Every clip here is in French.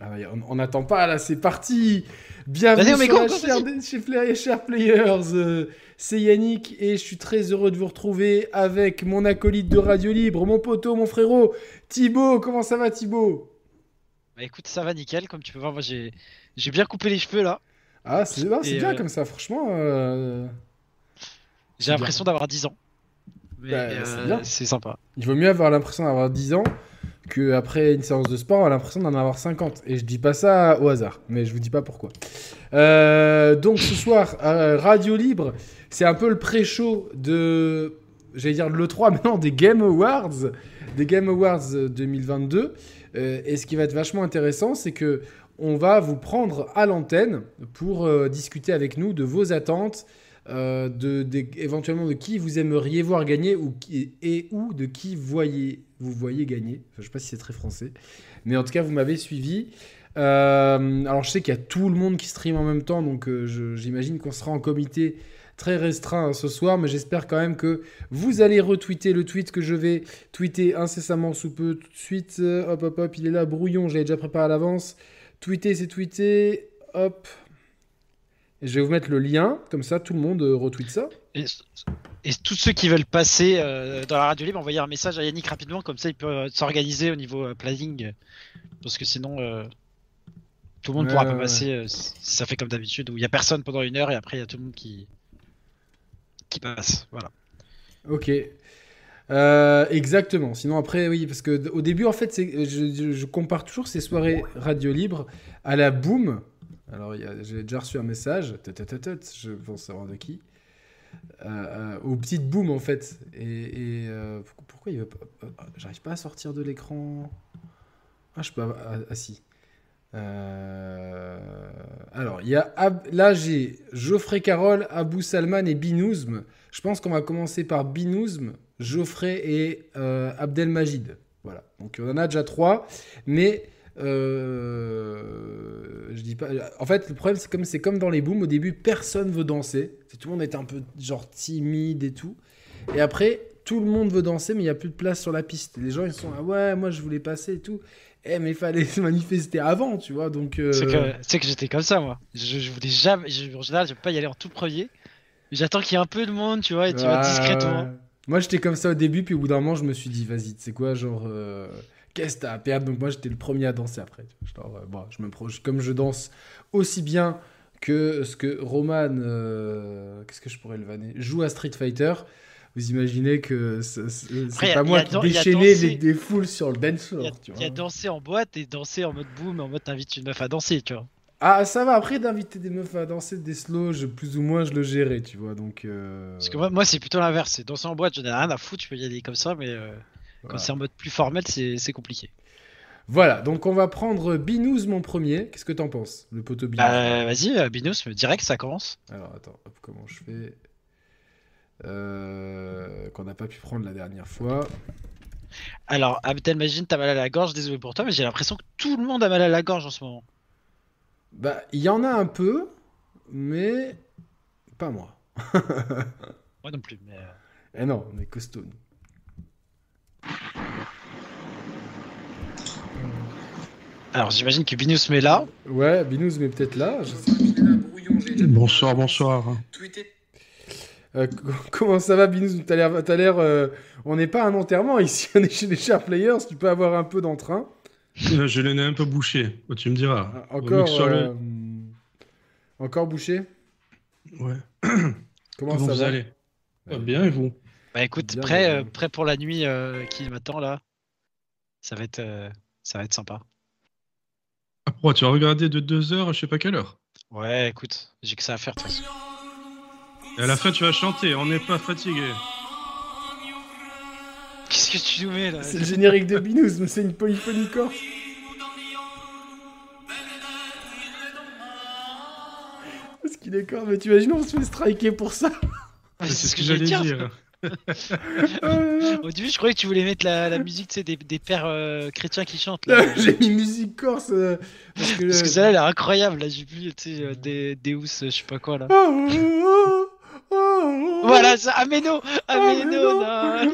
Ah on n'attend pas, là, c'est parti Bienvenue sur la chair chez Chers Players euh, C'est Yannick et je suis très heureux de vous retrouver avec mon acolyte de Radio Libre, mon poteau, mon frérot, Thibaut. Comment ça va, Thibaut? Bah écoute, ça va nickel. Comme tu peux voir, moi j'ai bien coupé les cheveux là. Ah, c'est bien euh, comme ça, franchement. Euh, j'ai l'impression d'avoir 10 ans. Bah, c'est sympa. Il vaut mieux avoir l'impression d'avoir 10 ans qu'après une séance de sport, on a l'impression d'en avoir 50. Et je dis pas ça au hasard, mais je vous dis pas pourquoi. Euh, donc ce soir, Radio Libre, c'est un peu le pré-show de, j'allais dire de l'E3, maintenant des Game Awards, des Game Awards 2022. Euh, et ce qui va être vachement intéressant, c'est que on va vous prendre à l'antenne pour euh, discuter avec nous de vos attentes, euh, de, éventuellement de qui vous aimeriez voir gagner ou et ou de qui voyez, vous voyez gagner. je ne sais pas si c'est très français, mais en tout cas, vous m'avez suivi. Euh, alors, je sais qu'il y a tout le monde qui stream en même temps, donc euh, j'imagine qu'on sera en comité très restreint ce soir, mais j'espère quand même que vous allez retweeter le tweet que je vais tweeter incessamment sous peu tout de suite. Hop, hop, hop, il est là, brouillon, j'avais déjà préparé à l'avance. Tweeter, c'est tweeter. Hop, je vais vous mettre le lien, comme ça tout le monde euh, retweet ça. Et, tous ceux qui veulent passer euh, dans la radio libre, envoyer un message à Yannick rapidement, comme ça il peut euh, s'organiser au niveau planning. Parce que sinon, tout le monde pourra pas passer si ça fait comme d'habitude, où il y a personne pendant une heure et après il y a tout le monde qui, qui passe. Voilà. Ok. exactement. Sinon après, oui, parce que au début, en fait, je, je, compare toujours ces soirées radio libre à la boom alors, j'ai déjà reçu un message, je pense savoir de qui, euh, euh, au petit boom en fait. Et, euh, pourquoi il veut pas. J'arrive pas à sortir de l'écran. Ah, je peux. Ah, ah si. alors, il y a là j'ai Geoffrey Carole, Abou Salman et Binouzm. Je pense qu'on va commencer par Binouzm, Geoffrey et Abdelmajid. Voilà. Donc on en a déjà trois, mais euh, je dis pas. En fait, le problème, c'est comme c'est comme dans les booms. Au début, personne veut danser. Tout le monde est un peu genre timide et tout. Et après, tout le monde veut danser, mais il n'y a plus de place sur la piste. Les gens, ils sont ah ouais, moi je voulais passer et tout. Eh, mais il fallait se manifester avant, tu vois. Donc. Euh, c'est que, que j'étais comme ça, moi. Je, voulais jamais. Je, en général, je peux pas y aller en tout premier. J'attends qu'il y ait un peu de monde, tu vois, et tu vas discrètement. Moi, j'étais comme ça au début, puis au bout d'un moment, je me suis dit, vas-y, c'est quoi, genre. Euh, qu'est-ce que t'as à perdre? Donc moi, j'étais le premier à danser après. Euh, bon, je me comme je danse aussi bien que ce que Roman, euh, qu'est-ce que je pourrais le vanner, joue à Street Fighter. Vous imaginez que c'est pas moi qui déchaînais les, des foules sur le dance floor. Il y, a dansé en boîte et dansé en mode boom, en mode t'invites une meuf à danser, tu vois. Ah, ça va, après d'inviter des meufs à danser des slows, plus ou moins je le gérais, tu vois, donc... Euh, Parce que moi, moi c'est plutôt l'inverse, c'est danser en boîte, je n'ai rien à foutre, tu peux y aller comme ça, mais... Quand c'est en mode plus formel, c'est compliqué. Voilà, donc on va prendre Binous mon premier. Qu'est-ce que t'en penses, le poteau Binous bah, Vas-y, euh, Binous, direct, ça commence. Alors attends, comment je fais euh, Qu'on n'a pas pu prendre la dernière fois. Alors, Abdelmajid, t'as mal à la gorge, désolé pour toi, mais j'ai l'impression que tout le monde a mal à la gorge en ce moment. Bah, il y en a un peu, mais pas moi. moi non plus, mais. Euh. Eh non, on est costaud. Alors j'imagine que Binous met là. Ouais, Binous met peut-être là. Bonsoir, bonsoir. Euh, comment ça va, Binous T'as l'air, l'air. Euh, on n'est pas à un enterrement ici, on est chez les chers players. Tu peux avoir un peu d'entrain. Euh, je l'ai un peu bouché. Oh, tu me diras. Ah, encore. Encore bouché? Ouais. comment, ça vous va? allez? Bien et vous? Bah écoute, prêt, prêt pour la nuit qui m'attend là. Ça va être, ça va être sympa. Ah, tu vas regarder de 2 heures, je sais pas quelle heure? Ouais, écoute, j'ai que ça à faire de toute façon. Et à la fin, tu vas chanter, on n'est pas fatigué. Qu'est-ce que tu nous mets là? C'est le générique de Binous, mais c'est une polyphonie corse. Parce qu'il est corps, mais tu imagines, on se fait striker pour ça? C'est ce que j'allais dire. Au début, je croyais que tu voulais mettre la, musique des, des pères euh, chrétiens qui chantent. J'ai mis musique corse. Euh, parce que, parce que celle-là, elle est incroyable. Là, j'ai vu euh, des Deus, je sais pas quoi là. Oh, oh, oh, voilà, ça. Ameno Ameno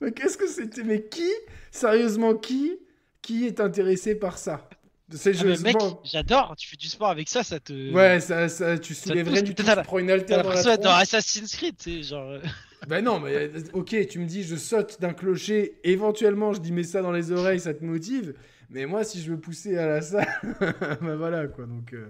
Mais qu'est-ce que c'était Mais qui Sérieusement, qui Qui est intéressé par ça? C'est Ah, mec, j'adore. Tu fais du sport avec ça, ça te. Ouais, ça, ça, tu soulèves rien du tout, tu prends une T'as haltère dans la dans. Assassin's Creed, tu sais, genre. Bah non, mais euh, ok, tu me dis je saute d'un clocher, éventuellement je dis mets ça dans les oreilles, ça te motive. Mais moi, si je veux pousser à la salle, bah voilà quoi. Donc, euh...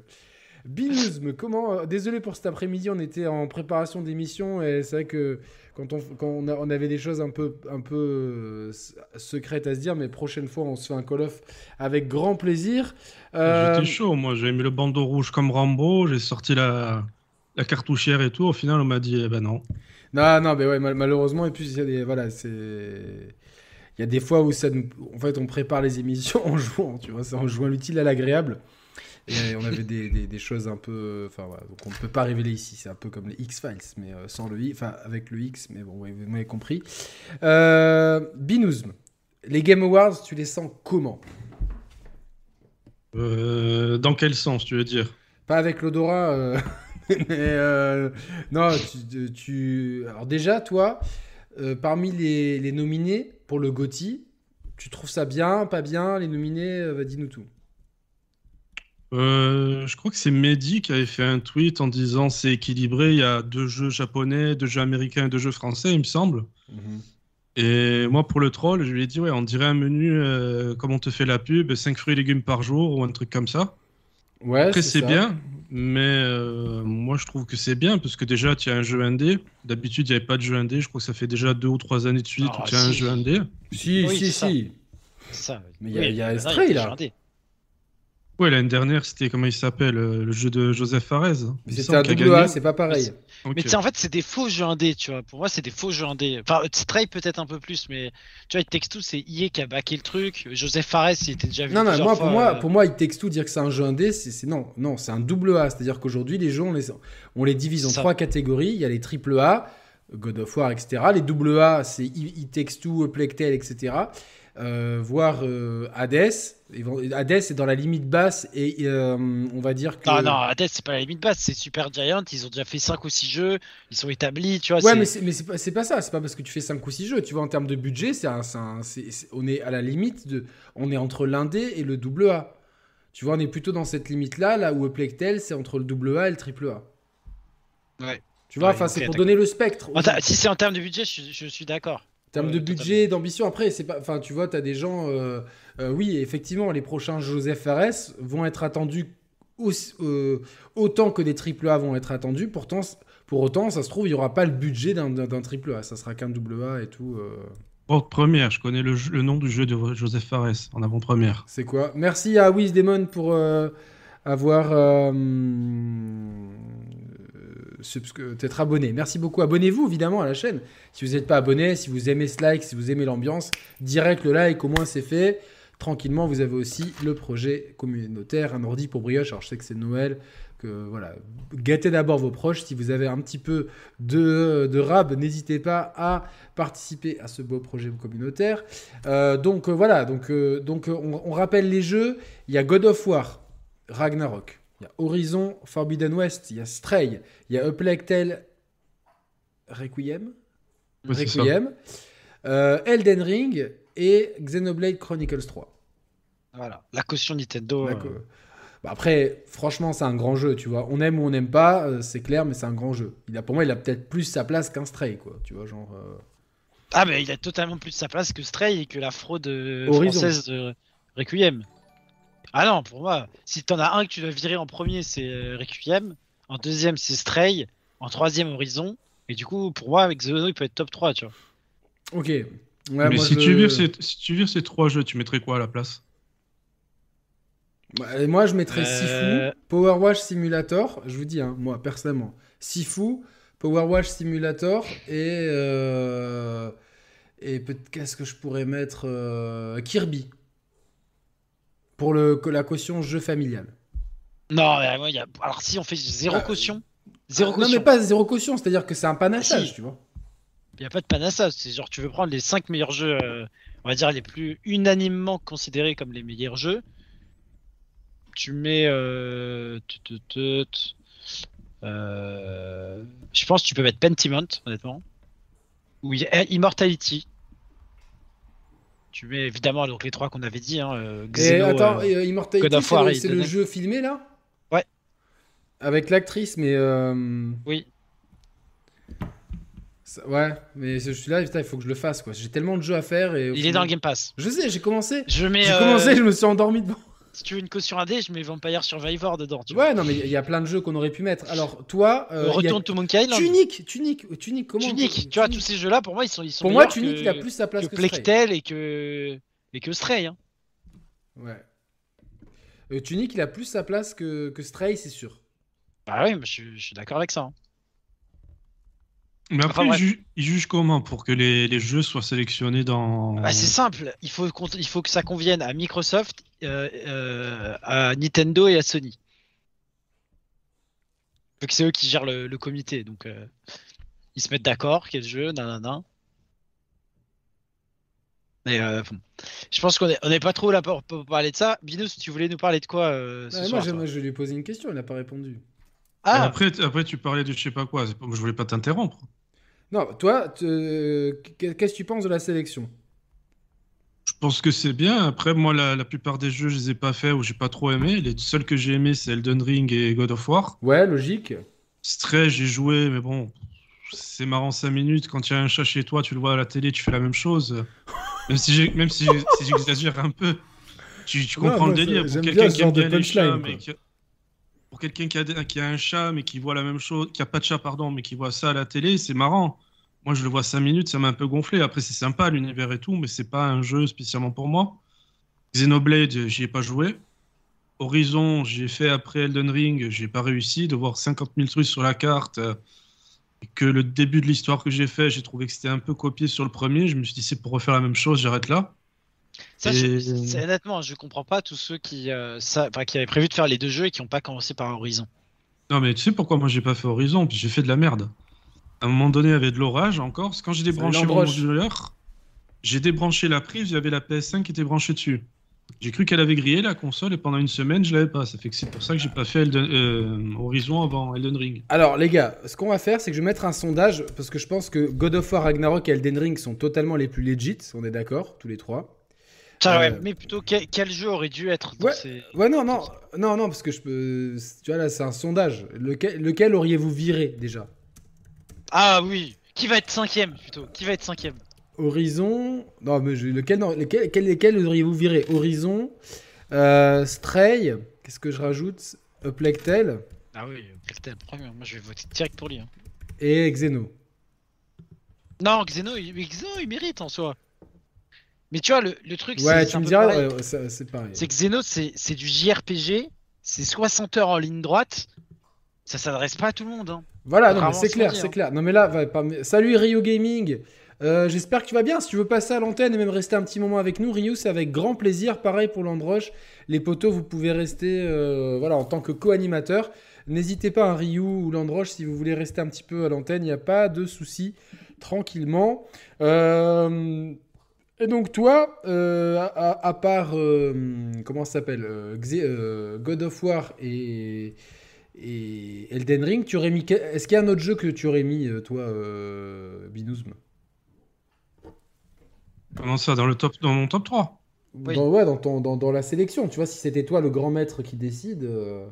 Comment euh, Désolé pour cet après-midi, on était en préparation d'émission et c'est vrai que quand on, quand on, a- on avait des choses un peu, un peu euh, secrètes à se dire, mais prochaine fois on se fait un call off avec grand plaisir. Euh, J'étais chaud, moi. J'avais mis le bandeau rouge comme Rambo. J'ai sorti la, la cartouchière et tout. Au final, on m'a dit, eh ben non. Non, non, mais ouais, mal- malheureusement, et puis il y a des, voilà, c'est, il y a des fois où ça, nous- en fait, on prépare les émissions en jouant, tu vois, c'est en jouant l'utile à l'agréable. Et on avait des, des, des choses un peu, enfin voilà, donc on ne peut pas révéler ici. C'est un peu comme les X Files, mais euh, sans le I, enfin avec le X, mais bon, vous m'avez compris. Euh, Binouzm, les Game Awards, tu les sens comment? Euh, dans quel sens, tu veux dire? Pas avec l'odorat, euh, mais euh, non, tu, tu- Alors déjà, toi, euh, parmi les, les nominés pour le GOTY, tu trouves ça bien, pas bien, les nominés, euh, dis-nous tout. Euh, je crois que c'est Mehdi qui avait fait un tweet en disant c'est équilibré, il y a deux jeux japonais, deux jeux américains et deux jeux français, il me semble. Et moi, pour le troll, je lui ai dit, ouais, on dirait un menu comme on te fait la pub, 5 fruits et légumes par jour ou un truc comme ça. Ouais, Après, c'est bien, mais euh, moi, je trouve que c'est bien parce que déjà, tu as un jeu indé. D'habitude, il n'y avait pas de jeu indé. Je crois que ça fait déjà deux ou trois années de suite Ah, où tu as un jeu indé. Si, Oui, si, si. ça. Mais il y a- Oui, il y a Stray, là. Ouais, l'année dernière, c'était comment il s'appelle euh, Le jeu de Joseph Fares. C'était un double A, c'est pas pareil. Mais tu sais, en fait, c'est des faux jeux indés, tu vois. Pour moi, c'est des faux jeux indés. Enfin, Stray peut-être un peu plus, mais tu vois, It Takes Two, c'est EA qui a backé le truc. Joseph Fares, il était déjà vu Non, non, moi, fois, pour moi, euh, pour moi, il texte tout dire que c'est un jeu indé, c'est c'est- non, non, c'est un double A. C'est-à-dire qu'aujourd'hui, les jeux, on les, on les divise en Ça. trois catégories. Il y a les triple A, God of War, etc. Les double A, c'est I- It Takes Two, Plague Tale, etc. Euh, voire euh, Hades. Hades est dans la limite basse et euh, on va dire que. Non, non, Hades, c'est pas la limite basse, c'est Super Giant. Ils ont déjà fait 5 ou 6 jeux, ils sont établis, tu vois. Ouais, c'est- mais c'est mais c'est pas, c'est pas ça. C'est pas parce que tu fais 5 ou 6 jeux. Tu vois, en termes de budget, c'est un- c'est un- c'est- c'est- on est à la limite de. On est entre l'indé et le double A. Tu vois, on est plutôt dans cette limite-là, là où Plague Tale, c'est entre le double A et le triple A. Ouais. Tu vois, Ouais, enfin, c'est pour d'accord. donner le spectre. Si c'est en termes de budget, je suis d'accord. En termes de budget, d'ambition, après, c'est pas. Enfin, tu vois, t'as des gens. euh, euh, oui, effectivement, les prochains Joseph Fares vont être attendus aussi- euh, autant que des triple A vont être attendus. Pourtant, pour autant, ça se trouve, il y aura pas le budget d'un- triple A. Ça sera qu'un double A et tout. euh. Première, je connais le, jeu- le nom du jeu de Joseph Fares en avant-première. C'est quoi? Merci à Wisdemon pour euh, avoir. euh, t'être abonné. Merci beaucoup. Abonnez-vous évidemment à la chaîne. Si vous n'êtes pas abonné, si vous aimez ce like, si vous aimez l'ambiance, direct le like, au moins c'est fait. Tranquillement, vous avez aussi le projet communautaire, un ordi pour brioche. Alors je sais que c'est Noël, que voilà, gâtez d'abord vos proches. Si vous avez un petit peu de, de rab, n'hésitez pas à participer à ce beau projet communautaire. Euh, donc euh, voilà, donc, euh, donc on, on rappelle les jeux. Il y a God of War, Ragnarok. Il y a Horizon, Forbidden West. Il y a Stray. Il y a A Plague Tale, Requiem? Requiem. Euh, Elden Ring et Xenoblade Chronicles 3. Voilà, la caution Nintendo. euh, D'accord. Bah après, franchement, c'est un grand jeu, tu vois. On aime ou on n'aime pas, euh, c'est clair, mais c'est un grand jeu. Il a, pour moi, il a peut-être plus sa place qu'un Stray, quoi. Tu vois, genre. euh, Ah, mais il a totalement plus de sa place que Stray et que la fraude Horizon. française de Requiem. Ah non, pour moi, si t'en as un que tu dois virer en premier, c'est euh, Requiem. En deuxième, c'est Stray. En troisième, Horizon. Et du coup, pour moi, avec Zono, il peut être top 3, tu vois. Ok. Ouais, Mais moi, si, je- tu vires ces, si tu vires ces trois jeux, tu mettrais quoi à la place? Bah, moi, je mettrais Euh. Sifu, Power Wash Simulator. Je vous dis, hein, moi, personnellement. Sifu, Power Wash Simulator et. euh, Et peut- qu'est-ce que je pourrais mettre euh, Kirby. Pour le, la caution jeu familial. Non, mais y a... alors si on fait zéro Ah, caution, zéro non, caution, mais pas zéro caution, c'est-à-dire que c'est un panachage, Si. tu vois. il n'y a pas de panassa. C'est genre, tu veux prendre les 5 meilleurs jeux, euh, on va dire les plus unanimement considérés comme les meilleurs jeux. Tu mets. Euh... tut, tut, tut, euh, Je pense que tu peux mettre Pentiment, honnêtement. Ou Immortality. Tu mets évidemment donc les trois qu'on avait dit. Hein, euh, Et Xeno, attends, euh, euh, Immortality, c'est le, et jeu filmé là? Ouais. Avec l'actrice, mais. euh, Oui. ça- Ouais, mais je suis là, putain, il faut que je le fasse quoi. J'ai tellement de jeux à faire et. Il est dans le Game Pass. Je sais, j'ai commencé. Je mets. J'ai euh, commencé, je me suis endormi devant. Si tu veux une caution AD, je mets Vampire Survivor dedans. Tu vois. Ouais, non, mais il y a plein de jeux qu'on aurait pu mettre. Alors, toi. euh, a- Retourne to Monkey Island. Tunic, Tunic, Tunic, comment Tunic, tu vois, tous ces jeux-là, pour moi, ils sont, ils sont Pour moi, meilleurs Tunic, que, il a plus sa place que que, Tale et que, et que Stray. Hein. Ouais. Euh, Tunic, il a plus sa place que, que Stray, c'est sûr. Bah oui, mais je, suis- je suis d'accord avec ça. hein. Mais après, Enfin, ils, bref. ju- ils jugent comment pour que les, les jeux soient sélectionnés dans. Bah, c'est simple, il faut, il faut que ça convienne à Microsoft, euh, euh, à Nintendo et à Sony. Vu que c'est eux qui gèrent le, le comité, donc euh, ils se mettent d'accord, quel jeu, nanana. Et euh, bon. je pense qu'on est, on est pas trop là pour, pour parler de ça. Binous, tu voulais nous parler de quoi euh, ce soir moi, je lui ai posé une question, il n'a pas répondu. Ah, Après, après, tu parlais de je sais pas quoi. Je voulais pas t'interrompre. Non, toi, euh, qu'est-ce que tu penses de la sélection? Je pense que c'est bien. Après, moi, la, la plupart des jeux, je les ai pas faits ou j'ai pas trop aimé. Les seuls que j'ai aimés, c'est Elden Ring et God of War. Ouais, logique. Stray, j'ai joué, mais bon, c'est marrant 5 minutes. Quand il y a un chat chez toi, tu le vois à la télé, tu fais la même chose. Même si même si, si j'exagère un peu, tu, comprends le délire. Pour quelqu'un qui aime bien les chats, punchline, mais quoi. qui- pour quelqu'un qui a, qui a un chat, mais qui voit la même chose, qui a pas de chat, pardon, mais qui voit ça à la télé, c'est marrant. Moi, je le vois 5 minutes, ça m'a un peu gonflé. Après, c'est sympa l'univers et tout, mais c'est pas un jeu spécialement pour moi. Xenoblade, j'y ai pas joué. Horizon, j'ai fait après Elden Ring, j'ai pas réussi de voir 50 000 trucs sur la carte. euh, et que le début de l'histoire que j'ai fait, j'ai trouvé que c'était un peu copié sur le premier. Je me suis dit, c'est pour refaire la même chose, j'arrête là. ça, et- je- honnêtement, je comprends pas tous ceux qui, euh, ça, qui avaient prévu de faire les deux jeux et qui n'ont pas commencé par Horizon. Non, mais tu sais pourquoi moi j'ai pas fait Horizon? Puis j'ai fait de la merde. À un moment donné, il y avait de l'orage encore. parce que Quand j'ai débranché mon modulaire, j'ai débranché la prise, il y avait la PS5 qui était branchée dessus. J'ai cru qu'elle avait grillé la console et pendant une semaine, je l'avais pas. Ça fait que c'est pour ça que j'ai pas fait Elden- euh, Horizon avant Elden Ring. Alors, les gars, ce qu'on va faire, c'est que je vais mettre un sondage, parce que je pense que God of War, Ragnarok et Elden Ring sont totalement les plus legit, on est d'accord, tous les trois. Tiens, Euh, ouais, mais plutôt quel, quel jeu aurait dû être dans Ouais. ces... Ouais, non, non, non, non, parce que je peux. Tu vois, là, c'est un sondage. Lequel, lequel auriez-vous viré déjà? Ah oui, qui va être cinquième plutôt? Qui va être cinquième? Horizon. Non, mais je- lequel, non, lequel, lequel, lequel auriez-vous viré Horizon, euh, Stray, qu'est-ce que je rajoute? A Plague Tale Ah oui, Plague premier. Moi, je vais voter direct pour lui. hein. et Xeno. Non, Xeno, il, Xeno, il mérite en soi. Mais tu vois, le, le truc, Ouais, c'est- tu me diras, ouais, c'est pareil. c'est que Xeno, c'est c'est du JRPG, c'est 60 heures en ligne droite. Ça s'adresse pas à tout le monde. Hein. Voilà, c'est clair, c'est clair. Non, mais là, va pas me- salut Rio Gaming. Euh, J'espère que tu vas bien. Si tu veux passer à l'antenne et même rester un petit moment avec nous, Rio, c'est avec grand plaisir. Pareil pour l'Androche. Les poteaux, vous pouvez rester euh, voilà, en tant que co-animateur. N'hésitez pas, un Ryu ou l'Androche, si vous voulez rester un petit peu à l'antenne, il n'y a pas de souci. Tranquillement. Euh, Et donc, toi, euh, à, à- à part. euh, comment ça s'appelle euh, God of War et. Et Elden Ring, tu aurais mis. Est-ce qu'il y a un autre jeu que tu aurais mis, euh, toi, euh, Binouzm? Comment ça, dans, le top, dans mon top 3 Oui. dans, ouais, dans, ton, dans, dans la sélection, tu vois, si c'était toi le grand maître qui décide. euh,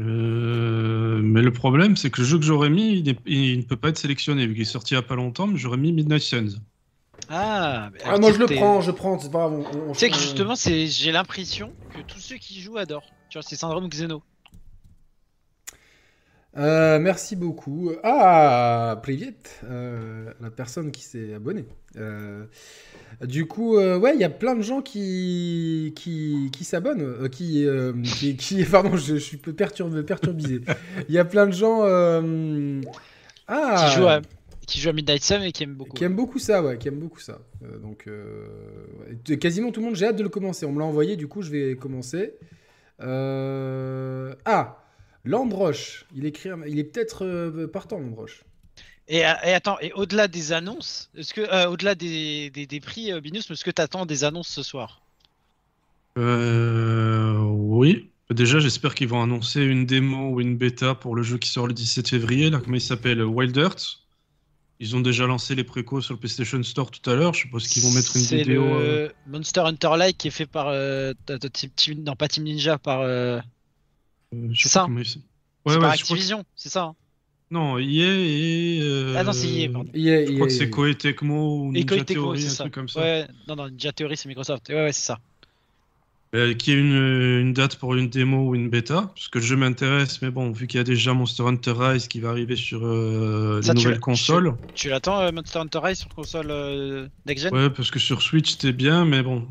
Euh, mais le problème, c'est que le jeu que j'aurais mis, il, ne peut pas être sélectionné, vu qu'il est sorti il n'y a pas longtemps, mais j'aurais mis Midnight Suns. Ah, Ah, moi je le prends, je prends, c'est pas grave. on- on- Tu sais que justement, c'est j'ai l'impression que tous ceux qui jouent adorent. Tu vois, c'est syndrome Xeno. Euh, merci beaucoup. Ah, Privet, euh, la personne qui s'est abonnée. Euh, du coup, ouais, il y a plein de gens qui qui, qui s'abonnent, qui, qui, qui- pardon, je, je suis peu perturbé, perturbisé. Il y a plein de gens. ah, Qui, jouent à, qui jouent à Midnight Sun et qui aiment beaucoup. qui aiment beaucoup ça, ouais, qui aiment beaucoup ça. Donc, ouais. quasiment tout le monde, j'ai hâte de le commencer. On me l'a envoyé, du coup, je vais commencer. Ah, Landroche, il écrit, un- il est peut-être euh, partant, Landroche. Et, euh, et attends, et au-delà des annonces, est-ce que euh, au-delà des, des, des prix euh, Binus, est-ce que t'attends des annonces ce soir? Euh, oui. Déjà, j'espère qu'ils vont annoncer une démo ou une bêta pour le jeu qui sort le 17 février. Là, comment il s'appelle? Wild Earth. Ils ont déjà lancé les précos sur le PlayStation Store tout à l'heure. Je suppose qu'ils vont mettre une vidéo. C'est le Monster Hunter Like qui est fait par. non, pas Team Ninja, par. C'est ça. Ouais, par Activision, c'est ça. Hein. Non, EA et. Euh... Ah non, c'est EA, pardon. EA, je crois que c'est Koei Tecmo ou Ninja Theory, un ça. truc comme ça. Ouais, non, non, Ninja Theory, c'est Microsoft. Ouais, ouais, c'est ça. Euh, qui a une, une, date pour une démo ou une bêta Parce que le jeu m'intéresse, mais bon, vu qu'il y a déjà Monster Hunter Rise qui va arriver sur euh, les nouvelles consoles. Tu, l'attends, euh, Monster Hunter Rise sur console euh, next gen? Ouais, parce que sur Switch c'était bien, mais bon,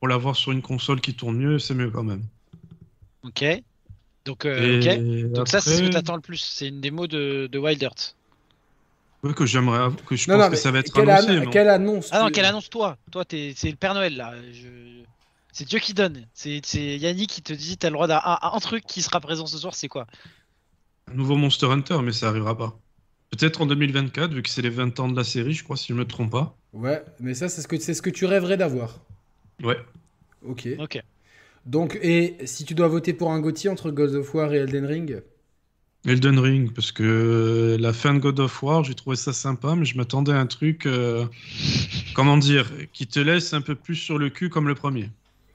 pour l'avoir sur une console qui tourne mieux, c'est mieux quand même. Ok. Donc, euh, Donc ça, c'est ce que t'attends le plus. C'est une démo de, de Wild Earth. Oui, que j'aimerais, que je pense que ça va être annoncé. quelle annonce Ah non, quelle annonce toi Toi, c'est le Père Noël là. C'est Dieu qui donne. C'est Yannick qui te dit t'as le droit d'un un, truc qui sera présent ce soir, c'est quoi? Un nouveau Monster Hunter, mais ça arrivera pas. Peut-être en 2024, vu que c'est les 20 ans de la série, je crois, si je me trompe pas. Ouais, mais ça, c'est ce que, ce que tu rêverais d'avoir. Ouais. Ok. Ok. Donc, et si tu dois voter pour un Gauthier entre God of War et Elden Ring? Elden Ring, parce que la fin de God of War, j'ai trouvé ça sympa, mais je m'attendais à un truc, euh, comment dire, qui te laisse un peu plus sur le cul comme le premier.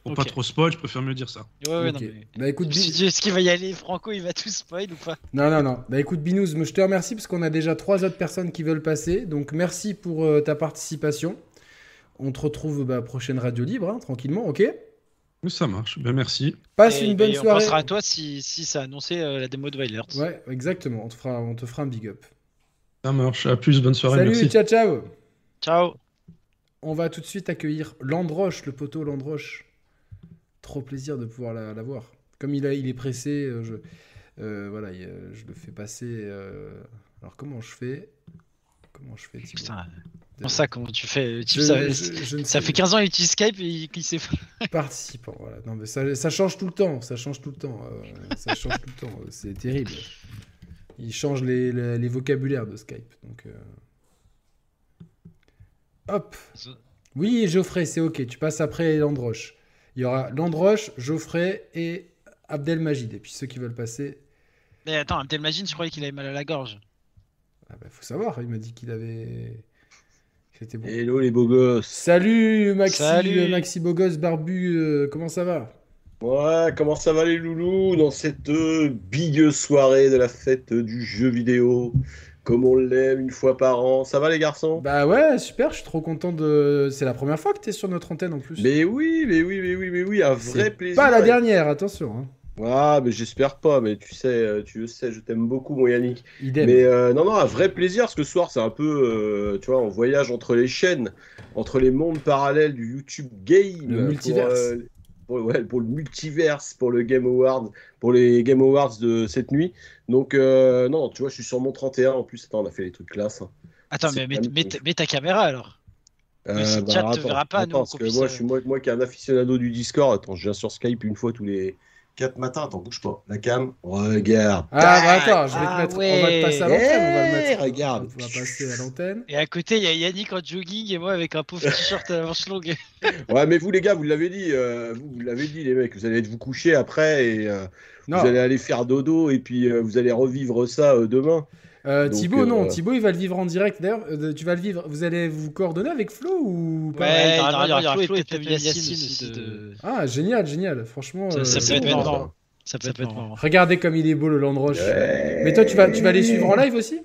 Pour pas trop spoil, je préfère mieux dire ça. Ouais, ouais, non, mais... Bah écoute, est-ce qu'il va y aller Franco, il va tout spoil ou pas? Non, non, non. Bah écoute, Binous, je te remercie parce qu'on a déjà trois autres personnes qui veulent passer. Donc merci pour euh, ta participation. On te retrouve bah, prochaine radio libre, hein, tranquillement, ok? Ça marche, ben merci. Passe une bonne soirée. On pensera à toi si, si ça a annoncé euh, la démo de Violet. Ouais, exactement, on te, fera, on te fera un big up. Ça marche, à plus, bonne soirée. Salut, merci. ciao, ciao. Ciao. On va tout de suite accueillir Landroche, le poteau Landroche. Trop plaisir de pouvoir la, voir. Comme il, a, il est pressé, euh, je, euh, voilà, je le fais passer. alors comment je fais? Comment je fais Putain, Comment ça, comment tu fais Ça, fait 15 ans qu'il utilise Skype et qu'il sait Participant, voilà. Non, mais ça, ça, change tout le temps, ça change tout le temps. Euh, ça change tout le temps, c'est terrible. Il change les, les, vocabulaires de Skype. Donc, euh. Hop Oui, Geoffrey, c'est ok. Tu passes après Landroche. Il y aura Landroche, Geoffrey et Abdelmajid. Et puis ceux qui veulent passer. Mais attends, Abdelmajid, je croyais qu'il avait mal à la gorge. Ah bah, faut savoir, il m'a dit qu'il avait. Hello les beaux gosses. Salut Maxi, Salut. Maxi beau gosse barbu, euh, comment ça va? Ouais, comment ça va les loulous dans cette euh, big soirée de la fête du jeu vidéo? Comme on l'aime une fois par an. Ça va les garçons? Bah ouais, super, je suis trop content de... C'est la première fois que tu es sur notre antenne en plus. Mais oui, mais oui, mais oui, mais oui, un vrai plaisir. Pas la dernière, attention. Hein. Ah, mais j'espère pas, mais tu sais, euh, tu sais, je t'aime beaucoup, mon Yannick. Mais euh, non, non, un vrai plaisir, parce que ce soir, c'est un peu, euh, tu vois, on voyage entre les chaînes, entre les mondes parallèles du YouTube Game. Le multiverse. Pour, ouais, pour le multiverse, pour le Game Awards, pour les Game Awards de cette nuit. Donc, non, tu vois, je suis sur mon 31 en plus. Attends, on a fait les trucs classe. Hein. Attends, mais mets, ta caméra alors. Euh, si bah, chat te verra pas, attends, parce que moi, je suis moi, moi qui est un aficionado du Discord, attends, je viens sur Skype une fois tous les 4 matins, attends, bouge pas. La cam, regarde. Ah, bah attends, je vais te ah mettre. On va te passer à l'antenne. on va le mettre. Regarde. On va passer à l'antenne. Et à côté, il y a Yannick en jogging et moi avec un pauvre t-shirt à manches longues. ouais, mais vous, les gars, vous l'avez dit. Euh, vous, l'avez dit, les mecs. Vous allez vous coucher après et euh, vous allez aller faire dodo et puis euh, vous allez revivre ça demain. Euh, Thibaut, non, euh, Thibaut, il va le vivre en direct. D'ailleurs, euh, tu vas le vivre. Vous allez vous coordonner avec Flo ou pas Ouais, il y aura Flo et peut-être Yacine aussi. Ah, génial, génial. Franchement, ça, peut être marrant. Ça peut être marrant. Regardez comme il est beau le Landroche. Mais toi, tu vas, tu vas les suivre en live aussi?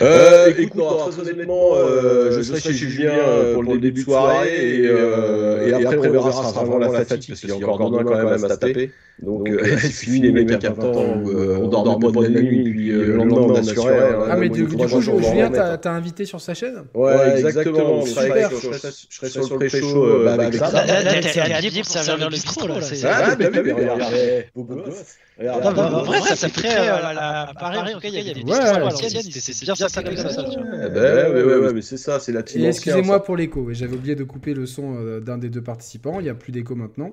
Euh, euh, écoute, très honnêtement, euh, je serai chez Julien pour le début de soirée et, et, après, on verra ça sera vraiment la fatigue parce qu'il y a encore demain quand même à se taper. Donc, il suffit les mecs à temps on dort pas de la nuit puis le lendemain on assurait. Ah mais du coup, Julien, t'as invité sur sa chaîne Ouais, exactement. Je serai sur le pré-show avec ça. T'es habillé pour servir le bistrot là. Ah, mais oui, regardez, beau gosse. En vrai, ça fait très à Paris. En tout cas, il y a des bistrots à l'ancienne c'est bien ça, ça comme ça. Ouais, ouais, mais c'est ça, c'est la team. Excusez-moi pour l'écho, j'avais oublié de couper le son euh, d'un des deux participants, il n'y a plus d'écho maintenant.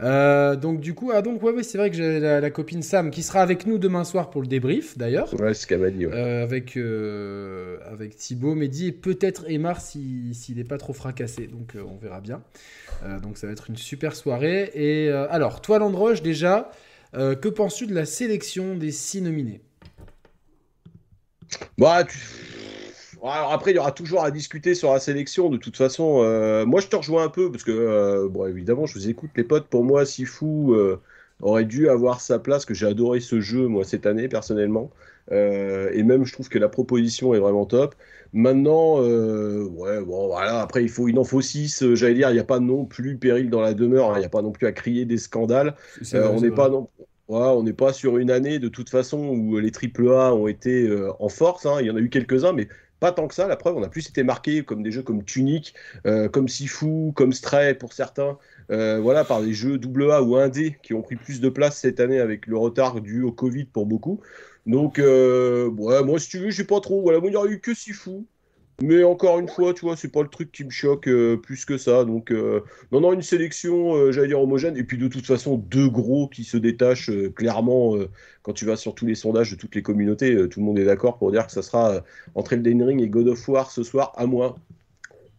Euh, donc du coup, ah donc ouais, ouais c'est vrai que j'ai la, copine Sam qui sera avec nous demain soir pour le débrief d'ailleurs. Ouais, ce qu'elle m'a dit. Ouais. Euh, avec avec Thibaut, Mehdi et peut-être Emar s'il n'est pas trop fracassé. Donc on verra bien. donc ça va être une super soirée. Et alors toi Landroche déjà, que penses-tu de la sélection des six nominés? Bah, tu... alors après, il y aura toujours à discuter sur la sélection. De toute façon, euh, moi, je te rejoins un peu parce que, euh, bon, évidemment, je vous écoute, les potes. Pour moi, Sifu euh, aurait dû avoir sa place. Que j'ai adoré ce jeu, moi, cette année, personnellement. et même, je trouve que la proposition est vraiment top. Maintenant, ouais, bon, voilà. Après, il faut, il en faut six. J'allais dire, il n'y a pas non plus péril dans la demeure. Hein. Il n'y a pas non plus à crier des scandales. on n'est pas non on n'est pas sur une année de toute façon où les AAA ont été en force. Hein. Il y en a eu quelques-uns, mais pas tant que ça, la preuve, on a plus été marqué comme des jeux comme Tunic, euh, comme Sifu, comme Stray pour certains, euh, voilà, par des jeux AA ou 1D qui ont pris plus de place cette année avec le retard dû au Covid pour beaucoup. Donc, euh, moi, si tu veux, je sais pas trop. Moi, il n'y aurait eu que Sifu. Mais encore une fois, tu vois, c'est pas le truc qui me choque euh, plus que ça. Donc, euh, non, non, une sélection, euh, j'allais dire homogène. Et puis, de toute façon, deux gros qui se détachent clairement quand tu vas sur tous les sondages de toutes les communautés. tout le monde est d'accord pour dire que ça sera entre Elden Ring et God of War ce soir, à moins.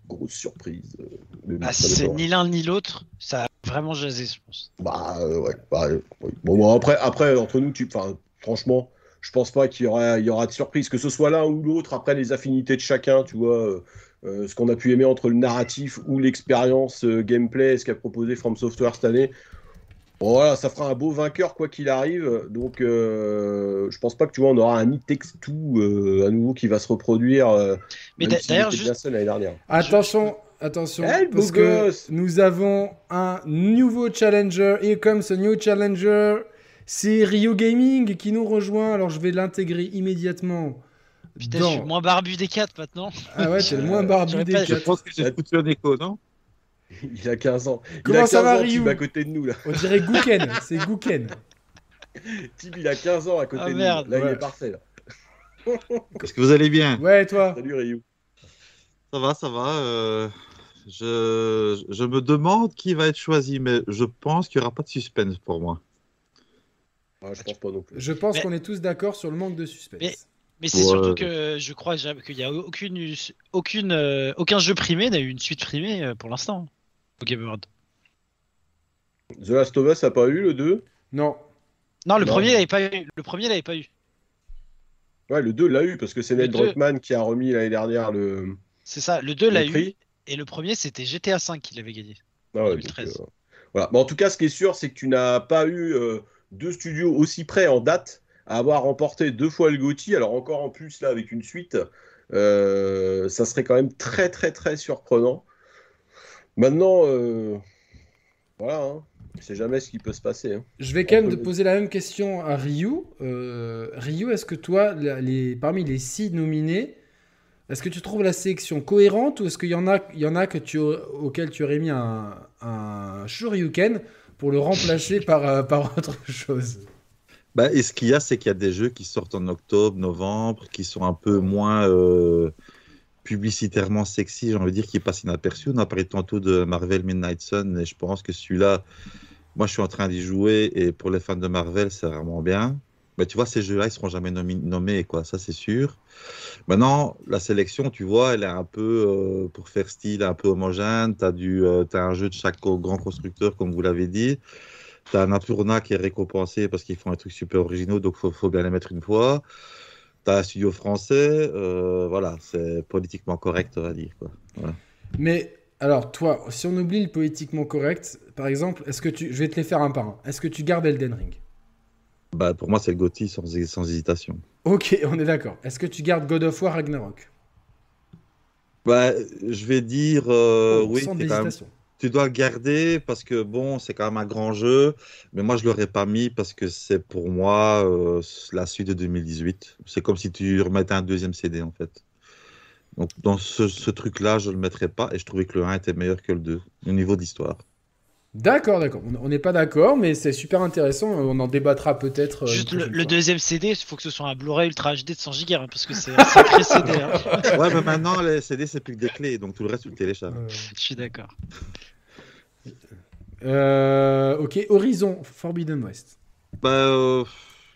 Grosse surprise. Bah, c'est ni l'un ni l'autre. Ça a vraiment jasé, je pense. Bah, ouais. Bah, bon, après, après, entre nous, tu, franchement je pense pas qu'il y aura, il y aura de surprise, que ce soit l'un ou l'autre, après les affinités de chacun, tu vois, euh, euh, ce qu'on a pu aimer entre le narratif ou l'expérience euh, gameplay, ce qu'a proposé From Software cette année. voilà, ça fera un beau vainqueur quoi qu'il arrive. Donc, je pense pas que tu vois, on aura un It Takes à nouveau qui va se reproduire. Mais d'ailleurs, juste... l'année dernière. Attention, attention, parce que nous avons un nouveau challenger. Here comes a new challenger. C'est Rio Gaming qui nous rejoint, alors je vais l'intégrer immédiatement. Putain, je suis moins barbu des 4 maintenant. Ah ouais, c'est le moins barbu des 4. Je pense que j'ai foutu un écho, non? Il a 15 ans. Comment ça va, Ryu? À côté de nous là. On dirait Gouken, c'est Gouken. Tim, il a 15 ans à côté ah, de nous. Là, il est parfait. Là. Est-ce que vous allez bien? Ouais, toi Salut Ryu. Ça va, ça va. Euh, je... je me demande qui va être choisi, mais je pense qu'il n'y aura pas de suspense pour moi. Ah, je pense pas non plus. Je pense qu'on est tous d'accord sur le manque de suspense. Mais, c'est surtout que je crois qu'il n'y a aucune, aucune, euh, aucun jeu primé n'a eu une suite primée euh, pour l'instant au Game Award. The Last of Us a pas eu le 2 Non. Non, le premier l'avait pas eu. Le premier l'avait pas eu. Ouais, le 2 l'a eu parce que c'est Ned Druckmann qui a remis l'année dernière le. C'est ça, le 2 l'a eu. Et le premier, c'était GTA V qui l'avait gagné. Ah ouais, 2013. Euh, voilà. Mais en tout cas, ce qui est sûr, c'est que tu n'as pas eu deux studios aussi près en date à avoir remporté deux fois le GOTY, alors encore en plus là avec une suite, euh, ça serait quand même très très très surprenant. Maintenant, euh, voilà, hein, c'est jamais ce qui peut se passer. Hein. Je vais quand même te poser la même question à Ryu. Euh, Ryu, est-ce que toi, les, parmi les six nominés, est-ce que tu trouves la sélection cohérente ou est-ce qu'il y en a, il y en a que tu, auxquels tu aurais mis un, un Shoryuken pour le remplacer par, euh, par autre chose. Bah, et ce qu'il y a, c'est qu'il y a des jeux qui sortent en octobre, novembre, qui sont un peu moins euh, publicitairement sexy, j'ai envie de dire, qui passent inaperçus. On a parlé tantôt de Marvel Midnight Sun, et je pense que celui-là, moi je suis en train d'y jouer, et pour les fans de Marvel, c'est vraiment bien. Mais tu vois, ces jeux-là, ils seront jamais nommés, quoi, ça c'est sûr. Maintenant, la sélection, tu vois, elle est un peu, euh, pour faire style, un peu homogène. Tu as, euh, un jeu de chaque grand constructeur, comme vous l'avez dit. Tu as un Apurna qui est récompensé parce qu'ils font un truc super originaux, donc il faut, bien les mettre une fois. Tu as un studio français, euh, voilà, c'est politiquement correct, on va dire. Quoi. Mais alors, toi, si on oublie le politiquement correct, par exemple, est-ce que tu. Je vais te les faire un par un. Est-ce que tu gardes Elden Ring? Bah, pour moi, c'est le Gotti sans, sans hésitation. Ok, on est d'accord. Est-ce que tu gardes God of War Ragnarok? Bah, Je vais dire euh, oh, oui. Sans hésitation. Tu dois le garder parce que bon, c'est quand même un grand jeu, mais moi je l'aurais pas mis parce que c'est pour moi euh, la suite de 2018. C'est comme si tu remettais un deuxième CD en fait. Donc dans ce, ce truc-là, je le mettrais pas et je trouvais que le 1 était meilleur que le 2 au niveau d'histoire. D'accord, d'accord. On n'est pas d'accord, mais c'est super intéressant. On en débattra peut-être. Euh, Juste le, deuxième CD, il faut que ce soit un Blu-ray Ultra HD de 100 Go, hein, parce que c'est un sacré CD. Hein. Ouais, mais maintenant, les CD, c'est plus que des clés, donc tout le reste, tu le télécharges. Je suis d'accord. Euh, ok, Horizon Forbidden West. Bah, euh,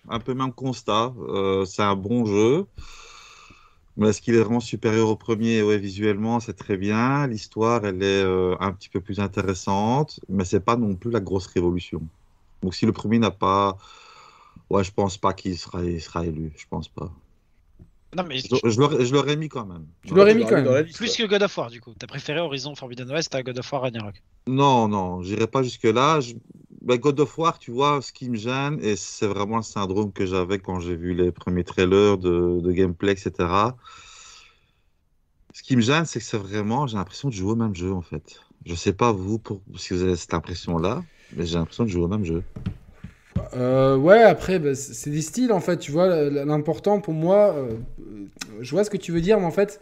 un peu même constat. c'est un bon jeu. Mais est-ce qu'il est vraiment supérieur au premier? Ouais, visuellement, c'est très bien. L'histoire, elle est euh, un petit peu plus intéressante, mais c'est pas non plus la grosse révolution. Donc, si le premier n'a pas, ouais, je pense pas qu'il sera, sera élu. Je pense pas. Non, mais je, l'aurais mis quand même. Tu l'aurais mis quand même. Plus que God of War, du coup. T'as préféré Horizon Forbidden West à God of War Ragnarok Non, non, j'irai pas jusque-là. Ben, God of War, tu vois, ce qui me gêne, et c'est vraiment le syndrome que j'avais quand j'ai vu les premiers trailers de, gameplay, etc. Ce qui me gêne, c'est que c'est vraiment, j'ai l'impression de jouer au même jeu, en fait. Je sais pas vous pour, si vous avez cette impression-là, mais j'ai l'impression de jouer au même jeu. Euh, ouais, après, bah, c'est des styles en fait. Tu vois, l'important pour moi, euh, je vois ce que tu veux dire, mais en fait,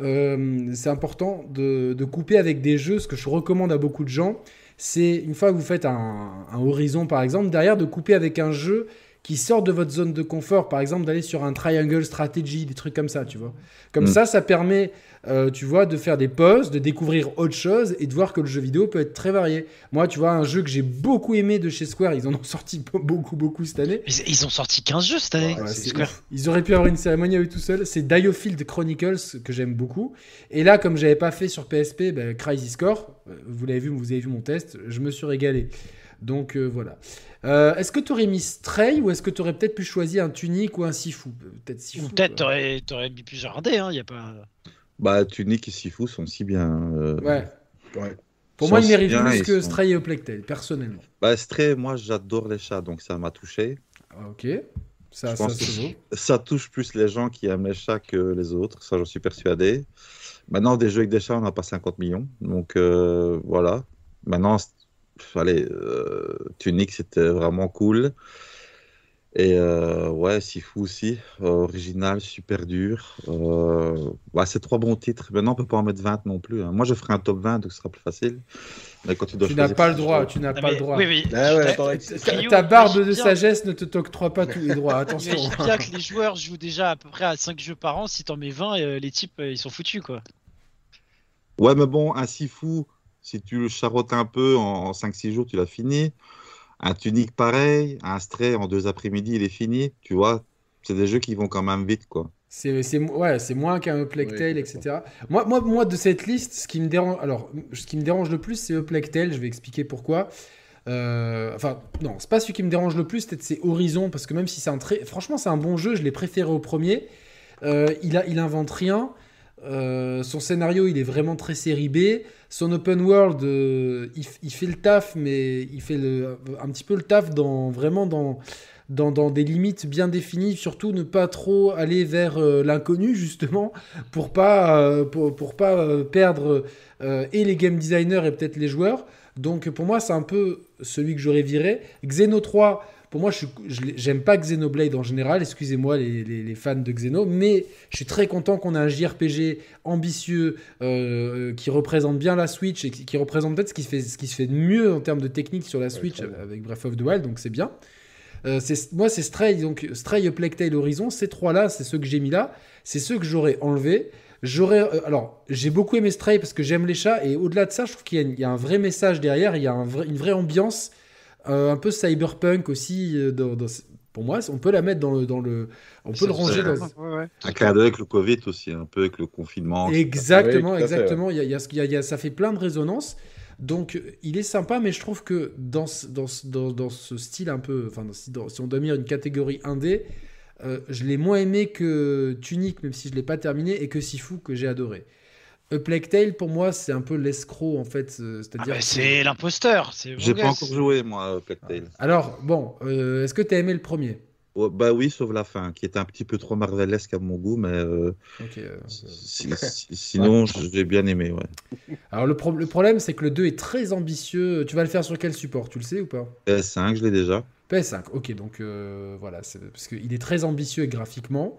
euh, c'est important de, couper avec des jeux. Ce que je recommande à beaucoup de gens, c'est une fois que vous faites un, Horizon par exemple, derrière de couper avec un jeu qui sort de votre zone de confort, par exemple d'aller sur un triangle strategy, des trucs comme ça, tu vois. Comme mm. ça, ça permet, euh, tu vois, de faire des pauses, de découvrir autre chose et de voir que le jeu vidéo peut être très varié. Moi, tu vois, un jeu que j'ai beaucoup aimé de chez Square, ils en ont sorti beaucoup, beaucoup cette année. Ils ont sorti 15 jeux cette année, Square. Ils auraient pu avoir une cérémonie à eux tout seuls. C'est Diofield Chronicles que j'aime beaucoup. Et là, comme j'avais pas fait sur PSP, ben, Crisis Core, euh, vous l'avez vu, vous avez vu mon test, je me suis régalé. Donc euh, voilà. Euh, est-ce que tu aurais mis Stray ou est-ce que tu aurais peut-être pu choisir un Tunic ou un Sifu? Peut-être Sifu. Peut-être t'aurais, aurais mis plusieurs dés, hein, y a pas. Bah Tunic et Sifu sont si bien. Euh, ouais. Pour moi, ils méritent plus que Stray et Plectel, personnellement. Bah Stray, moi j'adore les chats, donc ça m'a touché. Ah, ok. Ça, ça, ça, touche plus les gens qui aiment les chats que les autres, ça j'en suis persuadé. Maintenant, des jeux avec des chats, on n'a pas 50 millions, donc voilà. Maintenant, allez, euh, Tunic, c'était vraiment cool. Et euh, ouais, Sifu aussi, euh, original, super dur. Euh, c'est trois bons titres. Maintenant, on peut pas en mettre 20 non plus. Hein. Moi, je ferai un top 20, donc ce sera plus facile. Mais quand tu dois tu n'as pas le droit, tu n'as pas le droit. Oui, oui. Ah ta, barbe de sagesse ne te t'octroie pas tous les droits. Attention. Je bien que les joueurs jouent déjà à peu près à 5 jeux par an. Si t'en mets 20, les types, ils sont foutus, quoi. Ouais, mais bon, un Sifu, si tu le charottes un peu en, 5-6 jours, tu l'as fini. Un tunique pareil, un stray en deux après-midi, il est fini. Tu vois, c'est des jeux qui vont quand même vite, quoi. C'est ouais, moins qu'un Plague Tale, etc. Moi, moi, moi, de cette liste, ce qui me dérange, alors, ce qui me dérange le plus, c'est Plague Tale. Je vais expliquer pourquoi. Euh, enfin, non, c'est pas celui qui me dérange le plus, peut-être c'est Horizon, parce que même si c'est un très. Franchement, c'est un bon jeu, je l'ai préféré au premier. Euh, il, a, il invente rien. Euh, son scénario, il est vraiment très série B. Son open world, euh, il, fait le taf, mais il fait un petit peu le taf dans vraiment dans, dans, des limites bien définies. Surtout ne pas trop aller vers euh, l'inconnu justement pour pas pour, pour, pas perdre et les game designers et peut-être les joueurs. Donc pour moi, c'est un peu celui que j'aurais viré. Xeno 3 pour moi, je j'aime pas Xenoblade en général, excusez-moi les, fans de Xeno, mais je suis très content qu'on ait un JRPG ambitieux euh, qui représente bien la Switch et qui, représente peut-être ce qui, se fait, ce qui se fait de mieux en termes de technique sur la Switch avec Breath of the Wild, donc c'est bien. Euh, moi, c'est Stray, donc Stray, Plague Tale, Horizon, ces trois-là, c'est ceux que j'ai mis là, c'est ceux que j'aurais enlevés. J'aurais, euh, alors, j'ai beaucoup aimé Stray parce que j'aime les chats et au-delà de ça, je trouve qu'il y, a un vrai message derrière, il y a une vraie ambiance euh, un peu cyberpunk aussi. Euh, dans, pour moi, on peut la mettre dans le, dans le on peut le ranger dans. Un clin d'œil avec le Covid aussi, un peu avec le confinement. Exactement, exactement. Il y a, il y a, ça fait plein de résonances. Donc, il est sympa, mais je trouve que dans, dans, dans, dans ce style un peu, enfin, si, si on doit mettre une catégorie indé, euh, je l'ai moins aimé que Tunic, même si je l'ai pas terminé, et que Sifu que j'ai adoré. A Plague Tale, pour moi, c'est un peu l'escroc, en fait. Euh, c'est-à-dire. Ah, c'est l'imposteur. J'ai pas encore joué, moi, Plague Tale. Alors, bon, euh, est-ce que tu as aimé le premier? Bah oui, sauf la fin, qui est un petit peu trop marvelesque à mon goût, mais. Euh, sinon, j'ai bien aimé, ouais. Alors, le, le problème, c'est que le 2 est très ambitieux. Tu vas le faire sur quel support? Tu le sais ou pas? PS5, je l'ai déjà. PS5, ok, donc voilà. Parce qu'il est très ambitieux graphiquement.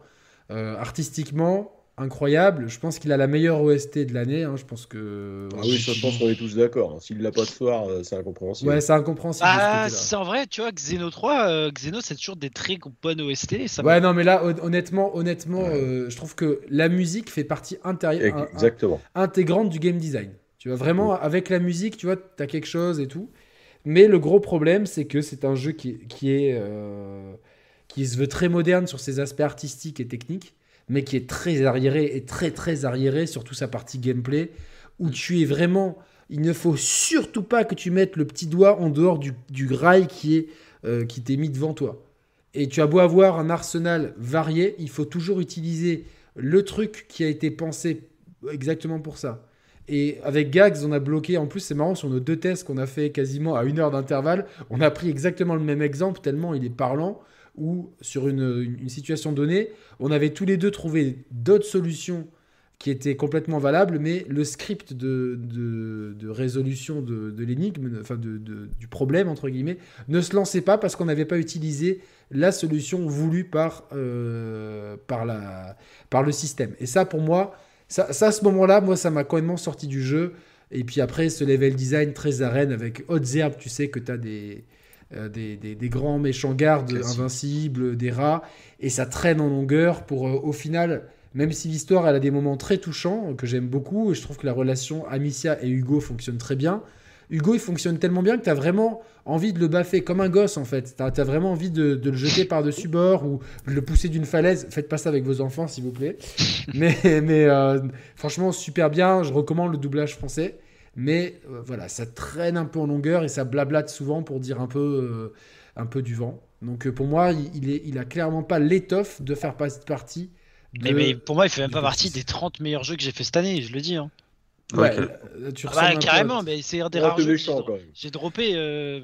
artistiquement, incroyable. Je pense qu'il a la meilleure OST de l'année. Hein. Je pense que. Ah oui, je pense qu'on est tous d'accord. Hein. S'il l'a pas de soir, euh, c'est incompréhensible. Ouais, c'est incompréhensible. Ah, c'est en vrai, tu vois, Xeno 3, euh, Xeno, c'est toujours des très bonnes OST. Ça ouais, non, mais là, honnêtement, honnêtement euh, je trouve que la musique fait partie intérieure, Exactement. intégrante du game design. Tu vois, vraiment, avec la musique, tu vois, tu as quelque chose et tout. Mais le gros problème, c'est que c'est un jeu qui, qui est. qui se veut très moderne sur ses aspects artistiques et techniques mais qui est très arriéré et très très arriéré sur toute sa partie gameplay, où tu es vraiment... Il ne faut surtout pas que tu mettes le petit doigt en dehors du, du grail qui est euh, qui t'est mis devant toi. Et tu as beau avoir un arsenal varié, il faut toujours utiliser le truc qui a été pensé exactement pour ça. Et avec Gags, on a bloqué, en plus c'est marrant, sur nos deux tests qu'on a fait quasiment à une heure d'intervalle, on a pris exactement le même exemple, tellement il est parlant, où sur une, situation donnée, on avait tous les deux trouvé d'autres solutions qui étaient complètement valables, mais le script de, résolution de, l'énigme, enfin du problème, entre guillemets, ne se lançait pas parce qu'on n'avait pas utilisé la solution voulue par, euh, par, la, par le système. Et ça, pour moi, ça à ce moment-là, moi, ça m'a complètement sorti du jeu. Et puis après, ce level design très arène avec hautes herbes, tu sais que tu as des, euh, des, des, grands méchants gardes invincibles, des rats, et ça traîne en longueur pour, euh, au final, même si l'histoire elle a des moments très touchants, que j'aime beaucoup, et je trouve que la relation Amicia et Hugo fonctionne très bien, Hugo, il fonctionne tellement bien que tu as vraiment envie de le baffer comme un gosse, en fait. Tu as, vraiment envie de, le jeter par-dessus bord ou de le pousser d'une falaise. Faites pas ça avec vos enfants, s'il vous plaît. mais mais euh, franchement, super bien. Je recommande le doublage français. Mais euh, voilà, ça traîne un peu en longueur et ça blablate souvent pour dire un peu, euh, un peu du vent. Donc pour moi, il, est, il a clairement pas l'étoffe de faire partie. De, mais, pour moi, il fait même pas partie des 30 meilleurs jeux que j'ai fait cette année, je le dis. Hein. Ouais, tu ah bah, carrément, mais c'est un des rares jeux j'ai droppé. Euh,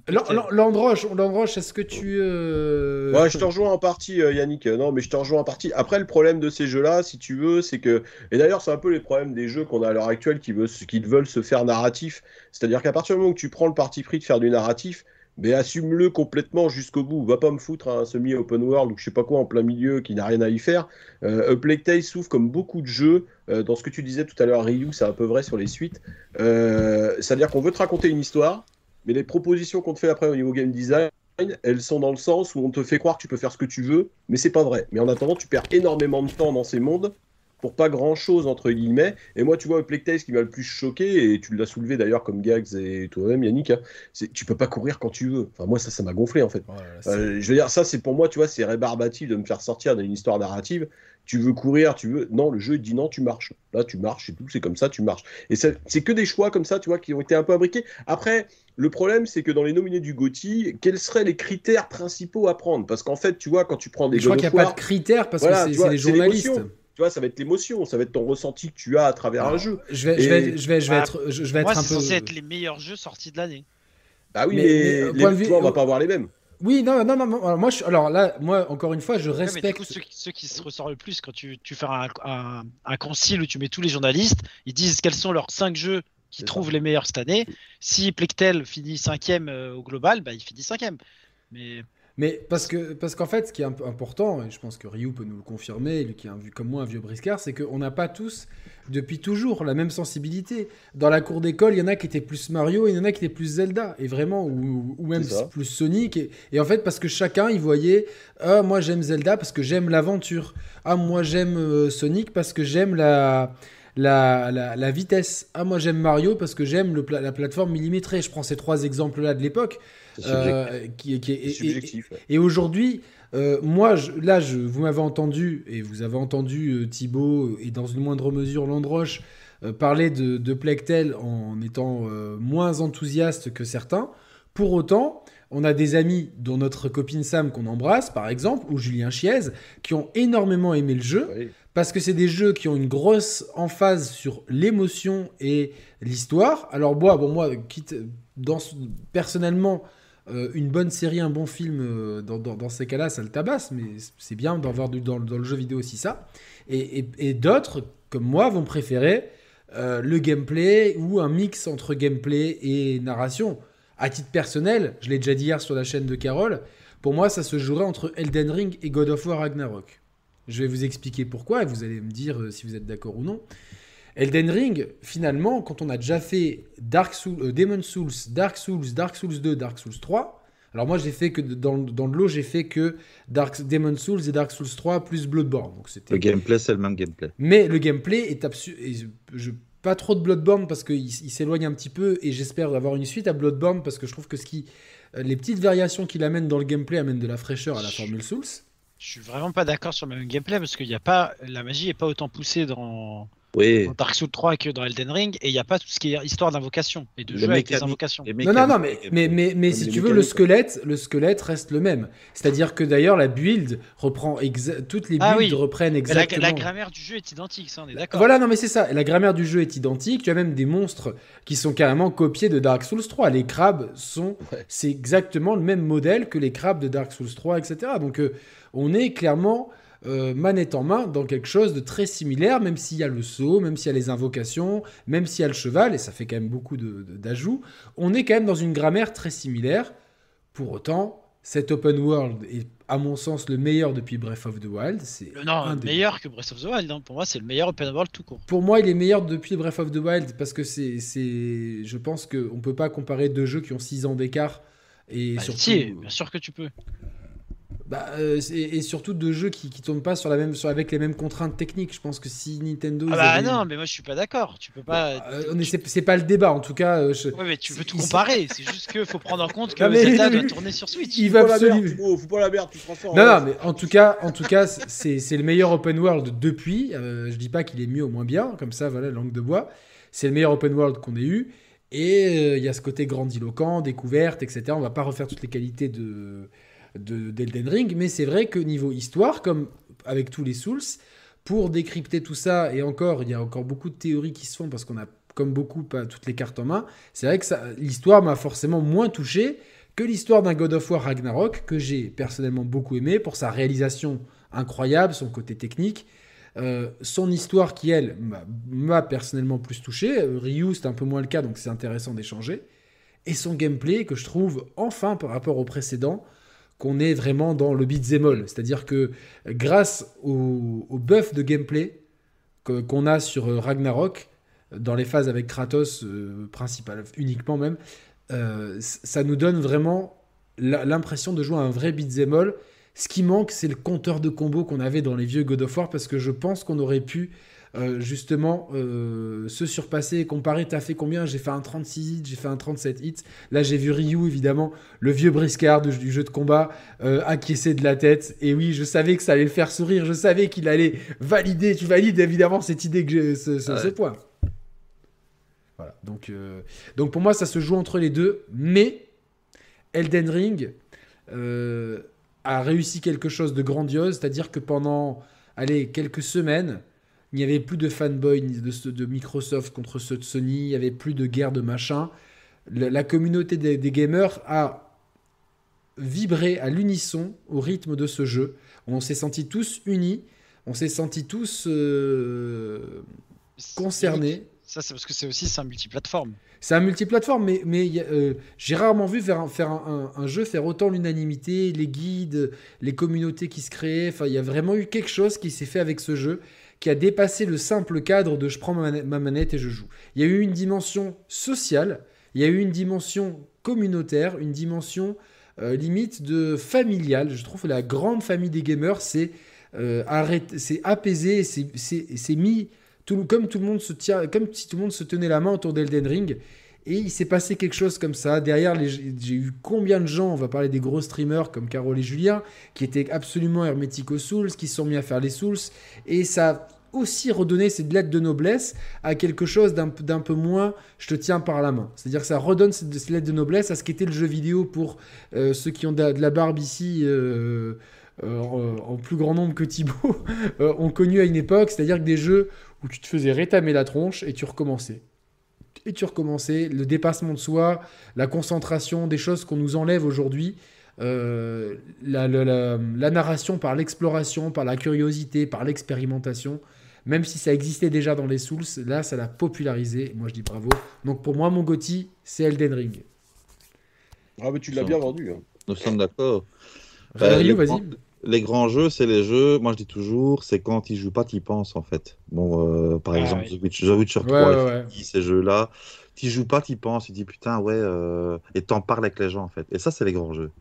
Landroche, est-ce que tu. Euh... Ouais, je te rejoins en partie, euh, Yannick. Non, mais je te rejoins en partie. Après, le problème de ces jeux-là, si tu veux, c'est que. Et d'ailleurs, c'est un peu les problèmes des jeux qu'on a à l'heure actuelle qui, veut... qui veulent se faire narratif. C'est-à-dire qu'à partir du moment où tu prends le parti pris de faire du narratif, mais assume-le complètement jusqu'au bout. Va pas me foutre un semi-open world ou je sais pas quoi en plein milieu qui n'a rien à y faire. Euh, A Plague Tale souffre comme beaucoup de jeux. Euh, dans ce que tu disais tout à l'heure, Ryu, c'est un peu vrai sur les suites. Euh, c'est-à-dire qu'on veut te raconter une histoire, mais les propositions qu'on te fait après au niveau game design, elles sont dans le sens où on te fait croire que tu peux faire ce que tu veux, mais c'est pas vrai. Mais en attendant, tu perds énormément de temps dans ces mondes pour pas grand chose entre guillemets. Et moi, tu vois, Plague Tale, ce qui m'a le plus choqué, et tu l'as soulevé d'ailleurs comme Gags et toi-même, Yannick, hein, c'est tu peux pas courir quand tu veux. Enfin, moi, ça, ça m'a gonflé en fait. Euh, je veux dire, ça, c'est pour moi, tu vois, c'est rébarbatif de me faire sortir d'une histoire narrative. Tu veux courir, tu veux. Non, le jeu il dit non, tu marches. Là, tu marches, c'est tout, c'est comme ça, tu marches. Et c'est que des choix comme ça, tu vois, qui ont été un peu imbriqués. Après, le problème, c'est que dans les nominés du GOTY, quels seraient les critères principaux à prendre? Parce qu'en fait, tu vois, quand tu prends des. Je crois qu'il n'y a pas de critères parce que c'est les journalistes tu vois, ça va être l'émotion, ça va être ton ressenti que tu as à travers un jeu. Je vais, je vais, je vais, je vais ah, être, je, vais être un peu. censé être les meilleurs jeux sortis de l'année. Bah oui, mais, mais, les, on va pas avoir les mêmes. Oui, non, non, non. Alors, moi, je, alors là, moi, encore une fois, je respecte. mais du coup, ceux, ceux, qui se ressortent le plus, quand tu, tu fais un, un, un, concile où tu mets tous les journalistes, ils disent quels sont leurs 5 jeux qui trouvent les meilleurs cette année. Si Plectel finit 5 euh, au global, bah, il finit 5 Mais mais parce que parce qu'en fait, ce qui est important, et je pense que Ryu peut nous le confirmer, lui qui a vu comme moi un vieux briscard, c'est qu'on n'a pas tous, depuis toujours, la même sensibilité. Dans la cour d'école, il y en a qui étaient plus Mario, et il y en a qui étaient plus Zelda, et vraiment, ou, ou même plus Sonic. Et, en fait, parce que chacun, il voyait, ah, moi j'aime Zelda parce que j'aime l'aventure. Ah, moi j'aime euh, Sonic parce que j'aime la la, la, vitesse. Ah, moi j'aime Mario parce que j'aime la plateforme millimétrée. Je prends ces trois exemples-là de l'époque. Euh, qui, qui est, subjectif. Et, aujourd'hui, euh, moi, je, là, je, vous m'avez entendu, et vous avez entendu euh, Thibaut, et dans une moindre mesure Landroche, parler de, de Plectel en étant moins enthousiaste que certains. Pour autant, on a des amis, dont notre copine Sam qu'on embrasse, par exemple, ou Julien Chiez, qui ont énormément aimé le jeu. Parce que c'est des jeux qui ont une grosse emphase sur l'émotion et l'histoire. Alors moi, bon moi, quitte, personnellement, euh, une bonne série, un bon film, euh, dans, ces cas-là, ça le tabasse, mais c'est bien d'avoir dans, dans, le jeu vidéo aussi ça. Et, d'autres, comme moi, vont préférer euh, le gameplay ou un mix entre gameplay et narration. À titre personnel, je l'ai déjà dit hier sur la chaîne de Carole, pour moi, ça se jouerait entre Elden Ring et God of War Ragnarok. Je vais vous expliquer pourquoi et vous allez me dire si vous êtes d'accord ou non. Elden Ring, finalement, quand on a déjà fait Dark Souls, euh, Demon Souls, Dark Souls, Dark Souls 2, Dark Souls 3, alors moi j'ai fait que dans, dans de l'eau, j'ai fait que Dark, Demon Souls et Dark Souls 3 plus Bloodborne. Donc le gameplay, c'est le même gameplay. Mais le gameplay est absolu. Je, pas trop de Bloodborne parce qu'il il, s'éloigne un petit peu et j'espère avoir une suite à Bloodborne parce que je trouve que ce qui, euh, les petites variations qu'il amène dans le gameplay amènent de la fraîcheur à la formule Souls. Je suis vraiment pas d'accord sur le même gameplay parce qu'il y a pas la magie est pas autant poussée dans Oui. dans Dark Souls 3 que dans Elden Ring, et il n'y a pas tout ce qui est histoire d'invocation et de Les jeu avec des invocations. les Non, non, non, mais, mais, mais, mais si tu veux, le squelette, le squelette reste le même. C'est-à-dire que d'ailleurs, la build reprend exa- toutes les builds Ah oui. reprennent la, exactement. la grammaire du jeu est identique, ça on est d'accord. Voilà, non, mais c'est ça. La grammaire du jeu est identique. Tu as même des monstres qui sont carrément copiés de Dark Souls 3. Les crabes sont, Ouais. c'est exactement le même modèle que les crabes de Dark Souls 3, etc. Donc, euh, on est clairement euh, manette en main dans quelque chose de très similaire, même s'il y a le saut, même s'il y a les invocations, même s'il y a le cheval, et ça fait quand même beaucoup d'ajouts. On est quand même dans une grammaire très similaire. Pour autant, cet open world est, à mon sens, le meilleur depuis Breath of the Wild. C'est Le- non, des- meilleur que Breath of the Wild. hein. Pour moi, c'est le meilleur open world tout court. pour moi, il est meilleur depuis Breath of the Wild parce que c'est, c'est, je pense qu'on peut pas comparer deux jeux qui ont 6 ans d'écart et Bah, surtout, si, bien sûr que tu peux. Bah, euh, c'est- et surtout deux jeux qui, qui tournent pas sur la même, sur, avec les mêmes contraintes techniques. Je pense que si Nintendo, Ah bah avaient- non, mais moi je suis pas d'accord. Tu peux pas. Euh, on est- c'est, pas le débat en tout cas. euh, je- Ouais, mais tu peux tout comparer. C'est juste qu'il faut prendre en compte que Non, mais- Zelda doit tourner sur Switch. il Faut va absolument. Thibaut, Faut pas la merde, tu te transformes. Non, non, mais en tout cas, en tout cas, c'est c'est le meilleur open world depuis. Euh, je dis pas qu'il est mieux ou moins bien, comme ça, voilà, langue de bois. C'est le meilleur open world qu'on ait eu. Et euh, il y a ce côté grandiloquent, découverte, etc. On va pas refaire toutes les qualités de de- d'Elden Ring, mais c'est vrai que niveau histoire, comme avec tous les Souls, pour décrypter tout ça, et encore, il y a encore beaucoup de théories qui se font parce qu'on a, comme beaucoup, pas toutes les cartes en main. C'est vrai que l'histoire m'a forcément moins touché que l'histoire d'un God of War Ragnarok, que j'ai personnellement beaucoup aimé pour sa réalisation incroyable, son côté technique. Euh, son histoire qui, elle, m'a- m'a personnellement plus touché. Euh, Ryu, c'est un peu moins le cas, donc c'est intéressant d'échanger. Et son gameplay, que je trouve, enfin, par rapport au précédent, qu'on est vraiment dans le beat'em all. C'est-à-dire que grâce au, au buff de gameplay qu'on a sur euh, Ragnarok, dans les phases avec Kratos, euh, principal, uniquement même, euh, ça nous donne vraiment l'impression de jouer à un vrai beat'em all. Ce qui manque, c'est le compteur de combos qu'on avait dans les vieux God of War, parce que je pense qu'on aurait pu euh, justement euh, se surpasser et comparer. T'as fait combien? J'ai fait un 36 hits, j'ai fait un 37 hits. Là, j'ai vu Ryu, évidemment, le vieux briscard du, du jeu de combat, euh, acquiescer de la tête. Et oui, je savais que ça allait le faire sourire, je savais qu'il allait valider. Tu valides évidemment cette idée, que j'ai- ce, ce- ce Ouais. point. Voilà, donc, euh, donc pour moi, ça se joue entre les deux, mais Elden Ring euh, a réussi quelque chose de grandiose, c'est-à-dire que pendant allez, quelques semaines, il n'y avait plus de fanboy de, de Microsoft contre ceux de Sony, il n'y avait plus de guerre de machin. La, la communauté des, des gamers a vibré à l'unisson au rythme de ce jeu. On s'est sentis tous unis, on s'est sentis tous euh, concernés. Ça, c'est parce que c'est aussi c'est un multiplateforme. C'est un multiplateforme, mais, mais euh, j'ai rarement vu faire, un, faire un, un- un jeu faire autant l'unanimité, les guides, les communautés qui se créaient. Enfin, il y a vraiment eu quelque chose qui s'est fait avec ce jeu, qui a dépassé le simple cadre de je prends ma manette, ma manette et je joue. Il y a eu une dimension sociale, il y a eu une dimension communautaire, une dimension euh, limite de familiale. Je trouve que la grande famille des gamers, c'est euh, apaisé, c'est- mis comme tout le monde se tient, comme si tout le monde se tenait la main autour d'Elden Ring. Et il s'est passé quelque chose comme ça. Derrière, j'ai eu combien de gens, on va parler des gros streamers comme Carole et Julien, qui étaient absolument hermétiques aux Souls, qui se sont mis à faire les Souls. Et ça aussi redonné cette lettre de noblesse à quelque chose d'un peu moins je te tiens par la main. C'est-à-dire que ça redonne cette, cette lettre de noblesse à ce qu'était le jeu vidéo pour euh, ceux qui ont de, la- barbe ici. euh, euh, en, plus grand nombre que Thibaut, ont connu à une époque, c'est-à-dire que des jeux où tu te faisais rétamer la tronche et tu recommençais. Et tu recommençais, le dépassement de soi, la concentration, des choses qu'on nous enlève aujourd'hui, euh, la, la- la- la narration par l'exploration, par la curiosité, par l'expérimentation, même si ça existait déjà dans les Souls, là ça l'a popularisé, moi je dis bravo. Donc pour moi mon Gotti, c'est Elden Ring. Ah, mais tu l'as bien vendu. hein. Nous sommes d'accord. Les, vas-y. Les grands jeux, c'est les jeux, moi je dis toujours, c'est quand ils jouent pas, ils pensent en fait. Bon, euh, par Ah, exemple, oui. The Witcher, The Witcher Ouais, 3, ouais, ouais. FI, ces jeux-là, tu joues pas, tu penses, tu dis putain, ouais, euh, et t'en parles avec les gens en fait. Et ça, c'est les grands jeux.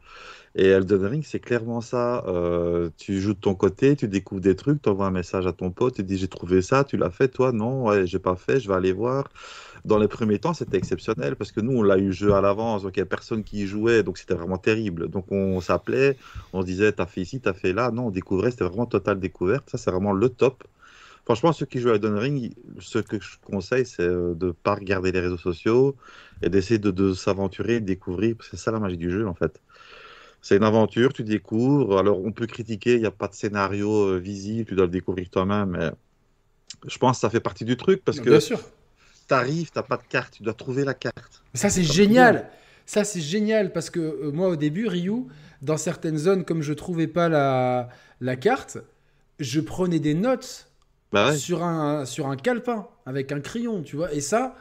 Et Elden Ring, c'est clairement ça. Euh, tu joues de ton côté, tu découvres des trucs, tu envoies un message à ton pote, tu dis j'ai trouvé ça, tu l'as fait, toi? Non, ouais, j'ai pas fait, je vais aller voir. Dans les premiers temps, c'était exceptionnel parce que nous, on l'a eu jeu à l'avance, donc il n'y a personne qui y jouait, donc c'était vraiment terrible. Donc on s'appelait, on se disait t'as fait ici, t'as fait là. Non, on découvrait, c'était vraiment totale découverte. Ça, c'est vraiment le top. Franchement, ceux qui jouent à Elden Ring, ce que je conseille, c'est de ne pas regarder les réseaux sociaux et d'essayer de, de s'aventurer, de découvrir. C'est ça la magie du jeu, en fait. C'est une aventure, tu découvres. Alors, on peut critiquer, il n'y a pas de scénario visible, tu dois le découvrir toi-même, mais je pense que ça fait partie du truc parce que. Bien sûr. T'arrives, t'as pas de carte, tu dois trouver la carte. Ça, c'est génial. Ça, c'est génial parce que euh, moi, au début, Ryu, dans certaines zones, comme je trouvais pas la, la carte, je prenais des notes Bah ouais. sur, un, sur un calepin avec un crayon, tu vois. Et ça,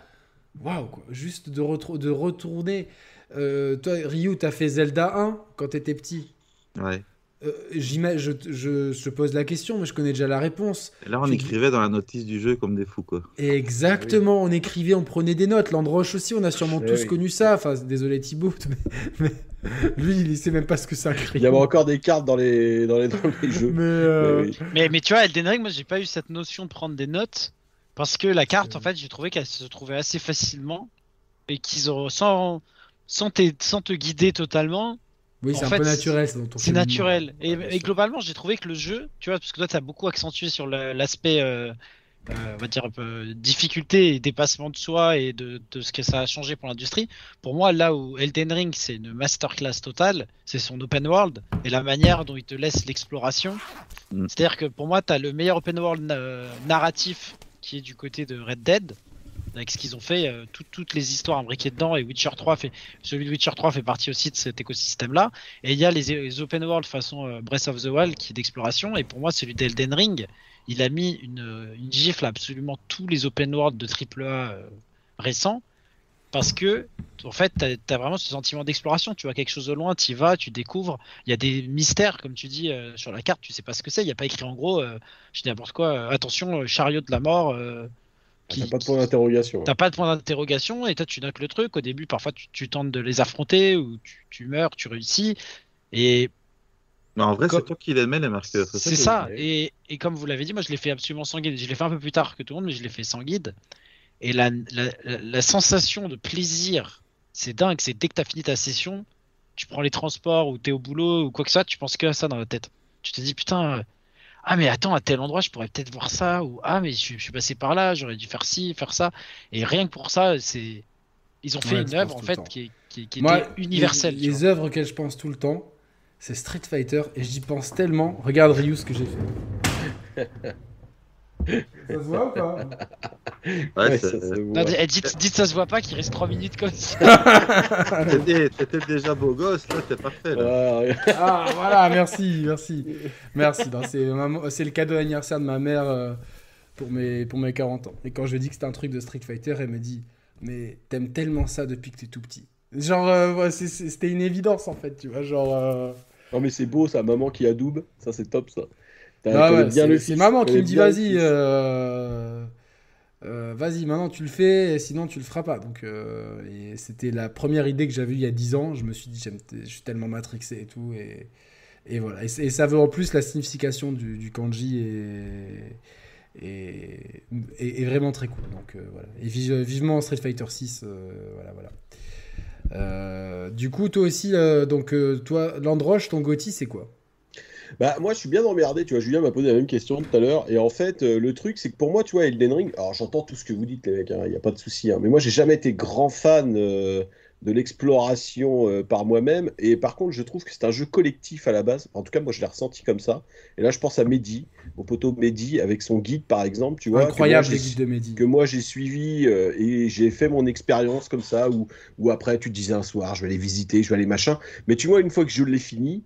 waouh, quoi. Juste de, de retourner. Euh, toi, Ryu, t'as fait Zelda 1 quand t'étais petit. Ouais. Euh, je, je, je pose la question, mais je connais déjà la réponse. Et là, on Tu- écrivait dans la notice du jeu comme des fous, quoi. Et exactement, on écrivait, on prenait des notes. Landroche aussi, on a sûrement Eh tous oui. connu ça. Enfin, désolé Thibaut, mais, mais lui, il sait même pas ce que c'est un Il y avait encore des cartes dans les, dans les, dans les jeux. Mais euh, oui. Mais, mais tu vois, Elden Ring, moi j'ai pas eu cette notion de prendre des notes parce que la carte, en fait, j'ai trouvé qu'elle se trouvait assez facilement et qu'ils ont sans sans, te- sans te guider totalement, oui, c'est un fait, peu naturel. c'est naturel. Et, Ouais, globalement, j'ai trouvé que le jeu, tu vois, parce que toi, t'as beaucoup accentué sur l'aspect, euh, euh, on va dire, un peu difficulté et dépassement de soi et de, de ce que ça a changé pour l'industrie. Pour moi, là où Elden Ring, c'est une masterclass totale, c'est son open world et la manière dont il te laisse l'exploration. Mm. C'est-à-dire que pour moi, tu as le meilleur open world euh, narratif qui est du côté de Red Dead. Avec ce qu'ils ont fait, euh, tout- toutes les histoires imbriquées dedans, et Witcher 3 fait, celui de Witcher 3 fait partie aussi de cet écosystème-là. Et il y a les, les open world façon euh, Breath of the Wild qui est d'exploration, et pour moi, celui d'Elden Ring, il a mis une, une gifle à absolument tous les open world de AAA euh, récents, parce que, en fait, tu as, vraiment ce sentiment d'exploration. Tu vois quelque chose au loin, tu y vas, tu découvres. Il y a des mystères, comme tu dis, euh, sur la carte, tu sais pas ce que c'est. Il n'y a pas écrit en gros, euh, je dis n'importe quoi, euh, attention, euh, chariot de la mort. Qui- T'as pas de point d'interrogation. T'as pas de point d'interrogation et toi tu notes le truc. Au début, parfois tu, tu tentes de les affronter ou tu, tu meurs, tu réussis. Et Mais en vrai, Comme- c'est toi qui les mets, les marqueurs. c'est ça. Et, et comme vous l'avez dit, moi je l'ai fait absolument sans guide. Je l'ai fait un peu plus tard que tout le monde, mais je l'ai fait sans guide. Et la, la, sensation de plaisir, c'est dingue. C'est dès que t'as fini ta session, tu prends les transports ou t'es au boulot ou quoi que ce soit, tu penses que à ça dans la tête. Tu te dis putain. Ah mais attends à tel endroit je pourrais peut-être voir ça ou ah mais je, suis- je suis passé par là j'aurais dû faire ci faire ça et rien que pour ça c'est ils ont fait Ouais, une œuvre en fait qui, est- qui, qui Moi, était universelle Les, les œuvres auxquelles je pense tout le temps, c'est Street Fighter et j'y pense tellement. Regarde Ryu ce que j'ai fait. ça se voit ou pas Ouais, ça se c'est- voit. Non, eh, dites, dites ça se voit pas qu'il reste 3 minutes comme ça. T'étais t'étais déjà beau gosse, là, t'es parfait. Là. Ah. Ah voilà, merci, merci. Merci. non, C'est ma- c'est le cadeau d'anniversaire de ma mère euh, pour, mes, pour mes 40 ans. Et quand je lui ai dit que c'était un truc de Street Fighter, elle me dit Mais t'aimes tellement ça depuis que t'es tout petit. Genre, euh, ouais, c'est- c'est- c'était une évidence en fait, tu vois. Genre. euh, Non, mais c'est beau, ça. Maman qui adoube. Ça, c'est top, ça. Ah ouais, bien c'est- le c'est fils, maman qui me dit vas-y, euh, euh, vas-y, maintenant tu le fais, et sinon tu le feras pas. Donc, euh, et c'était la première idée que j'avais eue il y a 10 ans. Je me suis dit, j'aime- je suis tellement matrixé et tout. Et, et voilà. Et, ça veut en plus la signification du, du kanji et, et, et- et vraiment très cool. Donc voilà. Et vi- vivement Street Fighter 6. voilà, voilà. Du coup, toi aussi, donc toi, Landroche, ton Gotti, c'est quoi? Bah, moi, je suis bien emmerdé. Tu vois, Julien m'a posé la même question tout à l'heure. Et en fait, euh, le truc, c'est que pour moi, tu vois, Elden Ring. Alors, j'entends tout ce que vous dites, les mecs. Il n'y a pas de souci. hein, mais moi, j'ai jamais été grand fan euh, de l'exploration euh, par moi-même. Et par contre, je trouve que c'est un jeu collectif à la base. En tout cas, moi, je l'ai ressenti comme ça. Et là, je pense à Mehdi, au poteau Mehdi, avec son guide, par exemple. Tu vois, Incroyable les guides de Mehdi. que moi j'ai suivi et j'ai fait mon expérience comme ça où, où après tu te disais un soir je vais aller visiter, je vais aller machin. Mais tu vois, une fois que je l'ai fini,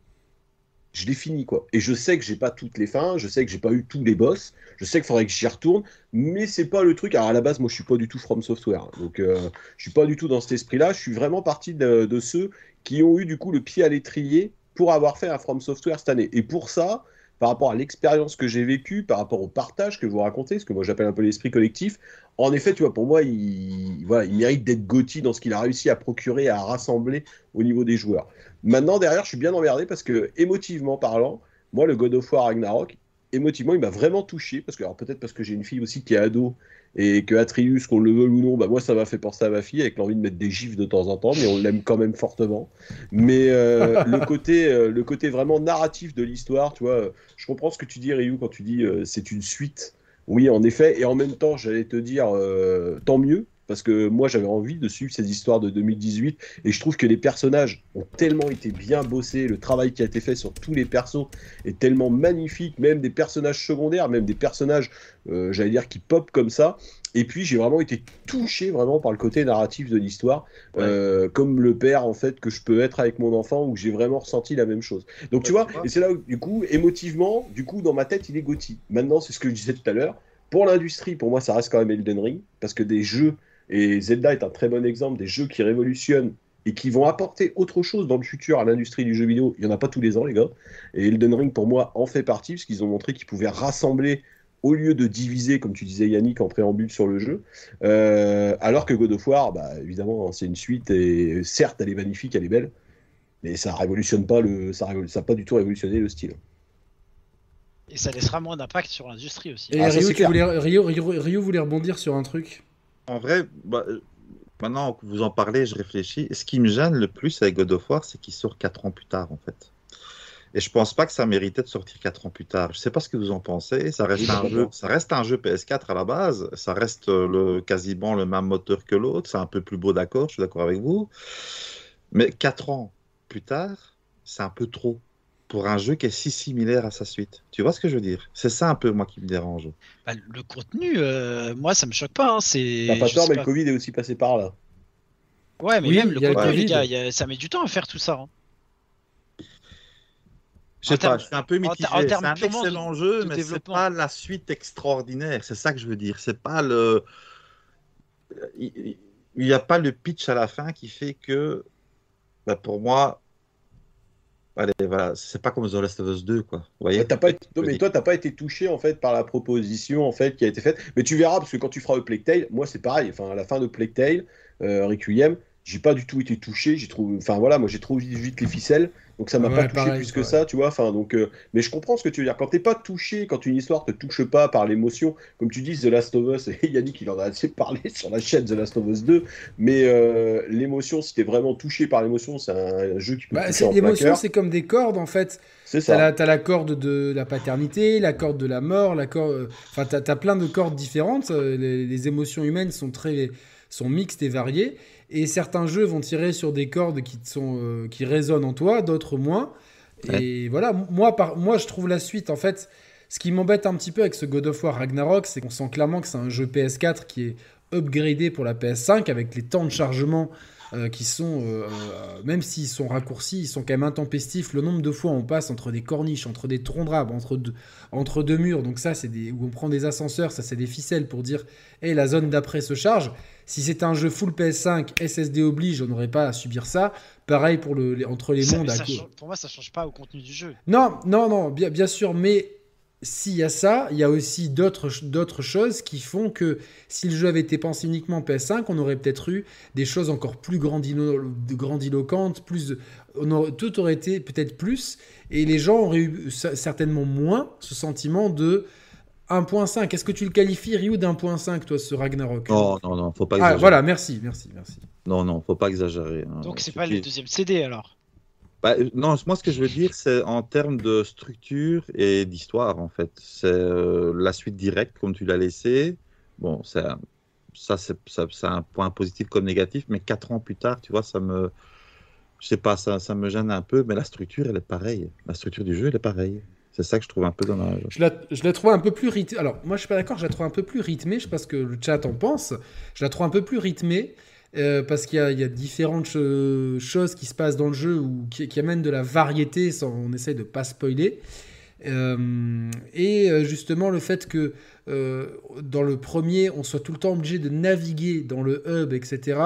je l'ai fini quoi. Et je sais que j'ai pas toutes les fins, je sais que j'ai pas eu tous les boss, je sais qu'il faudrait que j'y retourne, mais c'est pas le truc. Alors à la base, moi je suis pas du tout From Software, donc euh, je suis pas du tout dans cet esprit-là. Je suis vraiment parti de, de ceux qui ont eu du coup le pied à l'étrier pour avoir fait un From Software cette année. Et pour ça, par rapport à l'expérience que j'ai vécue, par rapport au partage que vous racontez, ce que moi j'appelle un peu l'esprit collectif, en effet, tu vois, pour moi, il, voilà, il mérite d'être Gotti dans ce qu'il a réussi à procurer, à rassembler au niveau des joueurs. Maintenant, derrière, je suis bien emmerdé parce que, émotivement parlant, moi, le God of War Ragnarok, émotivement, il m'a vraiment touché. Parce que, alors peut-être parce que j'ai une fille aussi qui est ado et que Atreus, qu'on le veut ou non, bah, moi, ça m'a fait penser à ma fille avec l'envie de mettre des gifs de temps en temps, mais on l'aime quand même fortement. Mais euh, le, côté, euh, le côté vraiment narratif de l'histoire, tu vois, euh, je comprends ce que tu dis, Ryu, quand tu dis euh, c'est une suite Oui, en effet. Et en même temps, j'allais te dire, tant mieux, parce que moi j'avais envie de suivre ces histoires de 2018 et je trouve que les personnages ont tellement été bien bossés, le travail qui a été fait sur tous les persos est tellement magnifique, même des personnages secondaires, même des personnages, euh, j'allais dire, qui pop comme ça. Et puis j'ai vraiment été touché vraiment par le côté narratif de l'histoire, euh, comme le père en fait que je peux être avec mon enfant où j'ai vraiment ressenti la même chose. Donc tu vois, et c'est là où du coup émotivement, du coup dans ma tête il est Gotti. Maintenant c'est ce que je disais tout à l'heure. Pour l'industrie, pour moi ça reste quand même Elden Ring parce que des jeux et Zelda est un très bon exemple des jeux qui révolutionnent et qui vont apporter autre chose dans le futur à l'industrie du jeu vidéo. Il n'y en a pas tous les ans, les gars. Et Elden Ring, pour moi, en fait partie, parce qu'ils ont montré qu'ils pouvaient rassembler au lieu de diviser, comme tu disais Yannick, en préambule sur le jeu. Euh, alors que God of War, bah, évidemment, c'est une suite, et certes, elle est magnifique, elle est belle, mais ça révolutionne pas le, ça, ça pas du tout révolutionné le style. Et ça laissera moins d'impact sur l'industrie aussi. Et ah, Rio, Rio, voulait rebondir sur un truc. En vrai, bah, maintenant que vous en parlez, je réfléchis. Ce qui me gêne le plus avec God of War, c'est qu'il sort 4 ans plus tard, en fait. Et je pense pas que ça méritait de sortir 4 ans plus tard. Je sais pas ce que vous en pensez. Ça reste, un, jeu, ça reste un jeu PS4 à la base. Ça reste euh, le, quasiment le même moteur que l'autre. C'est un peu plus beau, d'accord. Je suis d'accord avec vous. Mais 4 ans plus tard, c'est un peu trop pour un jeu qui est si similaire à sa suite. Tu vois ce que je veux dire? C'est ça un peu moi qui me dérange. Bah, le contenu, euh, moi ça me choque pas. Hein. C'est. T'as pas peur, mais le Covid est aussi passé par là. Ouais, mais même le contenu, ça met du temps à faire tout ça. Hein. Je sais pas, je suis un peu mitigé. C'est un excellent jeu, mais c'est pas la suite extraordinaire. C'est ça que je veux dire. C'est pas le. Il n'y a pas le pitch à la fin qui fait que, bah, pour moi, Allez, voilà, c'est pas comme The Last of Us 2, quoi. Vous voyez pas mais toi, t'as pas été touché en fait par la proposition en fait qui a été faite. Mais tu verras parce que quand tu feras le Plague Tale, moi c'est pareil. Enfin, à la fin de Plague Tale, euh, Requiem, j'ai pas du tout été touché. J'ai trouvé, enfin voilà, moi j'ai trouvé vite les ficelles. Donc ça m'a pas touché plus que ça, tu vois. Enfin donc, euh, mais je comprends ce que tu veux dire. Quand t'es pas touché, quand une histoire te touche pas par l'émotion, comme tu dis The Last of Us, et Yannick il en a assez parlé sur la chaîne The Last of Us 2, mais euh, l'émotion, si t'es vraiment touché par l'émotion, c'est un jeu qui peut. Bah, l'émotion, c'est comme des cordes en fait. C'est ça. T'as la, la corde de la paternité, la corde de la mort, la corde. Euh, enfin, t'as as plein de cordes différentes. Les, les émotions humaines sont très sont mixtes et variées. Et certains jeux vont tirer sur des cordes qui, sont, euh, qui résonnent en toi, d'autres moins. Et voilà, moi, par, moi je trouve la suite, en fait, ce qui m'embête un petit peu avec ce God of War Ragnarok, c'est qu'on sent clairement que c'est un jeu PS4 qui est upgradé pour la PS5 avec les temps de chargement euh, qui sont, euh, même s'ils sont raccourcis, ils sont quand même intempestifs. Le nombre de fois on passe entre des corniches, entre des troncs d'arbres, entre deux, entre deux murs, donc ça c'est des, où on prend des ascenseurs, ça c'est des ficelles pour dire, et la zone d'après se charge. Si c'était un jeu full PS5, SSD oblige, on n'aurait pas à subir ça. Pareil pour le, entre les mondes. pour moi, ça change pas au contenu du jeu. Non, non, non, bien, bien sûr, mais s'il y a ça, il y a aussi d'autres choses qui font que si le jeu avait été pensé uniquement PS5, on aurait peut-être eu des choses encore plus grandiloquentes, plus, tout aurait été peut-être plus, et les gens auraient eu certainement moins ce sentiment de 1.5. Est-ce que tu le qualifies, Ryu, d'1.5, toi, ce Ragnarok? Non, non, non, faut pas ah, exagérer. Ah, voilà, merci, merci, merci. Non, non, faut pas exagérer. Hein. Donc, c'est pas le deuxième CD, alors? Bah, non, moi, ce que je veux dire, c'est en termes de structure et d'histoire, en fait. C'est euh, la suite directe, comme tu l'as laissé. Bon, ça, c'est un point positif comme négatif, mais quatre ans plus tard, tu vois, ça me. Je sais pas, ça, ça me gêne un peu, mais la structure, elle est pareille. La structure du jeu, elle est pareille. C'est ça que je trouve un peu dommage. Je la, je la trouve un peu plus rythmée. Alors, moi, je suis pas d'accord, je la trouve un peu plus rythmée. Je sais pas ce que le chat en pense. Je la trouve un peu plus rythmée. Euh, parce qu'il y, a différentes choses qui se passent dans le jeu ou qui, qui amènent de la variété sans on essaye de pas spoiler. Euh, et euh, justement le fait que euh, dans le premier, on soit tout le temps obligé de naviguer dans le hub, etc.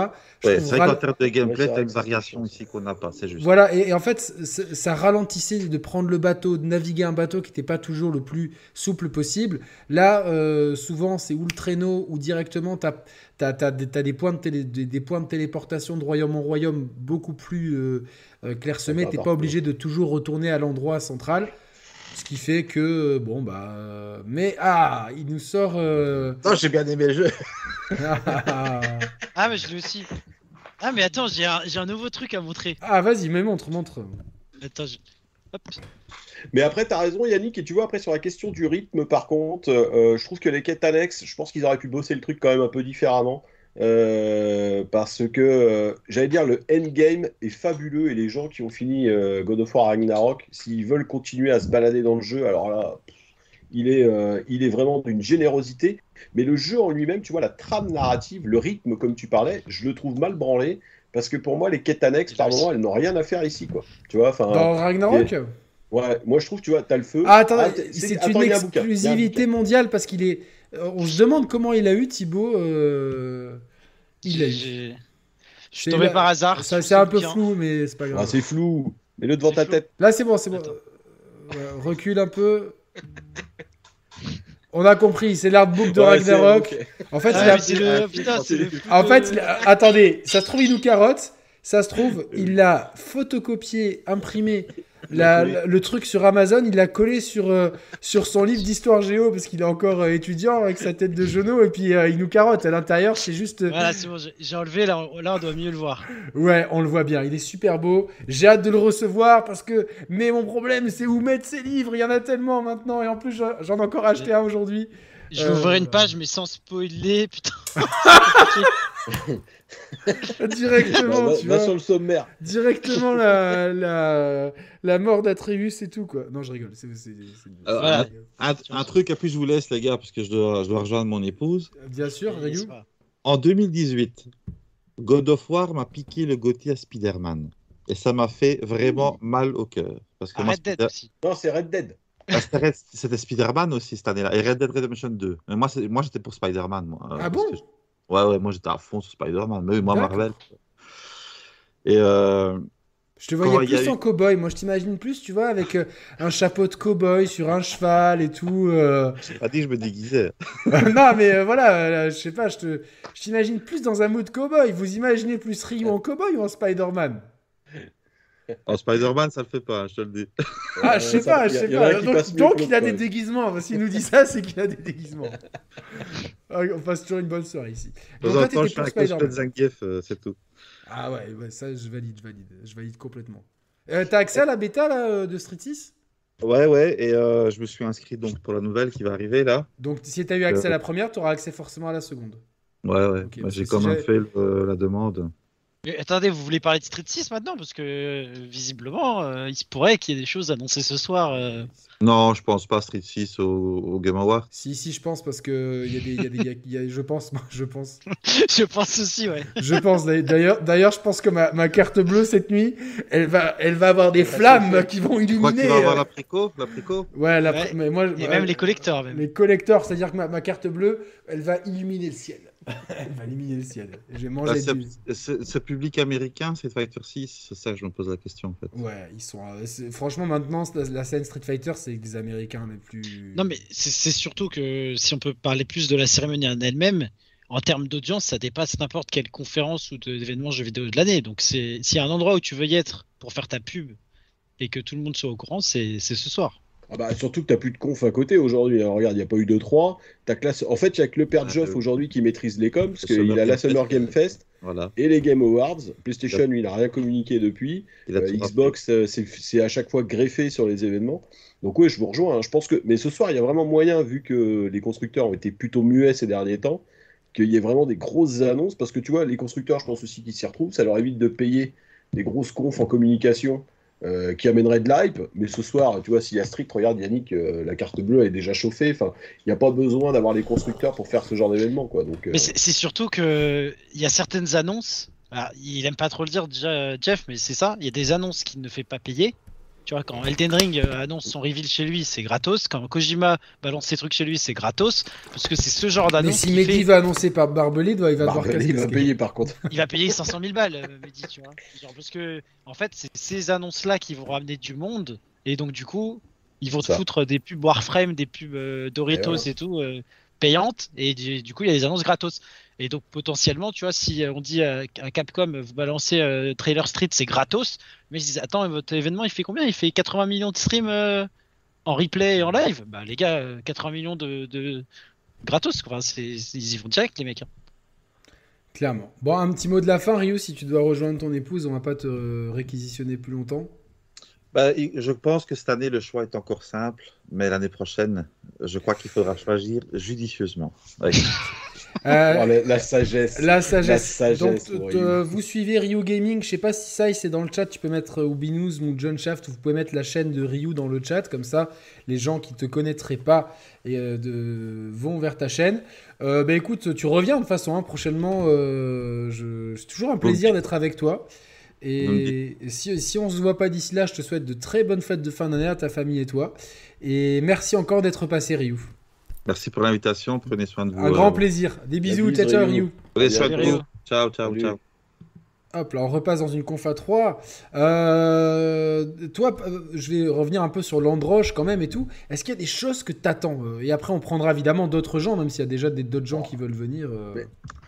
Ouais, c'est vrai qu'en termes de gameplay, tu as une variation ici qu'on n'a pas, c'est juste. Voilà, et, en fait, ça ralentissait de prendre le bateau, de naviguer un bateau qui n'était pas toujours le plus souple possible. Là, souvent, c'est ou le traîneau ou directement, tu as, des, points de des, points de téléportation de royaume en royaume beaucoup plus clairsemés. Tu n'es pas obligé de toujours retourner à l'endroit central. Ce qui fait que, bon, bah. Mais, ah, il nous sort. Euh... Non, j'ai bien aimé le jeu. ah, mais je l'ai aussi. Ah, mais attends, j'ai un, un, nouveau truc à montrer. Ah, vas-y, mais montre, montre. Attends, je... Hop. Mais après, tu as raison, Yannick, et tu vois, après, sur la question du rythme, par contre, euh, je trouve que les quêtes annexes, je pense qu'ils auraient pu bosser le truc quand même un peu différemment. Euh, parce que, euh, j'allais dire, le endgame est fabuleux et les gens qui ont fini God of War Ragnarok, s'ils veulent continuer à se balader dans le jeu, alors là, il est, il est vraiment d'une générosité. Mais le jeu en lui-même, tu vois, la trame narrative, le rythme, comme tu parlais, je le trouve mal branlé. Parce que pour moi, les quêtes annexes, par moment, elles n'ont rien à faire ici, quoi. Tu vois, enfin. Dans Ragnarok? Ouais, moi je trouve, tu vois, t'as le feu. Ah, attends, ah, c'est une exclusivité mondiale parce qu'il est. Euh, on se demande comment il a eu Thibaut. Euh... Il a eu. Je suis tombé par hasard. Ça, c'est un peu flou, mais c'est pas grave. Ah, c'est flou. Mets-le devant ta tête. Là, c'est bon, c'est bon. Euh, recule un peu. On a compris, c'est l'artbook de Ragnarok. En fait, ah, il a... le... Putain, le... En fait, attendez, ça se trouve, il nous carotte. Ça se trouve, il l'a photocopié, imprimé le truc sur Amazon, il l'a collé sur, euh, sur son livre d'histoire géo parce qu'il est encore euh, étudiant avec sa tête de genou et puis euh, il nous carotte. À l'intérieur, c'est juste. Voilà, c'est bon, j'ai enlevé, là, là on doit mieux le voir. Ouais, on le voit bien, il est super beau. J'ai hâte de le recevoir parce que. Mais mon problème, c'est où mettre ses livres? Il y en a tellement maintenant et en plus, j'en ai encore acheté un aujourd'hui. Je vais ouvrir une page, mais sans spoiler, putain. Directement, tu vois. sur le sommaire. Directement la, la, la mort d'Atreus et tout, quoi. Non, je rigole. un, truc, après je vous laisse, les gars, parce que je dois, je dois rejoindre mon épouse. Bien sûr, Ryu. En 2018, God of War m'a piqué le Gauthier à Spider-Man. Et ça m'a fait vraiment mal au cœur. Parce que Red Dead aussi. Non, c'est Red Dead. C'était Spider-Man aussi cette année-là. Et Red Dead Redemption 2. Mais moi, moi j'étais pour Spider-Man. Moi, ah bon? Ouais, ouais, moi j'étais à fond sur Spider-Man. Mais moi, Marvel. Et. Euh... Je te voyais plus en cowboy. Moi, je t'imagine plus, tu vois, avec euh, un chapeau de cowboy sur un cheval et tout. Euh... J'ai pas dit que je me déguisais. non, mais euh, voilà, euh, je sais pas, je te, je t'imagine plus dans un mood cowboy. Vous imaginez plus Ryu en cowboy ou en Spider-Man? En Spider-Man, ça le fait pas, je te le dis. Ah, je sais pas, je sais pas. Donc, il a des déguisements. S'il nous dit ça, c'est qu'il a des déguisements. Ah, on passe toujours une bonne soirée ici. Temps en temps, je euh, c'est tout. Ah ouais, ouais, ça, je valide, je valide. Je valide complètement. Euh, T'as accès à la bêta là, euh, de Street 6 Ouais, ouais, et euh, je me suis inscrit donc pour la nouvelle qui va arriver là. Donc, si tu as eu accès à la première, tu auras accès forcément à la seconde. Ouais, ouais. J'ai quand même fait la demande attendez, vous voulez parler de Street 6 maintenant? Parce que visiblement, euh, il se pourrait qu'il y ait des choses annoncées ce soir. Euh. Non, je pense pas Street 6 au, Game Awards. Si, si, je pense parce que il y a des, y a des y a, je pense, je pense. je pense aussi, ouais. Je pense d'ailleurs, d'ailleurs, je pense que ma, ma, carte bleue cette nuit, elle va, elle va avoir des flammes qui vont illuminer. Tu crois qu'il va avoir la préco, la préco? Ouais, la Mais moi, et même les collecteurs. Même. Les collecteurs, c'est-à-dire que ma, ma carte bleue, elle va illuminer le ciel. Elle va éliminer le ciel. J'ai mangé bah, ce, ce, public américain, Street Fighter 6, c'est ça que je me pose la question en fait. Ouais, ils sont. Euh, franchement, maintenant, la, scène Street Fighter, c'est des Américains les plus. Non, mais c'est surtout que si on peut parler plus de la cérémonie en elle-même, en termes d'audience, ça dépasse n'importe quelle conférence ou d'événement jeux vidéo de l'année. Donc, s'il y a un endroit où tu veux y être pour faire ta pub et que tout le monde soit au courant, c'est ce soir. Ah bah, surtout que tu n'as plus de conf à côté aujourd'hui. regarde, il n'y a pas eu de 3. Classe... En fait, il n'y a que le père de Geoff aujourd'hui qui maîtrise les coms, parce qu'il a la Summer Game Fest et les Game Awards. PlayStation, il n'a rien communiqué depuis. Euh, Xbox, euh, c'est à chaque fois greffé sur les événements. Donc oui, je vous rejoins. Hein. Je pense que... Mais ce soir, il y a vraiment moyen, vu que les constructeurs ont été plutôt muets ces derniers temps, qu'il y ait vraiment des grosses annonces, parce que tu vois, les constructeurs, je pense aussi qu'ils s'y retrouvent. Ça leur évite de payer des grosses confs en communication euh, qui amènerait de l'hype. Mais ce soir, tu vois, s'il y a Street, regarde Yannick, euh, la carte bleue est déjà chauffée. Enfin, il n'y a pas besoin d'avoir les constructeurs pour faire ce genre d'événement, quoi. Euh, Mais c'est surtout que il y a certaines annonces. il aime pas trop le dire Jeff, mais c'est ça. Il y a des annonces qu'il ne fait pas payer. Tu vois, quand Elden Ring euh, annonce son reveal chez lui, c'est gratos. Quand Kojima balance ses trucs chez lui, c'est gratos. Parce que c'est ce genre d'annonce. Mais si Mehdi va annoncer par Barbelé, il va devoir Il va payer par contre. Il va payer 500 000 balles, euh, Mehdi, tu vois. parce que, en fait, c'est ces annonces-là qui vont ramener du monde. Et donc, du coup, ils vont te foutre des pubs Warframe, des pubs euh, Doritos et, tout, payantes. Et du, coup, il y a des annonces gratos. Et donc potentiellement, tu vois, si on dit à, Capcom, vous balancez euh, Trailer Street, c'est gratos, mais ils disent, attends, votre événement, il fait combien? Il fait 80 millions de streams euh, en replay et en live Bah les gars, 80 euh, millions de, gratos, quoi. ils y vont direct, les mecs. Hein. Clairement. Bon, un petit mot de la fin, Ryu, si tu dois rejoindre ton épouse, on va pas te réquisitionner plus longtemps. Bah, je pense que cette année, le choix est encore simple, mais l'année prochaine, je crois qu'il faudra choisir judicieusement. Euh, la, sagesse. La sagesse. Donc, vous suivez Ryu Gaming. Je sais pas si ça, c'est dans le chat. Tu peux mettre Ubinuz ou John Shaft. Vous pouvez mettre la chaîne de Ryu dans le chat. Comme ça, les gens qui te connaîtraient pas et, euh, de, vont vers ta chaîne. Euh, bah, écoute, tu reviens de toute façon. Hein, prochainement, je... c'est toujours un plaisir d'être avec toi. Et si, si on se voit pas d'ici là, je te souhaite de très bonnes fêtes de fin d'année à ta famille et toi. Et merci encore d'être passé, Ryu. Merci pour l'invitation. Prenez soin de vous. Un grand euh, plaisir. Des bisous, ciao, Ryu. Prenez soin de vous. Ciao, ciao, ciao. Hop là, on repasse dans une conf à 3. Euh, toi, euh, je vais revenir un peu sur l'Androche quand même et tout. Est-ce qu'il y a des choses que tu attends Et après, on prendra évidemment d'autres gens, même s'il y a déjà d'autres gens qui veulent venir.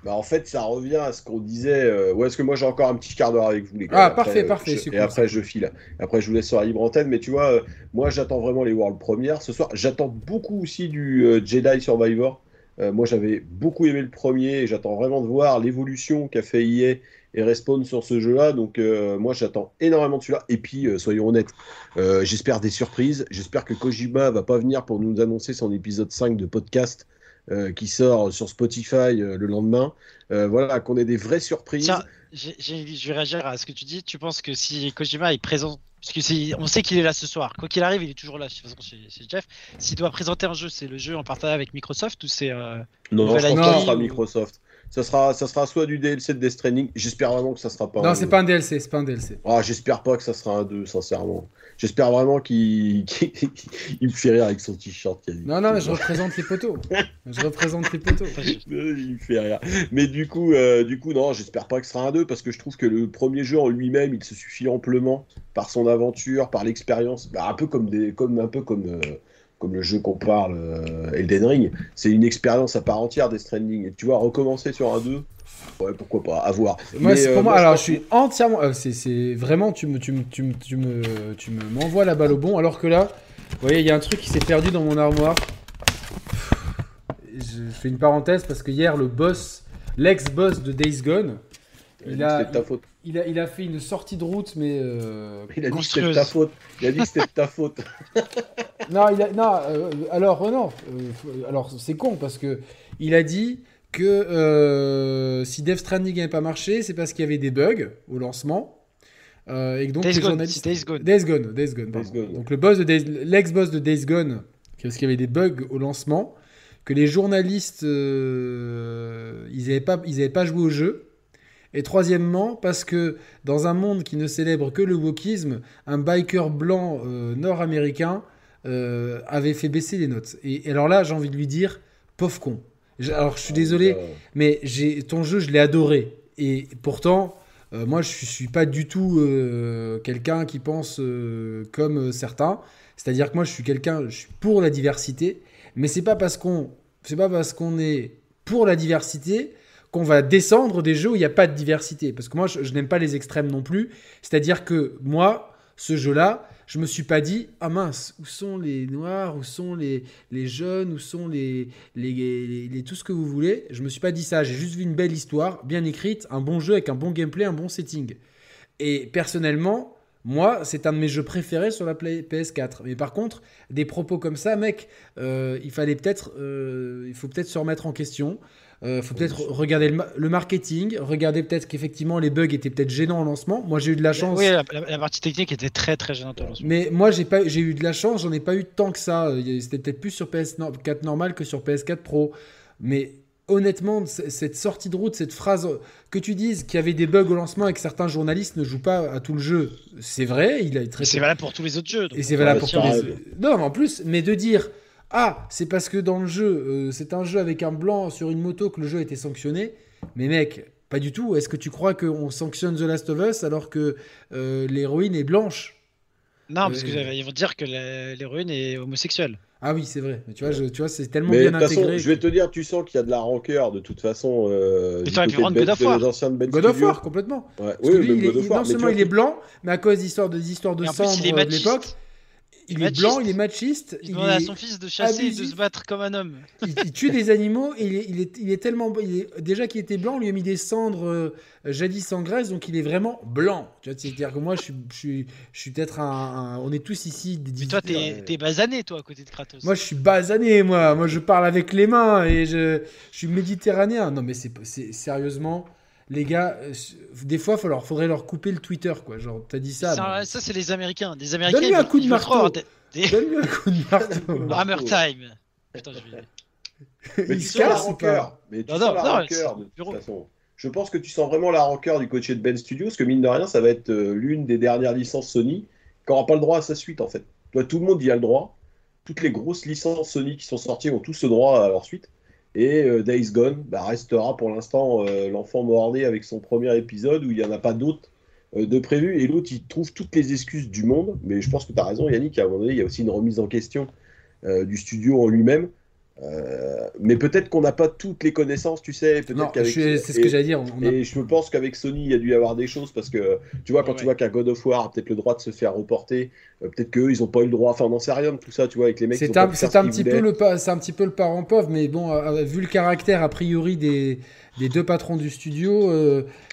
Bah en fait, ça revient à ce qu'on disait. Euh... Ouais, est-ce que moi j'ai encore un petit quart d'heure avec vous, les gars? Ah, parfait, parfait. et après, je file. Après, je vous laisse sur la libre antenne. Mais tu vois, moi, j'attends vraiment les World Premières ce soir. J'attends beaucoup aussi du Jedi Survivor. moi, j'avais beaucoup aimé le premier et j'attends vraiment de voir l'évolution qu'a fait EA et Respawn sur ce jeu-là. Donc euh, moi j'attends énormément de celui-là. Et puis euh, soyons honnêtes, euh, j'espère des surprises. J'espère que Kojima va pas venir pour nous annoncer son épisode 5 de podcast qui sort sur Spotify le lendemain. voilà, qu'on ait des vraies surprises. Tiens, je vais réagir à ce que tu dis. Tu penses que si Kojima est présent parce que on sait qu'il est là ce soir. Quoi qu'il arrive, il est toujours là. De toute façon, c'est Jeff. S'il doit présenter un jeu, c'est le jeu en partenariat avec Microsoft ou c'est Non, non, je pense que sera Microsoft ça sera, ça sera soit du DLC de Death Stranding. J'espère vraiment que ça sera pas. Non, c'est pas un DLC, c'est pas un DLC. Ah, j'espère pas que ça sera un 2, sincèrement. J'espère vraiment qu'il me fait rire avec son t-shirt. Non, non, mais je représente les poteaux. je représente les poteaux. il me fait rire. Mais du coup, euh, du coup, non, j'espère pas que ce sera un 2 parce que je trouve que le premier jeu en lui-même, il se suffit amplement par son aventure, par l'expérience, bah, un peu comme des, comme un peu comme. Euh, comme le jeu qu'on parle, euh, Elden Ring, c'est une expérience à part entière des Stranding. Et tu vois, recommencer sur un 2, ouais, pourquoi pas, à voir. Moi, pour euh, moi, alors je suis entièrement. Euh, c'est vraiment, tu me, tu me, tu me, tu me, tu m'envoies la balle au bon, alors que là, vous voyez, il y a un truc qui s'est perdu dans mon armoire. Je fais une parenthèse parce que hier, le boss, l'ex-boss de Days Gone, il a, ta faute. Il, a, il a fait une sortie de route, mais. Euh, il a dit que c'était ta faute. Il a dit que c'était ta faute. non, il a, non euh, alors, euh, non. alors, c'est con parce que il a dit que si Death Stranding n'avait pas marché, c'est parce qu'il y avait des bugs au lancement. et donc, Days, Gone, Days Gone. Days Gone. Days Gone, Donc, le boss de l'ex-boss de Days Gone, parce qu'il y avait des bugs au lancement, que les journalistes, ils n'avaient pas, ils pas joué au jeu. Et troisièmement, parce que dans un monde qui ne célèbre que le wokisme, un biker blanc euh, nord-américain euh, avait fait baisser les notes. Et, alors là, j'ai envie de lui dire, pauvre con. Alors je suis désolé, mais j'ai ton jeu, je l'ai adoré. Et pourtant, euh, moi, je suis pas du tout quelqu'un qui pense comme certains. C'est-à-dire que moi, je suis quelqu'un, je suis pour la diversité, mais c'est pas parce qu'on, c'est pas parce qu'on est pour la diversité qu'on va descendre des jeux où il n'y a pas de diversité. Parce que moi, je, n'aime pas les extrêmes non plus. C'est-à-dire que moi, ce jeu-là, je me suis pas dit ah mince où sont les noirs où sont les, les jeunes où sont les les, les, tout ce que vous voulez je me suis pas dit ça j'ai juste vu une belle histoire bien écrite un bon jeu avec un bon gameplay un bon setting et personnellement moi, c'est un de mes jeux préférés sur la PS4. Mais par contre, des propos comme ça, mec, euh, il fallait peut-être, euh, il faut peut-être se remettre en question. Euh, faut peut-être regarder le, marketing, regarder peut-être qu'effectivement les bugs étaient peut-être gênants au lancement. Moi j'ai eu de la chance. Oui, la, partie technique était très très gênante au lancement. Mais moi j'ai pas, j'ai eu de la chance, j'en ai pas eu tant que ça. C'était peut-être plus sur PS4 normal que sur PS4 Pro. Mais honnêtement, cette sortie de route, cette phrase que tu dises qu'il y avait des bugs au lancement et que certains journalistes ne jouent pas à tout le jeu, c'est vrai. Il a très. C'est valable pour tous les autres jeux. Et c'est valable pour tous les. Non, mais en plus, mais de dire ah, c'est parce que dans le jeu, euh, c'est un jeu avec un blanc sur une moto que le jeu a été sanctionné. Mais mec, pas du tout. Est-ce que tu crois qu'on sanctionne The Last of Us alors que euh, l'héroïne est blanche? Non, parce qu'ils euh, vont dire que l'héroïne est homosexuelle. Ah oui, c'est vrai. Mais tu vois, tu vois c'est tellement bien intégré. je vais te dire, tu sens qu'il y a de la rancœur de toute façon. Euh, tu aurais pu prendre God of War. God of War, complètement. Ouais. Oui, lui, il est, non seulement il est blanc, mais à cause d'histoires de, histoires de sang de l'époque il est blanc, il est machiste. Il, demande à son fils de chasser et de se battre comme un homme. Il, tue des animaux et il est, il est, tellement. Il est, déjà qu'il était blanc, on lui a mis des cendres euh, jadis en Grèce, donc il est vraiment blanc. Tu vois, c'est-à-dire que moi, je suis, je suis, je suis peut-être un, On est tous ici. Mais toi, t'es es basané, toi, à côté de Kratos. Moi, je suis basané, moi. Moi, je parle avec les mains et je, je suis méditerranéen. Non, mais c'est sérieusement les gars, euh, des fois, il leur, faudrait leur couper le Twitter, quoi. Genre, t'as dit ça. Ça, ça c'est les Américains. Des Américains. Donne-lui un coup de marteau. Donne-lui un coup de marteau. Hammer time. Putain, je vais... Mais tu sens la rancœur. Mais tu sens la rancœur, de toute façon. Je pense que tu sens vraiment la rancœur du coach de Ben Studios, parce que mine de rien, ça va être euh, l'une des dernières licences Sony qui n'aura pas le droit à sa suite, en fait. Toi, tout le monde y a le droit. Toutes les grosses licences Sony qui sont sorties ont tous ce droit à leur suite. Et euh, Days Gone bah, restera pour l'instant euh, l'enfant mort avec son premier épisode où il n'y en a pas d'autres euh, de prévu. Et l'autre, il trouve toutes les excuses du monde. Mais je pense que tu as raison, Yannick, à un moment donné, il y a aussi une remise en question du studio en lui-même. Euh, mais peut-être qu'on n'a pas toutes les connaissances, tu sais. Peut-être c'est ce que j'allais dire. Et je pense qu'avec Sony, il y a dû y avoir des choses parce que tu vois, quand tu vois qu'un God of War a peut-être le droit de se faire reporter, euh, peut-être qu'eux, ils n'ont pas eu le droit. Enfin, on n'en sait rien de tout ça, tu vois, avec les mecs. C'est un, un petit peu le, c'est un petit peu le parent pauvre, mais bon, euh, vu le caractère a priori des, des deux patrons du studio,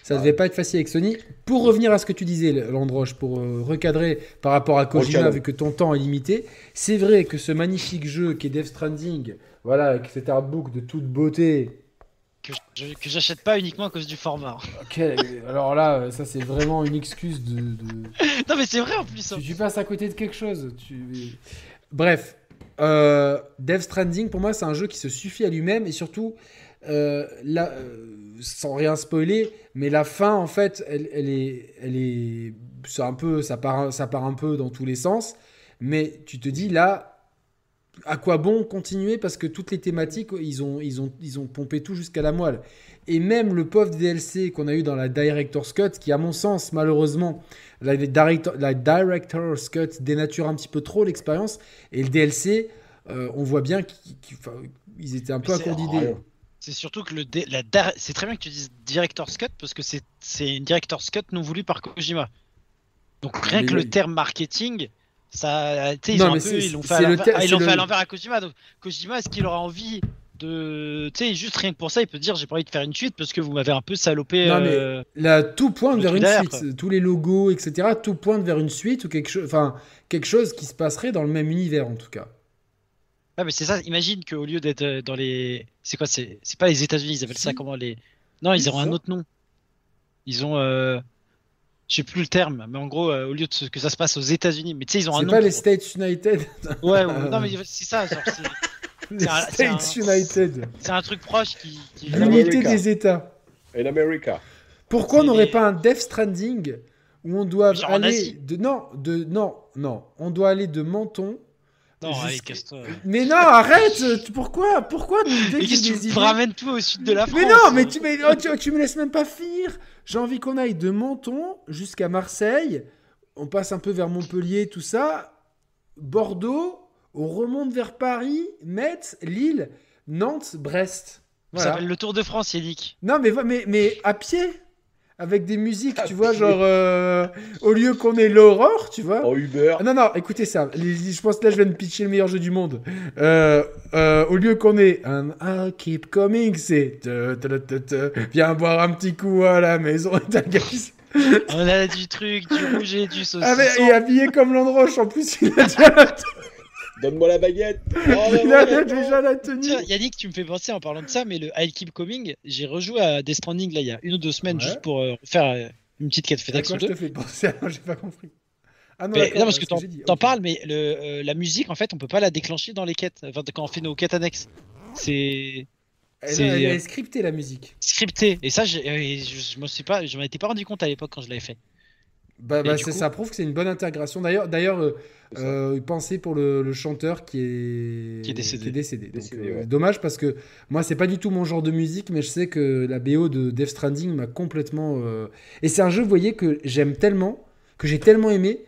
ça ne devait pas être facile avec Sony. Pour revenir à ce que tu disais, Landroche, pour recadrer par rapport à Kojima, vu que ton temps est limité, c'est vrai que ce magnifique jeu qui est Death Stranding voilà, avec cet artbook de toute beauté. Que j'achète pas uniquement à cause du format. Ok, alors là, ça c'est vraiment une excuse de. non, mais c'est vrai en plus. Tu, tu, passes à côté de quelque chose. Tu... Bref, euh, Death Stranding, pour moi, c'est un jeu qui se suffit à lui-même et surtout, euh, là, euh, sans rien spoiler, mais la fin, en fait, elle, elle est. Elle est c'est un peu, ça part, ça part un peu dans tous les sens, mais tu te dis là, à quoi bon continuer parce que toutes les thématiques, ils ont, ils ont, ils ont pompé tout jusqu'à la moelle. Et même le pauvre DLC qu'on a eu dans la Director's Cut, qui à mon sens, malheureusement, la, Director's Cut dénature un petit peu trop l'expérience. Et le DLC, euh, on voit bien qu'ils étaient un peu à court d'idées. C'est surtout que le c'est très bien que tu dises Director's Cut parce que c'est une Director's Cut non voulue par Kojima. Donc rien que le terme marketing, ça, ils l'ont fait, à, fait à l'envers à Kojima. Donc, Kojima, est-ce qu'il aura envie de, tu sais, juste rien que pour ça, il peut dire j'ai pas envie de faire une suite parce que vous m'avez un peu salopé. Non, mais euh, là, tout pointe vers une suite. Tous les logos, etc. Tout pointe vers une suite ou quelque chose, enfin, quelque chose qui se passerait dans le même univers en tout cas. Ah, mais c'est ça. Imagine qu'au lieu d'être euh, dans les, c'est quoi, c'est, c'est pas les États-Unis, ils appellent ça comment les. Non, ils auront un autre nom. Ils ont. Euh je sais plus le terme, mais en gros, euh, au lieu de que ça se passe aux États-Unis, mais tu sais, ils ont un nom. C'est pas les States United Ouais, non, mais c'est ça. Genre, les States United. C'est un truc proche qui. qui... L'unité des États. Et America. Pourquoi on n'aurait pas un Death Stranding où on doit aller de non de non non on doit aller de Menton non, allez, casse-toi. Mais non, arrête Pourquoi Pourquoi Mais qu'est-ce tu ramènes tout au sud de la France Mais non, mais tu, mais, oh, tu, tu, me laisses même pas finir j'ai envie qu'on aille de Menton jusqu'à Marseille. On passe un peu vers Montpellier, tout ça. Bordeaux. On remonte vers Paris, Metz, Lille, Nantes, Brest. Ça s'appelle le Tour de France, Yannick. Non, mais, mais, mais à pied avec des musiques, tu vois, genre euh, au lieu qu'on ait l'aurore, tu vois. En Uber. Non, non, écoutez ça. Je pense que là, je viens de pitcher le meilleur jeu du monde. Euh, euh, au lieu qu'on ait un I keep coming, c'est viens boire un petit coup à la maison. On a du truc, du rouge et du saucisson. Ah, mais, et habillé comme Landroche en plus, il a déjà Donne-moi la baguette. Oh, il a déjà la tenue. Yannick, tu me fais penser en parlant de ça, mais le I Keep Coming, j'ai rejoué à Death Stranding là il y a une ou deux semaines juste pour euh, faire euh, une petite quête FedEx. Pourquoi je te fais penser? À... J'ai pas compris. Ah non, non parce que t'en en parles, mais le, euh, la musique en fait, on peut pas la déclencher dans les quêtes, enfin, quand on fait nos quêtes annexes. C'est. Elle, elle, est scriptée la musique. Scriptée. Et ça, je, je, me suis pas, je m'en étais pas rendu compte à l'époque quand je l'avais fait. Bah, bah ça prouve que c'est une bonne intégration. D'ailleurs, d'ailleurs, euh, euh pensez pour le, chanteur qui est qui est décédé. Qui est décédé. Euh, dommage parce que moi c'est pas du tout mon genre de musique, mais je sais que la BO de Death Stranding m'a complètement. Et c'est un jeu, vous voyez, que j'aime tellement, que j'ai tellement aimé.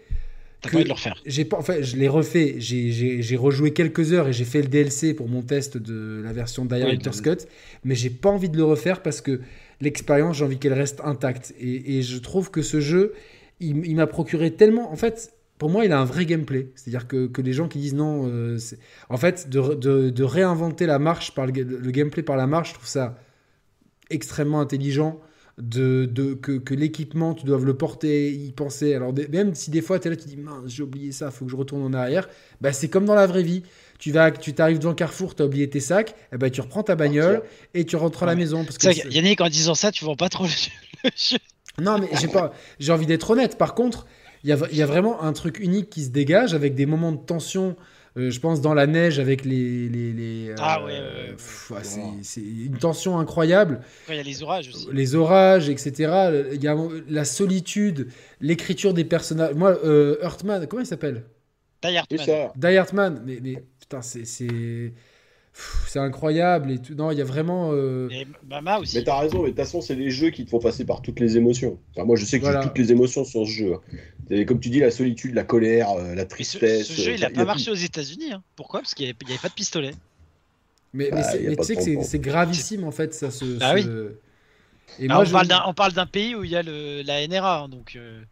T'as pas envie de le refaire J'ai pas, enfin, je l'ai refait. J'ai rejoué quelques heures et j'ai fait le DLC pour mon test de la version Director's Cut, mais j'ai pas envie de le refaire parce que l'expérience, j'ai envie qu'elle reste intacte. Et, et je trouve que ce jeu il, m'a procuré tellement. En fait, pour moi, il a un vrai gameplay. C'est-à-dire que, que, les gens qui disent non, euh, en fait, de, de, de, réinventer la marche par le, le, gameplay par la marche, je trouve ça extrêmement intelligent. De, de que, que l'équipement, tu dois le porter, y penser. Alors, même si des fois, tu es là, tu dis, mince, j'ai oublié ça, faut que je retourne en arrière. Bah, c'est comme dans la vraie vie. Tu vas, tu t'arrives devant Carrefour, tu as oublié tes sacs, et eh ben, tu reprends ta bagnole et tu rentres à la maison. Parce que Yannick, en disant ça, tu vends pas trop le jeu. Non, mais j'ai pas, j'ai envie d'être honnête. Par contre, il y, y a, vraiment un truc unique qui se dégage avec des moments de tension. Euh, je pense dans la neige avec les. les, les ah euh, ouais, c'est une tension incroyable. Il y a les orages aussi. Les orages, etc. Il y a la solitude, l'écriture des personnages. Moi, euh, Hurtman, comment il s'appelle? Die Hartman. Die Hartman, mais, mais putain, c'est c'est incroyable et tout. Non, il y a vraiment. Euh... Et Mama aussi. Mais t'as raison, mais de toute façon, c'est des jeux qui te font passer par toutes les émotions. Enfin, moi, je sais que j'ai toutes les émotions sur ce jeu. Et comme tu dis, la solitude, la colère, euh, la tristesse. Ce, jeu, il a pas marché aux États-Unis. Hein. Pourquoi? Parce qu'il n'y avait, pas de pistolet. Mais, bah, mais, tu sais que c'est gravissime en fait, ça se. Ah oui. Et bah, moi, on, parle d'un pays où il y a le, la NRA, hein, donc. Euh,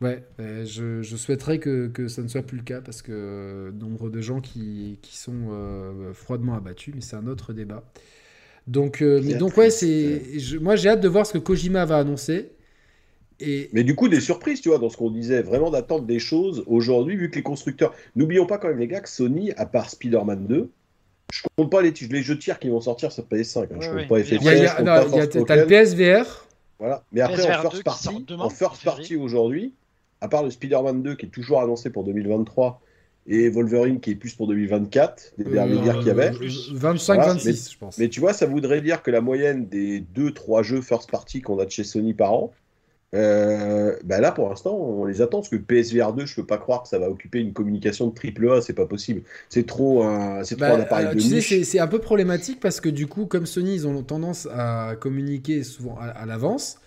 Ouais, euh, je, je, souhaiterais que, que, ça ne soit plus le cas parce que euh, nombre de gens qui, qui sont euh, froidement abattus, mais c'est un autre débat. Donc, mais donc ouais, c'est moi j'ai hâte de voir ce que Kojima va annoncer. Et... Mais du coup, des surprises, tu vois, dans ce qu'on disait, vraiment d'attendre des choses aujourd'hui, vu que les constructeurs. N'oublions pas quand même, les gars, que Sony, à part Spider-Man 2, je compte pas les, les jeux tiers qui vont sortir sur PS5. Hein, je compte pas FF. T'as le PSVR. Voilà, mais après, en first party, en first party aujourd'hui, à part le Spider-Man 2 qui est toujours annoncé pour 2023 et Wolverine qui est plus pour 2024, des derniers euh, qu'il y avait. 25-26, je pense. Mais tu vois, ça voudrait dire que la moyenne des 2-3 jeux first party qu'on a de chez Sony par an, euh, bah là pour l'instant on les attend parce que PSVR 2 je peux pas croire que ça va occuper une communication de triple A c'est pas possible c'est trop un c'est trop bah, un appareil euh, de tu sais c'est un peu problématique parce que du coup comme Sony ils ont tendance à communiquer souvent à l'avance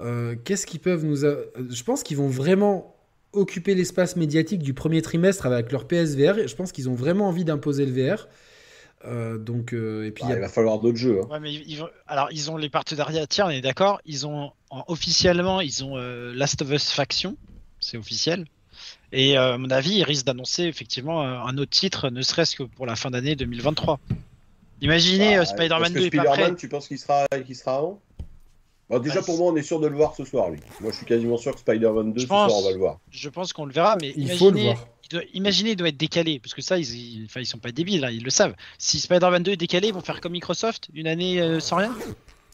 euh, qu'est-ce qu'ils peuvent nous. Je pense qu'ils vont vraiment occuper l'espace médiatique du premier trimestre avec leur PSVR. Et je pense qu'ils ont vraiment envie d'imposer le VR. Euh, donc, euh, et puis, bah, il va falloir d'autres jeux. Hein. mais ils vont... Alors, ils ont les partenariats. Tiens, on est d'accord. Ils ont officiellement, ils ont Last of Us Faction, c'est officiel. Et à mon avis, ils risquent d'annoncer effectivement un autre titre, ne serait-ce que pour la fin d'année 2023. Imaginez bah, Spider-Man 2 Spider pas Tu penses qu'il sera, qu'il sera avant déjà, pour moi, on est sûr de le voir ce soir, lui. Moi, je suis quasiment sûr que Spider-Man 2, ce soir, on va le voir. Je pense qu'on le verra, mais il faut le voir. Il doit, imaginez, il doit être décalé, parce que ça, ils, enfin, ils sont pas débiles, là, ils le savent. Si Spider-Man 2 est décalé, ils vont faire comme Microsoft, une année euh, sans rien?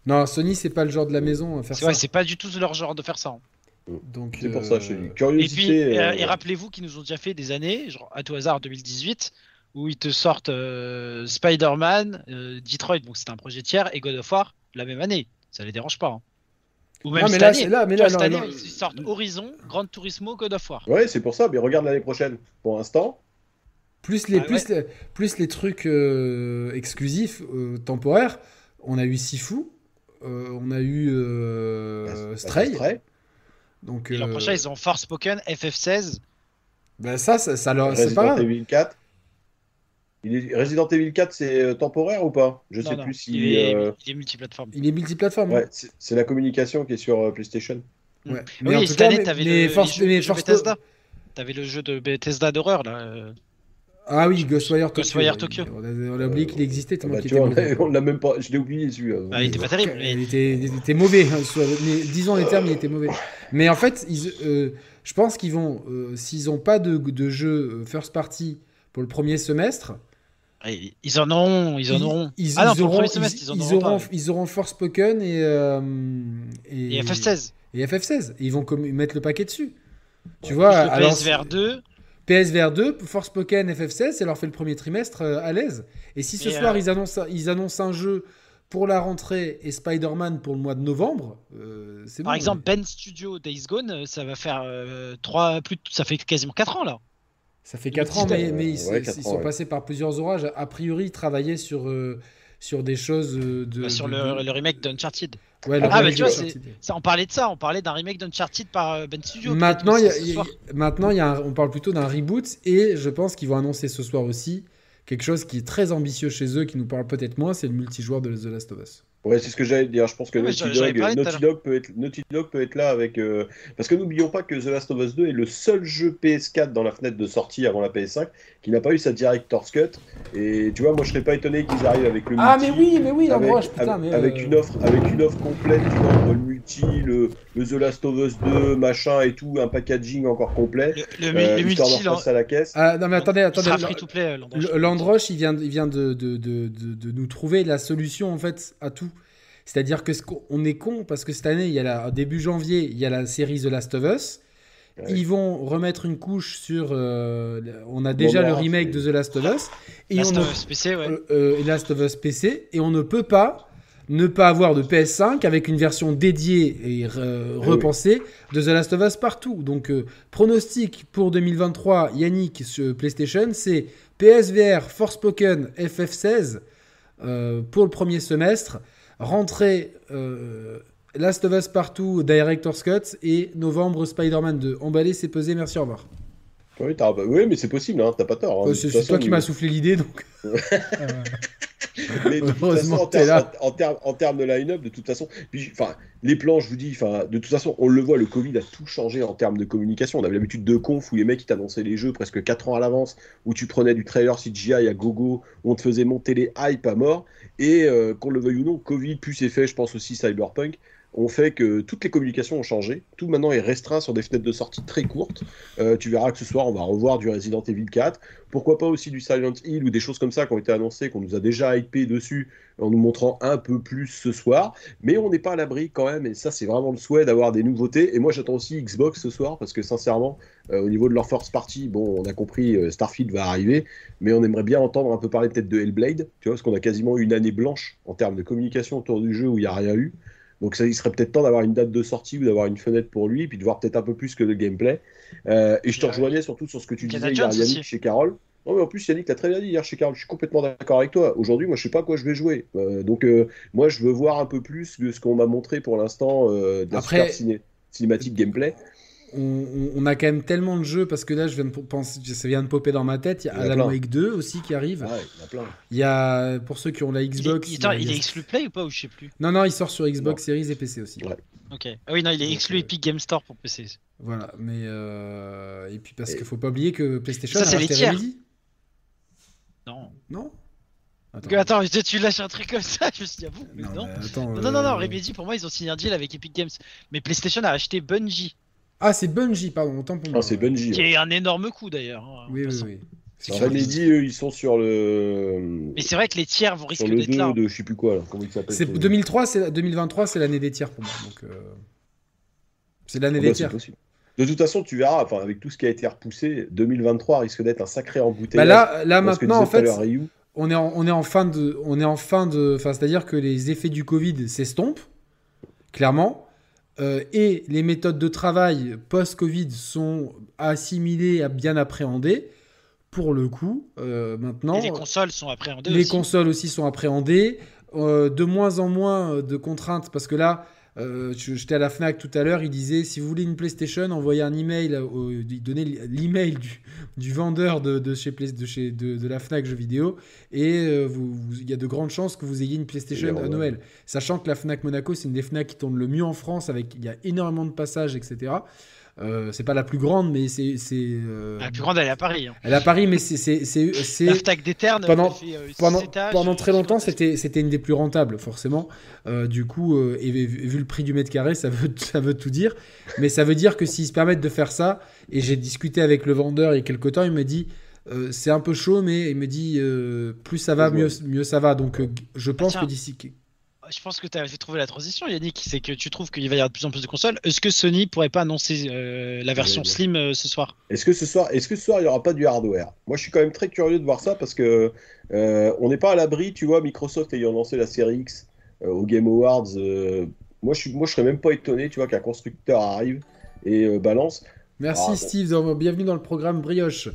Non, Sony, c'est pas le genre de la maison à faire ça. c'est pas du tout leur genre de faire ça. Hein. Donc, c'est pour ça, je suis curiosité. Et puis, euh, et rappelez-vous qu'ils nous ont déjà fait des années, genre à tout hasard 2018, où ils te sortent euh, Spider-Man, Detroit, donc c'était un projet tiers, et God of War la même année. Ça les dérange pas. Hein. Ou même cette année. Là, mais là, cette année, ils sortent Horizon, Grand Turismo, God of War. Ouais, c'est pour ça. Mais regarde l'année prochaine. Pour l'instant. Plus les, ah plus, les, plus les trucs euh, exclusifs, euh, temporaires, on a eu Sifu, euh, on a eu bah, Stray. Donc, Et l'an prochain, ils ont Force Spoken, FF16. Ben ça, ça, ça leur... c'est pas grave. 4. Resident Evil 4, c'est euh, temporaire ou pas? Je sais plus si. Il est, euh, il est, multiplateforme. Il est multiplateforme. Ouais, c'est la communication qui est sur euh, PlayStation. Ouais. Mais oui, cette année, t'avais le, Force, jeu de Bethesda. T'avais le jeu de Bethesda d'horreur là. Ah oui, Ghostwire Tokyo. Ghostwire Tokyo. On a, oublié qu'il existait. Ah bah, vois, on l'a même pas. Je l'ai oublié dessus. Ah, il était pas terrible. Il, était, il, était, mauvais. Hein, disons les termes, il était mauvais. Mais en fait, ils, euh, je pense qu'ils vont, euh, s'ils n'ont pas de, de jeu first party pour le premier semestre, ils en auront, ils en auront. Ils, ah non, auront, le semestre, ils, en auront, ils, ils auront Forspoken et, euh, et, et, FF16. Et FF16. ils vont mettre le paquet dessus. Tu vois, alors, PSVR 2. PSVR 2, Forspoken, FF16, ça leur fait le premier trimestre euh, à l'aise. Et si ce soir euh, ils, annoncent, ils annoncent un jeu pour la rentrée et Spider-Man pour le mois de novembre, euh, c'est Par exemple, Ben Studio Days Gone, ça va faire 3, plus, ça fait quasiment 4 ans là. Ça fait 4 ans, mais, mais ils, sont passés par plusieurs orages. A priori, ils travaillaient sur, euh, sur des choses euh, de. Bah, sur le, le, remake d'Uncharted. Ouais, ah, bah tu vois, ça, on parlait de ça, on parlait d'un remake d'Uncharted par euh, Ben Studio. Maintenant, y a, maintenant y a on parle plutôt d'un reboot et je pense qu'ils vont annoncer ce soir aussi quelque chose qui est très ambitieux chez eux, qui nous parle peut-être moins, c'est le multijoueur de The Last of Us. Ouais, c'est ce que j'allais dire. Je pense que Ouais, Naughty, Dog, Naughty, peut être, Naughty Dog peut être là avec. euh, Parce que n'oublions pas que The Last of Us 2 est le seul jeu PS4 dans la fenêtre de sortie avant la PS5 qui n'a pas eu sa Director's Cut. Et tu vois, moi je serais pas étonné qu'ils arrivent avec le Ah, multi, mais oui, mais oui, avec, putain, avec- euh, une offre, avec une offre complète, tu vois, entre le multi, le, le The Last of Us 2, machin et tout, un packaging encore complet. Le, le, euh, le multi, là, à la caisse. Ah, non, mais attendez, attendez. play. Landroche. Il vient, il vient de, de, de, de, de nous trouver la solution en fait à tout. C'est-à-dire que ce qu'on- on est con parce que cette année, il y a la, début janvier, il y a la série The Last of Us. Ouais. Ils vont remettre une couche sur. euh, on a déjà le remake de The Last of Us. Et Last on of ne- Us PC, ouais. euh, euh, Last of Us PC. Et on ne peut pas ne pas avoir de PS5 avec une version dédiée et euh, oui. repensée de The Last of Us partout. Donc, euh, pronostic pour 2023, Yannick sur PlayStation, c'est PSVR, Forspoken, FF16 euh, pour le premier semestre, rentrée euh, Last of Us partout, Director's Cut et novembre Spider-Man 2. Emballé, c'est pesé, merci, au revoir. Oui, t'as- oui, mais c'est possible, hein, t'as pas tort. hein. Euh, De c'est c'est toi qui m'as soufflé l'idée, donc. Mais de toute Heureusement façon, en termes en, termes- en termes de line-up, de toute façon, puis, les plans, je vous dis, de toute façon, on le voit, le Covid a tout changé en termes de communication. On avait l'habitude de conf où les mecs ils t'annonçaient les jeux presque 4 ans à l'avance, où tu prenais du trailer CGI à gogo, où on te faisait monter les hype à mort. Et euh, qu'on le veuille ou non, Covid, plus effet, je pense aussi Cyberpunk, ont fait que toutes les communications ont changé. Tout maintenant est restreint sur des fenêtres de sortie très courtes. Euh, tu verras que ce soir, on va revoir du Resident Evil 4. Pourquoi pas aussi du Silent Hill ou des choses comme ça qui ont été annoncées, qu'on nous a déjà hypé dessus en nous montrant un peu plus ce soir. Mais on n'est pas à l'abri quand même, et ça, c'est vraiment le souhait d'avoir des nouveautés. Et moi, j'attends aussi Xbox ce soir, parce que sincèrement, euh, au niveau de leur force party, bon, on a compris, euh, Starfield va arriver, mais on aimerait bien entendre un peu parler peut-être de Hellblade, tu vois, parce qu'on a quasiment une année blanche en termes de communication autour du jeu où il n'y a rien eu. Donc ça, il serait peut-être temps d'avoir une date de sortie ou d'avoir une fenêtre pour lui, puis de voir peut-être un peu plus que le gameplay. Euh, et je te rejoignais surtout sur ce que tu disais hier, Yannick, aussi. chez Carole. Non, mais en plus, Yannick l'a très bien dit hier chez Carole. Je suis complètement d'accord avec toi. Aujourd'hui, moi, je sais pas à quoi je vais jouer. Euh, donc, euh, moi, je veux voir un peu plus de ce qu'on m'a montré pour l'instant euh, de la Après- super ciné- cinématique gameplay. On, a quand même tellement de jeux parce que là, je viens de penser, ça vient de popper dans ma tête. Il y a Il y a Alan. Wake 2 aussi qui arrive. Ah, il y a plein. Il y a, pour ceux qui ont la Xbox. il, attends, est a- exclu Play ou pas ou je sais plus. Non, non, il sort sur Xbox Series et PC aussi. Ouais. Ok. Ah oui, non, il est Donc, exclu euh, Epic Game Store pour PC. Voilà, mais euh, et puis parce Et- qu'il faut pas oublier que PlayStation Ça, a c'est les tiers. Remedy. Non. Non Attends. Attends, tu- tu lâches un truc comme ça, je me suis dit, ah bon, mais non. mais attends, Non, non, non, non, euh, Remedy, pour moi, ils ont signé un deal avec Epic Games. Mais PlayStation a acheté Bungie, Ah, c'est Bungie, pardon, autant pour moi. Ah, c'est Bungie. qui ouais. est un énorme coup d'ailleurs. hein, Oui, oui, oui. Remedy, eux, ils sont sur le. Mais c'est vrai que les tiers vont risquer d'être 2 là. de je sais plus quoi, là. Comment il s'appelle C'est ce- 2003, c'est 2023, c'est l'année des tiers pour moi. Donc, euh, c'est l'année Ah des bah, tiers. possible. De toute façon, tu verras, enfin, avec tout ce qui a été repoussé, 2023 risque d'être un sacré embouteillage. Bah là, là maintenant, en fait, on est en, on est en fin de, on est en fin de, enfin, c'est-à-dire que les effets du Covid s'estompent, clairement, euh, et les méthodes de travail post-Covid sont assimilées, à bien appréhendées. Pour le coup, euh, maintenant, Et les consoles sont appréhendées les aussi. consoles aussi sont appréhendées, euh, de moins en moins de contraintes, parce que là, euh, j'étais à la Fnac tout à l'heure, il disait si vous voulez une PlayStation, envoyez un email, il donnait l'email du, vendeur de, chez, de, la Fnac jeux vidéo, et euh, il y a de grandes chances que vous ayez une PlayStation à. Noël. Sachant que la Fnac Monaco, c'est une des Fnac qui tourne le mieux en France, avec il y a énormément de passages, etc. Euh, c'est pas la plus grande, mais c'est. euh, La plus grande, elle est à Paris. hein. Elle est à Paris, mais c'est- pendant- fait, euh, pendant, étages, pendant très longtemps, c'était c'était une des plus rentables, forcément. Euh, du coup, et vu vu le prix du mètre carré, ça veut, ça veut tout dire. Mais ça veut dire que s'ils se permettent de faire ça, et j'ai discuté avec le vendeur il y a quelques temps, il m'a dit c'est un peu chaud, mais il me dit plus ça va, mieux, mieux ça va. Donc je pense que d'ici. Je pense que tu as trouvé la transition, Yannick. C'est que tu trouves qu'il va y avoir de plus en plus de consoles. Est-ce que Sony pourrait pas annoncer euh, la version. Slim euh, ce soir? Est-ce que ce soir, est-ce que ce soir il y aura pas du hardware? Moi, je suis quand même très curieux de voir ça parce que euh, on n'est pas à l'abri, tu vois, Microsoft ayant lancé la série X euh, au Game Awards. euh, moi, je suis, moi, je serais même pas étonné, tu vois, qu'un constructeur arrive et euh, balance. Merci Ah. Steve, bienvenue dans le programme Brioche.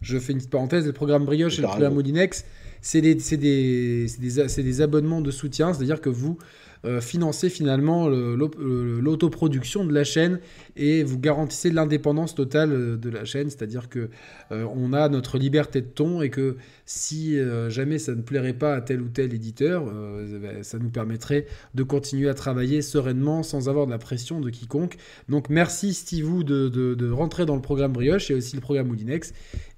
je fais une petite parenthèse, le programme Brioche et le programme Molinex, c'est des, abonnements de soutien, c'est-à-dire que vous euh, financer finalement l'autoproduction de la chaîne et vous garantissez l'indépendance totale euh, de la chaîne, c'est-à-dire que euh, on a notre liberté de ton et que si jamais ça ne plairait pas à tel ou tel éditeur, ben, ça nous permettrait de continuer à travailler sereinement sans avoir de la pression de quiconque. Donc merci Steve de, de, de rentrer dans le programme Brioche et aussi le programme Moulinex.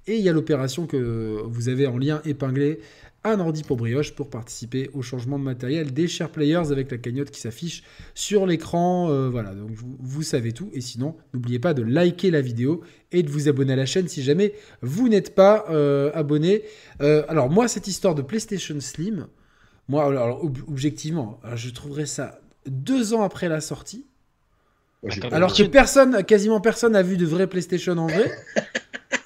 Et il y a l'opération que vous avez en lien épinglé un ordi pour brioche pour participer au changement de matériel des chers players avec la cagnotte qui s'affiche sur l'écran. Euh, voilà, donc vous, savez tout. Et sinon, n'oubliez pas de liker la vidéo et de vous abonner à la chaîne si jamais vous n'êtes pas euh, abonné. Euh, alors moi, cette histoire de PlayStation Slim, moi, alors, objectivement, je trouverais ça deux ans après la sortie. alors que personne, quasiment personne n'a vu de vrai PlayStation en vrai.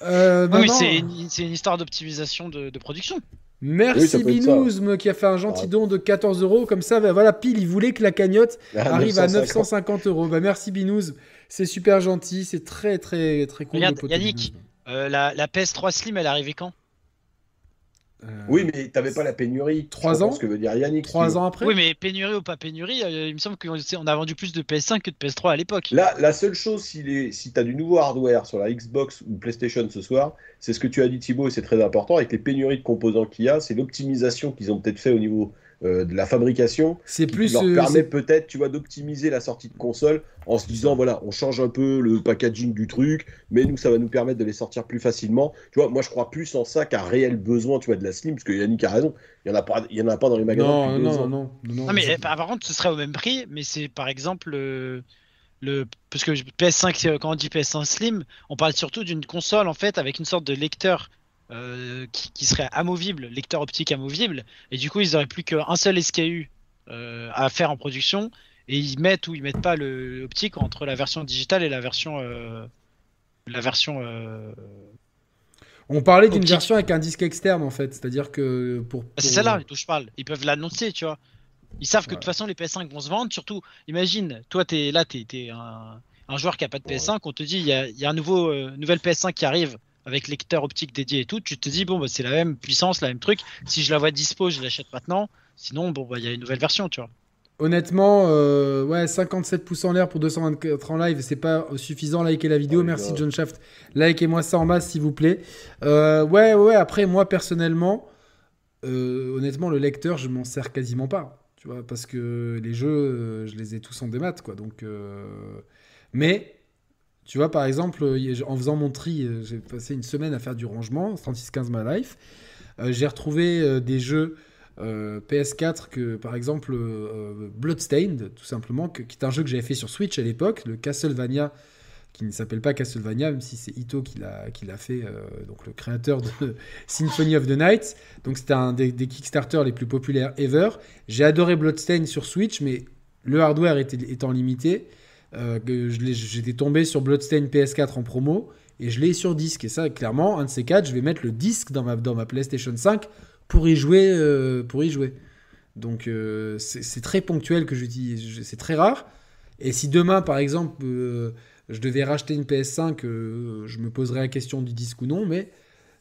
oui, c'est une, histoire d'optimisation de production. Merci oui, qui a fait un gentil don de 14 euros. Comme ça, bah, voilà, pile, il voulait que la cagnotte ah, arrive à 950 euros. Bah, merci Binous, c'est super gentil, c'est très très très cool. Yannick, euh, la, la PS3 Slim, elle est arrivée quand? euh, oui, mais t'avais pas la pénurie. Trois ans. Ce que veut dire Yannick. Trois ans après. Oui, mais pénurie ou pas pénurie, euh, il me semble qu'on a vendu plus de PS5 que de PS3 à l'époque. Là, la seule chose, si, si tu as du nouveau hardware sur la Xbox ou PlayStation ce soir, c'est ce que tu as dit Thibaut et c'est très important. Avec les pénuries de composants qu'il y a, c'est l'optimisation qu'ils ont peut-être fait au niveau euh, de la fabrication. C'est plus. leur permet peut-être, tu vois, d'optimiser la sortie de console en se disant, voilà, on change un peu le packaging du truc, mais nous, ça va nous permettre de les sortir plus facilement. Tu vois, moi, je crois plus en ça qu'un réel besoin, tu vois, de la Slim, parce que Yannick a raison. Il y en a pas, il y en a pas dans les magasins. Non, non, non, non, mais eh, par contre, ce serait au même prix, mais c'est par exemple. le parce que PS5 quand on dit PS5 Slim on parle surtout d'une console en fait avec une sorte de lecteur euh, qui, serait amovible, lecteur optique amovible, et du coup ils auraient plus qu'un seul SKU euh, à faire en production, et ils mettent ou ils mettent pas le optique entre la version digitale et la version euh, la version on parlait d'une version avec un disque externe en fait, c'est-à-dire que pour, bah, c'est celle-là dont je parle. Ils peuvent l'annoncer, tu vois. Ils savent que de toute façon les PS5 vont se vendre. Surtout, imagine, toi t'es là, t'es es un, un, joueur qui a pas de PS5, on te dit il y a, y a, un nouveau nouvelle PS5 qui arrive avec lecteur optique dédié et tout, tu te dis bon bah, c'est la même puissance, la même truc. Si je la vois dispo, je l'achète maintenant. Sinon bon bah il y a une nouvelle version, tu vois. Honnêtement, euh, ouais, 57 pouces en l'air pour 224 en live, c'est pas suffisant. Likez la vidéo, oh merci John Shaft. Likez-moi ça en masse s'il vous plaît. Euh, ouais, ouais, après, moi personnellement, euh, honnêtement, le lecteur, je m'en sers quasiment pas. Tu vois, parce que les jeux, je les ai tous en démat, quoi. Donc, mais tu vois, par exemple, euh, en faisant mon tri, euh, j'ai passé une semaine à faire du rangement, 3615 My Life. Euh, j'ai retrouvé des jeux PS4 que, par exemple, Bloodstained, tout simplement, qui est un jeu que j'avais fait sur Switch à l'époque, le Castlevania, qui ne s'appelle pas Castlevania, même si c'est Ito qui l'a fait, donc le créateur de Symphony of the Night. Donc c'était un des, des Kickstarter les plus populaires ever. J'ai adoré Bloodstained sur Switch, mais le hardware était, étant limité. Euh, j'étais tombé sur Bloodstained PS4 en promo et je l'ai sur disque. Et ça, clairement, un de ces quatre, je vais mettre le disque dans ma, dans ma PlayStation 5 pour y jouer. Euh, pour y jouer. Donc euh, c'est très ponctuel que j'utilise, c'est très rare. Et si demain, par exemple, je devais racheter une PS5, je me poserais la question du disque ou non, mais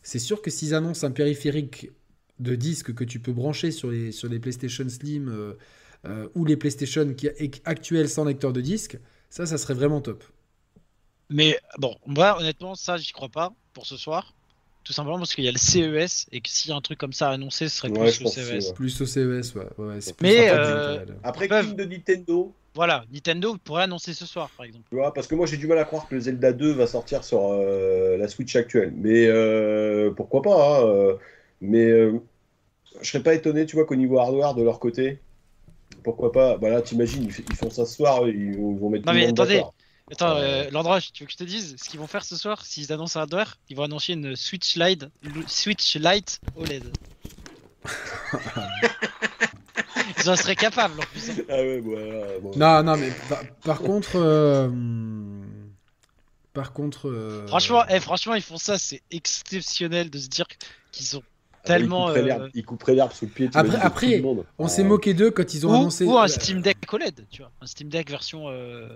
c'est sûr que s'ils annoncent un périphérique de disque que tu peux brancher sur les, sur les PlayStation Slim ou les PlayStation qui, actuels sans lecteur de disque, ça, ça serait vraiment top. Mais bon, moi, honnêtement, ça, j'y crois pas pour ce soir. Tout simplement parce qu'il y a le CES et que s'il y a un truc comme ça à annoncer, ce serait plus au CES. Plus au CES, ouais. ouais Mais euh, après, peuvent... de Nintendo. Voilà, Nintendo pourrait annoncer ce soir, par exemple. Tu vois, parce que moi, j'ai du mal à croire que le Zelda 2 va sortir sur euh, la Switch actuelle. Mais euh, pourquoi pas hein, Mais je serais pas étonné, tu vois, qu'au niveau hardware de leur côté, pourquoi pas Bah là, t'imagines, ils font ça ce soir, ils vont mettre. Non, mais attendez, attends, euh, tu veux que je te dise ce qu'ils vont faire ce soir? S'ils annoncent un hardware, ils vont annoncer une Switch Lite, Switch Lite OLED. ils en seraient capables en plus. Hein. Ah ouais, voilà. Non, non, mais par, contre. Euh, par contre. Euh, franchement, eh, franchement, ils font ça, c'est exceptionnel de se dire qu'ils ont tellement. Euh, il couperait l'herbe sous le pied. Après, après on s'est moqué d'eux quand ils ont annoncé. Ou un Steam Deck OLED, tu vois. Un Steam Deck version. Euh,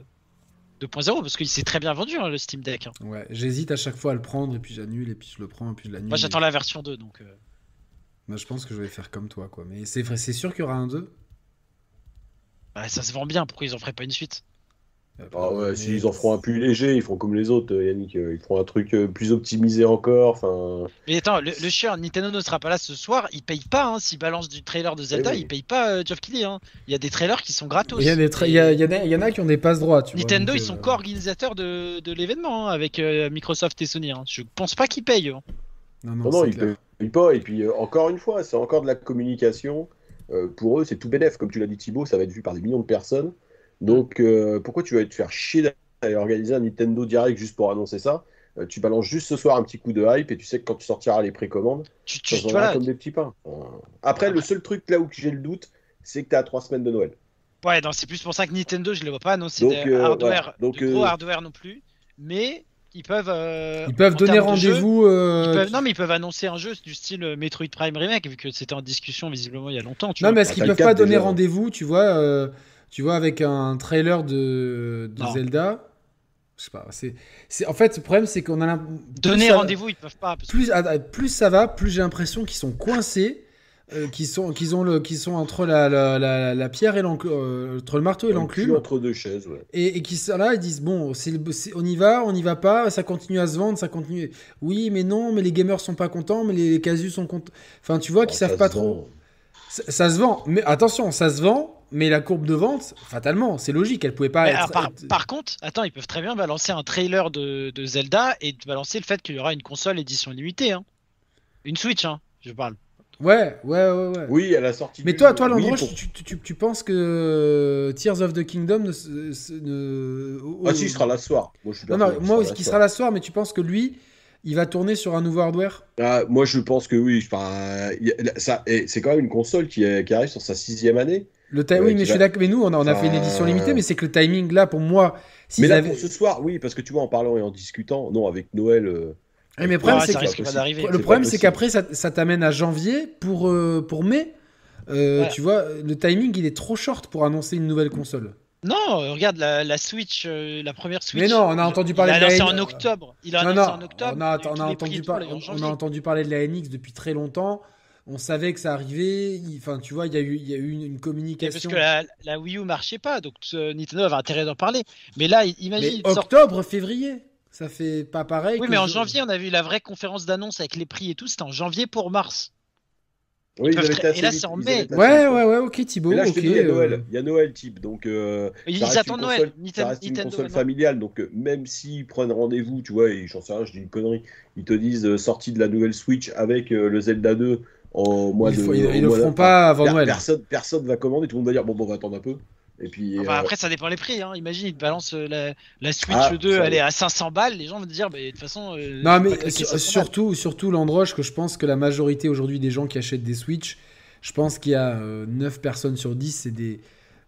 2.0 parce qu'il s'est très bien vendu hein, le Steam Deck. Hein. Ouais, j'hésite à chaque fois à le prendre et puis j'annule et puis je le prends et puis je l'annule. Moi j'attends la version 2 donc. Euh... Moi je pense que je vais faire comme toi quoi. Mais c'est vrai, c'est sûr qu'il y aura un 2 Bah ça se vend bien, pourquoi ils en feraient pas une suite? Ah ouais, s'ils en feront un plus léger, ils feront comme les autres, euh, Yannick. Euh, ils feront un truc euh, plus optimisé encore. Enfin. Mais attends, le, le Nintendo ne sera pas là ce soir. Il paye pas. Hein, S'il balance du trailer de Zelda, eh il paye pas Geoff Keighley. Hein. Il y a des trailers qui sont gratos. Il y, a des il, y a, il, y en a qui ont des passes droits. Nintendo, ils sont co-organisateurs de, de l'événement hein, avec Microsoft et Sony. Hein. Je pense pas qu'ils payent. Hein. Non, non, non ils payent pas. Et puis, encore une fois, c'est encore de la communication. pour eux, c'est tout bénef. Comme tu l'as dit, Thibaut, ça va être vu par des millions de personnes. Donc, pourquoi tu vas te faire chier et organiser un Nintendo Direct juste pour annoncer ça? Euh, tu balances juste ce soir un petit coup de hype et tu sais que quand tu sortiras les précommandes, tu, tu, tu comme des petits pains. Après, le seul truc là où j'ai le doute, c'est que tu as trois semaines de Noël. Ouais, c'est plus pour ça que Nintendo, je ne les vois pas annoncer donc, de euh, hardware, donc, gros euh, hardware non plus. Mais ils peuvent. ils peuvent donner rendez-vous. Non, mais ils peuvent annoncer un jeu du style Metroid Prime Remake, vu que c'était en discussion visiblement il y a longtemps. non, mais est-ce qu'ils peuvent pas donner rendez-vous, tu vois, tu vois, avec un trailer de, de Zelda je sais pas. C'est, en fait, le problème, c'est qu'on a Donner rendez-vous, ils peuvent pas. Plus, plus ça va, plus j'ai l'impression qu'ils sont coincés, euh, qu'ils sont, qu'ils ont le, qu'ils sont entre la, la, la, pierre et l'enclume, euh, entre le marteau et l'enclume. Entre deux chaises, ouais. Et, et qui sont là, ils disent bon, c'est, on y va, on y va pas, ça continue à se vendre, ça continue. Oui, mais non, mais les gamers sont pas contents, mais les, casus sont contents. Enfin, tu vois, qu'ils savent pas trop. ça se vend, mais attention, ça se vend mais la courbe de vente, fatalement, c'est logique, elle pouvait pas être, par, contre, attends, ils peuvent très bien balancer un trailer de, Zelda et balancer le fait qu'il y aura une console édition limitée. Hein. Une Switch, hein, je parle. Ouais, ouais, ouais, ouais. Oui, à la sortie. Mais toi, toi, Landroche, tu, penses que Tears of the Kingdom ne. Ah, si, il sera là ce soir. Moi, je suis non, non, moi, qui sera là ce soir, mais tu penses que lui, il va tourner sur un nouveau hardware? Ah, Moi, je pense que oui. Enfin, ça, c'est quand même une console qui, qui arrive sur sa sixième année. Le oui, mais je suis d'accord. Mais nous, on a, on a fait une édition limitée, mais c'est que le timing là, pour moi. Mais là, pour ce soir, oui, parce que tu vois, en parlant et en discutant, non, avec Noël. Euh, mais le problème, c'est le problème, c'est qu'après, ça, ça t'amène à janvier pour, euh, pour mai. Euh, tu vois, le timing, il est trop short pour annoncer une nouvelle console. Non, regarde la, Switch, la première Switch. Mais non, on a entendu parler de la NX. en octobre. Il a annoncé en octobre. On a, on a entendu, on a entendu parler de la NX depuis très longtemps on savait que ça arrivait. Enfin, tu vois, il y a eu, il y a eu une, communication. parce que la, Wii U marchait pas, donc Nintendo avait intérêt d'en parler. Mais là, imagine. octobre, février, ça fait pas pareil. Oui, mais en janvier, on a vu la vraie conférence d'annonce avec les prix et tout. C'était en janvier pour mars. Oui, Et là, c'est en mai. Ouais, ouais, ouais, ok, Thibaut. là, je te dis, il y a Noël. Euh. Il y a Noël, type. Donc, euh, ils attendent Noël. ça reste une console familiale. Donc, euh, même s'ils prennent rendez-vous, tu vois, et j'en sais rien, je dis une connerie, ils te disent sortie de la nouvelle Switch avec le Zelda 2 au mois ils de. Ils ne le feront pas avant Noël. Personne, personne va commander, tout le monde va dire bon, bon on va attendre un peu. Et puis, euh, Après, ça dépend les prix. Hein. Imagine, ils te balancent euh, la, la Switch 2, ah, elle est à 500 balles. Les gens vont te dire, bah, de toute façon. Euh, non, mais surtout, surtout l'Androche, que je pense que la majorité aujourd'hui des gens qui achètent des Switch, je pense qu'il y a 9 personnes sur 10, c'est des,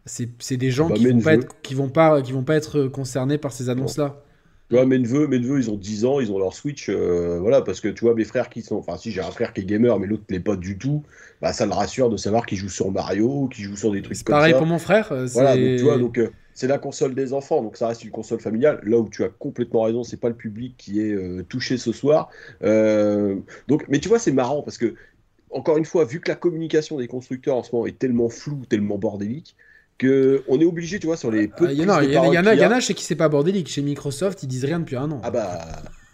c'est, des gens bah, qui, vont pas être, qui, vont pas, qui vont pas être concernés par ces annonces-là. Tu vois, mes neveux, mes neveux, ils ont 10 ans, ils ont leur Switch, euh, voilà, parce que tu vois, mes frères qui sont, enfin, si j'ai un frère qui est gamer, mais l'autre n'est pas du tout, bah, ça le rassure de savoir qu'il joue sur Mario, qu'il joue sur des trucs comme ça. Pareil pour mon frère. Euh, voilà, donc tu vois, donc euh, c'est la console des enfants, donc ça reste une console familiale. Là où tu as complètement raison, c'est pas le public qui est touché ce soir. donc, mais tu vois, c'est marrant parce que, encore une fois, vu que la communication des constructeurs en ce moment est tellement floue, tellement bordélique, on est obligé, tu vois, sur les peu Il y, en a, il y, en a, chez qui c'est pas bordélique. Chez Microsoft, ils disent rien depuis un an. Ah bah.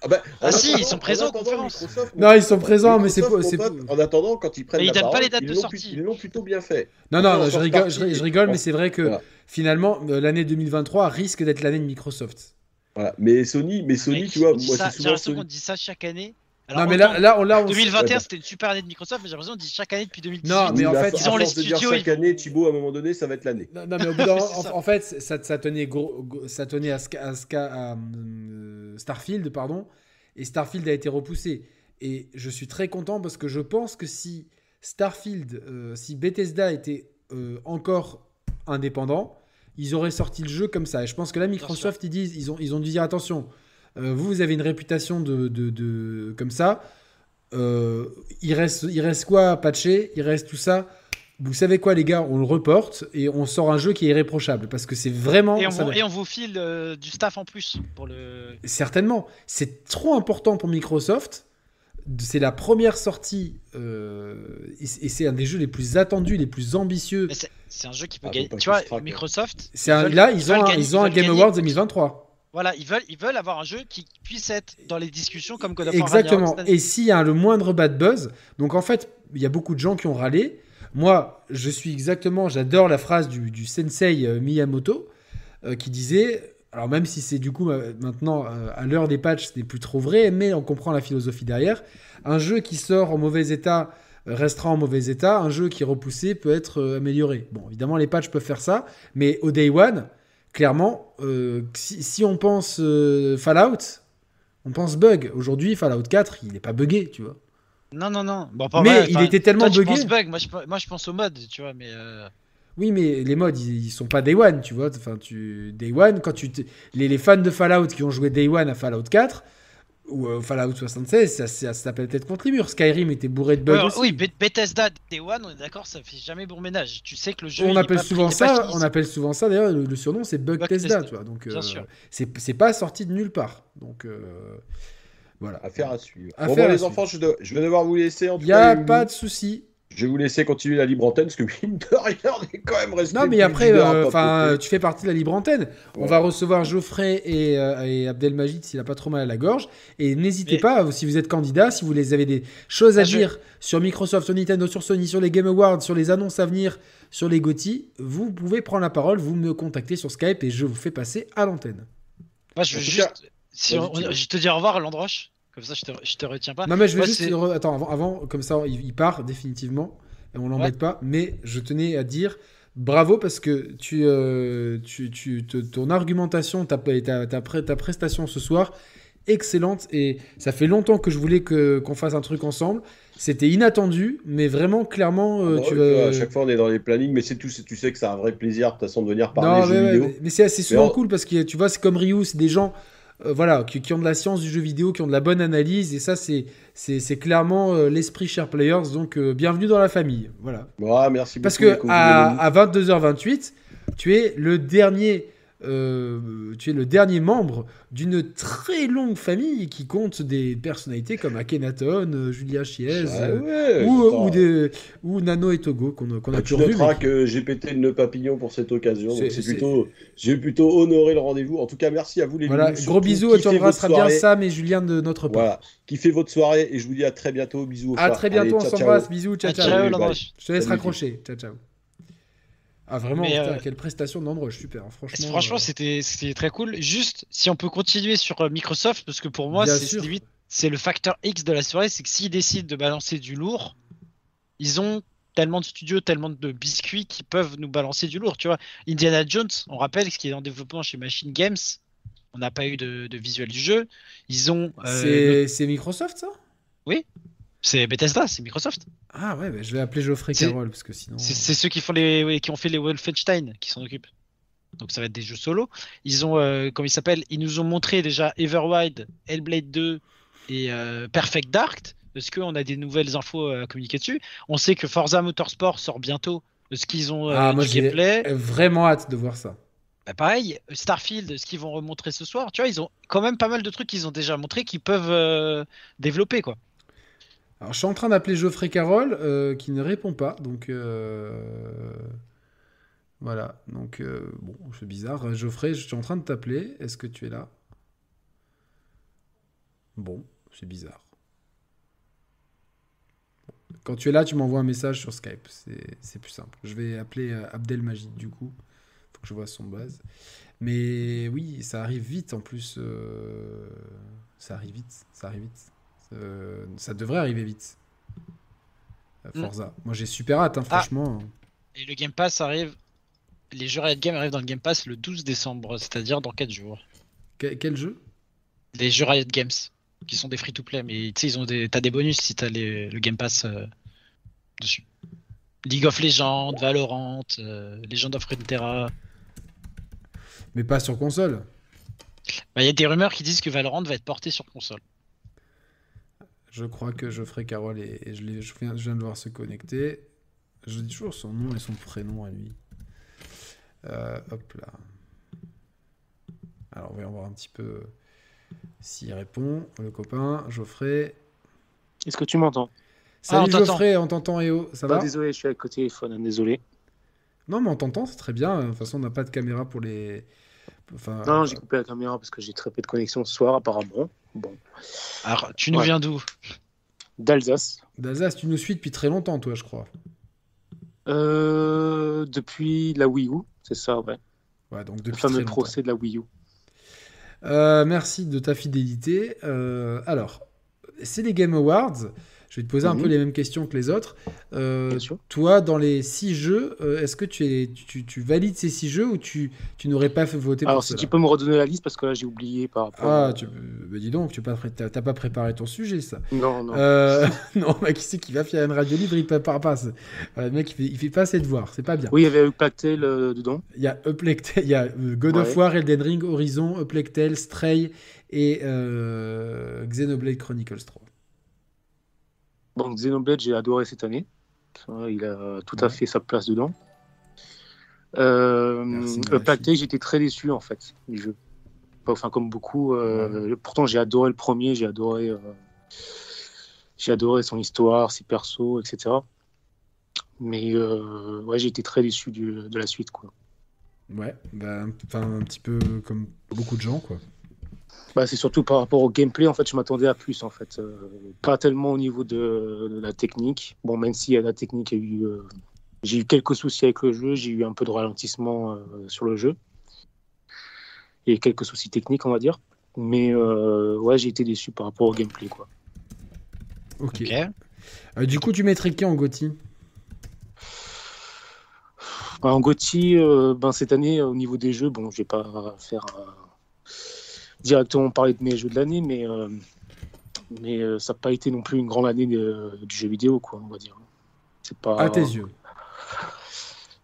Ah, bah, ah si, ils sont présents en conférence. Non, ils sont présents, mais c'est En attendant, quand ils prennent mais ils la donnent pas les dates de sortie. Ils l'ont plutôt bien fait. Non, non, je rigole, je, rigole mais c'est vrai que finalement, euh, l'année 2023 risque d'être l'année de Microsoft. Voilà. Mais Sony, mais Sony, tu vois, moi c'est souvent. J'ai qu'on dit ça chaque année non, mais là, là, là 2021, c'était une super année de Microsoft, mais j'ai l'impression qu'on dit chaque année depuis 2018. Non, mais en fait, ils ont les studios. chaque année, Thibaut, à un moment donné, ça va être l'année. Non, mais au bout en, fait, ça, ça, tenait, gros, ça tenait à, à, à, euh, Starfield, pardon, et Starfield a été repoussé. Et je suis très content parce que je pense que si Starfield, euh, si Bethesda était euh, encore indépendant, ils auraient sorti le jeu comme ça. Et je pense que là, Microsoft, ils disent, ils ont, ils ont dû dire attention vous, vous avez une réputation de, de, comme ça. Euh, il, reste, il reste quoi à patcher? Il reste tout ça. vous savez quoi, les gars, on le reporte et on sort un jeu qui est irréprochable parce que c'est vraiment. Et on, vous, va- et on vous file euh, du staff en plus pour le. Certainement. C'est trop important pour Microsoft. C'est la première sortie euh, et c'est un des jeux les plus attendus, les plus ambitieux. C'est- un jeu qui peut Ah, gagner. Tu vois. Microsoft. Veulent- là, ils ont, un, gagner- ils ont un Game gagner- Awards 2023. Voilà, ils veulent, ils veulent avoir un jeu qui puisse être dans les discussions comme God of War. Exactement. Et s'il y a le moindre bad buzz, donc en fait, il y a beaucoup de gens qui ont râlé. Moi, je suis exactement, j'adore la phrase du, du sensei euh, Miyamoto euh, qui disait, alors même si c'est du coup euh, maintenant à l'heure des patchs, ce n'est plus trop vrai, mais on comprend la philosophie derrière. Un jeu qui sort en mauvais état restera en mauvais état. Un jeu qui est repoussé peut être amélioré. Bon, évidemment, les patchs peuvent faire ça, mais au day one, clairement, euh, si, si on pense euh, Fallout, on pense bug. Aujourd'hui, Fallout 4, il n'est pas buggé, tu vois. Non, non, non. Bon, pas Mais vrai, il était tellement toi, buggé. bug. Moi je, moi, je pense au mode, tu vois, mais. euh, Oui, mais les mods, ils, ils sont pas Day One, tu vois. Enfin, tu Day One, quand tu les, les fans de Fallout qui ont joué Day One à Fallout 4 ou euh, Fallout 76, ça, ça, ça s'appelle peut-être contre les murs. Skyrim était bourré de bugs oui, Be- Bethesda Day One, on est d'accord, ça fait jamais bon ménage. Tu sais que le jeu. on appelle pas- souvent ça, on appelle souvent ça d'ailleurs le, le surnom c'est Bug Tesla. tu vois. Donc Bien euh, sûr. c'est c'est pas sorti de nulle part. Donc euh, voilà. Affaire à suivre. Affaire bon, bon, à les suivre. enfants, je, dois- je vais devoir vous laisser. En tout Il y cas, a pas de souci. Je vais vous laisser continuer la libre antenne parce que mine de rien, on est quand même resté. Non, mais après, euh, tu fais partie de la libre antenne. On Ouais. va recevoir Geoffrey et, euh, et Abdelmajid s'il a pas trop mal à la gorge. Et n'hésitez Mais- pas, si vous êtes candidat, si vous les avez des choses à Ah, je- dire sur Microsoft, sur Nintendo, sur Sony, sur les Game Awards, sur les annonces à venir, sur les GOTY, vous pouvez prendre la parole, vous me contactez sur Skype et je vous fais passer à l'antenne. Moi, veux. Si on- je te dis au revoir, Landroche. Comme ça, je te, je te retiens pas. Non, mais je vais Moi, juste. re- Attends, avant, avant, comme ça, il, il part définitivement et on l'embête pas. Mais je tenais à dire bravo parce que tu, euh, tu, tu- te- ton argumentation, ta, ta, ta, ta prestation ce soir, excellente. Et ça fait longtemps que je voulais que- qu'on fasse un truc ensemble. C'était inattendu, mais vraiment, clairement, euh, Ah bah tu ouais, vas. À chaque fois, on est dans les plannings, mais c'est tout. c'est- Tu sais que c'est un vrai plaisir, de toute façon, de venir parler Non, jeux mais, ouais, vidéo. mais- mais c'est assez souvent en- cool parce que tu vois, c'est comme Ryu, c'est des gens euh, voilà, qui, qui ont de la science du jeu vidéo, qui ont de la bonne analyse, et ça, c'est c'est c'est clairement euh, l'esprit Share Players. Donc, euh, bienvenue dans la famille. Voilà. Merci Parce beaucoup. que à, à 22h28, tu es le dernier. Euh, tu es le dernier membre d'une très longue famille qui compte des personnalités comme Akhenaton, euh, Julia Chiez, Ah euh, ouais, ou, putain. ou, des- ou Nano et Togo qu'on a Ah, pu tu revu. noteras mais- que j'ai pété le nœud papillon pour cette occasion. donc C'est- plutôt, j'ai plutôt honoré le rendez-vous. En tout cas, merci à vous les Voilà, gros bisous, et tu embrasseras bien. Sam et Julien de notre part. Voilà, kiffez votre soirée et je vous dis à très bientôt. Bisous. Au À soir. très bientôt, Allez, on s'embrasse, bisous, ciao ciao. ciao. Je te laisse raccrocher, ciao ciao. Ah vraiment, Mais, putain, euh, quelle prestation d'Androche, super, hein, franchement. Franchement, euh, c'était très cool. Juste, si on peut continuer sur euh, Microsoft, parce que pour moi, c'est le facteur X de la soirée, c'est que s'ils décident de balancer du lourd, ils ont tellement de studios, tellement de biscuits qui peuvent nous balancer du lourd. Tu vois, Indiana Jones, on rappelle ce qui est en développement chez Machine Games. On n'a pas eu de, de visuel du jeu. Ils ont. euh, c'est Microsoft ça? C'est Bethesda, c'est Microsoft. Ah ouais, bah, je vais appeler Geoffrey Carroll parce que sinon. C'est c'est ceux qui font les qui ont fait les Wolfenstein qui s'en occupent. Donc ça va être des jeux solo. Ils ont euh, comment ils s'appellent? Ils nous ont montré déjà Everwild, Hellblade 2 et euh, Perfect Dark. Est-ce qu'on a des nouvelles infos à communiquer dessus? On sait que Forza Motorsport sort bientôt. Est-ce qu'ils ont euh, Ah, moi, du gameplay Vraiment hâte de voir ça. Bah, Pareil, Starfield, est-ce qu'ils vont remontrer ce soir Tu vois, ils ont quand même pas mal de trucs qu'ils ont déjà montré qu'ils peuvent euh, développer quoi. Alors je suis en train d'appeler Geoffrey Carroll euh, qui ne répond pas, donc euh, voilà. Donc euh, bon, c'est bizarre. Geoffrey, je suis en train de t'appeler. Est-ce que tu es là? Bon, c'est bizarre. Quand tu es là, tu m'envoies un message sur Skype. C'est plus simple. Je vais appeler Abdelmajid du coup. Faut que je vois son base. Mais oui, ça arrive vite en plus. Ça arrive vite. Ça arrive vite. Euh, ça devrait arriver vite. Mm. Forza. Moi j'ai super hâte, hein, Ah. franchement. Et le Game Pass arrive. Les jeux Riot Games arrivent dans le Game Pass le 12 décembre, c'est-à-dire dans 4 jours. Que- quel jeu? Des jeux Riot Games qui sont des free-to-play, mais tu sais, ils ont des, t'as des bonus si t'as les, le Game Pass euh, dessus. League of Legends, Valorant, euh, Legend of Runeterra. Mais pas sur console. Bah, Il y a des rumeurs qui disent que Valorant va être porté sur console. Je crois que Geoffrey Carroll et, et je, viens, je viens de voir se connecter. Je dis toujours son nom et son prénom à lui. Euh, hop là. Alors, on va voir un petit peu s'il répond. Le copain, Geoffrey. Est-ce que tu m'entends? Salut ah, Geoffrey, on t'entend et oh, ça bah, va? Désolé, je suis avec le téléphone, hein, désolé. Non, mais on t'entend, c'est très bien. De toute façon, on n'a pas de caméra pour les. Enfin, non, j'ai coupé la caméra parce que j'ai très peu de connexion ce soir, apparemment. Bon. Alors, tu nous viens d'où? D'Alsace. D'Alsace, tu nous suis depuis très longtemps, toi, je crois. Euh, depuis la Wii U, c'est ça, ouais. Ouais, donc depuis le fameux procès de la Wii U. Euh, merci de ta fidélité. Euh, alors, c'est les Game Awards. Je vais te poser un peu mhm. les mêmes questions que les autres. Euh, toi, dans les six jeux, euh, est-ce que tu, es, tu, tu, valides ces six jeux ou tu, tu n'aurais pas fait voter Alors, si tu peux me redonner la liste parce que là, j'ai oublié par rapport. Ah, tu... Bah, dis donc, tu n'as pas, pas, préparé ton sujet, ça. Non, non. Euh... non, mais qui c'est qui va faire une radio libre? Il prépare pas. le mec, il fait, il fait pas ses devoirs. C'est pas bien. Oui, il y avait Uplectel dedans. Il y a Uplectel, il y a God of War, Elden Ring, Horizon, Uplectel, Stray et Xenoblade Chronicles 3. Bon, Xenoblade, j'ai adoré cette année. Il a tout à fait sa place dedans. Euh, j'étais très déçu en fait du jeu. Enfin, comme beaucoup. Euh, pourtant, j'ai adoré le premier, j'ai adoré, euh, j'ai adoré son histoire, ses persos, etc. Mais euh, ouais, j'ai été très déçu de la suite, quoi. Ouais, bah, un petit peu comme beaucoup de gens, quoi. Bah, c'est surtout par rapport au gameplay, en fait, je m'attendais à plus, en fait. Euh, pas tellement au niveau de, la technique. Bon, même si la technique a eu... Euh, j'ai eu quelques soucis avec le jeu, j'ai eu un peu de ralentissement euh, sur le jeu. Et quelques soucis techniques, on va dire. Mais ouais, j'ai été déçu par rapport au gameplay, quoi. Ok. du coup, tu mettrais qui en Gotti? Bah, En Gotti, ben, cette année, au niveau des jeux, bon, je vais pas faire directement parler de mes jeux de l'année, mais, euh, mais euh, ça n'a pas été non plus une grande année de, du jeu vidéo, quoi, on va dire. C'est pas, à tes yeux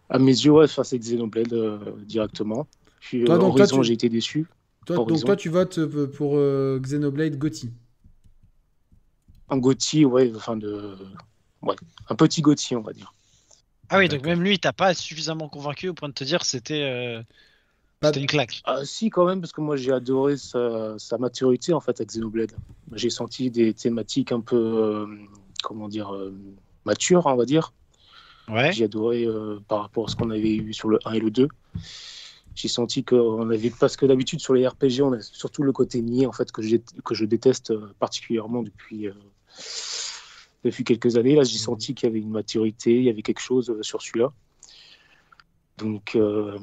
À mes yeux, ouais, c'est Xenoblade euh, directement. Puis toi, donc, Horizon, j'ai été déçu. Toi, donc toi, tu votes pour Xenoblade Gotti Un Gotti, ouais, enfin de... Ouais, un petit Gotti, on va dire. Ah oui, donc même lui, il t'a pas suffisamment convaincu au point de te dire c'était c'était une claque. Ah, si, quand même, parce que moi j'ai adoré sa, maturité en fait avec Xenoblade. J'ai senti des thématiques un peu, euh, comment dire, euh, matures, on va dire. Ouais. J'ai adoré euh, par rapport à ce qu'on avait eu sur le 1 et le 2. J'ai senti qu'on avait, parce que d'habitude sur les RPG, on a surtout le côté niais en fait que je, que je déteste particulièrement depuis, depuis quelques années. Là, j'ai mhm. senti qu'il y avait une maturité, il y avait quelque chose sur celui-là. Donc, euh,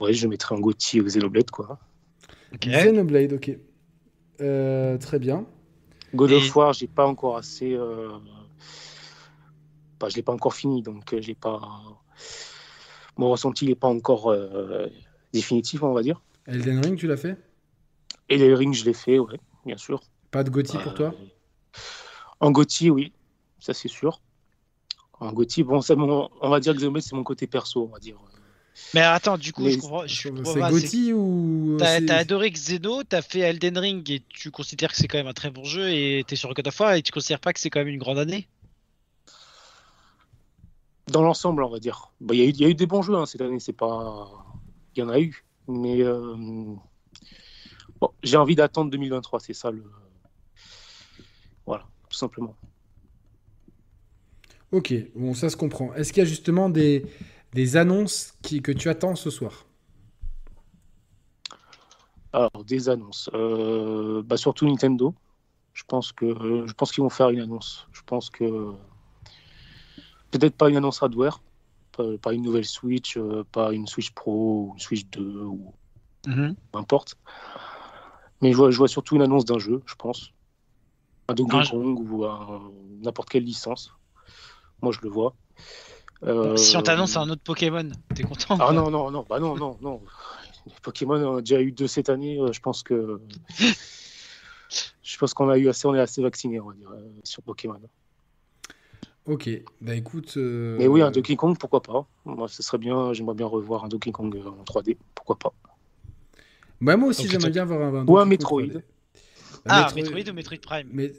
ouais, je mettrai un Gauthier Xenoblade, quoi. Xenoblade, ok. Euh, très bien. God of War, j'ai pas encore assez. Euh... Bah, je l'ai pas encore fini, donc euh, j'ai pas. Mon ressenti n'est pas encore définitif, on va dire. Elden Ring, tu l'as fait? Elden Ring, je l'ai fait, ouais, bien sûr. Pas de Gauthier pour toi? En Gauthier, oui, ça c'est sûr. Un Gauthier, bon, on va dire que c'est mon côté perso, on va dire. Mais attends, du coup, je comprends. Je c'est Gauthier ou. T'as, adoré Xeno, t'as fait Elden Ring et tu considères que c'est quand même un très bon jeu et t'es sur God of War et tu considères pas que c'est quand même une grande année? Dans l'ensemble, on va dire. Il y, a eu des bons jeux hein, cette année, c'est pas. Il y en a eu. Mais. Euh, bon, j'ai envie d'attendre 2023, c'est ça le. Voilà, tout simplement. Ok, bon, ça se comprend. Est-ce qu'il y a justement des, des annonces qui, que tu attends ce soir? Alors, des annonces. Euh, bah, surtout Nintendo. Je pense que je pense qu'ils vont faire une annonce. Je pense que peut-être pas une annonce hardware, pas, une nouvelle Switch, euh, pas une Switch Pro ou une Switch 2 ou mhm. peu importe. Mais je vois, je vois surtout une annonce d'un jeu, je pense. Un Donkey Kong ou n'importe quelle licence. Moi, je le vois. si on t'annonce un autre Pokémon, t'es content Ah non, non, non, bah non, non, non. Les Pokémon, on a déjà eu deux cette année. Euh, je pense que. je pense qu'on a eu assez, on est assez vacciné, on va dire, euh, sur Pokémon. Ok, bah écoute. Euh, Mais oui, un Donkey Kong, pourquoi pas Moi, ce serait bien, j'aimerais bien revoir un Donkey Kong en 3D, pourquoi pas bah, Moi aussi, j'aimerais bien voir un. Ou un Metroid. Ah, Metroid... ou Metroid Prime mais...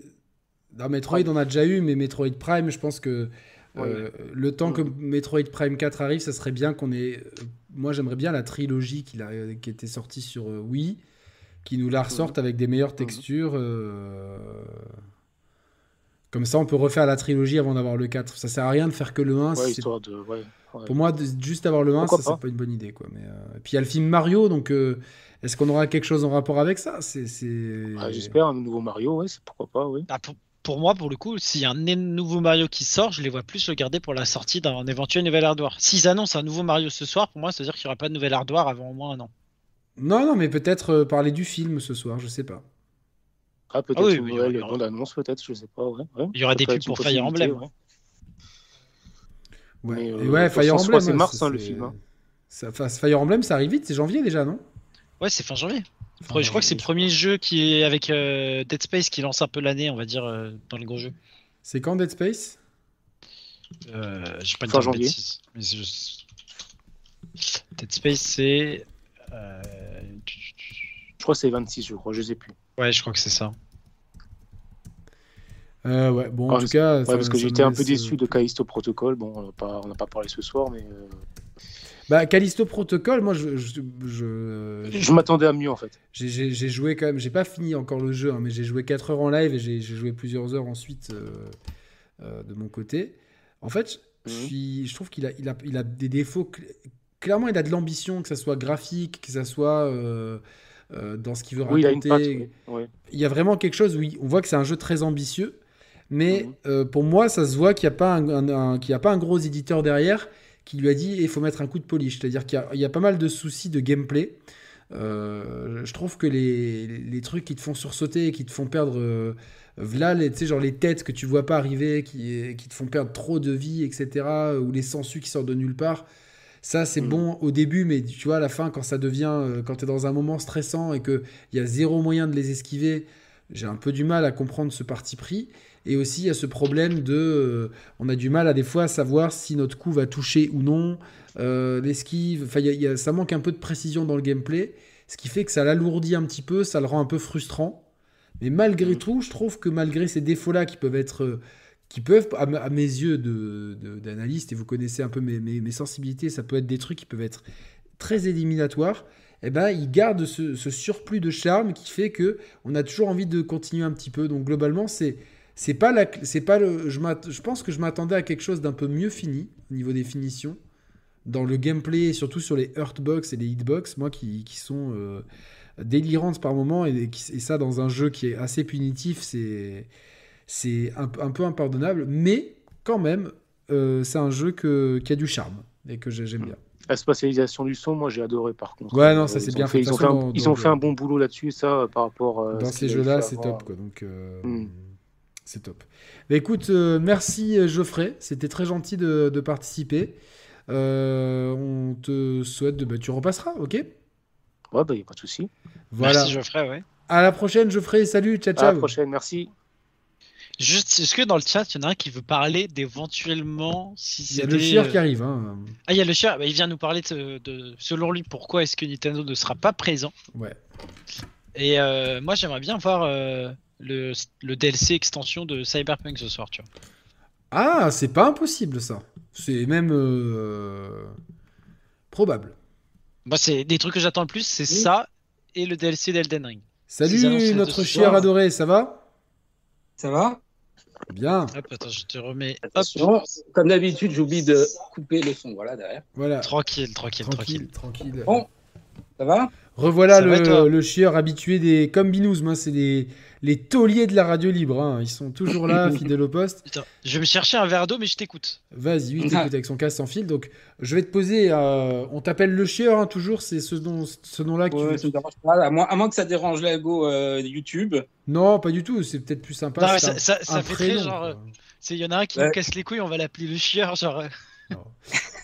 Dans Metroid, on a déjà eu, mais Metroid Prime, je pense que le temps que Metroid Prime 4 arrive, ça serait bien qu'on ait. Moi, j'aimerais bien la trilogie qui, a, qui était sortie sur Wii, qui nous la ressorte mhm. avec des meilleures mhm. textures. Comme ça, on peut refaire la trilogie avant d'avoir le 4. Ça sert à rien de faire que le 1. Pour moi, juste avoir le 1, ça, c'est pas? une bonne idée. Quoi. Mais, euh, puis il y a le film Mario, donc euh, est-ce qu'on aura quelque chose en rapport avec ça? C'est, J'espère, un nouveau Mario, ouais, pourquoi pas, oui. Bah, pour, moi, pour le coup, s'il y a un nouveau Mario qui sort, je les vois plus le garder pour la sortie d'un éventuel nouvel hardware. S'ils annoncent un nouveau Mario ce soir, pour moi, ça veut dire qu'il n'y aura pas de nouvel hardware avant au moins un an. Non, non, mais peut-être euh, parler du film ce soir, je sais pas. Ah, peut-être ah une nouvelle bande-annonce, peut-être, je sais pas. Ouais. Il y aura des pubs pour Fire Emblem. Ouais, ouais, euh, ouais Fire Emblem. C'est mars, hein, le film. Hein. Ça, Fire Emblem, ça arrive vite, c'est janvier déjà, non? Ouais, c'est fin janvier. je crois que c'est le premier jeu qui est avec euh, Dead Space qui lance un peu l'année, on va dire, euh, dans les gros jeux. C'est quand Dead Space? Euh, J'ai pas de janvier. Mais Dead Space, c'est. Je crois que c'est 26, je crois, je sais plus. Ouais, je crois que c'est ça. Euh, ouais, bon, en tout cas. Ouais, parce que j'étais un peu déçu de Callisto Protocol. Bon, on n'a pas, parlé ce soir, mais. Euh, bah, Callisto Protocol, moi, je. Je, je, m'attendais à mieux, en fait. J'ai joué quand même. J'ai pas fini encore le jeu, hein, mais j'ai joué 4 heures en live et j'ai joué plusieurs heures ensuite euh, de mon côté. En fait, je, mhm. suis, je trouve qu'il a, il a, il a des défauts. Clairement, il a de l'ambition, que ça soit graphique, que ça soit euh, dans ce qu'il veut raconter. Il, y a vraiment quelque chose où on voit que c'est un jeu très ambitieux, mais mhm. euh, pour moi, ça se voit qu'il n'y a, pas un, a pas un gros éditeur derrière qui lui a dit il faut mettre un coup de polish. C'est-à-dire qu'il y, a pas mal de soucis de gameplay. Euh, je trouve que les, les, trucs qui te font sursauter et qui te font perdre. Voilà, les, genre les têtes que tu vois pas arriver, qui, qui te font perdre trop de vie, etc. Ou les sangsues qui sortent de nulle part. Ça, c'est mm. bon au début, mais tu vois, à la fin, quand ça devient, euh, quand tu es dans un moment stressant et qu'il y a zéro moyen de les esquiver, j'ai un peu du mal à comprendre ce parti pris. Et aussi, il y a ce problème de. Euh, on a du mal à des fois savoir si notre coup va toucher ou non, euh, l'esquive. Enfin, ça manque un peu de précision dans le gameplay, ce qui fait que ça l'alourdit un petit peu, ça le rend un peu frustrant. Mais malgré mm. tout, je trouve que malgré ces défauts-là qui peuvent être qui peuvent, à, mes yeux d'analyste, et vous connaissez un peu mes, sensibilités, ça peut être des trucs qui peuvent être très éliminatoires, eh ben, il garde ce, surplus de charme qui fait que on a toujours envie de continuer un petit peu. Donc globalement, c'est c'est pas la, c'est pas le, je, je pense que je m'attendais à quelque chose d'un peu mieux fini au niveau des finitions, dans le gameplay, et surtout sur les hurtbox et les hitbox, moi qui, qui sont euh, délirantes par moment, et, et, ça dans un jeu qui est assez punitif, c'est c'est un, peu impardonnable, mais quand même, euh, c'est un jeu qui a du charme et que j'aime bien. La spatialisation du son, moi j'ai adoré par contre. Ouais, non, ça c'est bien fait. Ils, ont fait, un, bon boulot là-dessus, ça, par rapport. Euh, dans ces jeux-là, c'est top, quoi. Donc, euh, hmm. C'est top. Mais écoute, merci Geoffrey, c'était très gentil de, participer. on te souhaite de. Bah, tu repasseras, ok? Ouais, bah, y a pas de souci. Voilà. Merci Geoffrey, ouais. À la prochaine, Geoffrey. Salut, ciao, ciao. À la prochaine, merci. Juste, est-ce que dans le chat, il y en a un qui veut parler d'éventuellement si Il y a le chieur qui arrive. Hein. Ah, il y a le chieur. Bah, il vient nous parler de, selon lui, pourquoi est-ce que Nintendo ne sera pas présent. Ouais. Et euh, moi, j'aimerais bien voir euh, le, le, DLC extension de Cyberpunk ce soir, tu vois. Ah, c'est pas impossible ça. C'est même euh, probable. Moi, c'est des trucs que j'attends le plus, c'est ça et le DLC d'Elden Ring. Salut notre chieur adoré, ça va? Ça va? Bien. attends, je te remets. Comme d'habitude, j'oublie de couper le son. Voilà, derrière. Voilà. Tranquille, tranquille, tranquille. Tranquille. Bon, ça va? Revoilà le, le, chieur habitué des Combinous. Moi, c'est des les tauliers de la radio libre. Hein. Ils sont toujours là, fidèles au poste. je vais me chercher un verre d'eau, mais je t'écoute. Vas-y, oui, t'écoutes avec son casque sans fil. Donc, je vais te poser. Euh, on t'appelle le chieur, hein, toujours. C'est ce, nom, ce nom-là que tu veux. à, moins, que ça dérange l'ego euh, YouTube. Non, pas du tout. C'est peut-être plus sympa. ça, fait très genre. Il y en a un qui nous casse les couilles, on va l'appeler le chieur. Genre.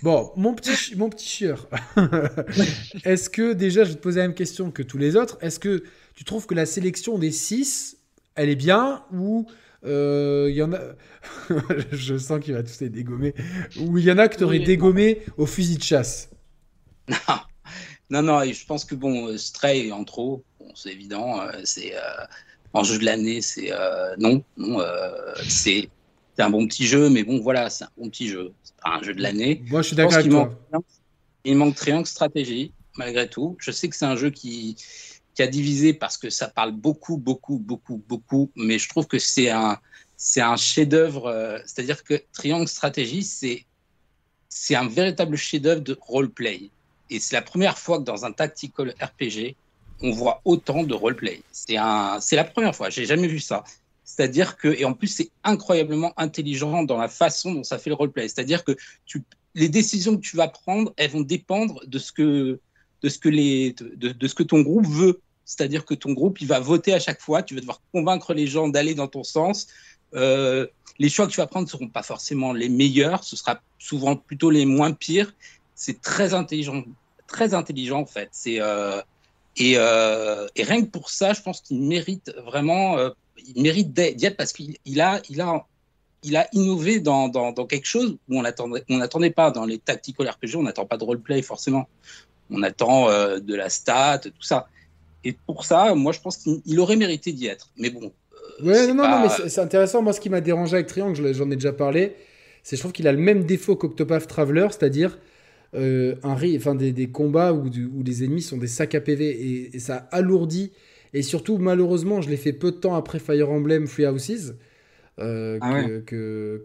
Bon, mon petit, mon petit chieur, est-ce que déjà, je vais te poser la même question que tous les autres, est-ce que tu trouves que la sélection des 6, elle est bien ou euh, il y en a, je sens qu'il va tous les dégommer, ou il y en a que tu aurais dégommé au fusil de chasse? Non, non, je pense que bon, euh, Stray en trop, c'est évident, euh, c'est en jeu de l'année, c'est non, non c'est c'est un bon petit jeu, mais bon, voilà, c'est un bon petit jeu. C'est pas un jeu de l'année. Moi, je suis d'accord avec toi. Manque, il manque Triangle Stratégie, malgré tout. Je sais que c'est un jeu qui, qui a divisé parce que ça parle beaucoup, beaucoup, beaucoup, beaucoup, mais je trouve que c'est un, c'est un chef-d'œuvre. Euh, c'est-à-dire que Triangle Stratégie, c'est, c'est un véritable chef-d'œuvre de roleplay. Et c'est la première fois que dans un tactical RPG, on voit autant de roleplay. C'est un, c'est la première fois. J'ai jamais vu ça. C'est-à-dire que, et en plus, c'est incroyablement intelligent dans la façon dont ça fait le roleplay. C'est-à-dire que les décisions que tu vas prendre, elles vont dépendre de ce que, de ce que, les, de, de ce que ton groupe veut. C'est-à-dire que ton groupe, il va voter à chaque fois. Tu vas devoir convaincre les gens d'aller dans ton sens. Euh, les choix que tu vas prendre ne seront pas forcément les meilleurs. Ce sera souvent plutôt les moins pires. C'est très intelligent, très intelligent en fait. Euh, et, euh, et, rien que pour ça, je pense qu'il mérite vraiment, il mérite d'y être parce qu'il il a, il a, il a innové dans, dans, dans quelque chose où on n'attendait on attendait pas dans les tactical RPG, on n'attend pas de roleplay forcément. On attend euh, de la stat, tout ça. Et pour ça, moi, je pense qu'il aurait mérité d'y être. Mais bon. Euh, ouais, non, non, non, mais c'est intéressant. Moi, ce qui m'a dérangé avec Triangle, j'en ai déjà parlé, c'est je trouve qu'il a le même défaut qu'Octopath Traveler, c'est-à-dire euh, un, enfin, des, des combats où, où, les ennemis sont des sacs à PV et, et, ça alourdit. Et surtout, malheureusement, je l'ai fait peu de temps après Fire Emblem Free Houses. Euh, ah que, ouais. que,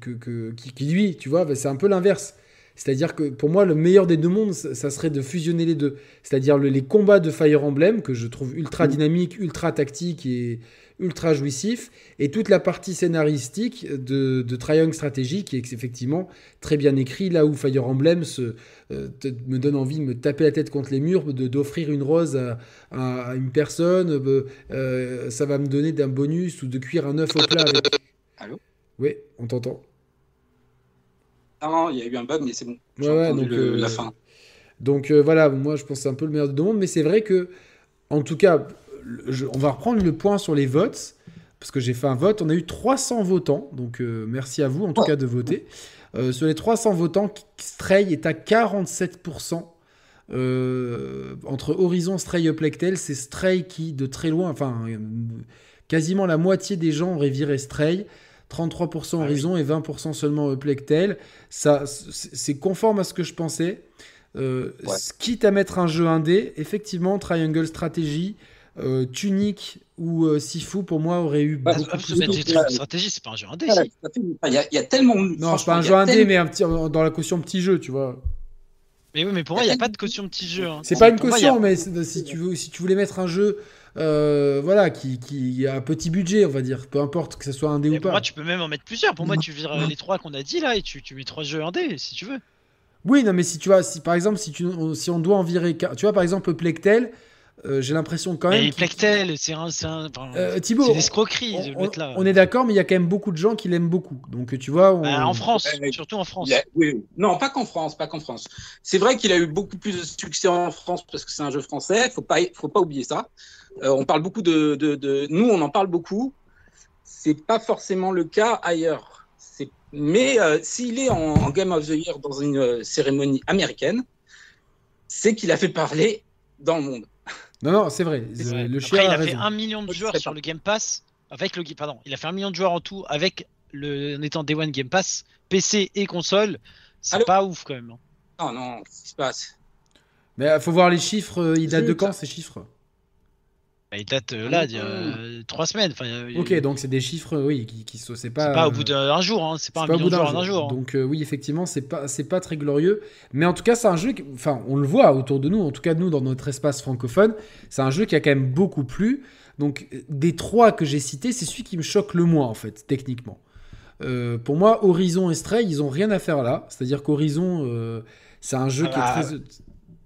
que, que, qui, qui, lui, tu vois, c'est un peu l'inverse. C'est-à-dire que pour moi, le meilleur des deux mondes, ça serait de fusionner les deux. C'est-à-dire le, les combats de Fire Emblem, que je trouve ultra dynamique, ultra tactique et ultra jouissif, et toute la partie scénaristique de, de Triangle Strategy, qui est effectivement très bien écrit, là où Fire Emblem se, euh, te, me donne envie de me taper la tête contre les murs, d'offrir une rose à, à, à une personne, euh, euh, ça va me donner d'un bonus, ou de cuire un œuf au plat avec... Allô? Oui, on t'entend. Non, il y a eu un bug, mais c'est bon. Ouais, donc, le, la fin. Donc euh, voilà, moi je pense que c'est un peu le meilleur de deux mondes, mais c'est vrai que, en tout cas, je, on va reprendre le point sur les votes, parce que j'ai fait un vote, on a eu 300 votants, donc euh, merci à vous en tout Oh. cas de voter. Euh, sur les 300 votants, Stray est à 47%. Euh, entre Horizon, Stray et Plectel, c'est Stray qui, de très loin, enfin, quasiment la moitié des gens auraient viré Stray. 33% Horizon et 20% seulement Plectel. Ça, c'est c'est conforme à ce que je pensais. Euh, Ouais. Quitte à mettre un jeu indé, effectivement, Triangle Strategy, euh, Tunic ou euh, Sifu, pour moi, aurait eu Ouais, beaucoup plus de... stratégie, c'est pas un jeu indé. Voilà, Il y, a- il y a tellement. Non, c'est pas un jeu indé, tellement- mais un petit, dans la caution petit jeu, tu vois. Mais oui, mais pour moi, il n'y a pas de caution petit jeu. hein. C'est pas une moi, a- caution, mais si tu, veux, si tu voulais mettre un jeu euh, voilà, qui, qui a un petit budget, on va dire, peu importe que ce soit indé Mais ou pour pas. moi, tu peux même en mettre plusieurs. Pour moi, tu vires les trois qu'on a dit là et tu, tu mets trois jeux indés si tu veux. Oui, non, mais si tu vois, si par exemple, si, tu, si on doit en virer. Tu vois, par exemple, Plectel, euh, j'ai l'impression quand même. Mais qu'il- Plectel, c'est un. C'est un- enfin, Euh, Thibaut, c'est une escroquerie de le on, là. on est d'accord, mais il y a quand même beaucoup de gens qui l'aiment beaucoup. Donc, tu vois, on- Bah, en France, Ouais, mais- surtout en France. Il a- oui, oui. Non, pas qu'en France, pas qu'en France. C'est vrai qu'il a eu beaucoup plus de succès en France parce que c'est un jeu français. Faut pas, faut pas oublier ça. Euh, on parle beaucoup de, de, de- nous, on en parle beaucoup. C'est pas forcément le cas ailleurs. C'est, mais euh, s'il est en, en Game of the Year dans une euh, cérémonie américaine, c'est qu'il a fait parler dans le monde. Non, non, c'est vrai. Euh. Le Après, il a a fait raison. un million de joueurs sur le Game Pass. Avec le pardon, il a fait un million de joueurs en tout avec le en étant Day One Game Pass, PC et console. C'est pas ouf quand même. hein. Non, non, qu'est-ce qui se passe? Mais il faut voir les chiffres. euh, Il date de quand ces chiffres? Bah, il date euh, là, d'il y a euh, trois semaines. Enfin, il y a- Ok, donc c'est des chiffres, oui, qui, qui sont. C'est pas, c'est pas au euh, bout d'un jour. Hein. C'est pas un million bout de d'un joueurs en un jour. hein. Donc euh, oui, effectivement, c'est pas c'est pas très glorieux, mais en tout cas, c'est un jeu qui- enfin, on le voit autour de nous, en tout cas nous dans notre espace francophone, c'est un jeu qui a quand même beaucoup plu. Donc euh, des trois que j'ai cités, c'est celui qui me choque le moins en fait, techniquement. Euh, pour moi, Horizon et Stray, ils ont rien à faire là. C'est-à-dire qu'Horizon, euh, c'est un jeu Ah qui bah, est très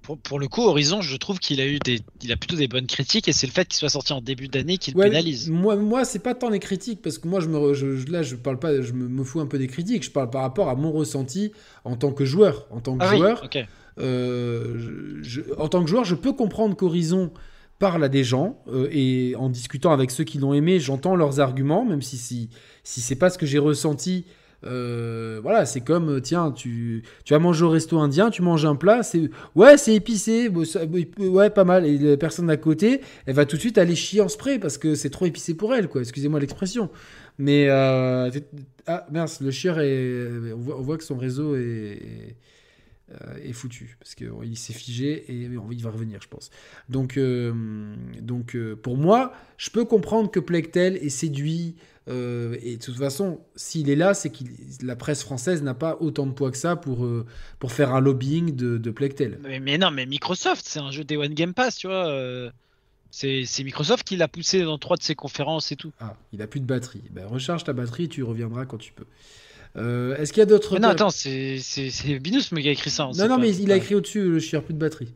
Pour, pour le coup, Horizon, je trouve qu'il a eu des, il a plutôt des bonnes critiques et c'est le fait qu'il soit sorti en début d'année qui le Ouais, pénalise. Moi, moi c'est pas tant les critiques parce que moi, je me, je, là, je parle pas, je me, me fous un peu des critiques. Je parle par rapport à mon ressenti en tant que joueur, en tant que Ah oui, joueur. Euh, je- je- en tant que joueur, je peux comprendre qu'Horizon parle à des gens euh, et en discutant avec ceux qui l'ont aimé, j'entends leurs arguments, même si si, si c'est pas ce que j'ai ressenti. Euh, voilà, c'est comme euh, tiens, tu, tu vas manger au resto indien, tu manges un plat, c'est ouais, c'est épicé, ouais, pas mal. Et la personne d'à côté, elle va tout de suite aller chier en spray parce que c'est trop épicé pour elle, quoi. Excusez-moi l'expression. Mais euh, ah mince, le chieur est, on voit, on voit que son réseau est, euh, est foutu parce qu'il s'est figé et il va revenir, je pense. Donc, euh, donc euh, pour moi, je peux comprendre que Plectel est séduit. Et de toute façon, s'il est là, c'est que la presse française n'a pas autant de poids que ça pour, pour faire un lobbying de, de Plectel. Mais, mais, non, mais Microsoft, c'est un jeu Day One Game Pass, tu vois. C'est Microsoft qui l'a poussé dans trois de ses conférences et tout. Ah, il a plus de batterie. Ben, recharge ta batterie et tu reviendras quand tu peux. Euh, est-ce qu'il y a d'autres. Non, attends, c'est Binous qui a écrit ça. Hein, non, non, mais il a écrit au-dessus le chieur plus de batterie.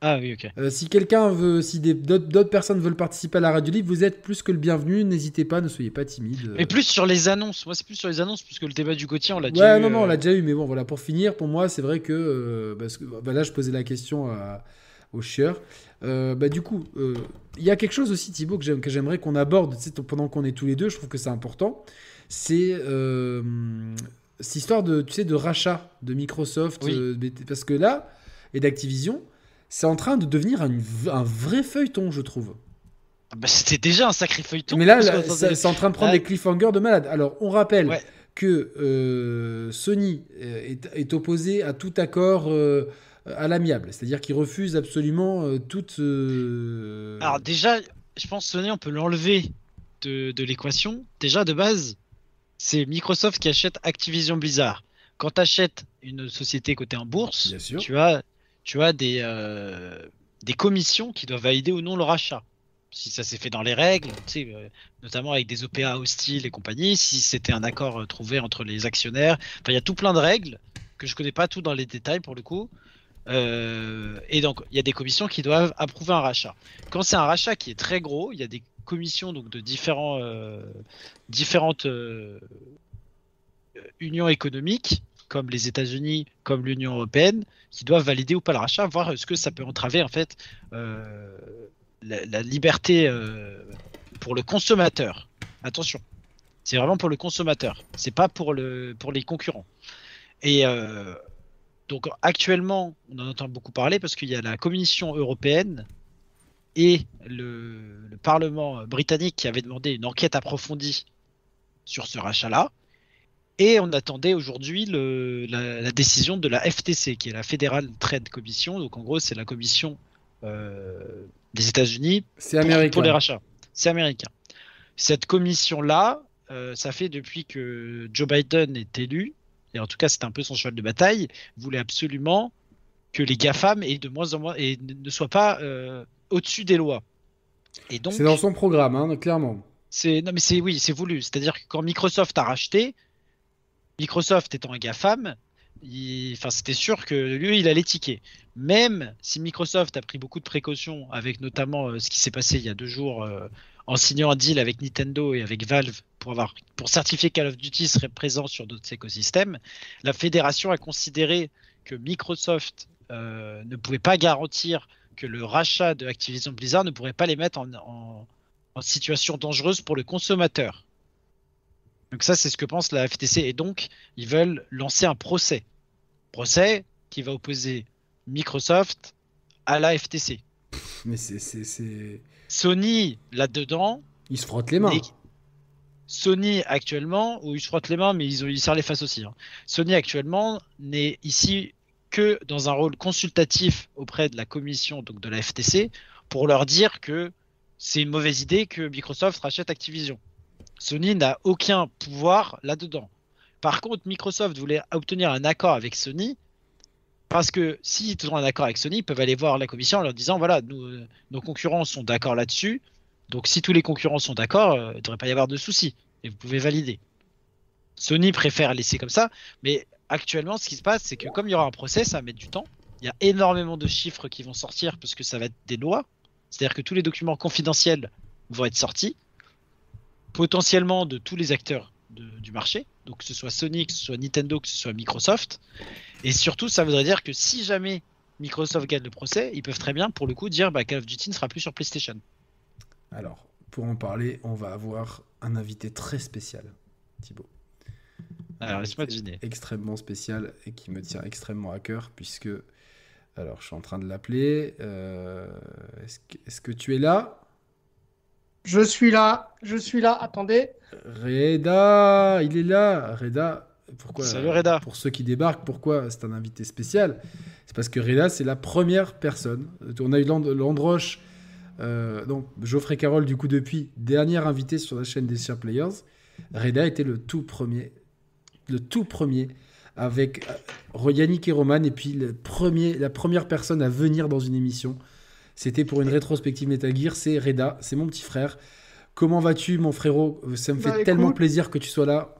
Ah oui, ok. Euh, si quelqu'un veut, si d'autres personnes veulent participer à la radio libre, vous êtes plus que le bienvenu. N'hésitez pas, ne soyez pas timide. Mais plus sur les annonces. Moi, c'est plus sur les annonces, puisque le débat du quotidien, on l'a déjà eu. Ouais, non, non, on l'a euh. déjà eu. Mais bon, voilà, pour finir, pour moi, c'est vrai que. parce que bah, là, je posais la question au chieur. bah, du coup, il y a quelque chose aussi, Thibaut, que j'aimerais qu'on aborde pendant qu'on est tous les deux. Je trouve que c'est important. C'est cette histoire de, tu sais, de rachat de Microsoft, euh, parce que là, et d'Activision, c'est en train de devenir un, un, vrai feuilleton, je trouve. Ah bah, C'était déjà un sacré feuilleton. Mais là, c'est en train de prendre des cliffhangers de malade. Alors, on rappelle que euh, Sony euh, est, opposé à tout accord à l'amiable, c'est-à-dire qu'il refuse absolument toute. Alors déjà, je pense Sony, on peut l'enlever de, de l'équation. Déjà de base, c'est Microsoft qui achète Activision Blizzard. Quand tu achètes une société cotée en bourse, tu as, tu as des, euh, des commissions qui doivent valider ou non le rachat. Si ça s'est fait dans les règles, euh, notamment avec des OPA hostiles et compagnie, si c'était un accord euh, trouvé entre les actionnaires. il y a tout plein de règles que je connais pas tout dans les détails pour le coup. et donc, il y a des commissions qui doivent approuver un rachat. Quand c'est un rachat qui est très gros, il y a des commissions donc de différents, différentes unions économiques, comme les États-Unis, comme l'Union européenne, qui doivent valider ou pas le rachat, voir ce que ça peut entraver en fait euh, la, liberté pour le consommateur. Attention, c'est vraiment pour le consommateur, c'est pas pour le pour les concurrents. Et donc actuellement, on en entend beaucoup parler parce qu'il y a la Commission européenne et le, Parlement britannique qui avait demandé une enquête approfondie sur ce rachat-là. Et on attendait aujourd'hui la, décision de la FTC, qui est la Federal Trade Commission. Donc en gros, c'est la commission euh, des États-Unis pour, pour, les rachats. C'est américain. Cette commission-là, euh, ça fait depuis que Joe Biden est élu, et en tout cas c'est un peu son cheval de bataille, voulait absolument que les GAFAM et de moins en moins et ne soient pas euh, au-dessus des lois. C'est dans son programme, hein, clairement. C'est non mais c'est oui, c'est voulu. C'est-à-dire que quand Microsoft a racheté, Microsoft étant un GAFAM, enfin c'était sûr que lui il allait tiquer. Même si Microsoft a pris beaucoup de précautions, avec notamment euh, ce qui s'est passé il y a deux jours euh, en signant un deal avec Nintendo et avec Valve pour avoir pour certifier Call of Duty serait présent sur d'autres écosystèmes, la fédération a considéré que Microsoft euh, ne pouvait pas garantir que le rachat de Activision Blizzard ne pourrait pas les mettre en, situation dangereuse pour le consommateur. Donc ça, c'est ce que pense la FTC. Et donc, ils veulent lancer un procès. Procès qui va opposer Microsoft à la FTC. Mais c'est... Sony, là-dedans... Ils se frottent les mains. Sony actuellement, ou ils se frottent les mains, mais ils, ont, ils serrent les faces aussi. Hein. Sony actuellement n'est ici que dans un rôle consultatif auprès de la commission, donc de la FTC, pour leur dire que c'est une mauvaise idée que Microsoft rachète Activision. Sony n'a aucun pouvoir là-dedans. Par contre, Microsoft voulait obtenir un accord avec Sony, parce que s'ils ont un accord avec Sony, ils peuvent aller voir la commission en leur disant voilà, nous, nos concurrents sont d'accord là-dessus, donc si tous les concurrents sont d'accord, euh, il ne devrait pas y avoir de soucis, et vous pouvez valider. Sony préfère laisser comme ça, mais actuellement, ce qui se passe, c'est que comme il y aura un procès, ça va mettre du temps. Il y a énormément de chiffres qui vont sortir parce que ça va être des lois. C'est-à-dire que tous les documents confidentiels vont être sortis, potentiellement de tous les acteurs du marché, donc que ce soit Sony, que ce soit Nintendo, que ce soit Microsoft. Et surtout, ça voudrait dire que si jamais Microsoft gagne le procès, ils peuvent très bien, pour le coup, dire bah, Call of Duty ne sera plus sur PlayStation. Alors, pour en parler, on va avoir un invité très spécial, Thibaut. Alors, laisse-moi deviner. Extrêmement spécial et qui me tient extrêmement à cœur, puisque. Alors, je suis en train de l'appeler. Euh, est-ce, que, tu es là? Je suis là, je suis là, attendez. Reda, il est là. Reda, pourquoi Salut Reda. Pour ceux qui débarquent, pourquoi c'est un invité spécial? C'est parce que Reda, c'est la première personne. On a eu Landroche, euh, donc Geoffrey Carroll, du coup, depuis, dernier invité sur la chaîne des Share Players. Reda était le tout premier, le tout premier avec euh, Yannick et Roman, et puis le premier, la première personne à venir dans une émission. C'était pour une rétrospective Metal Gear, c'est Reda, c'est mon petit frère. Comment vas-tu, mon frérot? Ça me fait bah, tellement plaisir que tu sois là.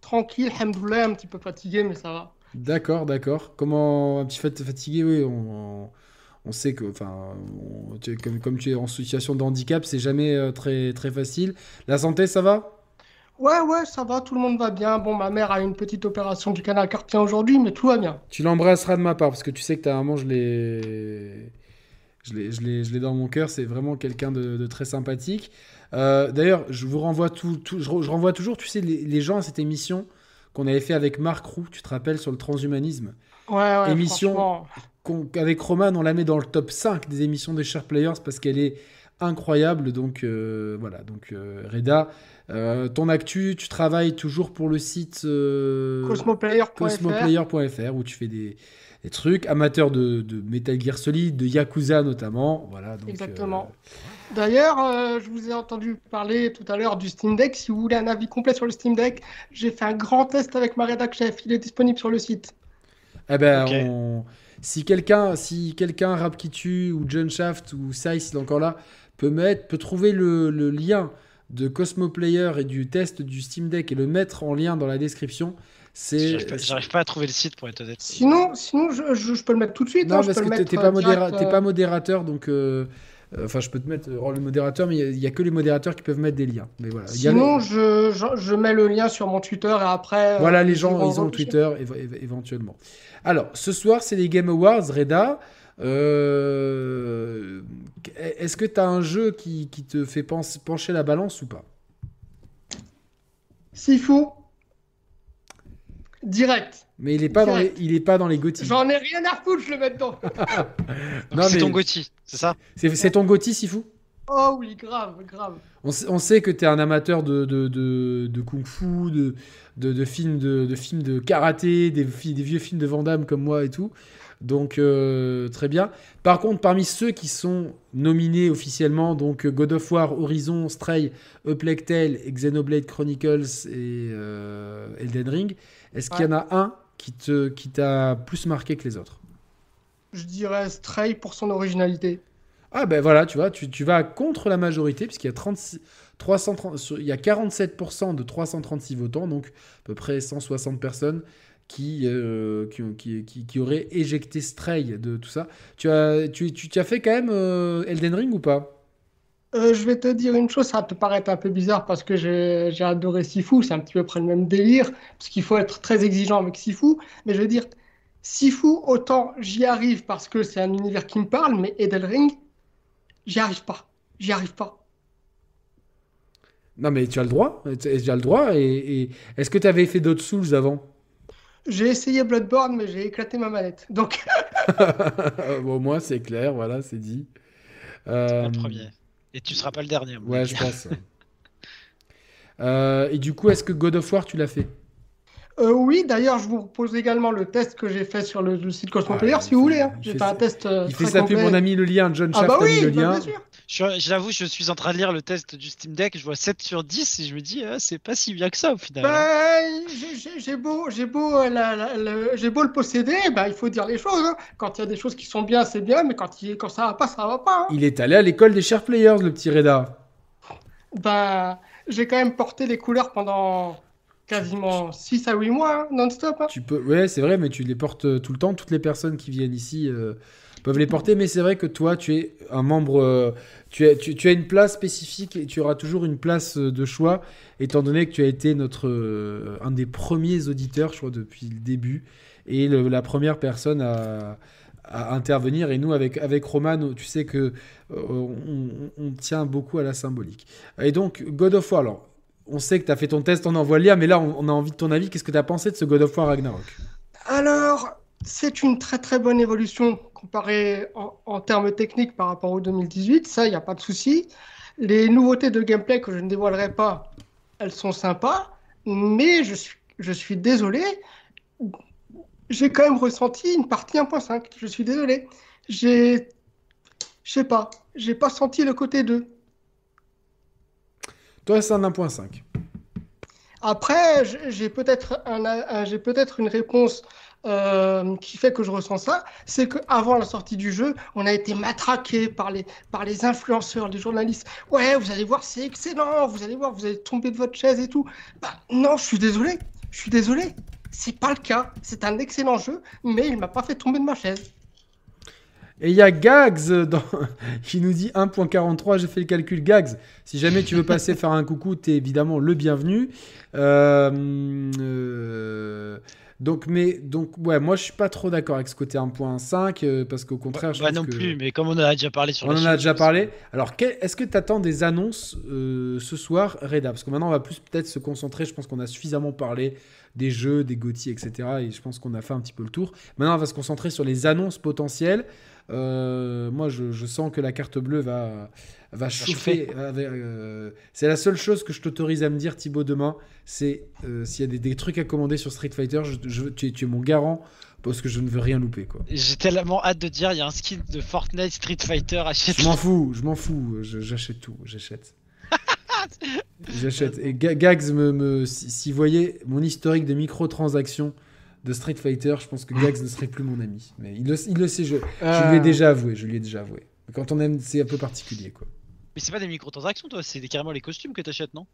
Tranquille, hamdoulah, un petit peu fatigué, mais ça va. D'accord, d'accord. Comment un petit peu fatigué, oui, on, on, sait que, enfin, comme, comme, tu es en situation de handicap, c'est jamais euh, très, très facile. La santé, ça va? Ouais, ouais, ça va, tout le monde va bien. Bon, ma mère a une petite opération du canal carpien aujourd'hui, mais tout va bien. Tu l'embrasseras de ma part, parce que tu sais que ta maman, je l'ai. Je l'ai dans mon cœur, c'est vraiment quelqu'un de, très sympathique. Euh, d'ailleurs, je vous renvoie tout, je, renvoie toujours, tu sais, les, gens à cette émission qu'on avait fait avec Marc Roux, tu te rappelles, sur le transhumanisme? Ouais, ouais, Émission qu'avec Roman, on la met dans le top 5 des émissions des Sharp Players parce qu'elle est incroyable. Donc euh, voilà, donc euh, Reda, ton actu, tu travailles toujours pour le site cosmoplayer.fr où tu fais des, des trucs, amateurs de, de, Metal Gear Solid, de Yakuza notamment. Voilà, donc, Exactement. Euh, D'ailleurs, euh, je vous ai entendu parler tout à l'heure du Steam Deck. Si vous voulez un avis complet sur le Steam Deck, j'ai fait un grand test avec ma rédac Il est disponible sur le site. Eh ben, si quelqu'un, si quelqu'un Rap qui tue ou John Shaft ou Size, il est encore là, peut mettre, peut trouver le, le lien de Cosmo Player et du test du Steam Deck et le mettre en lien dans la description. J'arrive pas, à trouver le site pour être honnête. Sinon, sinon je, je, peux le mettre tout de suite. Non, hein, parce que t'es pas, euh, pas modérateur, donc. Euh, euh, enfin, je peux te mettre le modérateur, mais il n'y a, que les modérateurs qui peuvent mettre des liens. Mais voilà. Sinon, je, je, mets le lien sur mon Twitter et après. Voilà, les gens, ils ont Twitter éventuellement. Alors, ce soir, c'est les Game Awards, Reda. Est-ce que tu as un jeu qui, qui te fait pencher la balance ou pas? Sifu. Direct. Mais il est pas dans les, il est pas dans les Gotti. J'en ai rien à foutre, je le mets dedans. c'est ton Gotti, c'est ça? C'est ton Gotti, Sifu Oh oui, grave, grave. On, on sait que tu es un amateur de, de, de, de kung-fu, de, de, films de, films de karaté, des, des vieux films de Van comme moi et tout. Donc euh, très bien. Par contre, parmi ceux qui sont nominés officiellement, donc God of War, Horizon, Stray, A Plague Tale, Xenoblade Chronicles et euh, Elden Ring, est-ce qu'il y en a un qui te qui t'a plus marqué que les autres? Je dirais Stray pour son originalité. Ah ben voilà, tu vois, tu, tu vas contre la majorité puisqu'il y a 36, 330, il y a 47% de 336 votants, donc à peu près 160 personnes qui, euh, qui, qui, qui, aurait éjecté Stray de tout ça. Tu as, tu, tu, as fait quand même euh, Elden Ring ou pas? Euh, je vais te dire une chose, ça va te paraître un peu bizarre parce que j'ai adoré Sifu, c'est un petit peu près le même délire, parce qu'il faut être très exigeant avec Sifu, mais je veux dire, Sifu, autant j'y arrive parce que c'est un univers qui me parle, mais Elden Ring, j'y arrive pas, j'y arrive pas. Non mais tu as le droit, tu as le droit, et, et... est-ce que tu avais fait d'autres Souls avant? J'ai essayé Bloodborne, mais j'ai éclaté ma manette. Donc. bon, moi, c'est clair, voilà, c'est dit. Euh... Le premier. Et tu seras pas le dernier. Ouais, je pense. euh, et du coup, est-ce que God of War, tu l'as fait? Euh, oui, d'ailleurs, je vous propose également le test que j'ai fait sur le, site Cosmoplayer, ah, si vous voulez. Hein. J'ai fait un test. Euh, il fait ça mon ami le lien, John Shaft ah bah oui, le lien. J'avoue, je suis en train de lire le test du Steam Deck, je vois 7 sur 10 et je me dis, ah, c'est pas si bien que ça au final. Bah, j'ai beau, beau, euh, beau le posséder, bah, il faut dire les choses. Hein. Quand il y a des choses qui sont bien, c'est bien, mais quand, il, quand ça va pas, ça va pas. Hein. Il est allé à l'école des Share Players, le petit Reda. Bah, j'ai quand même porté les couleurs pendant quasiment 6 à 8 mois hein, non-stop. Hein. Tu peux, ouais, c'est vrai, mais tu les portes euh, tout le temps. Toutes les personnes qui viennent ici euh, peuvent les porter, mais c'est vrai que toi, tu es un membre, euh, tu, as, tu, as une place spécifique et tu auras toujours une place de choix, étant donné que tu as été notre un des premiers auditeurs, je crois, depuis le début, et la première personne à, à, intervenir. Et nous, avec, avec Roman, tu sais que on, on, tient beaucoup à la symbolique. Et donc, God of War, alors on sait que tu as fait ton test, on envoie lien, mais là, on, a envie de ton avis. Qu'est-ce que tu as pensé de ce God of War Ragnarok? Alors, c'est une très très bonne évolution comparée en, termes techniques par rapport au 2018, ça, il n'y a pas de souci. Les nouveautés de gameplay que je ne dévoilerai pas, elles sont sympas, mais je suis, je suis désolé, j'ai quand même ressenti une partie 1.5. Je suis désolé. J'ai. Je sais pas. J'ai pas senti le côté 2. Toi, c'est un 1.5. Après, j'ai peut-être un, j'ai peut-être une réponse euh, qui fait que je ressens ça, c'est qu'avant la sortie du jeu, on a été matraqué par les, par les influenceurs, les journalistes. Ouais, vous allez voir, c'est excellent, vous allez voir, vous allez tomber de votre chaise et tout. Bah non, je suis désolé, je suis désolé. C'est pas le cas. C'est un excellent jeu, mais il m'a pas fait tomber de ma chaise. Et il y a Gags dans... qui nous dit 1.43, j'ai fait le calcul Gags. Si jamais tu veux passer faire un coucou, tu es évidemment le bienvenu. Euh, euh, donc, mais, donc, ouais, moi je suis pas trop d'accord avec ce côté 1.5 euh, parce qu'au contraire, je bah, non plus, mais comme on en a déjà parlé sur On en a déjà parlé. Alors, est-ce que tu attends des annonces ce soir, Reda? Parce que maintenant on va plus peut-être se concentrer. Je pense qu'on a suffisamment parlé des jeux, des GOTY, etc. Et je pense qu'on a fait un petit peu le tour. Maintenant, on va se concentrer sur les annonces potentielles. Euh, moi, je, sens que la carte bleue va, va chauffer. Euh, c'est la seule chose que je t'autorise à me dire, Thibaut, demain. C'est euh, s'il y a des, trucs à commander sur Street Fighter, je, tu, es, mon garant parce que je ne veux rien louper. J'ai tellement hâte de dire il y a un skin de Fortnite Street Fighter. Achète. Je m'en fous, je m'en fous. J'achète tout, j'achète. J'achète. Et Gags, me, me si, vous voyez mon historique de microtransactions de Street Fighter, je pense que Gags ne serait plus mon ami. Mais il le, il le sait, je, je lui ai euh. déjà avoué. Je lui ai déjà avoué. Quand on aime, c'est un peu particulier, quoi. Mais c'est pas des microtransactions, toi, c'est carrément les costumes que t'achètes, non?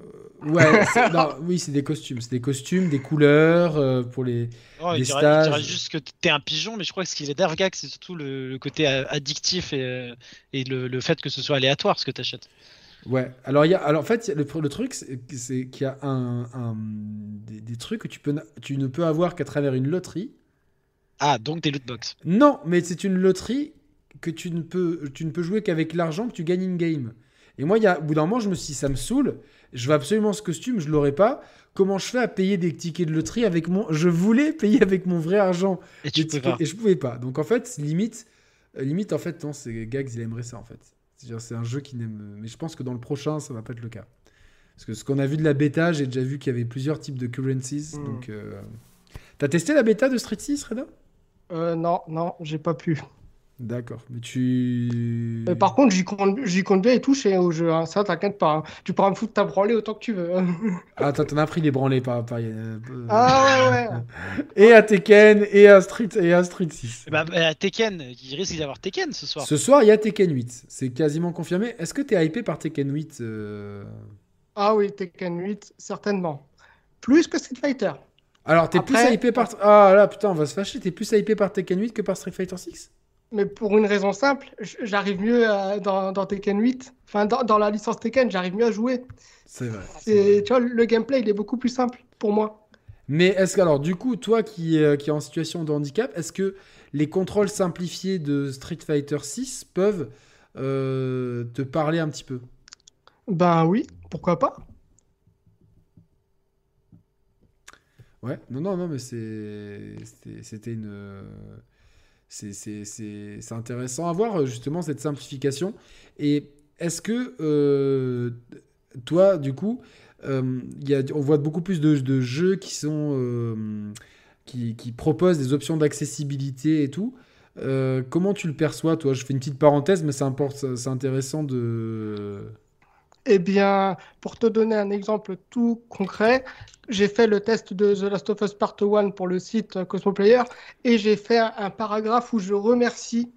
Euh, Ouais, oui, c'est des costumes. C'est des costumes, des couleurs euh, pour les, oh, les stages. Je dirais juste que t'es un pigeon, mais je crois que ce qui est d'Ergag, c'est surtout le, côté addictif et, et le, le, fait que ce soit aléatoire ce que t'achètes. Ouais, alors, y a, alors en fait, le, le truc, c'est qu'il y a un, des, trucs que tu, peux, tu ne peux avoir qu'à travers une loterie. Ah, donc des lootbox. Non, mais c'est une loterie que tu ne peux, tu ne peux jouer qu'avec l'argent que tu gagnes in-game. Et moi, y a, au bout d'un moment, je me suis dit, ça me saoule, je veux absolument ce costume, je l'aurai pas. Comment je fais à payer des tickets de loterie avec mon. Je voulais payer avec mon vrai argent. Et, tu pas. et je pouvais pas. Donc en fait, limite, limite en fait, non, c'est Gags, il aimerait ça en fait. C'est un jeu qui n'aime. Mais je pense que dans le prochain, ça va pas être le cas. Parce que ce qu'on a vu de la bêta, j'ai déjà vu qu'il y avait plusieurs types de currencies. Hmm. Donc, euh... t'as testé la bêta de Street 6, Reda? Euh, Non, non, j'ai pas pu. D'accord, mais tu. Par contre, j'y compte, j'y compte bien et tout chez au jeu. Hein. Ça, t'inquiète pas. Hein. Tu pourras me foutre ta branlée autant que tu veux. ah, t'en as pris des branlées par. par euh, ah ouais, ouais. et à Tekken et à Street et à Street 6. Bah, à Tekken, il risque d'y avoir Tekken ce soir. Ce soir, il y a Tekken 8. C'est quasiment confirmé. Est-ce que t'es hypé par Tekken 8 euh? Ah oui, Tekken 8, certainement. Plus que Street Fighter. Alors, t'es plus hypé par. Ah là, putain, on va se fâcher. T'es plus hypé par Tekken 8 que par Street Fighter 6 mais pour une raison simple, j'arrive mieux dans, Tekken 8. Enfin, dans, la licence Tekken, j'arrive mieux à jouer. C'est vrai. Tu vois, le gameplay, il est beaucoup plus simple pour moi. Mais est-ce que, alors, du coup, toi qui, euh, qui es en situation de handicap, est-ce que les contrôles simplifiés de Street Fighter 6 peuvent euh, te parler un petit peu? Ben oui, pourquoi pas Ouais, non, non, non, mais c'était une c'est intéressant à voir justement cette simplification. Et est-ce que euh, toi, du coup, euh, y a, on voit beaucoup plus de, jeux qui sont euh, qui, qui, proposent des options d'accessibilité et tout. Euh, comment tu le perçois, toi? Je fais une petite parenthèse, mais c'est intéressant de. Eh bien, pour te donner un exemple tout concret, j'ai fait le test de The Last of Us Part 1 pour le site Cosmoplayer et j'ai fait un paragraphe où je remercie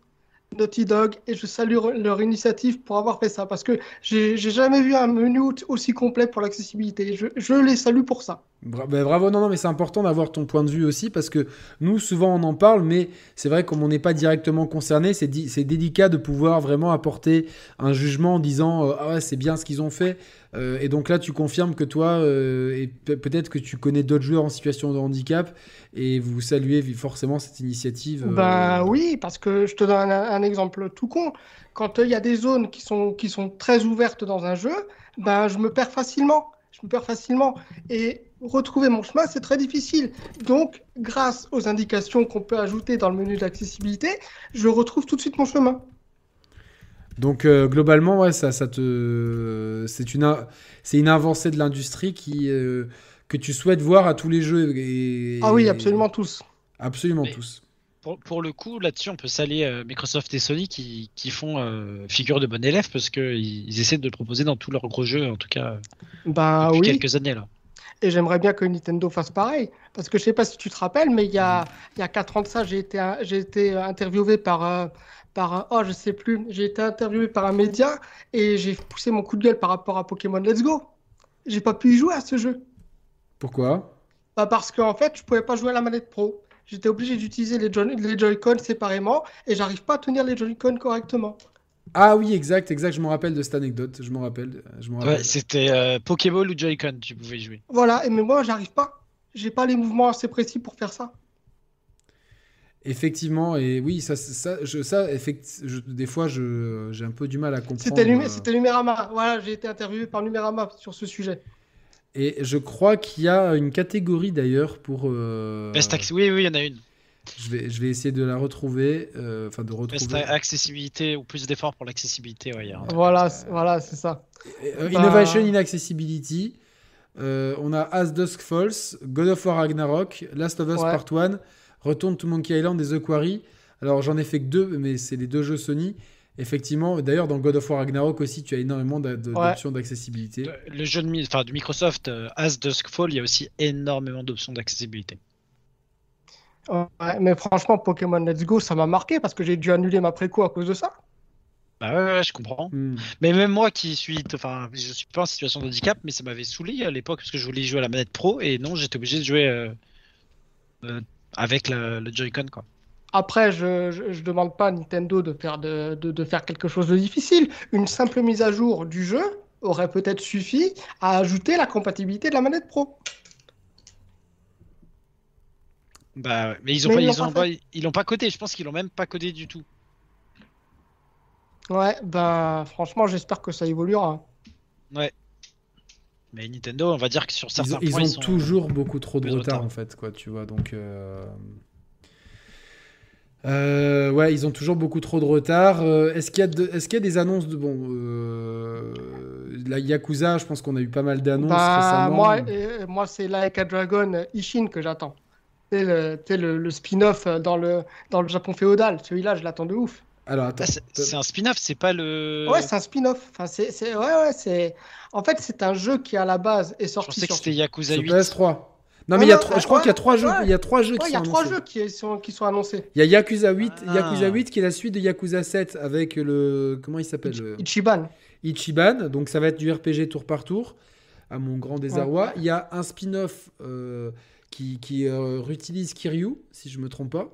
Naughty Dog et je salue leur initiative pour avoir fait ça parce que j'ai jamais vu un menu aussi complet pour l'accessibilité. Je, je, les salue pour ça. Ben, bravo, non, non, mais c'est important d'avoir ton point de vue aussi parce que nous, souvent, on en parle, mais c'est vrai, comme on n'est pas directement concerné, c'est délicat de pouvoir vraiment apporter un jugement en disant euh, Ah ouais, c'est bien ce qu'ils ont fait. Euh, et donc là, tu confirmes que toi, euh, peut-être que tu connais d'autres joueurs en situation de handicap et vous saluez forcément cette initiative. Bah oui, parce que je te donne un, exemple tout con. Quand il y a des zones qui sont, qui sont très ouvertes dans un jeu, ben, je me perds facilement. Je me perds facilement. Et retrouver mon chemin, c'est très difficile. Donc, grâce aux indications qu'on peut ajouter dans le menu d'accessibilité, je retrouve tout de suite mon chemin. Donc euh, globalement, ouais, ça, ça te, c'est une, c'est une avancée de l'industrie qui euh, que tu souhaites voir à tous les jeux. Et, ah oui, absolument tous. Absolument tous. Pour, pour, le coup, là-dessus, on peut saluer euh, Microsoft et Sony qui, qui font figure de bon élève parce qu'ils ils essaient de le proposer dans tous leurs gros jeux, en tout cas bah, depuis oui. quelques années là. Et j'aimerais bien que Nintendo fasse pareil. Parce que je sais pas si tu te rappelles, mais il y a, il y a 4 ans de ça, j'ai été, j'ai été interviewé par, par oh je sais plus, j'ai été interviewé par un média et j'ai poussé mon coup de gueule par rapport à Pokémon Let's Go. J'ai pas pu y jouer à ce jeu. Pourquoi? Bah Parce qu'en fait, je pouvais pas jouer à la manette pro. J'étais obligé d'utiliser les, les Joy-Con séparément et j'arrive pas à tenir les Joy-Con correctement. Ah oui, exact, exact. Je me rappelle de cette anecdote. Je me rappelle. Je me rappelle. Ouais, c'était euh, Pokéball ou Joy-Con, tu pouvais jouer. Voilà, et mais moi, j'arrive pas. J'ai pas les mouvements assez précis pour faire ça. Effectivement, et oui, ça, ça, je, ça effect, je, des fois, j'ai un peu du mal à comprendre. C'était euh... Numérama. Voilà, j'ai été interviewé par Numérama sur ce sujet. Et je crois qu'il y a une catégorie d'ailleurs pour. Euh... Best Oui, oui, il y en a une. Je vais, je vais essayer de la retrouver, euh, enfin de retrouver. Best accessibilité ou plus d'efforts pour l'accessibilité, ouais. Voilà, voilà, c'est ça. Euh, bah... Innovation in Accessibility. Euh, on a As Dusk Falls, God of War Ragnarok, Last of Us Ouais. Part 1, Return to Monkey Island et The Quarry. Alors j'en ai fait que deux, mais c'est les deux jeux Sony. Effectivement, d'ailleurs dans God of War Ragnarok aussi, tu as énormément Ouais. d'options d'accessibilité. Le jeu de, enfin, de Microsoft, euh, As Dusk Fall, il y a aussi énormément d'options d'accessibilité. Ouais, mais franchement, Pokémon Let's Go, ça m'a marqué parce que j'ai dû annuler ma préco à cause de ça. Bah ouais, ouais, je comprends. Hmm. Mais même moi qui suis, enfin, je suis pas en situation de handicap, mais ça m'avait saoulé à l'époque parce que je voulais jouer à la manette pro et non, j'étais obligé de jouer euh, euh, avec le, le Joy-Con quoi. Après, je, je, je demande pas à Nintendo de faire, de, de, de faire quelque chose de difficile. Une simple mise à jour du jeu aurait peut-être suffi à ajouter la compatibilité de la manette pro. Bah, ouais. mais ils ont Mais pas, ils ont pas ils l'ont pas codé. Je pense qu'ils l'ont même pas codé du tout. Ouais, ben franchement, j'espère que ça évoluera. Ouais. Mais Nintendo, on va dire que sur certains ont- ils points, ont ils sont toujours beaucoup trop de retard, retard. en fait, quoi, tu vois. Donc, euh, euh, ouais, ils ont toujours beaucoup trop de retard. Euh, est-ce qu'il y a, de- est-ce qu'il y a des annonces de bon, euh, la Yakuza, je pense qu'on a eu pas mal d'annonces Bah, récemment. moi, euh, moi c'est Like a Dragon Ishin que j'attends. C'est le, t'sais, le, le spin-off euh, dans le, dans le Japon féodal. Celui-là, je l'attends de ouf. Alors attends, Ah, c'est- un spin-off, c'est pas le. Ouais, c'est un spin-off. Enfin, c'est, c'est, ouais, ouais, c'est... En fait, c'est un jeu qui, à la base, est Je sorti que sur... c'était Yakuza sur 8. PS3. Non, Ah mais il y a trois- ah, je crois ouais, qu'il y a trois jeux, il y a trois jeux qui il y a sont trois annoncés. jeux qui sont, qui sont annoncés. Il y a Yakuza 8, Ah. Yakuza 8 qui est la suite de Yakuza 7 avec le comment il s'appelle le- Ichiban. Ichiban, donc ça va être du RPG tour par tour, à mon grand désarroi. Il y a un spin-off euh, qui, qui euh, réutilise Kiryu, si je me trompe pas.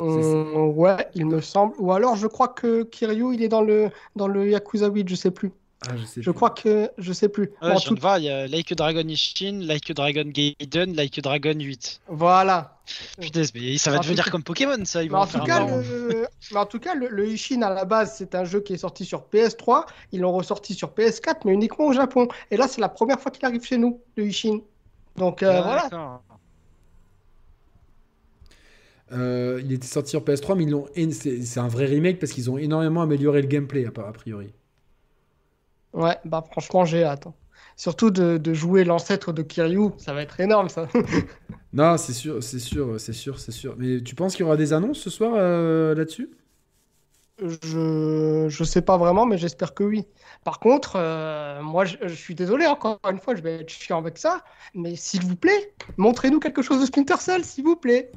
Hum, ouais, il me semble. Ou alors, je crois que Kiryu, il est dans le, dans le Yakuza 8, je sais plus. Ah, je sais Je plus. crois que... Je sais plus. Ouais, Bon, en je viens tout- de voir, il y a Like a Dragon Ishin, Like a Dragon Gaiden, Like a Dragon 8. Voilà. Putain, mais ça va En devenir tout- comme Pokémon, ça. Ils Mais vont en, tout cas, le... mais en tout cas, le, le Ishin à la base, c'est un jeu qui est sorti sur PS3. Ils l'ont ressorti sur PS4, mais uniquement au Japon. Et là, c'est la première fois qu'il arrive chez nous, le Ishin. Donc euh, voilà. D'accord. Euh, il était sorti sur PS3, mais ils l'ont. C'est un vrai remake parce qu'ils ont énormément amélioré le gameplay, a a priori. Ouais, bah franchement, j'ai hâte. hein. Surtout de, de jouer l'ancêtre de Kiryu, ça va être énorme ça. Non, c'est sûr, c'est sûr, c'est sûr, c'est sûr. Mais tu penses qu'il y aura des annonces ce soir euh, là-dessus? Je, je sais pas vraiment, mais j'espère que oui. Par contre, euh, moi, je, je suis désolé, encore une fois, je vais être chiant avec ça, mais s'il vous plaît, montrez-nous quelque chose de Splinter Cell, s'il vous plaît.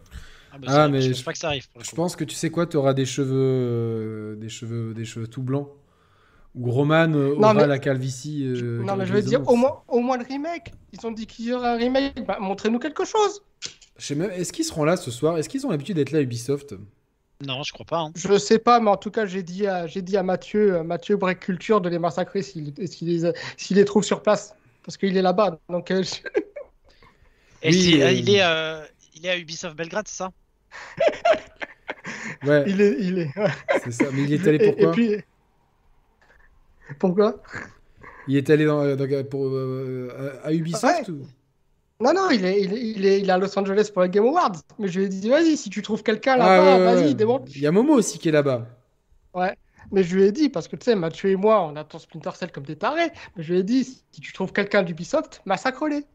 Ah, bah, Ah, mais je pas que ça arrive. Je coup. pense que tu sais quoi, tu auras des cheveux, euh, des cheveux, des cheveux tout blancs. Ou Roman euh, aura mais- la calvitie. euh, non, mais je veux dire, au moins, au moins le remake. Ils ont dit qu'il y aurait un remake. Bah, montrez-nous quelque chose. Je sais même, est-ce qu'ils seront là ce soir? Est-ce qu'ils ont l'habitude d'être là Ubisoft? Non, je crois pas. hein. Je sais pas, mais en tout cas, j'ai dit à, j'ai dit à Mathieu, euh, Mathieu Break Culture de les massacrer s'il s'il les, s'il les trouve sur place. Parce qu'il est là-bas. Donc, euh, je- Et Oui, c'est- euh, il, est, euh, il est à Ubisoft Belgrade, c'est ça? Ouais, il est. Il est... c'est ça. Mais il est allé Et- et pourquoi puis- Pourquoi? Il est allé dans, dans- pour, euh, à à Ubisoft Ouais. ou- Non, non, il est, il, est, il, est, il est à Los Angeles pour les Game Awards. Mais je lui ai dit, vas-y, si tu trouves quelqu'un Ah, là-bas, ouais, vas-y, ouais. démontre. Il y a Momo aussi qui est là-bas. Ouais. Mais je lui ai dit, parce que tu sais, Mathieu et moi, on attend Splinter Cell comme des tarés. Mais je lui ai dit, si tu trouves quelqu'un d'Ubisoft, massacre-les.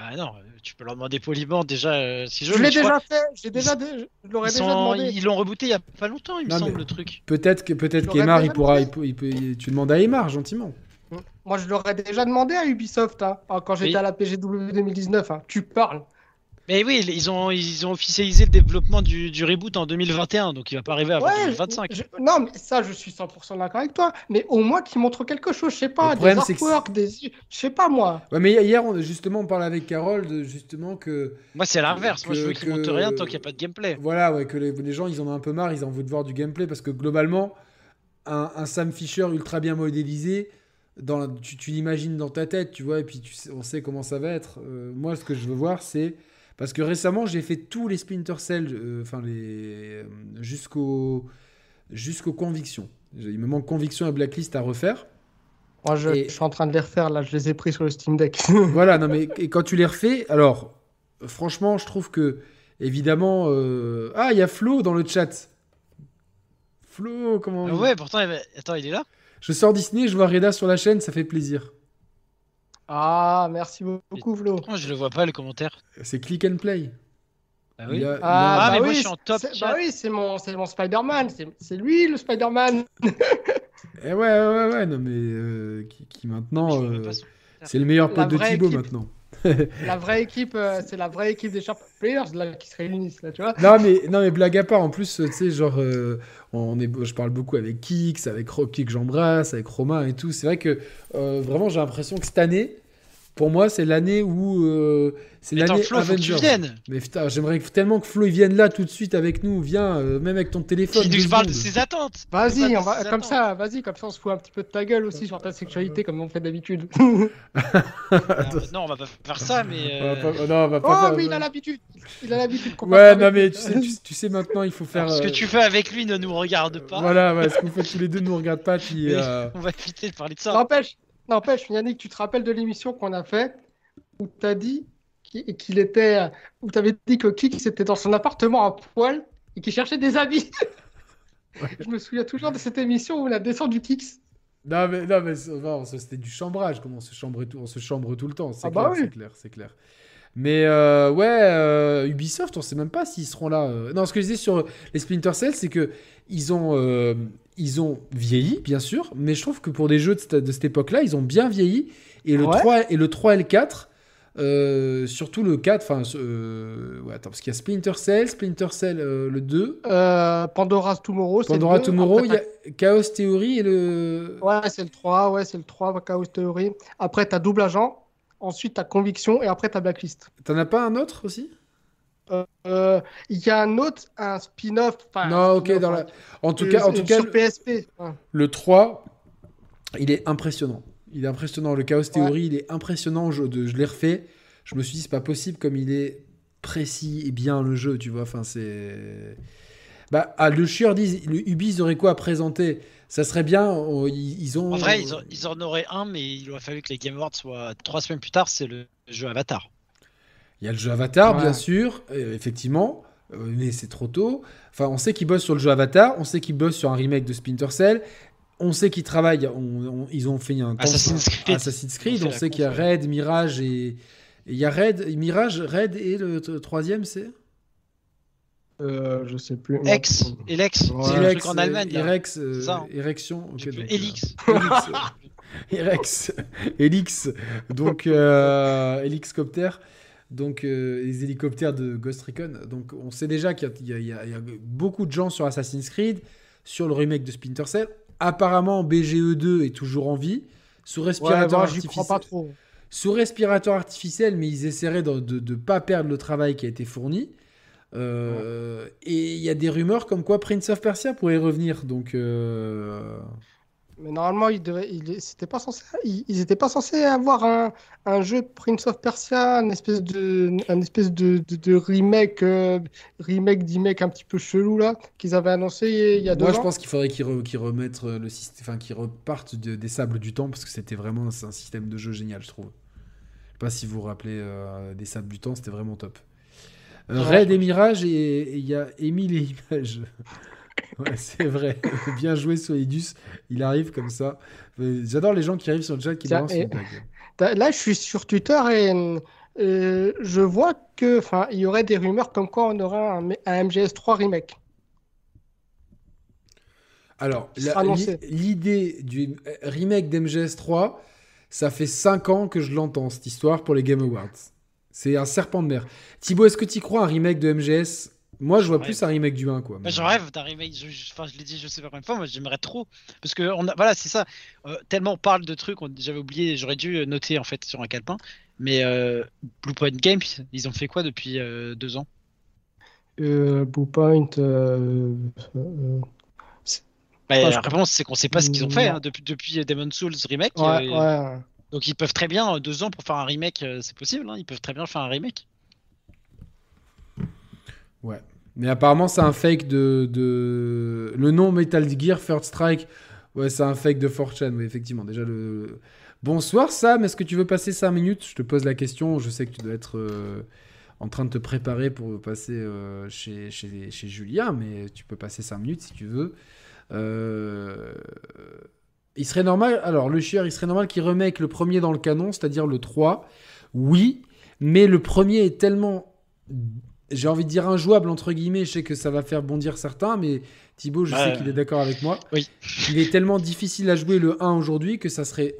Ah non, tu peux leur demander poliment déjà euh, si je. Je l'ai crois- déjà fait, j'ai déjà, dé- je l'aurais Ils déjà sont- demandé. ils l'ont rebooté il y a pas longtemps, il me semble, le truc. Peut-être que peut-être qu'Emar, il pourra, demandé. il peut, il peut- il- tu demandes à Emar gentiment. Moi, je l'aurais déjà demandé à Ubisoft hein, quand j'étais à la PGW 2019. hein. Tu parles. Mais oui, ils ont, ils ont officialisé le développement du, du reboot en 2021, donc il va pas arriver avant Ouais, 2025. je- non, mais ça, je suis 100% d'accord avec toi. Mais au moins qu'ils montrent quelque chose, je sais pas, Le des artworks, des. Je sais pas moi. Ouais, mais hier, on, justement, on parlait avec Carole de justement que Moi, c'est l'inverse. Moi, je veux qu'ils montent rien tant qu'il n'y a pas de gameplay. Voilà, ouais, que les, les gens, ils en ont un peu marre, ils ont envie de voir du gameplay parce que globalement, un, un Sam Fisher ultra bien modélisé, dans, tu, tu l'imagines dans ta tête, tu vois, et puis tu sais- on sait comment ça va être. Euh, moi, ce que je veux voir, c'est. Parce que récemment, j'ai fait tous les Splinter Cell, euh, enfin, les. euh, jusqu'au. jusqu'aux convictions. Il me manque conviction et blacklist à refaire. Moi, je, Et- je suis en train de les refaire, là, je les ai pris sur le Steam Deck. voilà, non mais et quand tu les refais, alors franchement, je trouve que évidemment, euh, ah, il y a Flo dans le chat. Flo, comment Ah ouais, pourtant, attends, il est là? Je sors Disney, je vois Reda sur la chaîne, ça fait plaisir. ah, merci beaucoup, Flo. Pourquoi je le vois pas, le commentaire C'est click and play. Ah oui. a- a- Ah, bah mais moi, oui, je suis en top. Bah oui, c'est mon, c'est mon Spider-Man. C'est- lui, le Spider-Man. Eh ouais, ouais, ouais, ouais, non mais euh, qui, qui maintenant, euh, c'est le meilleur pote de Thibaut maintenant. La vraie équipe, euh, c'est la vraie équipe des Sharp Players là, qui se réunissent, là, tu vois. Non mais, non mais blague à part, en plus, tu sais, genre, euh, on est, je parle beaucoup avec Kix, avec Rocky que j'embrasse, avec Romain et tout. C'est vrai que euh, vraiment, j'ai l'impression que cette année, pour moi, c'est l'année où euh, c'est l'année Flo, faut que tu Avengers. viennes. Mais putain, j'aimerais tellement que Flo il vienne là tout de suite avec nous. Viens, euh, même avec ton téléphone. Qui deux nous parle de ses attentes. Vas-y, on va, comme attentes. ça, vas-y, comme ça, on se fout un petit peu de ta gueule aussi sur ta sexualité, comme on fait d'habitude. Alors, non, on va pas faire ça, mais. On va euh, pas- non, on va pas oh, faire- mais il a l'habitude. Il a l'habitude qu'on Ouais, non mais tu sais, tu, tu sais maintenant, il faut faire. alors, ce que tu fais avec lui ne nous regarde pas. Voilà, ouais, ce que vous faites tous les deux ne nous regarde pas. Puis, euh, On va éviter de parler de ça. N'empêche, n'empêche, Yannick, tu te rappelles de l'émission qu'on a fait où tu as dit qu'il était, où tu avais dit que Kix était dans son appartement à poil et qu'il cherchait des habits. Je me souviens toujours de cette émission où on a descendu Kix. Non, mais, non, mais c'était du chambrage, comme on se chambre tout, on se chambre tout le temps, c'est Ah clair, bah oui. c'est clair, c'est clair. Mais euh, ouais, euh, Ubisoft, on sait même pas s'ils seront là. euh. Non, ce que je disais sur les Splinter Cell, c'est que ils ont, ils ont vieilli, bien sûr, mais je trouve que pour des jeux de cette, de cette époque-là, ils ont bien vieilli. Et le, Ouais. 3, et le 3 et le 4, euh, surtout le 4, enfin, euh, ouais, attends, parce qu'il y a Splinter Cell, Splinter Cell euh, le 2, Euh, Pandora's Tomorrow, c'est Pandora le. Tomorrow, il y a Chaos Theory et le. t'as- Ouais, c'est le 3, ouais, c'est le 3, Chaos Theory. Après, tu as Double Agent. Ensuite, tu as Conviction. Et après, tu as Blacklist. T'en as pas un autre aussi? Euh, Il y a un autre, un spin-off. Non, un ok, spin-off, dans la- En tout euh, cas, en tout cas, sur PSP. ouais. le 3, il est impressionnant. Il est impressionnant. Le Chaos Theory, il est impressionnant. Je, je l'ai refait. Je me suis dit, c'est pas possible comme il est précis et bien le jeu, tu vois. Enfin, c'est. Bah, ah, le chieur dit, le Ubi, ils auraient quoi à présenter? Ça serait bien. on- ils, ils ont. En vrai, ils, en- ils en auraient un, mais il aurait fallu que les Game Awards soient trois semaines plus tard. C'est le jeu Avatar. Il y a le jeu Avatar, Ouais. bien sûr, euh, effectivement, euh, mais c'est trop tôt. Enfin, on sait qu'ils bossent sur le jeu Avatar, on sait qu'ils bossent sur un remake de Splinter Cell, on sait qu'ils travaillent, on- on- ils ont fait un Assassin's Creed. Assassin's Creed, on sait qu'il y a. Red, Mirage et il y a Red, Mirage, Red et le troisième c'est Euh, je sais plus. Ex, Elex, Ouais. c'est le Erex, truc en Allemagne. Erex, euh, ça, hein. donc, Elix. Elix, euh, Erex, Elix, donc euh, Elixcopter, donc euh, les hélicoptères de Ghost Recon. Donc on sait déjà qu'il y, y y a beaucoup de gens sur Assassin's Creed, sur le remake de Splinter Cell. Apparemment, BGE2 est toujours en vie, sous Ouais, respirateur crois artificiel. pas trop. Sous respirateur artificiel, mais ils essaieraient de ne pas perdre le travail qui a été fourni. Euh, Et il y a des rumeurs comme quoi Prince of Persia pourrait revenir. Donc, euh, Mais normalement, ils devaient, ils, c'était pas censé, ils, ils étaient pas censés avoir un, un jeu Prince of Persia, un espèce de, un espèce de, de, de remake, euh, remake d'emake un petit peu chelou là, qu'ils avaient annoncé il y a deux moi, ans. je pense qu'il faudrait qu'ils re- qu'ils remettent euh, le système, enfin qu'ils repartent de- des sables du temps parce que c'était vraiment un système de jeu génial, je trouve. Je sais pas si vous vous rappelez euh, des sables du temps, c'était vraiment top. Euh, Raid et Mirage et et il y a Émile et Images. Ouais, c'est vrai. Bien joué, Solidus. Il arrive comme ça. J'adore les gens qui arrivent sur le chat qui Tiens, balancent et- une blague. Da- Là, je suis sur Twitter et euh, je vois que, enfin, il y aurait des rumeurs comme quoi on aura un, un MGS3 remake. Alors, l'idée du euh, remake d'MGS3, ça fait 5 ans que je l'entends, cette histoire, pour les Game Awards. C'est un serpent de mer. Thibaut, est-ce que tu crois un remake de MGS Moi, je vois plus un remake du 1, quoi. Je rêve d'un remake. Je, je- enfin, je l'ai dit, je sais pas combien de fois. Moi, j'aimerais trop. Parce que, on a, voilà, c'est ça. Euh, tellement on parle de trucs, on- j'avais oublié, j'aurais dû noter en fait sur un calepin. Mais euh, Bluepoint Games, ils ont fait quoi depuis euh, deux ans? Euh, Bluepoint, euh, euh, Bah, Ah, La je- réponse, c'est qu'on sait pas ce qu'ils ont fait hein, depuis, depuis Demon's Souls Remake. ouais, euh, ouais. Donc, ils peuvent très bien, deux ans pour faire un remake, c'est possible. hein, ils peuvent très bien faire un remake. Ouais. Mais apparemment, c'est un fake de. Le nom Metal Gear Third Strike, ouais, c'est un fake de 4chan, oui, effectivement. Déjà. Bonsoir, Sam. Est-ce que tu veux passer 5 minutes? Je te pose la question. Je sais que tu dois être euh, en train de te préparer pour passer euh, chez, chez, Julien, mais tu peux passer 5 minutes si tu veux. Euh, Il serait normal. Alors, le chieur, il serait normal qu'il remake le premier dans le canon, c'est-à-dire le 3. Oui, mais le premier est tellement j'ai envie de dire injouable entre guillemets, je sais que ça va faire bondir certains, mais Thibaut, je sais qu'il est d'accord avec moi. Oui. Il est tellement difficile à jouer le 1 aujourd'hui que ça serait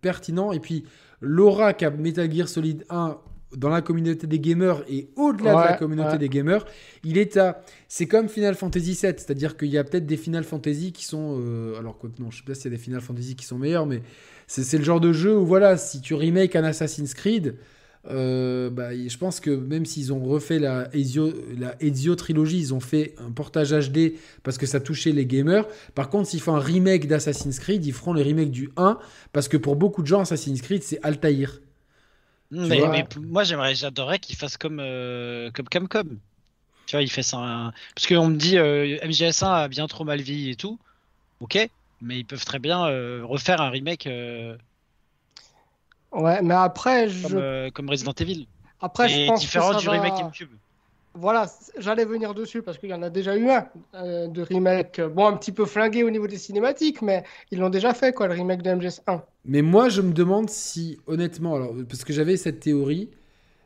pertinent. Et puis, l'aura qu'a Metal Gear Solid 1 dans la communauté des gamers et au-delà de la communauté ouais. des gamers, il est à. C'est comme Final Fantasy VII, c'est-à-dire qu'il y a peut-être des Final Fantasy qui sont. euh, alors, quoi non, je sais pas s'il y a des Final Fantasy qui sont meilleurs, mais c'est c'est le genre de jeu où, voilà, si tu remake un Assassin's Creed, euh, bah, je pense que même s'ils ont refait la Ezio, la Ezio trilogie, ils ont fait un portage HD parce que ça touchait les gamers. Par contre, s'ils font un remake d'Assassin's Creed, ils feront le remake du 1 parce que pour beaucoup de gens, Assassin's Creed, c'est Altaïr. Mais, vois mais p- moi, j'aimerais, j'adorerais qu'ils fassent comme, euh, comme Capcom. Tu vois, il fait ça. un- Parce qu'on me dit euh, MGS1 a bien trop mal vieilli et tout. Ok, mais ils peuvent très bien refaire un remake Ouais, mais après, comme, je, euh, comme Resident Evil. après, je pense différent que ça du va- remake GameCube. Voilà, j'allais venir dessus parce qu'il y en a déjà eu un euh, de remake. euh, Bon, un petit peu flingué au niveau des cinématiques, mais ils l'ont déjà fait, quoi, le remake de MGS1. Mais moi, je me demande si, honnêtement, alors, parce que j'avais cette théorie,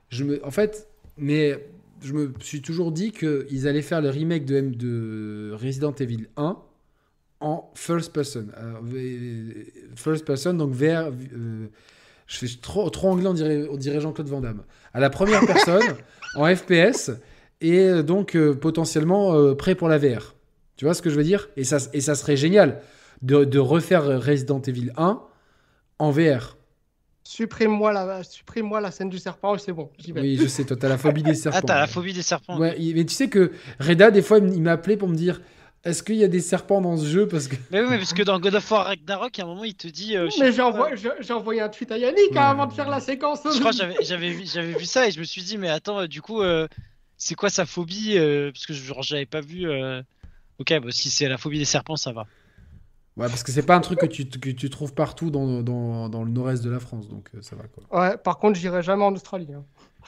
je me, en fait, mais je me suis toujours dit qu'ils allaient faire le remake de, M- de Resident Evil 1 en first person. Alors, first person, donc vers. euh, je fais trop, trop anglais, on dirait, on dirait Jean-Claude Van Damme. À la première personne, en FPS, et euh, donc euh, potentiellement euh, prêt pour la VR. Tu vois ce que je veux dire? Et ça, et ça serait génial de, de refaire Resident Evil 1 en VR. Supprime-moi la, scène du serpent et c'est bon, j'y vais. Oui, je sais, toi, t'as la phobie des serpents. Ah, t'as la phobie des serpents. Ouais, mais tu sais que Reda, des fois, il m- il m'a appelé pour me dire est-ce qu'il y a des serpents dans ce jeu Parce que. Mais oui, mais parce que dans God of War Ragnarok, à un moment, il te dit. euh, Mais j'ai envoyé, un tweet à Yannick hein, Ouais. avant de faire la séquence. Je crois que j'avais, j'avais, vu, ça et je me suis dit, mais attends, euh, du coup, euh, c'est quoi sa phobie euh, Parce que genre, j'avais pas vu. euh, Ok, bah, si c'est la phobie des serpents, ça va. Ouais, parce que c'est pas un truc que tu, que tu trouves partout dans, dans, dans le nord-est de la France, donc ça va quoi. Ouais, par contre, j'irai jamais en Australie. hein.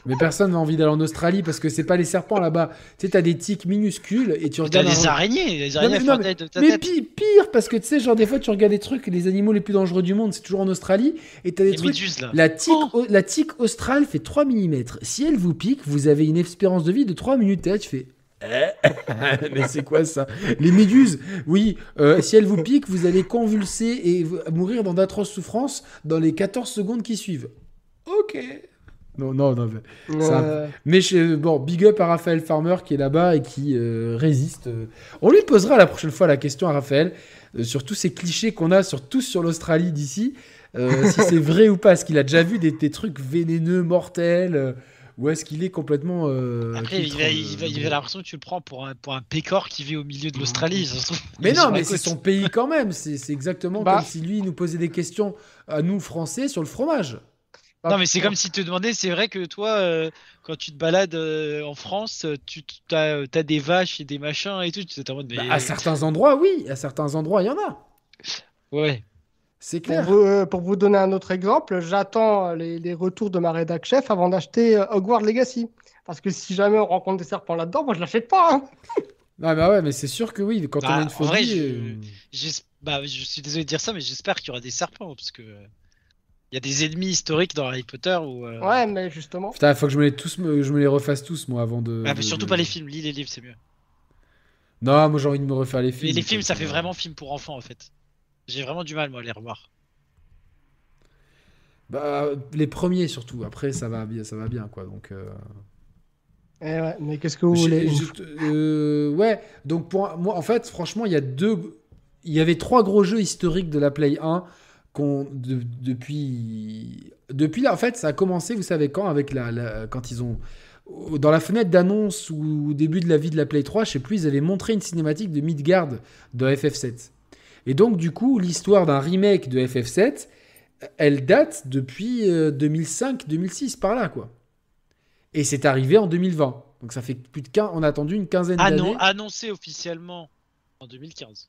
Mais personne n'a envie d'aller en Australie parce que c'est pas les serpents là-bas. Tu sais, t'as des tiques minuscules et tu Mais T'as regardes. des un- araignées, les Non, araignées mais- non, mais- tête de ta Mais tête. pire, parce que tu sais, genre des fois tu regardes des trucs, les animaux les plus dangereux du monde, c'est toujours en Australie, et t'as des Les trucs. méduses là. La tique, Oh. la tique australe fait 3 mm. Si elle vous pique, vous avez une espérance de vie de 3 minutes. Et là, tu fais. Eh Mais c'est quoi ça? Les méduses, oui, euh, si elles vous piquent, vous allez convulser et mourir dans d'atroces souffrances dans les 14 secondes qui suivent. Ok. Non, non, non. mais- bon, big up à Raphaël Farmer qui est là-bas et qui euh, résiste. euh. On lui posera la prochaine fois la question à Raphaël euh, sur tous ces clichés qu'on a, sur tous sur l'Australie d'ici, euh, si c'est vrai ou pas. Est-ce qu'il a déjà vu des, des trucs vénéneux, mortels euh, Ou est-ce qu'il est complètement. euh, Après, il va, il va- il a l'impression que tu le prends pour un, pour un pécor qui vit au milieu de l'Australie. se trouve. Mais non, mais c'est son pays quand même. C'est c'est exactement Bah. comme si lui nous posait des questions à nous Français sur le fromage. Bah, Non, mais c'est comme si tu te demandais, c'est vrai que toi, euh, quand tu te balades euh, en France, euh, tu as, des vaches et des machins et tout, tu t'es en mode, mais... Bah, à certains endroits, oui. À certains endroits, il y en a. Ouais. C'est Pour clair. vous, euh, pour vous donner un autre exemple, j'attends les, les retours de ma rédac chef avant d'acheter euh, Hogwarts Legacy. Parce que si jamais on rencontre des serpents là-dedans, moi je l'achète pas. hein. Ah bah ouais, mais c'est sûr que oui, quand on Bah, a une en phobie... vrai, je- euh, bah, je suis désolé de dire ça, mais j'espère qu'il y aura des serpents parce que euh, il y a des ennemis historiques dans Harry Potter où. euh, Ouais, mais justement. Putain, faut que je me les, tous, me- je me les refasse tous, moi, avant de... ah, mais de- surtout de- pas les films, lis les livres, c'est mieux. Non, moi j'ai envie de me refaire les films. Et les films, ça fait va. vraiment film pour enfants en fait. J'ai vraiment du mal moi à les revoir. Bah, les premiers surtout, après ça va bien, ça va bien, quoi, donc... euh, Eh ouais, mais qu'est-ce que vous voulez euh, ouais, donc pour moi, en fait, franchement, il y a deux. Il y avait trois gros jeux historiques de la Play 1 qu'on de- depuis depuis là. En fait, ça a commencé, vous savez quand, avec la, la- quand ils ont dans la fenêtre d'annonce ou au début de la vie de la Play 3, je sais plus, ils avaient montré une cinématique de Midgard de FF7. Et donc, du coup, l'histoire d'un remake de FF7, elle date depuis 2005-2006, par là, quoi. Et c'est arrivé en 2020. Donc ça fait plus de 15... On a attendu une quinzaine Ah d'années. non, annoncé officiellement en 2015.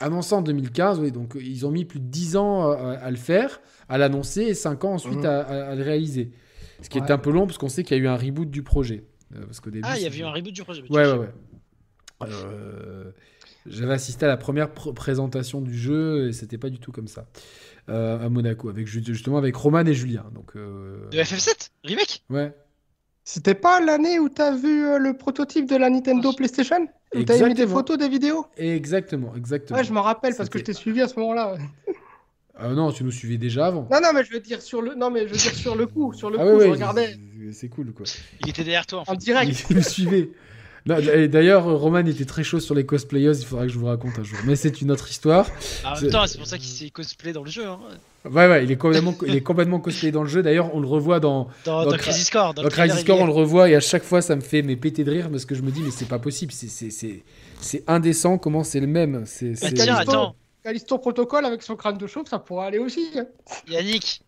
Annoncé en 2015, oui. Donc ils ont mis plus de 10 ans à, à le faire, à l'annoncer, et 5 ans ensuite Mhm. à, à- à le réaliser. Ce qui est un peu long, parce qu'on sait qu'il y a eu un reboot du projet. Euh, parce qu'au début, Ah, il y avait eu un reboot du projet. Ouais, ouais, ouais. Euh, J'avais assisté à la première pr- présentation du jeu et c'était pas du tout comme ça euh, à Monaco avec ju- justement avec Roman et Julien donc euh, De FF7 Remake? Ouais C'était pas l'année où t'as vu euh, le prototype de la Nintendo PlayStation? Où t'avais mis des Exactement. photos, des vidéos? Exactement exactement Ouais, je m'en rappelle parce que je t'ai suivi à ce moment-là. ah non tu nous suivais déjà avant Non, non, mais je veux dire sur le, non, mais je veux dire sur le coup, sur le ah coup, ouais, je ouais, regardais c'est- cool quoi Il était derrière toi en fait. en direct. il me suivait D'ailleurs, Roman était très chaud sur les cosplayers, il faudra que je vous raconte un jour. Mais c'est une autre histoire. En C'est- même temps, c'est pour ça qu'il s'est cosplay dans le jeu. Hein. Ouais, ouais, il est complètement, il est complètement cosplayé dans le jeu. D'ailleurs, on le revoit dans, Dans, Dans dans Crisis Core. Dans, Crisis Core, on le revoit et à chaque fois, ça me fait mais péter de rire parce que je me dis, mais c'est pas possible, c'est- c'est c'est- c'est indécent comment c'est le même. C'est attends, Callisto Protocol avec son crâne de chauve, ça pourrait aller aussi. hein. Yannick,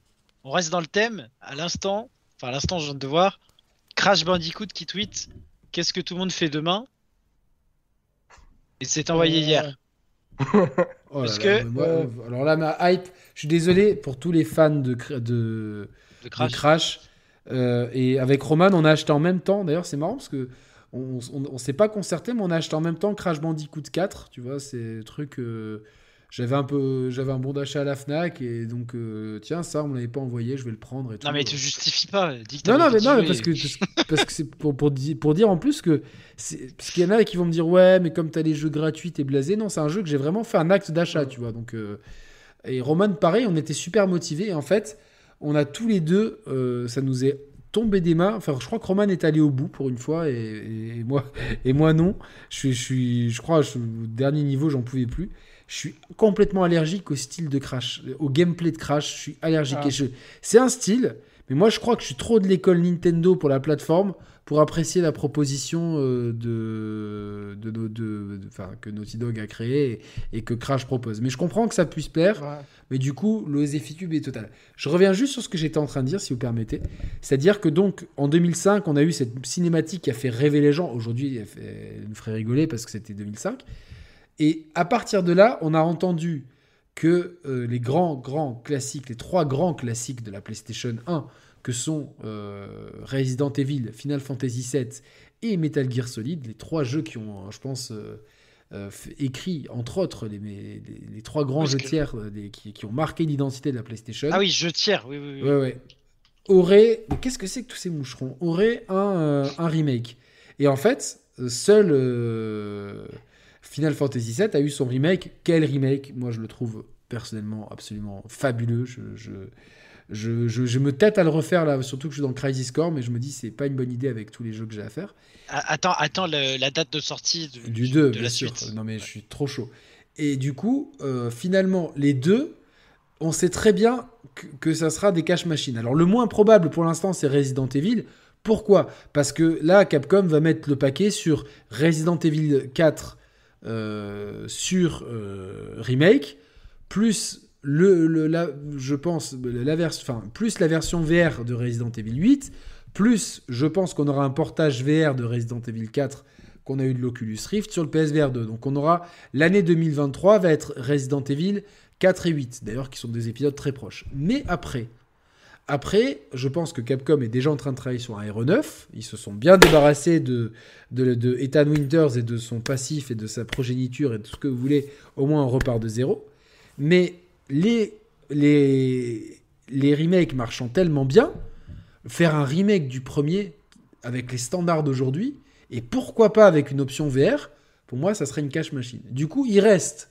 on reste dans le thème. À l'instant, enfin à l'instant, je viens de voir Crash Bandicoot qui tweet Qu'est-ce que tout le monde fait demain? Et c'est envoyé Euh, hier. Oh là Parce là, que- mais moi, alors là, ma hype, je suis désolé pour tous les fans de, de, Crash. Euh, et avec Roman, on a acheté en même temps. D'ailleurs, c'est marrant parce que on, on, on s'est pas concerté, mais on a acheté en même temps Crash Bandicoot 4. Tu vois, c'est le truc. euh, j'avais un peu, j'avais un bon d'achat à la Fnac et donc euh, tiens, ça, on me l'avait pas envoyé, je vais le prendre et tout. Non mais tu justifies pas. Dis que Non, non, mais, non, mais parce que parce, que c'est pour, pour, di- pour dire en plus que parce qu'il y en a qui vont me dire ouais, mais comme t'as les jeux gratuits, t'es blasé. Non, c'est un jeu que j'ai vraiment fait un acte d'achat, tu vois. Donc euh, et Roman, pareil, on était super motivés. Et en fait, on a tous les deux, euh, ça nous est tombé des mains. Enfin, je crois que Roman est allé au bout pour une fois et, et moi et moi non. Je suis, je suis, je crois, je au dernier niveau, j'en pouvais plus. Je suis complètement allergique au style de Crash, au gameplay de Crash. Je suis allergique. Ah. Je- C'est un style, mais moi je crois que je suis trop de l'école Nintendo pour la plateforme pour apprécier la proposition euh, de, de, de- de- que Naughty Dog a créée et, et que Crash propose. Mais je comprends que ça puisse plaire. Ouais. Mais du coup, l'oséfitude est totale. Je reviens juste sur ce que j'étais en train de dire, si vous permettez. C'est-à-dire que donc, en 2005, on a eu cette cinématique qui a fait rêver les gens. Aujourd'hui, elle, elle nous ferait rigoler parce que c'était 2005. Et à partir de là, on a entendu que euh, les grands, grands classiques, les trois grands classiques de la PlayStation 1, que sont euh, Resident Evil, Final Fantasy VII et Metal Gear Solid, les trois jeux qui ont, je pense, euh, euh, fait- écrit, entre autres, les, les- les- les trois grands Parce jeux que- tiers qui, qui ont marqué l'identité de la PlayStation. Ah oui, je tire. Oui, oui, oui. Ouais, ouais. Aurait. Mais qu'est-ce que c'est que tous ces moucherons? Aurait un, un remake. Et en fait, seul Final Fantasy VII a eu son remake. Quel remake? Moi, je le trouve personnellement absolument fabuleux. Je, je, je, je- je me tête à le refaire là, surtout que je suis dans Crisis Core, mais je me dis c'est pas une bonne idée avec tous les jeux que j'ai à faire. Ah, Attends, attends le- la date de sortie du, Du 2, de bien la sûr. suite. Non, mais je suis trop chaud. Et du coup, euh, finalement, les deux, on sait très bien que, que ça sera des cash machines. Alors, le moins probable pour l'instant, c'est Resident Evil. Pourquoi? Parce que là, Capcom va mettre le paquet sur Resident Evil 4 euh, sur euh, remake, plus le, la, je pense la enfin plus la version VR de Resident Evil 8, plus je pense qu'on aura un portage VR de Resident Evil 4 qu'on a eu de l'Oculus Rift sur le PSVR 2. Donc on aura l'année 2023 va être Resident Evil 4 et 8, d'ailleurs qui sont des épisodes très proches. Mais après, Après, je pense que Capcom est déjà en train de travailler sur un aéronef. Ils se sont bien débarrassés de, Ethan Winters et de son passif et de sa progéniture et de tout ce que vous voulez. Au moins, on repart de zéro. Mais les, les, les remakes marchant tellement bien, faire un remake du premier avec les standards d'aujourd'hui, et pourquoi pas avec une option VR, pour moi, ça serait une cache machine. Du coup, il reste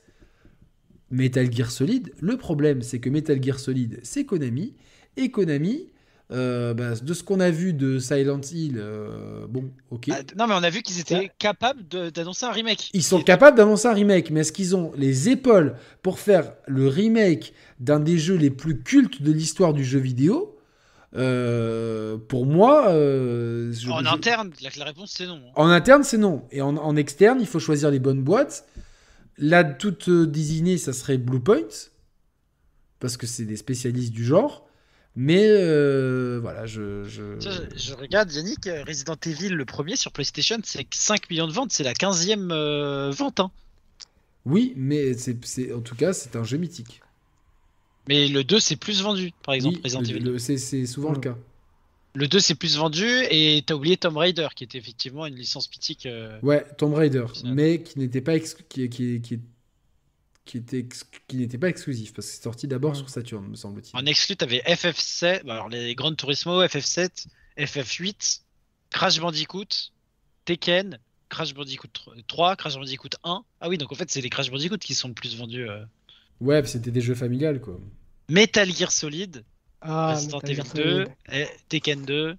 Metal Gear Solid. Le problème, c'est que Metal Gear Solid, c'est Konami. Et Konami, euh, bah, de ce qu'on a vu de Silent Hill, euh, bon, ok. Ah, non, mais on a vu qu'ils étaient capables d'annoncer un remake. Ils sont capables d'annoncer un remake, mais est-ce qu'ils ont les épaules pour faire le remake d'un des jeux les plus cultes de l'histoire du jeu vidéo? Euh, pour moi. en interne, la, réponse c'est non. Hein. En interne, c'est non. Et en, en, externe, il faut choisir les bonnes boîtes. Là, toute désignée, ça serait Bluepoint, parce que c'est des spécialistes du genre. Mais euh, voilà, je, je... regarde, Yannick, Resident Evil, le premier sur PlayStation, c'est 5 millions de ventes, c'est la 15e euh, vente. Hein. Oui, mais c'est, en tout cas, c'est un jeu mythique. Mais le 2, c'est plus vendu, par exemple, Resident Evil. c'est, souvent le cas. Le 2, c'est plus vendu, et t'as oublié Tomb Raider, qui était effectivement une licence mythique. Euh, ouais, Tomb Raider, mais qui n'était pas qui, qui, qui, qui était qui n'était pas exclusif parce que c'est sorti d'abord sur Saturn me semble-t-il. En exclu avais FF7, bah, alors les Grand Turismo, FF7, FF8, Crash Bandicoot, Tekken, Crash Bandicoot 3, Crash Bandicoot 1. Ah oui, donc en fait c'est les Crash Bandicoot qui sont le plus vendus. Euh. Ouais, c'était des jeux familiales quoi. Metal Gear Solid, ah, Resident Evil 2, Tekken 2.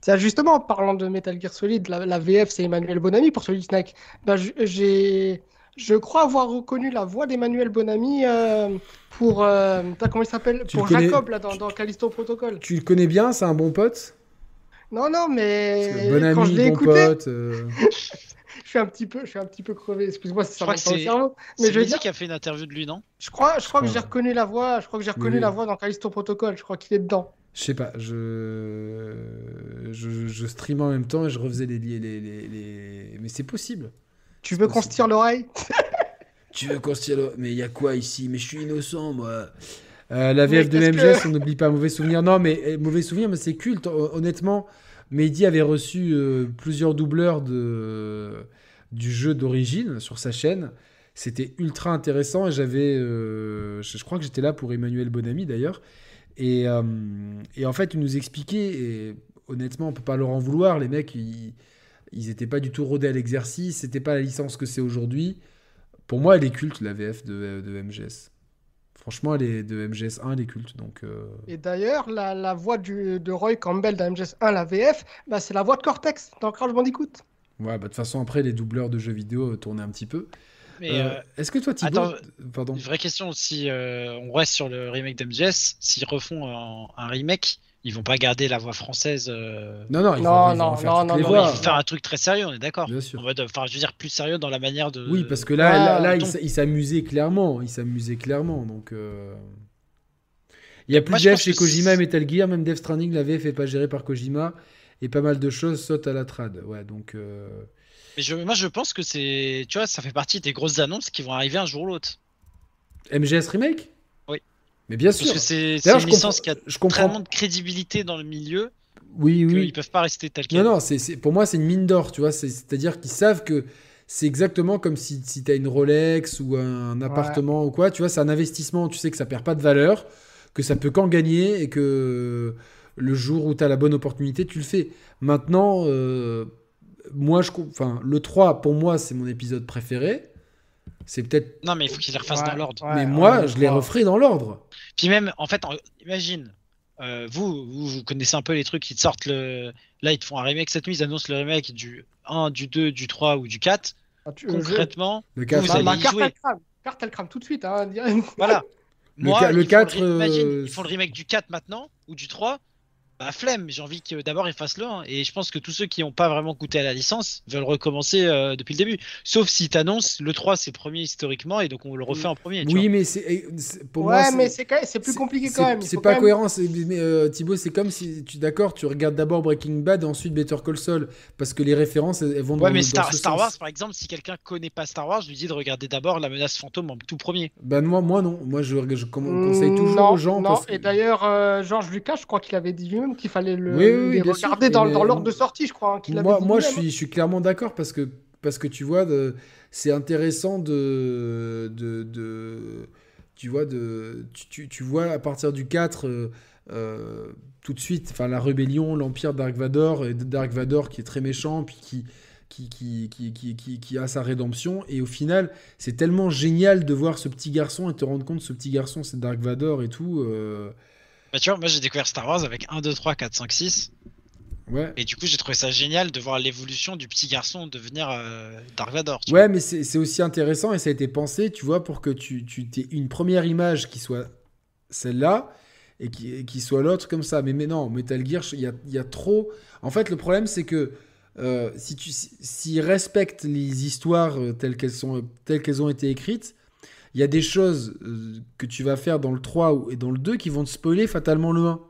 Tiens, justement, en parlant de Metal Gear Solid, la, VF c'est Emmanuel Bonami pour Solid Snake. Bah, j'ai je crois avoir reconnu la voix d'Emmanuel Bonamy euh, pour. Euh, comment il s'appelle Pour Jacob, là, dans, dans Callisto Protocol. Tu le connais bien C'est un bon pote Non, non, mais. Bonamy, quand je l'ai bon écouté, pote. Euh. je, suis un petit peu, je suis un petit peu crevé. Excuse-moi si ça va pas le cerveau. Mais je dire... qui a fait une interview de lui, non? Je crois, je crois que j'ai reconnu la voix. Je crois que j'ai reconnu la voix dans Callisto Protocol. Je crois qu'il est dedans. Je sais pas, je... je, je stream en même temps et je refaisais les, les, les, les... mais c'est possible. Tu veux qu'on se tire l'oreille Tu veux qu'on se tire l'oreille? Mais il y a quoi ici? Mais je suis innocent, moi. Euh, la VF de MGS, on n'oublie pas mauvais souvenir. Non, mais eh, mauvais souvenir, mais c'est culte. Honnêtement, Mehdi avait reçu euh, plusieurs doubleurs de, du jeu d'origine sur sa chaîne. C'était ultra intéressant et j'avais, euh, je, crois que j'étais là pour Emmanuel Bonamy d'ailleurs. Et, et, en fait, il nous expliquait, et honnêtement, on peut pas leur en vouloir, les mecs, ils, ils n'étaient pas du tout rodés à l'exercice, c'était pas la licence que c'est aujourd'hui. Pour moi, elle est culte, la VF de, de MGS. Franchement, elle est de MGS 1, elle est culte. Donc, euh. Et d'ailleurs, la, la, voix du, de Roy Campbell dans MGS 1, la VF, bah, c'est la voix de Cortex dans Crash Bandicoot. Ouais, bah, de toute façon, après, les doubleurs de jeux vidéo euh, tournaient un petit peu. Mais euh, Est-ce que toi, Thibaut... Attends, Pardon. Une vraie question, si on reste sur le remake d'MGS, s'ils refont un, un remake, ils vont pas garder la voix française. Euh, non, non, ils vont, non, faire non, non, faire un truc très sérieux, on est d'accord. Bien sûr. Enfin, je veux dire plus sérieux dans la manière de. Oui, parce que là, là, il s'amusait clairement, il s'amusait clairement, donc. Euh, il y a plus de chez Kojima et Metal Gear, même Death Stranding, la VF est pas gérée par Kojima et pas mal de choses sautent à la trad. Ouais, donc. Euh, Mais je, moi, je pense que c'est, tu vois, ça fait partie des grosses annonces qui vont arriver un jour ou l'autre. MGS remake? Mais bien sûr. Parce que c'est une licence qui a je comprends... de crédibilité dans le milieu. Oui, oui. Ils peuvent pas rester tel quel. Non, non, c'est pour moi, c'est une mine d'or, tu vois. C'est-à-dire qu'ils savent que c'est exactement comme si, si tu as une Rolex ou un appartement ou quoi, tu vois, c'est un investissement, tu sais que ça perd pas de valeur, que ça peut qu'en gagner et que le jour où tu as la bonne opportunité, tu le fais. Maintenant, euh, moi, je, enfin, le 3, pour moi, c'est mon épisode préféré. C'est peut-être. Non, mais il faut qu'ils les refassent dans l'ordre. mais moi, je les referai dans l'ordre. Puis même, en fait, imagine, euh, vous, vous, connaissez un peu les trucs qui sortent le. Là, ils te font un remake cette nuit, ils annoncent le remake du 1, du 2, du 3 ou du 4. Ah, Concrètement, le 4, vous allez y jouer. Carte, elle crame tout de suite. Hein, voilà. Moi, le, 4. Imagine, ils font le remake du 4 maintenant ou du 3. Bah, flemme, j'ai envie que d'abord ils fassent le 1. Et je pense que tous ceux qui n'ont pas vraiment goûté à la licence veulent recommencer euh, depuis le début. Sauf si t'annonces le 3 c'est premier historiquement et donc on le refait en premier. Oui, mais c'est pour ouais, moi. mais c'est plus compliqué quand même. C'est pas cohérent. Mais euh, Thibaut, c'est comme si tu d'accord, tu regardes d'abord Breaking Bad et ensuite Better Call Saul parce que les références elles vont dans Ouais, mais dans Star, ce Star sens. Wars par exemple, si quelqu'un connaît pas Star Wars, je lui dis de regarder d'abord la menace fantôme en tout premier. Ben moi, moi non. Moi, je, conseille Mm, toujours non, aux gens. Non, parce que- et d'ailleurs, euh, Georges Lucas, je crois qu'il avait dit lui-même qu'il fallait le, Oui, oui, les bien sûr. regarder dans, l'ordre de sortie, je crois. hein, qu'il Moi, moi je, suis, je suis clairement d'accord parce que, parce que tu vois, c'est intéressant de, de, de- Tu vois, de, tu, tu, vois à partir du 4, euh, euh, tout de suite, enfin la rébellion, l'empire Dark Vador, et Dark Vador qui est très méchant, puis qui. Qui, qui, qui, qui, a sa rédemption et au final c'est tellement génial de voir ce petit garçon et te rendre compte ce petit garçon c'est Dark Vador et tout euh, Bah tu vois, moi j'ai découvert Star Wars avec 1, 2, 3, 4, 5, 6. ouais Et du coup j'ai trouvé ça génial de voir l'évolution du petit garçon devenir euh, Dark Vador. vois. Ouais, mais c'est aussi intéressant et ça a été pensé, tu vois, pour que tu, tu aies une première image qui soit celle-là et qui, qui soit l'autre comme ça. Mais, mais non, Metal Gear, il y a, y a trop. En fait, le problème, c'est que euh, si tu si- s'ils respectent les histoires euh, telles qu'elles sont telles qu'elles ont été écrites, il y a des choses euh, que tu vas faire dans le 3 ou- et dans le 2 qui vont te spoiler fatalement le 1.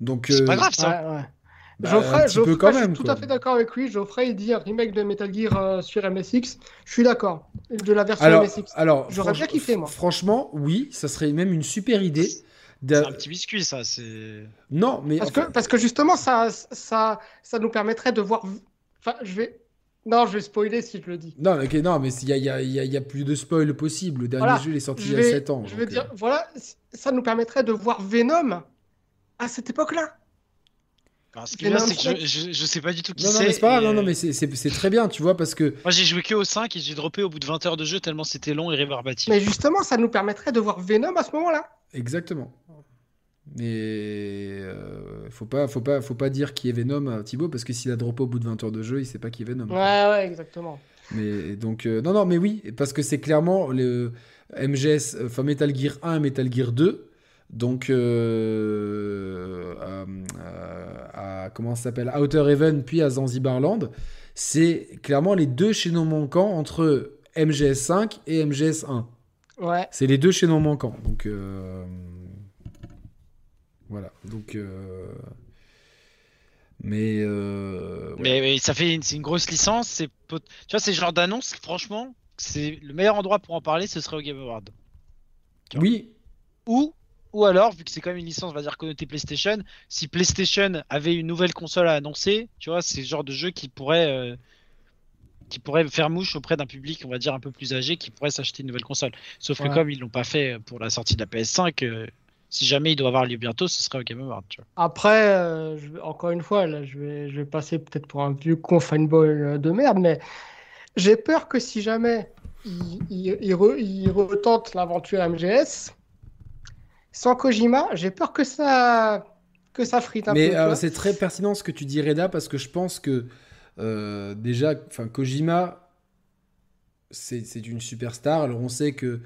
Donc, C'est euh, pas grave ça. Ouais, ouais. bah, Geoffrey, un petit peu Geoffrey, quand je suis tout quoi. à fait d'accord avec lui. Geoffrey, il dit un remake de Metal Gear euh, sur MSX. Je suis d'accord. De la version Alors, MSX. alors J'aurais bien kiffé, moi. Franchement, oui, ça serait même une super idée. C'est un petit biscuit ça. C'est. Non, mais Parce enfin, que, parce que justement, ça, ça, ça nous permettrait de voir. Enfin, je vais. Non, je vais spoiler si je le dis. Non, ok, non, mais il y a, y a- y a- y a plus de spoil possible. Le dernier Voilà, jeu, il est sorti il y a vais, 7 ans. je vais donc, dire, euh, voilà, ça nous permettrait de voir Venom à cette époque-là. Alors, ce qui Et est bien, même c'est que je, je, je sais pas du tout qui Non, non, c'est. mais c'est pas grave, et, non, non, mais c'est- c'est c'est très bien, tu vois, parce que. Moi j'ai joué que au 5 et j'ai droppé au bout de 20 heures de jeu tellement c'était long et rébarbatif. Mais justement, ça nous permettrait de voir Venom à ce moment-là. Exactement. Mais. euh, faut, pas, faut, pas, faut pas dire qui est Venom à Thibaut, parce que s'il a droppé au bout de 20 heures de jeu, il sait pas qui est Venom. Ouais, ouais, exactement. Mais donc, euh, non, non, mais oui, parce que c'est clairement le MGS, euh, enfin Metal Gear 1 et Metal Gear 2. Donc, euh, à, à- à- comment ça s'appelle Outer Heaven, puis à Zanzibarland. C'est clairement les deux chaînons manquants entre MGS 5 et MGS 1. Ouais. C'est les deux chaînons manquants. Donc, euh, voilà. Donc, euh, mais, euh, ouais. Mais, mais ça fait une, grosse licence. C'est pot- tu vois c'est le genre d'annonce. Franchement, c'est le meilleur endroit pour en parler. Ce serait au Game Award. oui, Ou ou alors vu que c'est quand même une licence on va dire connotée PlayStation, si PlayStation avait une nouvelle console à annoncer, tu vois c'est le genre de jeu qui pourrait euh, qui pourrait faire mouche auprès d'un public on va dire un peu plus âgé qui pourrait s'acheter une nouvelle console. Sauf Ouais. que comme ils l'ont pas fait pour la sortie de la PS5, euh, si jamais il doit avoir lieu bientôt, ce serait au Game Award. Tu vois. Après, euh, je encore une fois, là, je vais, je vais passer peut-être pour un vieux con fanboy euh, de merde, mais j'ai peur que si jamais il, il, il re- il retente l'aventure MGS, sans Kojima, j'ai peur que ça, que ça frite un Mais peu. tu euh, c'est très pertinent ce que tu dis, Reda, parce que je pense que euh, déjà, enfin, Kojima, c'est c'est une superstar. Alors on sait que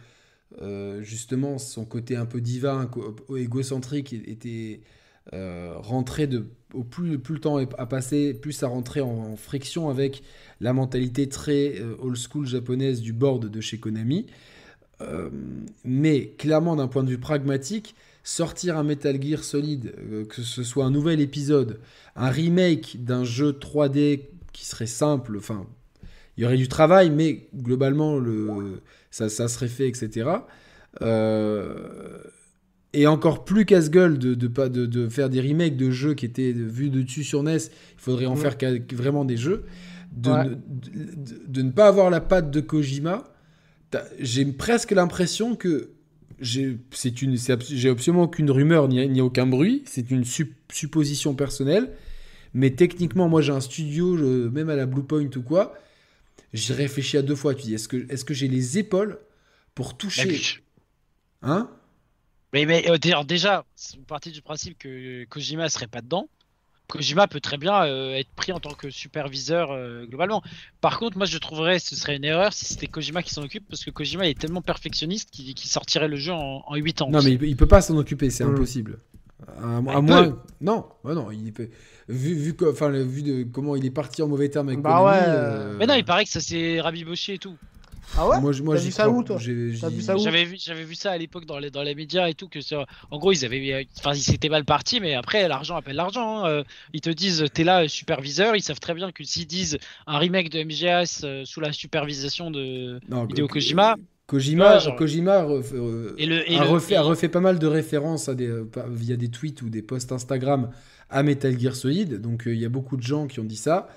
euh, justement son côté un peu divin, égocentrique, était euh, rentré de au plus, plus le temps a passé, plus ça rentrait en, friction avec la mentalité très euh, old school japonaise du board de chez Konami. Mais clairement, d'un point de vue pragmatique, sortir un Metal Gear Solid, euh, que ce soit un nouvel épisode, un remake d'un jeu 3D qui serait simple, enfin, il y aurait du travail, mais globalement, le, ça, ça serait fait, etc. Euh, et encore plus casse-gueule de, de, de, de faire des remakes de jeux qui étaient vus de dessus sur NES. Il faudrait en Ouais. faire vraiment des jeux. De, Ouais. ne, de, ne pas avoir la patte de Kojima, j'ai presque l'impression que j'ai c'est une j'ai absolument aucune rumeur ni, ni aucun bruit c'est une sup- supposition personnelle mais techniquement moi j'ai un studio je- même à la Blue Point ou quoi j'y réfléchis à deux fois tu dis est-ce que est-ce que j'ai les épaules pour toucher hein? Mais, mais euh, déjà, c'est partie du principe que Kojima serait pas dedans. Kojima peut très bien euh, être pris en tant que superviseur euh, globalement. Par contre, moi je trouverais ce serait une erreur si c'était Kojima qui s'en occupe parce que Kojima est tellement perfectionniste qu'il qu'il sortirait le jeu en, en 8 ans. non mais il, peut- il peut pas s'en occuper c'est Mm. impossible À, moins. Non, bah non, il peut. Vu, vu, que- enfin, le- vu de comment il est parti en mauvais terme avec Bah Konami, ouais. euh, Mais non, il paraît que ça s'est rabiboché et tout. Ah ouais? Moi, moi, T'as vu ça où, toi? J'ai- T'as j'y- vu ça où? J'avais vu, j'avais vu ça à l'époque dans les, dans les médias et tout, que sur- en gros, ils avaient, enfin, ils s'étaient mal partis, mais après, l'argent appelle l'argent. hein. Euh, Ils te disent, t'es là, superviseur, ils savent très bien que s'ils disent un remake de MGS euh, sous la supervision de Non, Hideo Ko- Kojima, Kojima, Ouais, Kojima ref- euh, Et le- et a, le- refait, et- a refait pas mal de références à des, euh, via des tweets ou des posts Instagram à Metal Gear Solid. Donc euh, il y a beaucoup de gens qui ont dit ça.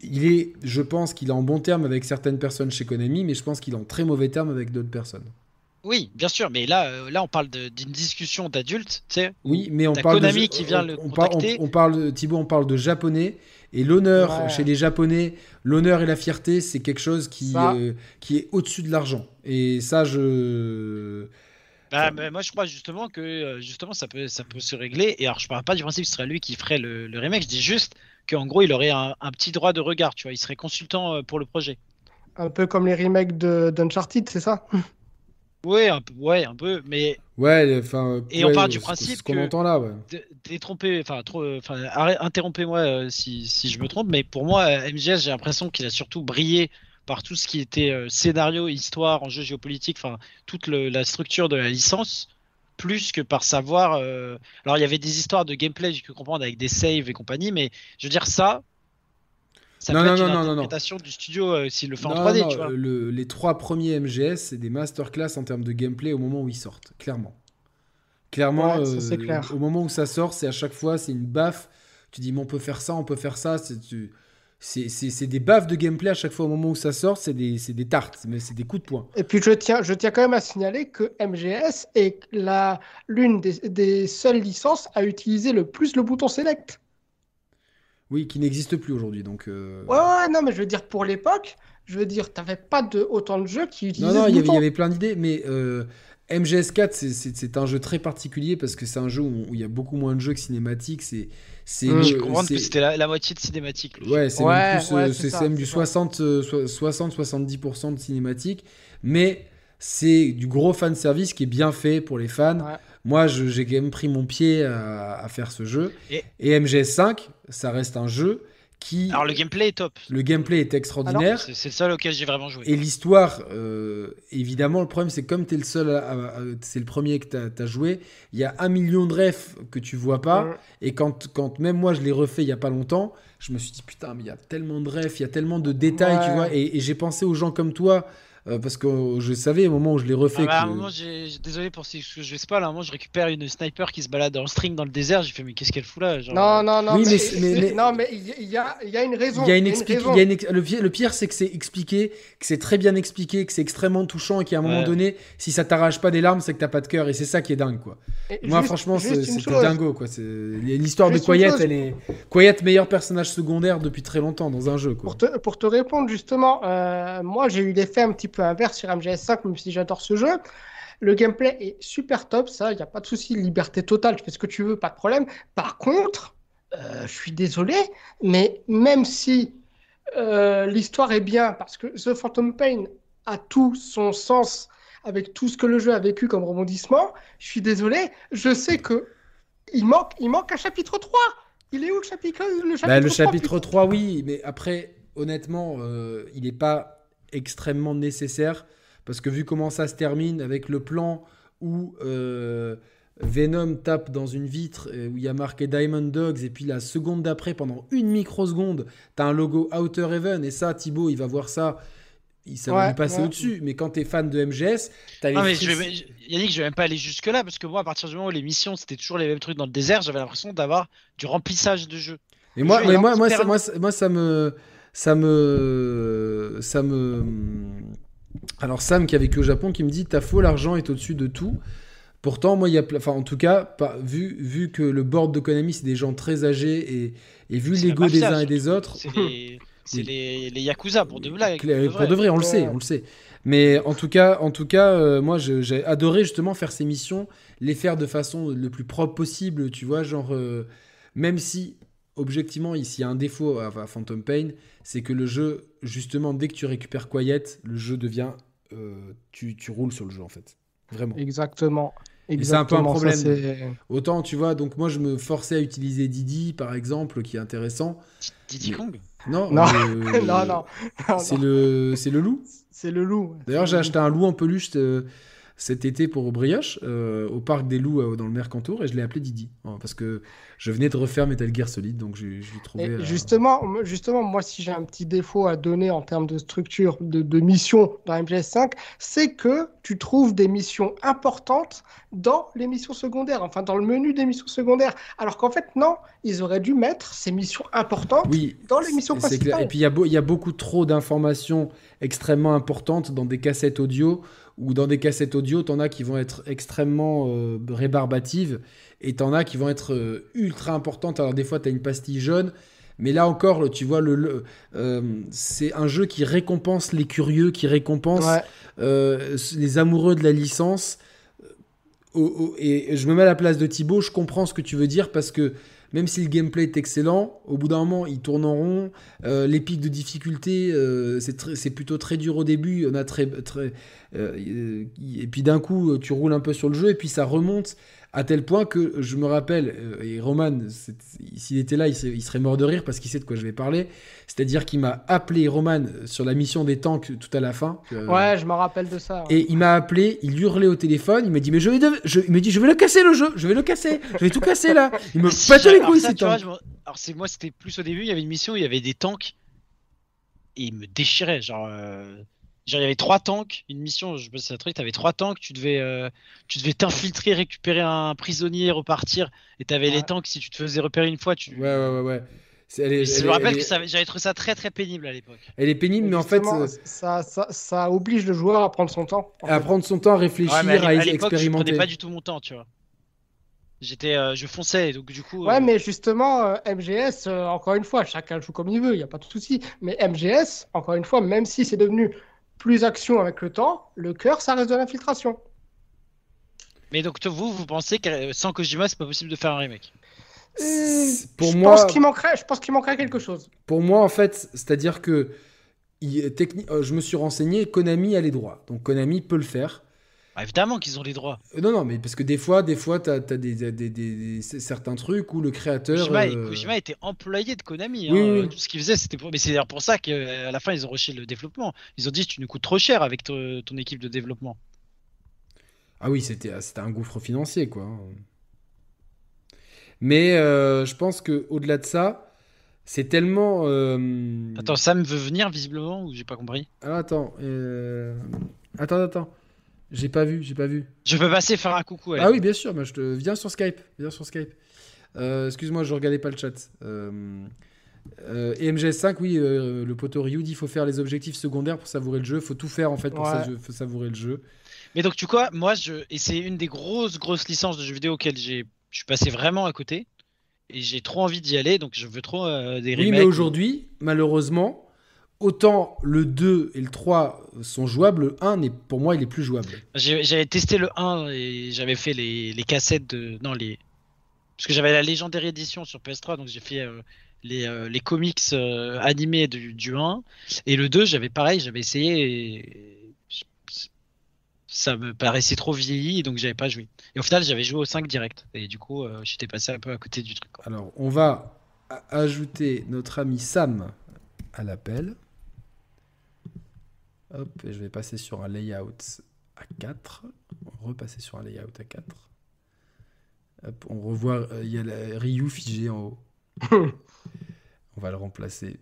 Il est, je pense qu'il est en bon terme avec certaines personnes chez Konami, mais je pense qu'il est en très mauvais terme avec d'autres personnes. oui, bien sûr, mais là, euh, là, on parle d'une discussion d'adultes, tu sais. Oui, mais on parle Konami de, qui vient on, le on on- on parle Thibaut, on parle de japonais et l'honneur Ouais. chez les japonais, l'honneur et la fierté, c'est quelque chose qui, euh, qui est au-dessus de l'argent. Et ça, je. Bah, mais moi, je crois justement que euh, justement ça peut, ça peut se régler. Et alors, je parle pas du principe que ce serait lui qui ferait le, le remake. Je dis juste qu'en gros, il aurait un, un petit droit de regard. Tu vois, il serait consultant euh, pour le projet. Un peu comme les remakes de d'Uncharted, c'est ça? Ouais, un peu, ouais, un peu. Mais Ouais, enfin. Et ouais, on part du principe qu'on que- entend là, ouais. d- détrompé, enfin, arrête- interrompez-moi euh, si, si je me trompe. Mais pour moi, euh, MGS, j'ai l'impression qu'il a surtout brillé par tout ce qui était euh, scénario, histoire, enjeu géopolitique, enfin, toute le- la structure de la licence. Plus que par savoir. euh, Alors, il y avait des histoires de gameplay, j'ai pu comprendre, avec des saves et compagnie, mais je veux dire, ça. Ça Non, peut non, être non, une non, non, non. interprétation du studio euh, s'il le fait en Non, 3D, non, tu vois. le- les trois premiers MGS, c'est des masterclass en termes de gameplay au moment où ils sortent, clairement. Clairement, Ouais, ça, euh, clair. au moment où ça sort, c'est à chaque fois, c'est une baffe. Tu dis, mais on peut faire ça, on peut faire ça. C'est tu- c'est- c'est- c'est des baffes de gameplay à chaque fois au moment où ça sort, c'est des, c'est des tartes, mais c'est des coups de poing. Et puis je tiens, je tiens quand même à signaler que MGS est la- l'une des, des seules licences à utiliser le plus le bouton select. Oui, qui n'existe plus aujourd'hui. Donc, euh, Ouais, ouais, non, mais je veux dire, pour l'époque, je veux dire, t'avais pas de, autant de jeux qui Non, utilisaient non, ce il y avait, plein d'idées, mais euh, MGS4, c'est- un jeu très particulier parce que c'est un jeu où, où il y a beaucoup moins de jeux que cinématiques. C'est c'est le- Je comprends que c'était la, la moitié de cinématique. le jeu. Ouais, c'est Ouais, même plus, ouais, euh, c'est même du c'est ça. 60, euh, so- 60-70% de cinématique, mais c'est du gros fan service qui est bien fait pour les fans. Moi, j'ai quand même pris mon pied à, à faire ce jeu. Et- Et, MGS5, ça reste un jeu qui. Alors, le gameplay est top. le gameplay est extraordinaire. C'est le seul auquel j'ai vraiment joué. Et l'histoire, euh, évidemment, le problème, c'est comme tu es le seul, c'est le premier que tu as, joué, il y a un million de refs que tu vois pas. Et quand, quand même moi, je l'ai refait il y a pas longtemps, je me suis dit, putain, mais il y a tellement de refs, il y a tellement de détails, Ouais. tu vois. Et, et j'ai pensé aux gens comme toi, euh, parce que je savais au moment où je l'ai refait. Ah bah, à un que- moment, j'ai j'ai- désolé pour ce que je vais pas là. À un moment, je récupère une sniper qui se balade en string dans le désert. J'ai fait, mais qu'est-ce qu'elle fout là genre, Non, non, non, Oui, mais, mais c'est- mais- mais- non, mais il y, y a, il y a une raison. Il y a une raison. y a une ex- le, pire, le pire, c'est que c'est expliqué, que c'est très bien expliqué, que c'est extrêmement touchant et qu'à un moment Ouais. donné, si ça t'arrache pas des larmes, c'est que t'as pas de cœur et c'est ça qui est dingue, quoi. Et Moi, juste- franchement, juste c'est- une c'était dingo, quoi. C'est- L'histoire de Quiet, elle est. Quiet, meilleur personnage secondaire depuis très longtemps dans un jeu, quoi. Pour te, pour te répondre justement, euh, moi j'ai eu l'effet un petit peu inverse sur MGS5, même si j'adore ce jeu. Le gameplay est super top, ça, il n'y a pas de souci, liberté totale, tu fais ce que tu veux, pas de problème. Par contre, euh, je suis désolé, mais même si euh, l'histoire est bien, parce que The Phantom Pain a tout son sens avec tout ce que le jeu a vécu comme rebondissement, je suis désolé, je sais que il manque, il manque un chapitre 3. Il est où le chapitre, le chapitre Bah, le 3, chapitre 3, oui, mais après, honnêtement, euh, il n'est pas extrêmement nécessaire parce que vu comment ça se termine avec le plan où euh, Venom tape dans une vitre euh, où il y a marqué Diamond Dogs et puis la seconde d'après, pendant une microseconde, t'as un logo Outer Heaven et ça, Thibaut, il va voir ça. il- Ça va Ouais, lui passer ouais. au-dessus, mais quand t'es fan de MGS, t'as les Non, mais je vais, je- Yannick, je vais même pas aller jusque là parce que moi, à partir du moment où les missions c'était toujours les mêmes trucs dans le désert, j'avais l'impression d'avoir du remplissage de jeu. Mais moi, jeu mais moi, moi, hyper ça, moi, ça- moi, ça me, ça me, ça me. Alors Sam qui a vécu au Japon, qui me dit t'as faux, l'argent est au-dessus de tout. Pourtant, moi, il y a, enfin, en tout cas, pas, vu, vu que le board de Konami, c'est des gens très âgés et, et vu l'ego des uns et des autres, C'est les, c'est Oui. les, les Yakuza pour de. Claire- pour pour de vrai, on le sait, on le sait. Mais en tout cas, en tout cas, euh, moi, j'ai adoré justement faire ces missions, les faire de façon le plus propre possible, tu vois, genre, euh, même si, objectivement, ici, il y a un défaut à, à Phantom Pain, c'est que le jeu, justement, dès que tu récupères Quiet, le jeu devient, euh, tu, tu roules sur le jeu, en fait. Vraiment. Exactement. C'est un peu un problème. Autant, tu vois, donc moi je me forçais à utiliser Didi, par exemple, qui est intéressant. Didi Kong? Non, non, non, non, C'est le, c'est le loup. C'est le loup. D'ailleurs, j'ai acheté un loup en peluche euh, cet été pour Brioche, euh, au parc des loups euh, dans le Mercantour, et je l'ai appelé Didi. Hein, parce que je venais de refaire Metal Gear Solid, donc je, je l'ai trouvé. Euh, justement, justement, moi, si j'ai un petit défaut à donner en termes de structure de, de mission dans MGS5, c'est que tu trouves des missions importantes dans les missions secondaires, enfin dans le menu des missions secondaires. Alors qu'en fait, non, ils auraient dû mettre ces missions importantes oui, dans les missions principales. Clair. Et puis il y, y, a beaucoup trop d'informations extrêmement importantes dans des cassettes audio ou dans des cassettes audio, t'en as qui vont être extrêmement euh, rébarbatives et t'en as qui vont être euh, ultra importantes. Alors des fois, t'as une pastille jaune, mais là encore, tu vois, le, euh, c'est un jeu qui récompense les curieux, qui récompense les amoureux de la licence. et je me mets à la place de Thibaut, je comprends ce que tu veux dire parce que même si le gameplay est excellent, au bout d'un moment, il tourne en rond. Euh, les pics de difficulté, euh, c'est plutôt très dur au début. On a très, très, euh, et puis d'un coup, tu roules un peu sur le jeu, et puis ça remonte à tel point que je me rappelle, euh, et Roman, s'il était là, il, serait mort de rire parce qu'il sait de quoi je vais parler. C'est-à-dire qu'il m'a appelé, Roman, sur la mission des tanks tout à la fin. Euh, ouais, je me rappelle de ça. Et il m'a appelé, il hurlait au téléphone, il m'a dit, mais je vais, je... il m'a dit, je vais le casser le jeu, je vais le casser, je vais tout casser là. Il me si pète les couilles, c'est Alors c'est moi, c'était plus au début, il y avait une mission, où il y avait des tanks, et il me déchirait, genre. Euh, Genre, il y avait trois tanks, une mission, je sais pas si tu avais trois tanks, tu devais euh, tu devais t'infiltrer, récupérer un prisonnier, repartir, et tu avais les tanks, si tu te faisais repérer une fois, tu. Ouais, ouais, ouais, ouais. je me rappelle que j'avais trouvé ça très très pénible à l'époque. Elle est pénible, mais en fait. Ça, ça, ça, oblige le joueur à prendre son temps. À prendre son temps, à réfléchir, à, à, expérimenter. Je prenais pas du tout mon temps, tu vois. J'étais, euh, je fonçais, donc du coup. Ouais, euh, mais justement, MGS, encore une fois, chacun joue comme il veut, il n'y a pas de souci. Mais MGS, encore une fois, même si c'est devenu plus action avec le temps, le cœur, ça reste de l'infiltration. Mais donc vous, vous pensez que sans Kojima, c'est pas possible de faire un remake? Euh, Pour je moi, pense qu'il manquerait, je pense qu'il manquerait quelque chose. Pour moi, en fait, c'est-à-dire que euh, je me suis renseigné, Konami a les droits, donc Konami peut le faire. Bah, évidemment qu'ils ont les droits. Euh, non, non, mais parce que des fois, des fois, t'as as des, des, des, certains trucs où le créateur. Kojima, euh... était employé de Konami. Hein. Tout ce qu'il faisait, c'était pour. Mais c'est d'ailleurs pour ça qu'à la fin, ils ont rushé le développement. Ils ont dit tu nous coûtes trop cher avec ton équipe de développement. Ah oui, c'était un gouffre financier, quoi. Mais euh, je pense que au-delà de ça, c'est tellement. Euh... Attends, Sam veut venir visiblement ou j'ai pas compris? Ah, attends. Euh, attends, attends. J'ai pas vu, j'ai pas vu. Je peux passer faire un coucou. Ah oui, bien sûr, je te viens sur Skype, viens sur Skype. Euh, excuse-moi, je regardais pas le chat. Euh, euh, et MGS5, oui, le poteau Ryu dit il faut faire les objectifs secondaires pour savourer le jeu. faut tout faire en fait pour savourer le jeu. Mais donc, tu vois, moi, je... et c'est une des grosses, grosses licences de jeux vidéo auxquelles j'ai... je suis passé vraiment à côté. Et j'ai trop envie d'y aller, donc je veux trop des remakes. Oui, mais aujourd'hui, malheureusement, autant le 2 et le 3 sont jouables, le 1, est, pour moi, il est plus jouable. J'avais testé le 1 et j'avais fait les, cassettes de. Non, les. Parce que j'avais la légendaire édition sur PS3, donc j'ai fait euh, les, euh, les, comics euh, animés du, du, 1. Et le 2, j'avais pareil, j'avais essayé et ça me paraissait trop vieilli, donc j'avais pas joué. Et au final, j'avais joué au 5 direct. Et du coup, j'étais passé un peu à côté du truc. Alors, on va ajouter notre ami Sam à l'appel. Hop, et je vais passer sur un layout à 4. Repasser sur un layout à 4. Hop, on revoit, euh, il y a la Ryu figé en haut. on va le remplacer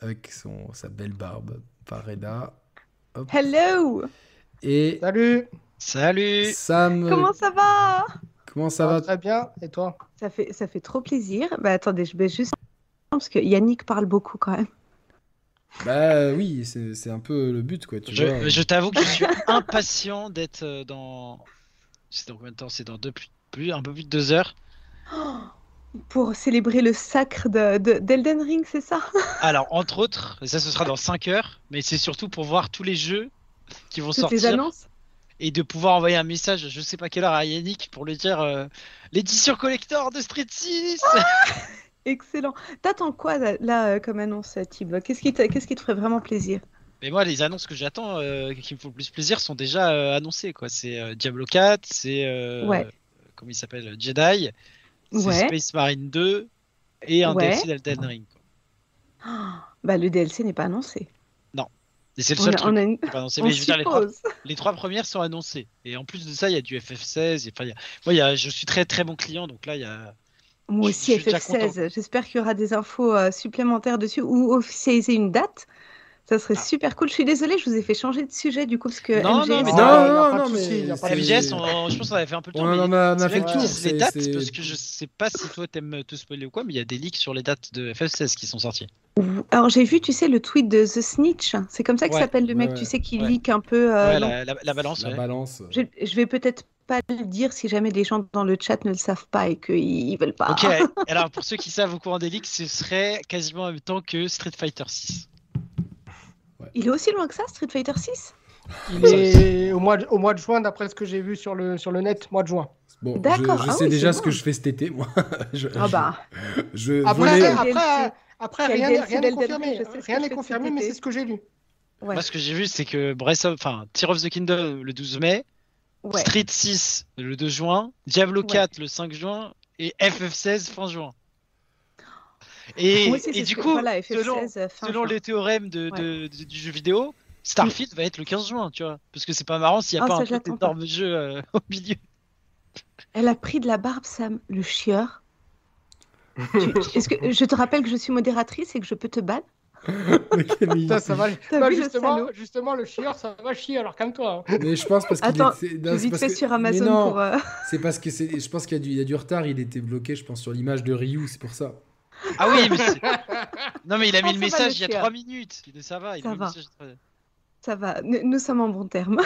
avec son, sa belle barbe par Reda. Hello Et Salut Salut Sam Comment ça va? Comment ça, va? Très bien, et toi? Ça fait, ça fait trop plaisir. Bah attendez, je vais juste... Parce que Yannick parle beaucoup quand même. Bah oui, c'est un peu le but quoi. Tu je, je t'avoue que je suis impatient d'être euh, dans. C'est dans combien de temps? C'est dans deux, plus, un peu plus de deux heures. pour célébrer le sacre d'Elden de, Ring, c'est ça? Alors, entre autres, ça ce sera dans 5 heures, mais c'est surtout pour voir tous les jeux qui vont Toutes sortir. Les annonces? et de pouvoir envoyer un message, je sais pas quelle heure à Yannick pour lui dire euh, l'édition collector de Street 6 Excellent. T'attends quoi là, euh, comme annonce, Thibaut? Qu'est-ce qui, te, qu'est-ce qui te ferait vraiment plaisir? Mais moi, les annonces que j'attends, euh, qui me font le plus plaisir, sont déjà euh, annoncées. quoi. C'est euh, Diablo 4, c'est. euh, Ouais. Comment il s'appelle Jedi. C'est Ouais. Space Marine 2 et un Ouais. DLC d'Elden Ring. quoi. Bah, le DLC n'est pas annoncé. Et c'est le On seul a- truc on a une- qui est pas annoncé. on Mais je veux dire, les trois, suppose. les trois premières sont annoncées. Et en plus de ça, il y a du FF16. et- y a- Moi, il y a... je suis très très bon client, donc là, il y a. Moi aussi, je suis déjà FF16. J'espère qu'il y aura des infos euh, supplémentaires dessus ou officialiser une date. Ça serait Ah. super cool. Je suis désolée, je vous ai fait changer de sujet du coup parce que Non, MGS, non, mais Non, non, non, souci, mais MGS, on- je pense qu'on avait fait un peu le On tour. mais a, on a fait le tour. les dates, parce que je sais pas si toi t'aimes te spoiler ou quoi, mais il y a des leaks sur les dates de FF16 qui sont sortis. Alors j'ai vu, tu sais, le tweet de The Snitch. C'est comme ça que Ouais. s'appelle le mec, Ouais, tu sais, qui ouais. leak un peu. euh, ouais, non. la, la- la balance, La ouais. balance. Je, je vais peut-être pas le dire si jamais les gens dans le chat ne le savent pas et qu'ils ils veulent pas. Ok, alors pour ceux qui savent au courant des leaks, ce serait quasiment en même temps que Street Fighter 6. Il est aussi loin que ça, Street Fighter 6 Il est au mois de, au mois de juin, d'après ce que j'ai vu sur le, sur le net, mois de juin. Bon, je, D'accord. je Ah sais oui, déjà ce que je fais cet été, moi. je, Ah bah, je, je Après, après, après, rien n'est confirmé. je Rien je n'est confirmé, mais c'est ce que j'ai lu. ouais. Moi, ce que j'ai vu, c'est que Breath of, enfin, Tear of the Kingdom le 12 mai, ouais. Street 6 le 2 juin, Diablo Ouais. 4 le 5 juin et FF16 fin juin. Et, du que- coup, voilà, selon, FF16, fin selon juin. les théorèmes de, de- de- du jeu vidéo, Starfield va être le 15 juin, tu vois. Parce que c'est pas marrant s'il n'y a Ah, pas un énorme jeu euh, au milieu. Elle a pris de la barbe, Sam, le chieur. Tu- Est-ce que je te rappelle que je suis modératrice et que je peux te ban Mais Ça, va. Bah, vu le justement, justement, le chieur, ça va chier, alors calme-toi. hein. Mais je pense parce qu'il Attends, Je non, vite parce fait que- sur mais Amazon non, pour. euh, C'est parce que c'est. Je pense qu'il y, a du- il y a du retard. Il était bloqué, je pense, sur l'image de Ryu. C'est pour ça. Ah oui, mais c'est- Non, mais il a mis Ah, le message le il y a chieur. 3 minutes. Il- Ça va, il Ça a mis le va. message il y a trois- Ça va, nous, nous sommes en bon terme.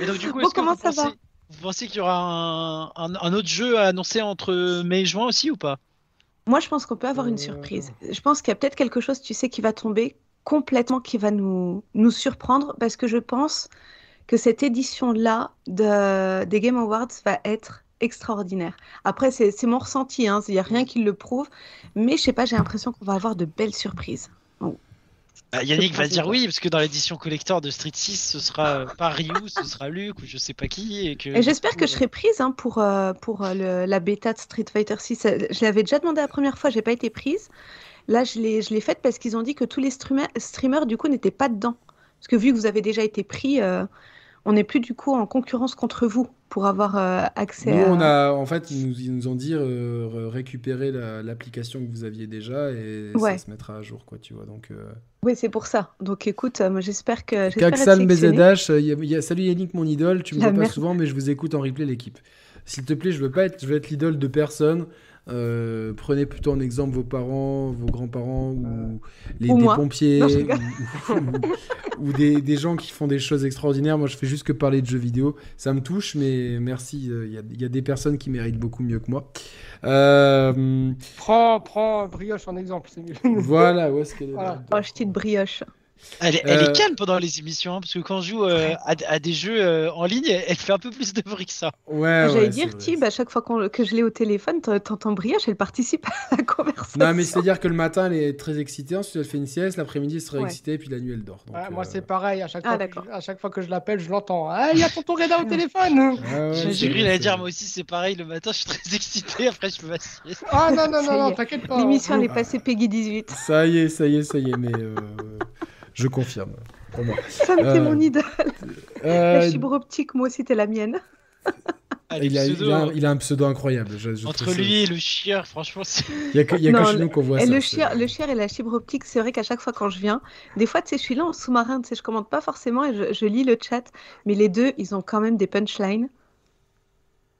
Et donc, du coup, Bon, est-ce que comment vous ça pensez, va vous pensez qu'il y aura un, un- un autre jeu à annoncer entre mai et juin aussi ou pas? Moi, je pense qu'on peut avoir une Euh, surprise. Je pense qu'il y a peut-être quelque chose, tu sais, qui va tomber complètement, qui va nous, nous surprendre, parce que je pense que cette édition-là de, des Game Awards va être extraordinaire. Après, c'est mon ressenti, hein, il n'y a rien qui le prouve, mais je sais pas, j'ai l'impression qu'on va avoir de belles surprises. Bah, Yannick va dire oui, parce que dans l'édition collector de Street 6, ce sera euh, pas Ryu, ce sera Luke ou je sais pas qui. Et, que, Et j'espère que je serai prise hein, pour, euh, pour euh, le- la bêta de Street Fighter 6. Euh, Je l'avais déjà demandé la première fois, j'ai pas été prise. Là, je l'ai je l'ai faite parce qu'ils ont dit que tous les streamers, streamers du coup, n'étaient pas dedans. Parce que vu que vous avez déjà été pris, euh, on n'est plus du coup en concurrence contre vous pour avoir euh, accès Nous, à... on a, en fait, ils nous, ils nous ont dit euh, re- récupérer la- l'application que vous aviez déjà et Ouais. ça se mettra à jour, quoi, tu vois. Donc, euh... Oui, c'est pour ça. Donc écoute, moi j'espère que... Kaxal. BZH, y a- y a- salut Yannick, mon idole. Tu me La vois pas souvent, mais je vous écoute en replay, l'équipe. S'il te plaît, je veux pas être, je veux être l'idole de personne. Euh, prenez plutôt en exemple vos parents, vos grands-parents ou les Ou des pompiers ou, rigole. ou- ou des, des gens qui font des choses extraordinaires. Moi, je fais juste que parler de jeux vidéo. Ça me touche, mais merci. Il y, a- y a des personnes qui méritent beaucoup mieux que moi. Euh, Prends, prends Brioche en exemple, c'est mieux. voilà, où est-ce qu'elle est Voilà. Oh, brioche. Elle est, elle Euh, est calme pendant les émissions, hein, parce que quand je joue euh, à, à des jeux euh, en ligne, elle fait un peu plus de bruit que ça. Ouais, J'allais ouais, dire. Tib, à chaque fois que je l'ai au téléphone, t'entends brioche, elle participe à la conversation. Non, mais c'est-à-dire que le matin, elle est très excitée, ensuite elle fait une sieste, l'après-midi, elle sera Ouais. excitée, et puis la nuit, elle dort. Donc, Ouais, Moi, c'est pareil. À chaque, Ah, fois que d'accord. je, à chaque fois que je l'appelle, je l'entends. Ah, il y a tonton Reda au téléphone. Ouais, J'ai cru c'est dire moi aussi c'est pareil, le matin je suis très excité, après je fais ma sieste. Ah non, non, non, non, t'inquiète pas. L'émission, elle est Ah. passée Peggy 18. Ça y est, ça y est, ça y est, mais euh, je confirme. Pour moi. Fait Euh, mon idole. Euh, La fibre optique, moi aussi, t'es la mienne. Ah, les il, a, il, pseudos, a, hein. il a un pseudo incroyable. je- je Entre lui et le chieur, franchement, c'est. Il y a que, il y a que chez le- nous qu'on voit et ça. le chien, le chien et la fibre optique, c'est vrai qu'à chaque fois quand je viens, des fois, tu sais, je suis là en sous-marin, tu sais, je commente pas forcément et je, je lis le chat, mais les deux, ils ont quand même des punchlines.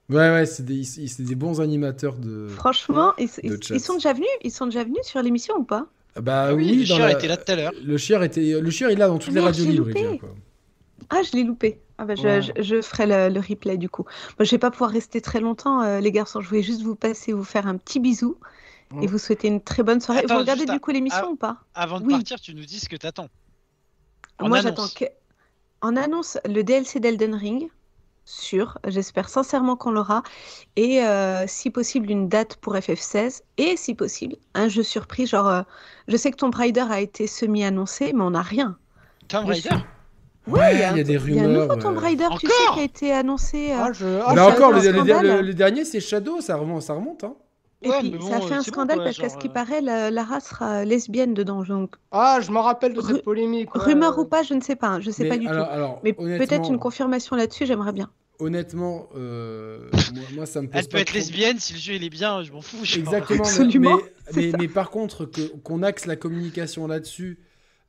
Ouais, ouais, c'est des, ils- c'est des bons animateurs de. Franchement, de ils sont déjà venus, ils sont déjà venus sur l'émission ou pas? Bah Ah oui, oui, le dans chieur la- était là tout à l'heure. Le chieur était, le chieur, il est là dans toutes les radios libres. quoi. Ah, je l'ai loupé. Ah bah, je, Ouais. je- je ferai le, le replay du coup. Moi, je vais pas pouvoir rester très longtemps, euh, les garçons. Je voulais juste vous passer, vous faire un petit bisou et vous souhaiter une très bonne soirée. Attends, vous regardez du à- coup l'émission ou pas? Avant de Oui. partir, tu nous dis ce que t'attends. En Moi, j'attends que. En annonce le DLC d'Elden Ring. Sûr. J'espère sincèrement qu'on l'aura. Et euh, si possible, une date pour FF16. Et si possible, un jeu surprise. Genre, euh, je sais que Tomb Raider a été semi-annoncé, mais on n'a rien. Tomb Raider suis- Ouais, Ouais, il y a, il y a des un- il y a un nouveau rumeurs, Tomb ouais. Raider, tu sais, qui a été annoncé. euh, Ah, je- Ah, a encore, le dernier, c'est Shadow, ça remonte. Ça remonte hein. Et Ouais, puis, ça fait un c'est bon, scandale parce qu'à ce qui euh, paraît, la, Lara sera lesbienne dedans. Donc, Ah, je me rappelle de Ru- cette polémique. ouais. rumeur ou pas, je ne sais pas. hein, Je sais Mais pas du alors, tout. alors, Mais peut-être une confirmation là-dessus, j'aimerais bien. Honnêtement, euh, moi, moi, ça me pose Elle pas peut être trop- lesbienne, si le jeu il est bien, je m'en fous. genre. Exactement. mais- Absolument, Mais, mais, par contre, qu'on axe la communication là-dessus,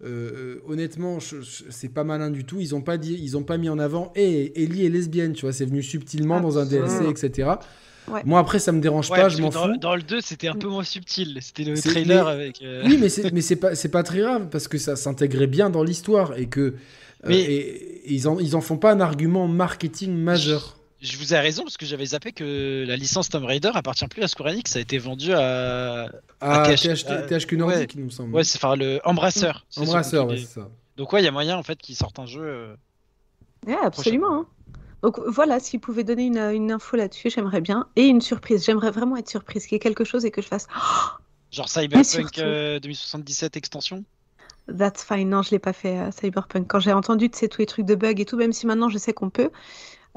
euh, euh, honnêtement, je- je- c'est pas malin du tout. Ils ont pas dit, ils ont pas mis en avant. Et Ellie est lesbienne, tu vois. C'est venu subtilement dans un DLC, etc. Ouais. Moi après, ça me dérange Ouais, pas, je m'en dans, fous. dans le 2, c'était un peu moins subtil. C'était le trailer mais- avec. euh, Oui, mais c'est mais c'est pas c'est pas très grave parce que ça s'intégrait bien dans l'histoire et que euh, Mais- et, et ils en ils en font pas un argument marketing majeur. Je vous ai raison parce que j'avais zappé que la licence Tomb Raider appartient plus à Square Enix, ça a été vendu à. Ah, TH, THQ, euh, THQ Nordic, il me semble. Ouais, c'est enfin le Embrasseur. c'est Embrasseur, ouais, c'est ça. Donc ouais, il y a moyen en fait qu'ils sortent un jeu. euh, Ouais, absolument. hein. Donc voilà, s'il pouvait donner une, une info là-dessus, j'aimerais bien. Et une surprise. J'aimerais vraiment être surprise, qu'il y ait quelque chose et que je fasse Genre Cyberpunk surtout- euh, 2077 extension? That's fine. Non, je l'ai pas fait, euh, Cyberpunk. Quand j'ai entendu tu sais, tous les trucs de bugs et tout, même si maintenant je sais qu'on peut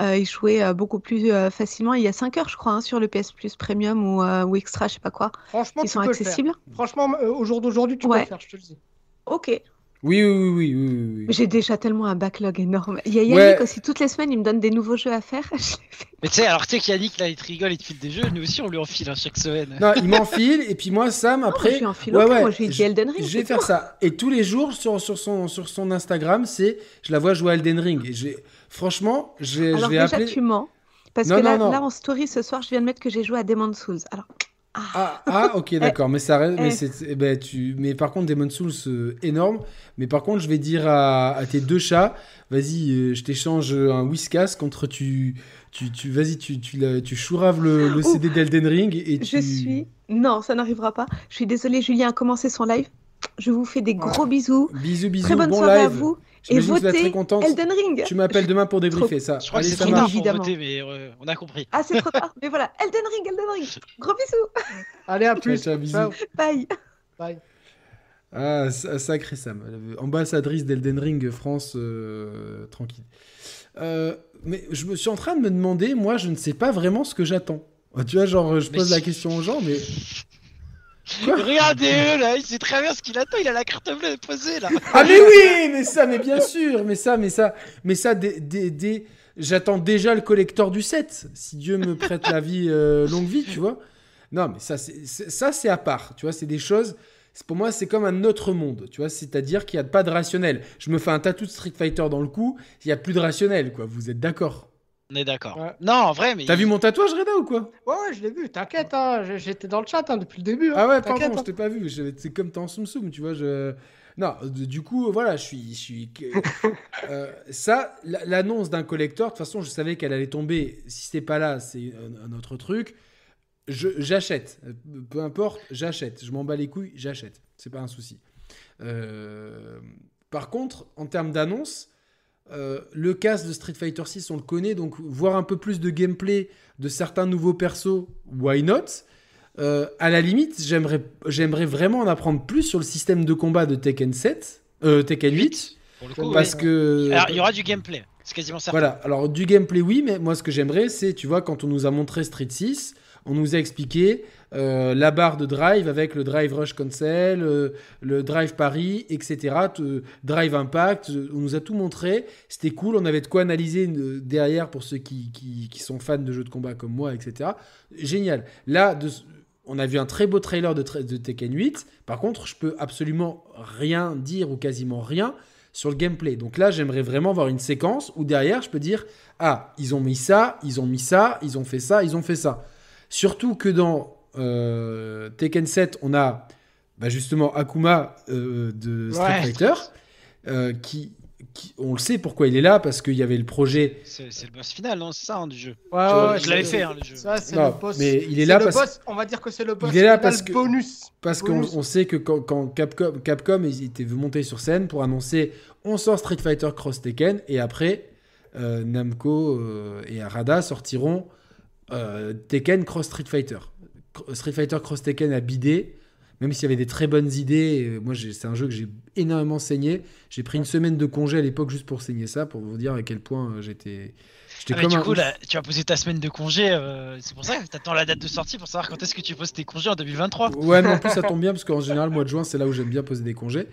euh, y jouer euh, beaucoup plus euh, facilement. Il y a 5 heures, je crois, hein, sur le PS Plus Premium ou, euh, ou Extra, je sais pas quoi, Franchement, qui tu sont peux le faire. accessibles. Franchement, euh, au jour d'aujourd'hui, tu peux Ouais. le faire, je te le dis. Ok. Oui, oui, oui, oui, oui, oui, oui. J'ai déjà tellement un backlog énorme. Il y a Yannick Ouais. aussi, toutes les semaines, il me donne des nouveaux jeux à faire. Mais tu sais, alors tu sais qu'Yannick là il te rigole, il te file des jeux, nous aussi on lui enfile hein, chaque semaine. Non, il m'enfile et puis moi Sam Non, après moi, je lui enfile ouais, ouais, Moi, je lui dis Elden Ring. Je vais faire ça. Et tous les jours sur, sur, son, sur son Instagram, c'est je la vois jouer à Elden Ring. Et franchement, j'ai- je Alors vais déjà, appeler. tu mens. Parce Non, que là, non, non. là, en story ce soir, je viens de mettre que j'ai joué à Demon's Souls. Alors, Ah, ah, ok, d'accord. Mais ça reste. eh. Mais, c'est, eh ben, tu... mais par contre, Demon Souls, euh, énorme. Mais par contre, je vais dire à, à tes deux chats vas-y, euh, je t'échange un Whiskas contre tu. tu, tu vas-y, tu, tu, la- tu chouraves le, le Ouh. CD d'Elden Ring et tu. je suis. Non, ça n'arrivera pas. Je suis désolée, Julien a commencé son live. Je vous fais des gros bisous. Bisous, bisous, Très bonne bon soirée live. à vous. Et être très votez contente. Elden Ring. Tu m'appelles demain pour débriefer ça. Je crois Allez, que c'est trop Évidemment. voter, mais euh, on a compris. Ah, c'est trop tard. Mais voilà, Elden Ring, Elden Ring. Gros bisous. Allez, à plus. ciao, bisous. Bye. Bye. Ah, sa- sacré Sam. Euh, Ambassadrice d'Elden Ring France, euh, tranquille. Euh, mais je me suis en train de me demander, moi, je ne sais pas vraiment ce que j'attends. Ah, Tu vois, genre, je Mais pose la question aux gens, mais. Regardez-le là, il sait très bien ce qu'il attend, il a la carte bleue posée là. Ah, mais oui, mais ça, mais bien sûr, mais ça, mais ça, mais ça, j'attends déjà le collector du 7, si Dieu me prête la vie, euh, longue vie, tu vois. Non, mais ça, c'est ça, c'est à part, tu vois, c'est des choses. Pour moi, c'est comme un autre monde, tu vois. C'est-à-dire qu'il n'y a pas de rationnel. Je me fais un tatou de Street Fighter dans le cou, il n'y a plus de rationnel, quoi. Vous êtes d'accord? On est d'accord. Ouais. Non, en vrai, mais. T'as vu mon tatouage, Reda, ou quoi Ouais, ouais, je l'ai vu, t'inquiète, hein, j'étais dans le chat hein, depuis le début. hein, Ah ouais, t'inquiète, pardon, je t'ai pas vu. C'est comme t'es en soum soum, tu vois. Je... Non, du coup, voilà, je suis. Je suis... Euh, ça, l'annonce d'un collector, de toute façon, je savais qu'elle allait tomber. Si c'est pas là, c'est un, autre truc. Je- J'achète. Peu importe, j'achète. Je m'en bats les couilles, j'achète. C'est pas un souci. Euh, Par contre, en termes d'annonce, euh, le cast de Street Fighter 6, on le connaît, donc voir un peu plus de gameplay de certains nouveaux persos, why not? Euh, À la limite, j'aimerais j'aimerais vraiment en apprendre plus sur le système de combat de Tekken 7, euh, Tekken 8, Pour le coup, parce que Alors, il y aura du gameplay, c'est quasiment certain. voilà, alors du gameplay, oui, mais moi ce que j'aimerais, c'est, tu vois, quand on nous a montré Street 6, on nous a expliqué euh, la barre de drive avec le drive rush cancel, euh, le drive Paris, etc. drive impact, euh, on nous a tout montré. C'était cool, on avait de quoi analyser derrière pour ceux qui, qui- sont fans de jeux de combat comme moi, etc. Génial. Là, on a vu un très beau trailer de, de Tekken 8. Par contre, je peux absolument rien dire ou quasiment rien sur le gameplay. Donc là, j'aimerais vraiment voir une séquence où derrière, je peux dire Ah, ils ont mis ça, ils ont mis ça, ils ont fait ça, ils ont fait ça. Surtout que dans euh, Tekken 7, on a bah, justement Akuma euh, de Street Ouais. Fighter, euh, qui, qui- on le sait pourquoi il est là, parce qu'il y avait le projet. C'est le boss final, non C'est ça, hein, du jeu. Ouais, Je- ouais, ouais, je l'avais fait, hein, le jeu. Ça, c'est le boss. mais il est là le parce- boss, On va dire que c'est le boss. Il est là final parce que- bonus. Parce qu'on sait que quand, quand Capcom, Capcom ils étaient montés sur scène pour annoncer on sort Street Fighter Cross Tekken et après Namco et Arada sortiront Tekken Cross Street Fighter. Street Fighter Cross Tekken a bidé même s'il y avait des très bonnes idées, moi c'est un jeu que j'ai énormément saigné. J'ai pris une semaine de congé à l'époque juste pour saigner ça, pour vous dire à quel point j'étais ah, mais du coup, là, tu vas poser ta semaine de congé. Euh, c'est pour ça que tu attends la date de sortie pour savoir quand est-ce que tu poses tes congés en 2023. Ouais, mais en plus, ça tombe bien parce qu'en général, le mois de juin, c'est là où j'aime bien poser des congés.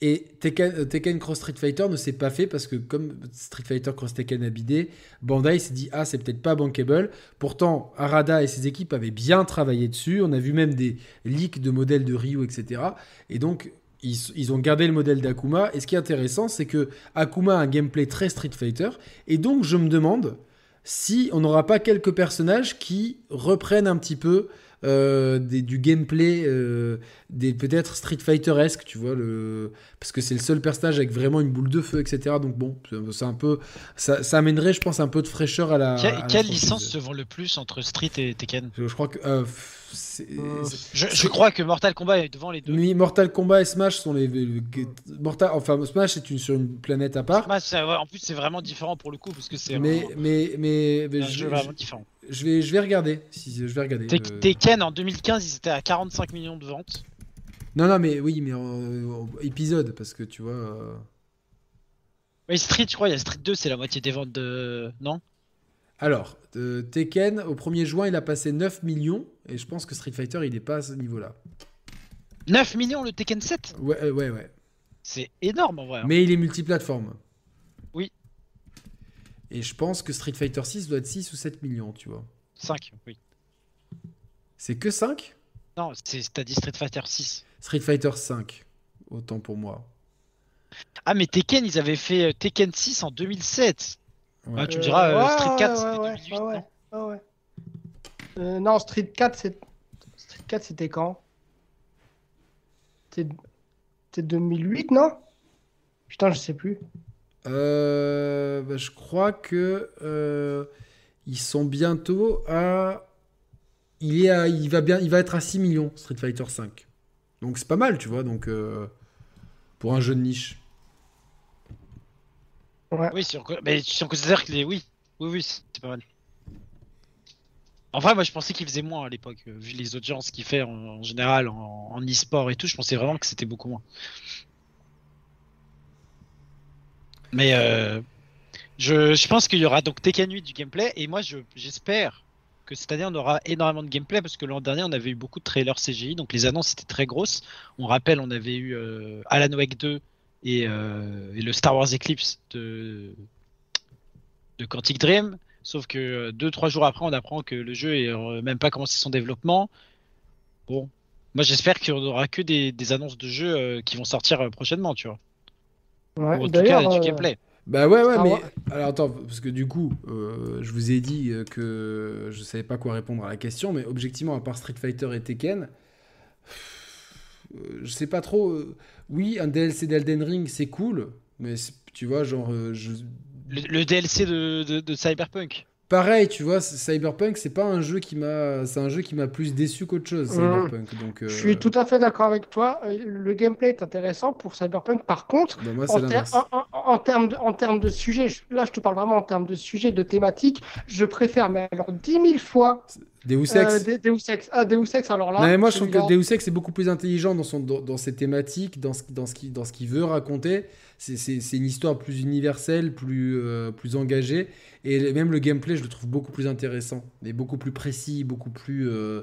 Et Tekken, Tekken, Cross Street Fighter ne s'est pas fait parce que, comme Street Fighter Cross Tekken a bidé, Bandai s'est dit Ah, c'est peut-être pas bankable. Pourtant, Arada et ses équipes avaient bien travaillé dessus. On a vu même des leaks de modèles de Ryu, etc. Et donc, ils, ont gardé le modèle d'Akuma. Et ce qui est intéressant, c'est que Akuma a un gameplay très Street Fighter. Et donc, je me demande si on n'aura pas quelques personnages qui reprennent un petit peu euh, du gameplay, euh, des peut-être Street Fighter-esque, tu vois, le... parce que c'est le seul personnage avec vraiment une boule de feu, etc. Donc bon, c'est un peu, ça, amènerait, je pense, un peu de fraîcheur à la. quelle licence se vend le plus entre Street et Tekken? Je, crois que. Euh, je, crois que Mortal Kombat est devant les deux. Oui, Mortal Kombat et Smash sont les. Mortal, enfin, Smash est une, sur une planète à part. en plus, c'est vraiment différent pour le coup parce que c'est. Mais, mais, mais, un jeu vraiment différent. Je vais, je vais regarder. Si, je vais regarder. Tekken en 2015, ils étaient à 45 millions de ventes. Non, non, mais oui, mais en, épisode parce que tu vois. Euh, oui, Street, je crois, il y a Street 2, c'est la moitié des ventes de. Non? Alors, Tekken, au 1er juin, il a passé 9 millions. Et je pense que Street Fighter, il est pas à ce niveau-là. 9 millions le Tekken 7 Ouais, euh, ouais, ouais. C'est énorme en vrai. Hein. Mais il est multiplateforme. Et je pense que Street Fighter 6 doit être 6 ou 7 millions, tu vois. 5, oui. C'est que 5 Non, t'as dit Street Fighter 6. Street Fighter 5, autant pour moi. Ah, mais Tekken, ils avaient fait euh, Tekken 6 en 2007. Ah, tu me diras, euh, Street 4, c'était 2008. ouais. Euh, non, Street 4, Street 4 c'était quand? C'était 2008, non? Putain, je sais plus. Euh, bah, je crois que euh, ils sont bientôt à. Il, est à... il, va bien... il va être à 6 millions, Street Fighter 5. Donc c'est pas mal, tu vois, donc, pour un jeu de niche. Ouais. Oui, si on... mais si on considère que les. Oui, oui, oui, c'est pas mal. En vrai, moi je pensais qu'il faisait moins à l'époque, euh, vu les audiences qu'il fait en, général en, e-sport et tout, je pensais vraiment que c'était beaucoup moins. Mais euh, je, pense qu'il y aura donc Tekken 8 du gameplay, et moi j'espère que cette année on aura énormément de gameplay, parce que l'an dernier on avait eu beaucoup de trailers CGI, donc les annonces étaient très grosses. On rappelle, on avait eu euh, Alan Wake 2 et, et, le Star Wars Eclipse de, de Quantic Dream. Sauf que 2-3 jours après, on apprend que le jeu est euh, même pas commencé son développement. Bon, moi j'espère qu'il n'y aura que des, annonces de jeux euh, qui vont sortir euh, prochainement, tu vois. Ouais, en tout cas, du gameplay. Bah ouais, ouais, ah, mais. Alors attends, parce que du coup, je vous ai dit que je savais pas quoi répondre à la question, mais objectivement, à part Street Fighter et Tekken, je sais pas trop. oui, un DLC d'Elden Ring, c'est cool, mais tu vois, genre, je, le, DLC de, Cyberpunk. Pareil, tu vois, Cyberpunk, c'est pas un jeu qui m'a, c'est un jeu qui m'a plus déçu qu'autre chose. Mmh. Cyberpunk, donc. Je suis euh, tout à fait d'accord avec toi. Le gameplay est intéressant pour Cyberpunk. Par contre, bah, en, termes de, en termes de sujet, là, je te parle vraiment en termes de sujet, de thématique, je préfère, mais alors dix mille fois. Deus Ex. Euh, Deus Ex. Ah, Deus Ex, alors là. mais moi, je trouve que Deus Ex est beaucoup plus intelligent dans, son, dans, ses thématiques, dans ce, dans ce qu'il veut raconter c'est une histoire plus universelle, plus, euh, plus engagée. Et même le gameplay, je le trouve beaucoup plus intéressant. Et beaucoup plus précis, beaucoup, plus, euh,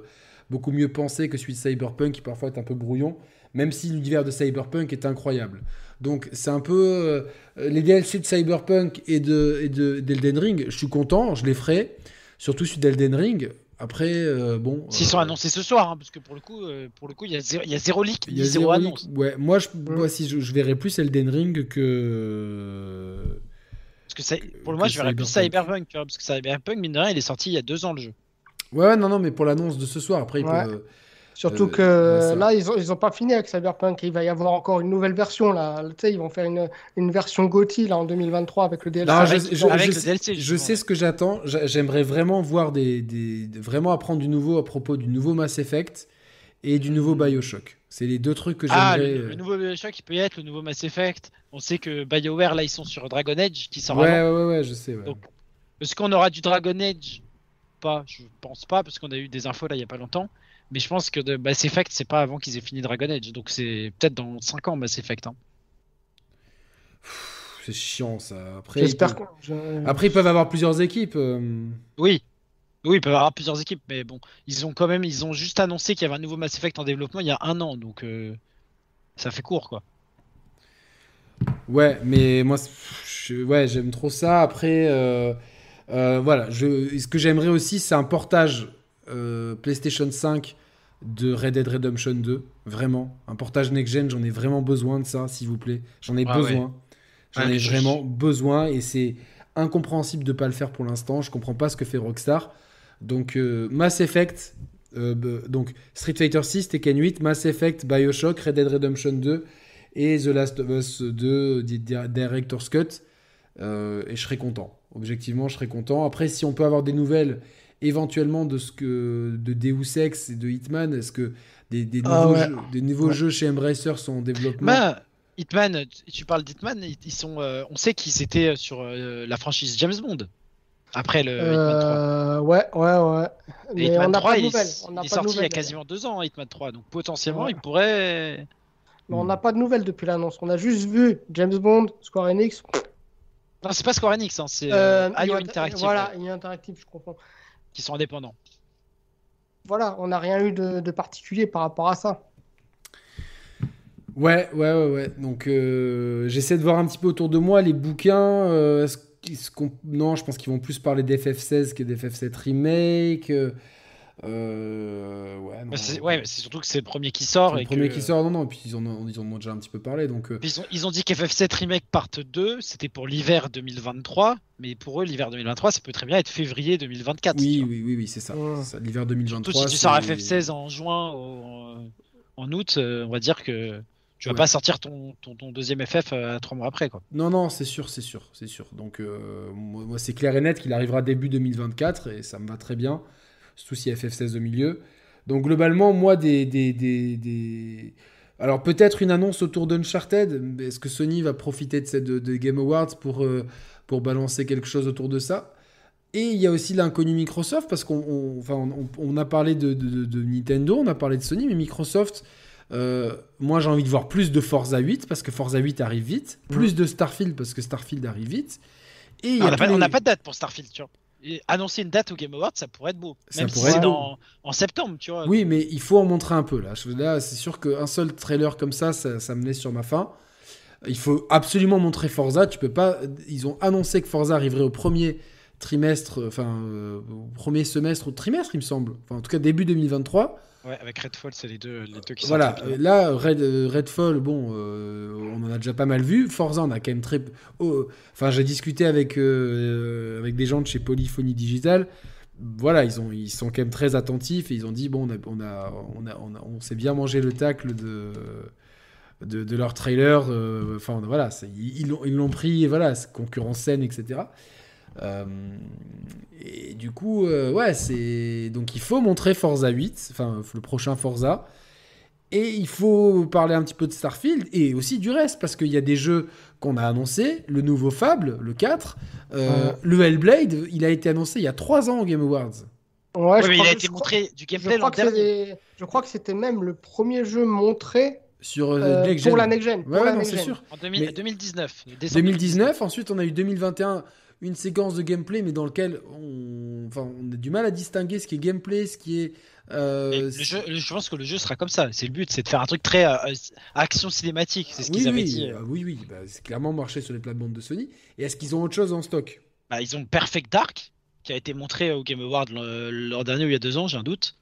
beaucoup mieux pensé que celui de Cyberpunk, qui parfois est un peu brouillon. Même si l'univers de Cyberpunk est incroyable. Donc c'est un peu... Euh, les DLC de Cyberpunk et d'Elden de, Ring, je suis content, je les ferai. Surtout celui d'Elden Ring, après, euh, bon. S'ils sont euh, annoncés ce soir, hein, parce que pour le coup, euh, pour le coup, il y a zéro, il y a zéro leak, il y a zéro, annonce. Ouais, moi, je, moi, si je, verrais plus Elden Ring que. Parce que pour le moi, je verrais plus Cyberpunk, parce que Cyberpunk, mine de rien, il est sorti il y a deux ans le jeu. Ouais, non, non, mais pour l'annonce de ce soir, après, il peut Surtout euh, que là, ils n'ont ils ont pas fini avec Cyberpunk. Il va y avoir encore une nouvelle version. Là. Tu sais, ils vont faire une, une version GOTY là, en 2023 avec le DLC. je, sais ce que j'attends. J'aimerais vraiment voir des, des, vraiment apprendre du nouveau à propos du nouveau Mass Effect et du nouveau Bioshock. C'est les deux trucs que Ah, j'aimerais. le, le nouveau Bioshock, il peut y être, le nouveau Mass Effect. On sait que BioWare, là, ils sont sur Dragon Edge, qui sort ouais, avant. ouais, ouais, ouais, je sais. ouais. Donc, Est-ce qu'on aura du Dragon Edge Pas, je pense pas, parce qu'on a eu des infos là il y a pas longtemps. Mais je pense que de Mass Effect, c'est pas avant qu'ils aient fini Dragon Edge. Donc c'est peut-être dans 5 ans Mass Effect. hein. C'est chiant ça. Après, ils J'espère peuvent... Après, ils peuvent avoir plusieurs équipes. euh. Oui. Oui, il peut y avoir plusieurs équipes, mais bon, ils ont quand même, ils ont juste annoncé qu'il y avait un nouveau Mass Effect en développement il y a un an, donc euh, ça fait court quoi. Ouais, mais moi, je- ouais, j'aime trop ça. Après, euh, euh, voilà, je, ce que j'aimerais aussi, c'est un portage euh, PlayStation 5 de Red Dead Redemption 2. Vraiment, un portage next-gen, j'en ai vraiment besoin de ça, s'il vous plaît. J'en ai Ah besoin. J'en ai je- vraiment besoin et c'est incompréhensible de pas le faire pour l'instant. Je comprends pas ce que fait Rockstar. Donc, euh, Mass Effect, euh, b- donc Street Fighter 6, Tekken 8, Mass Effect, Bioshock, Red Dead Redemption 2 et The Last of Us 2 di- di- Director's Cut. Euh, et je serais content. Objectivement, je serais content. Après, si on peut avoir des nouvelles éventuellement de ce que de Deus Ex et de Hitman, est-ce que des, des Ah nouveaux, ouais. jeux, des nouveaux Ouais. jeux chez Embracer sont en développement? Bah, Hitman, tu- parles d'Hitman, ils sont, euh, on sait qu'ils étaient sur euh, la franchise James Bond après le Hitman 3. Euh, ouais, ouais, ouais. Et Mais Hitman on n'a 3, pas de il, nouvelles. il On est pas de sorti il y a quasiment deux ans, hein, Hitman 3, donc potentiellement Ouais. il pourrait. Mais on n'a pas de nouvelles depuis l'annonce. On a juste vu James Bond, Square Enix. Non, c'est pas Square Enix, hein, c'est Euh, euh, IO Interactive Voilà, IO Interactive, je comprends. Qui sont indépendants. Voilà, on n'a rien eu de, de particulier par rapport à ça. Ouais, ouais, ouais, ouais. Donc, euh, j'essaie de voir un petit peu autour de moi les bouquins. euh, est-ce qu'ils- est-ce qu'on- Non, je pense qu'ils vont plus parler d'FF16 que d'FF7 Remake. Euh, ouais, non. C'est- ouais, mais c'est surtout que c'est le premier qui sort. C'est le et premier que- qui sort, non, non. Et puis ils en ont, ils en ont déjà un petit peu parlé. Donc, euh, Ils ont, ils ont dit qu'FF7 Remake Part 2, c'était pour l'hiver 2023, mais pour eux, l'hiver 2023, ça peut très bien être février 2024. tu oui, oui, oui, oui, c'est ça. Ouais. c'est ça. L'hiver Surtout 2023. si tu sors c'est- FF16 en juin ou en août, euh, on va dire que tu vas Ouais. pas sortir ton, ton, ton deuxième FF euh, trois mois après. Quoi. Non, non, c'est sûr, c'est sûr, c'est sûr. Donc, euh, moi, moi, c'est clair et net qu'il arrivera début 2024 et ça me va très bien, surtout si FF16 au milieu. Donc, globalement, moi, des. des, des, des- Alors, peut-être une annonce autour d'Uncharted. Est-ce que Sony va profiter de, cette, de, de Game Awards pour, euh, pour balancer quelque chose autour de ça? Et il y a aussi l'inconnu Microsoft, parce qu'on on- enfin, on, on a parlé de, de- de Nintendo, on a parlé de Sony, mais Microsoft. euh, moi, j'ai envie de voir plus de Forza 8 parce que Forza 8 arrive vite, plus de Starfield parce que Starfield arrive vite. Et y Ah, a on n'a pas, les- on n'a pas de date pour Starfield, tu vois. Et annoncer une date au Game Awards, ça pourrait être beau. Ça Même pourrait si c'est dans- en septembre, tu vois. Oui, mais il faut en montrer un peu là. Là, c'est sûr qu'un seul trailer comme ça, ça, ça me laisse sur ma faim. Il faut absolument montrer Forza. Tu peux pas. Ils ont annoncé que Forza arriverait au premier trimestre, enfin euh, au premier semestre ou trimestre, il me semble. Enfin, en tout cas début 2023. Ouais, avec Redfall, c'est les deux, les deux qui Voilà, rapidement. euh, là, Red, euh, Redfall, bon, euh, on en a déjà pas mal vu. Forza, on a quand même très. oh, Enfin, j'ai discuté avec, euh, avec des gens de chez Polyphonie Digital. Voilà, ils, ont, ils sont quand même très attentifs et ils ont dit bon, on, a, on, a, on, a, on, s'est bien mangé le tacle de, de, de leur trailer. euh, Enfin, voilà, ils l'ont ils pris, voilà, concurrence saine, etc. Euh, et du coup, euh, ouais, c'est. Donc il faut montrer Forza 8, enfin le prochain Forza. Et il faut parler un petit peu de Starfield et aussi du reste, parce qu'il y a des jeux qu'on a annoncés, le nouveau Fable, le 4, euh, Ouais. le Hellblade, il a été annoncé il y a 3 ans au Game Awards. Ouais, Ouais, je mais il crois- a été crois- montré du Je gameplay crois, l'an dernier. je crois que c'était même le premier jeu montré Sur euh, Next pour Gen. la next gen. Ouais, c'est sûr. En 2000 Mais- 2019. décembre 2019, ensuite on a eu 2021, une séquence de gameplay, mais dans lequel on, enfin, on a du mal à distinguer ce qui est gameplay, ce qui est. euh, le jeu, je pense que le jeu sera comme ça. C'est le but, c'est de faire un truc très euh, euh, action cinématique. C'est ce qu'ils oui, avaient oui, dit. euh, oui, oui, bah, c'est clairement marché sur les plates-bandes de Sony. Et est-ce qu'ils ont autre chose en stock? Bah, ils ont Perfect Dark, qui a été montré au Game Award l'an dernier ou il y a deux ans, j'ai un doute,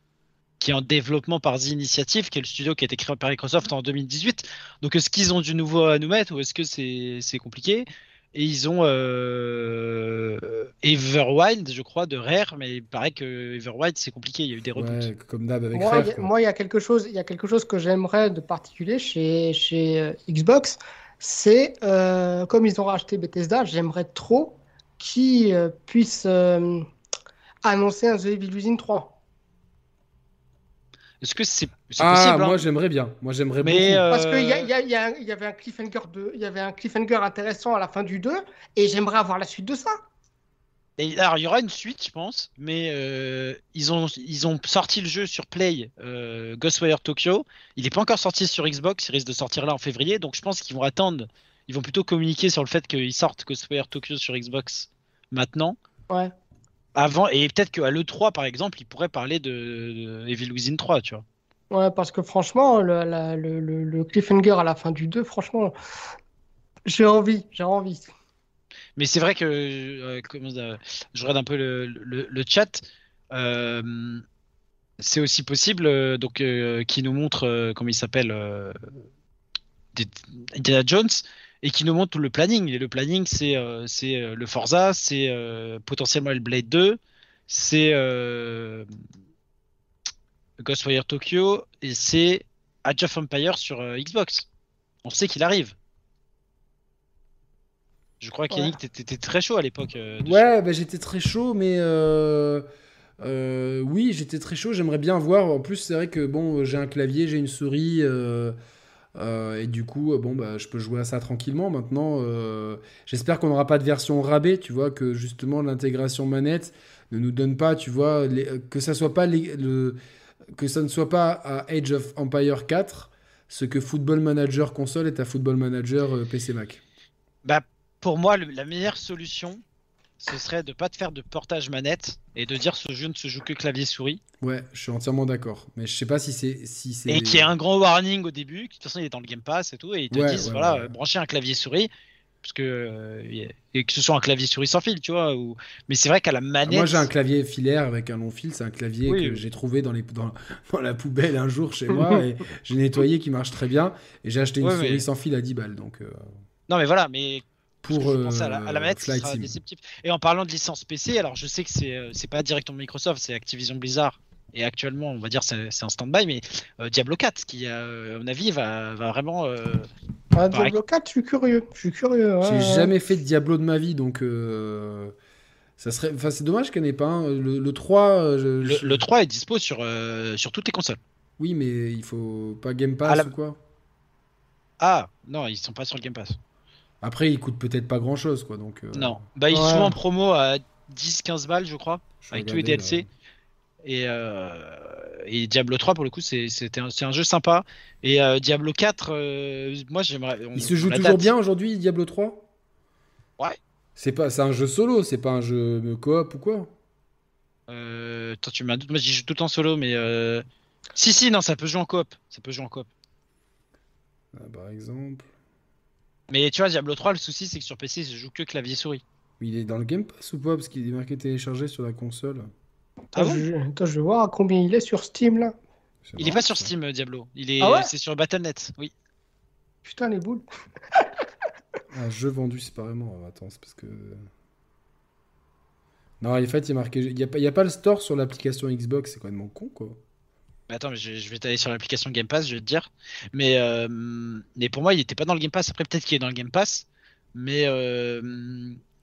qui est en développement par The Initiative, qui est le studio qui a été créé par Microsoft en 2018. Donc est-ce qu'ils ont du nouveau à nous mettre ou est-ce que c'est c'est compliqué? Et ils ont euh, Everwild, je crois, de Rare, mais il paraît que Everwild c'est compliqué, il y a eu des reboots. Ouais, comme d'hab avec Moi, Rare, y a- moi, il y a quelque chose, il y a quelque chose que j'aimerais de particulier chez, chez euh, Xbox, c'est euh, comme ils ont racheté Bethesda, j'aimerais trop qu'ils euh, puissent euh, annoncer un The Evil Within 3. Est-ce que c'est c'est Ah, possible moi hein j'aimerais bien. Moi j'aimerais beaucoup. euh, Parce qu'il y, a- il y a- il y a- il y avait un cliffhanger de, il y avait un cliffhanger intéressant à la fin du 2 et j'aimerais avoir la suite de ça. Et alors, il y aura une suite, je pense, mais euh, ils, ont, ils ont sorti le jeu sur Play, euh, Ghostwire Tokyo. Il n'est pas encore sorti sur Xbox, il risque de sortir là en février, donc je pense qu'ils vont attendre. Ils vont plutôt communiquer sur le fait qu'ils sortent Ghostwire Tokyo sur Xbox maintenant. Ouais. Avant, et peut-être qu'à l'E3, par exemple, ils pourraient parler de, de Evil Within 3, tu vois. Ouais, parce que franchement, le, la- le, le- le cliffhanger à la fin du 2, franchement, j'ai envie, j'ai envie. Mais c'est vrai que euh, je regarde un peu le, chat. euh, c'est aussi possible euh, donc euh, qui nous montre comment il s'appelle Indiana Jones et qui nous montre tout le planning. Et le planning c'est euh, c'est euh, le Forza, c'est euh, potentiellement le Blade 2, c'est euh, Ghostwire Tokyo et c'est Age of Empire sur Xbox. On sait qu'il arrive. Je crois qu'Yannick, t'étais t'étais très chaud à l'époque. Ouais, bah, j'étais très chaud, mais oui, j'étais très chaud. J'aimerais bien voir. En plus, c'est vrai que bon, j'ai un clavier, j'ai une souris, euh, et du coup, euh, bon, bah, je peux jouer à ça tranquillement. Maintenant, euh, j'espère qu'on n'aura pas de version rabais. Tu vois que justement l'intégration manette ne nous donne pas, tu vois, que ça ne soit pas à Age of Empire 4 ce que Football Manager console est à Football Manager PC Mac. Bah, pour moi, la meilleure solution, ce serait de pas te faire de portage manette et de dire ce jeu ne se joue que clavier souris. Ouais, je suis entièrement d'accord. Mais je sais pas si c'est si c'est. Et qu'il y ait un grand warning au début, que de toute façon il est dans le Game Pass et tout, et ils te Ouais, disent ouais, voilà, ouais. branchez un clavier souris, parce que euh, et que ce soit un clavier souris sans fil, tu vois. Ou... Mais c'est vrai qu'à la Ah, manette. Moi j'ai un clavier filaire avec un long fil, c'est un clavier Oui, que j'ai trouvé dans, les, dans, dans la poubelle un jour chez moi et j'ai nettoyé qui marche très bien et j'ai acheté une souris mais- sans fil à 10 balles donc euh, Non mais voilà, mais pour je pensais à la, à la euh, manette, ce Flight sera Sim. déceptif. Et en parlant de licence PC, alors je sais que c'est euh, c'est pas directement Microsoft, c'est Activision Blizzard. Et actuellement, on va dire c'est c'est un stand-by, mais euh, Diablo 4, qui euh, à mon avis va, va vraiment. euh, Ah. Diablo 4, je suis curieux. Je suis curieux. ouais, J'ai jamais fait de Diablo de ma vie donc euh, ça serait enfin c'est dommage qu'il n'y en ait pas un. Le, le 3 euh, je- Le, je- le 3 est dispo sur, euh, sur toutes les consoles. Oui mais il faut pas Game Pass la- ou quoi? Ah, non, ils sont pas sur le Game Pass. Après il coûte peut-être pas grand chose quoi donc euh, Non, bah ils Ouais. sont en promo à 10-15 balles, je crois, je avec tous les DLC. Et, euh, et Diablo 3, pour le coup, c'est c'était un, c'est un jeu sympa. Et euh, Diablo 4, euh, moi j'aimerais. on- Il se joue toujours date. bien aujourd'hui Diablo 3 Ouais. C'est pas c'est un jeu solo, c'est pas un jeu coop ou quoi? Euh, toi, tu m'as Moi j'y joue tout le temps solo, mais. euh, Si, si, non, ça peut jouer en coop. Ça peut jouer en coop. Ah, Par exemple. Mais tu vois, Diablo 3, le souci, c'est que sur PC, il se joue que clavier-souris. Il est dans le Game Pass ou pas? Parce qu'il est marqué téléchargé sur la console. Ah Attends, bon je... attends, je vais voir à combien il est sur Steam là. Il est pas sur ça. Steam, euh, Diablo. Il est, Ah ouais c'est sur Battle.net, oui. Putain, les boules. Un jeu vendu séparément. Attends, c'est parce que. Non, en fait, il est marqué. Il n'y a, pas- il y a pas le store sur l'application Xbox, c'est complètement con quoi. Mais attends, mais je, je vais t'aller sur l'application Game Pass, je vais te dire. Mais, euh, mais pour moi, il était pas dans le Game Pass. Après, peut-être qu'il est dans le Game Pass. Mais, euh,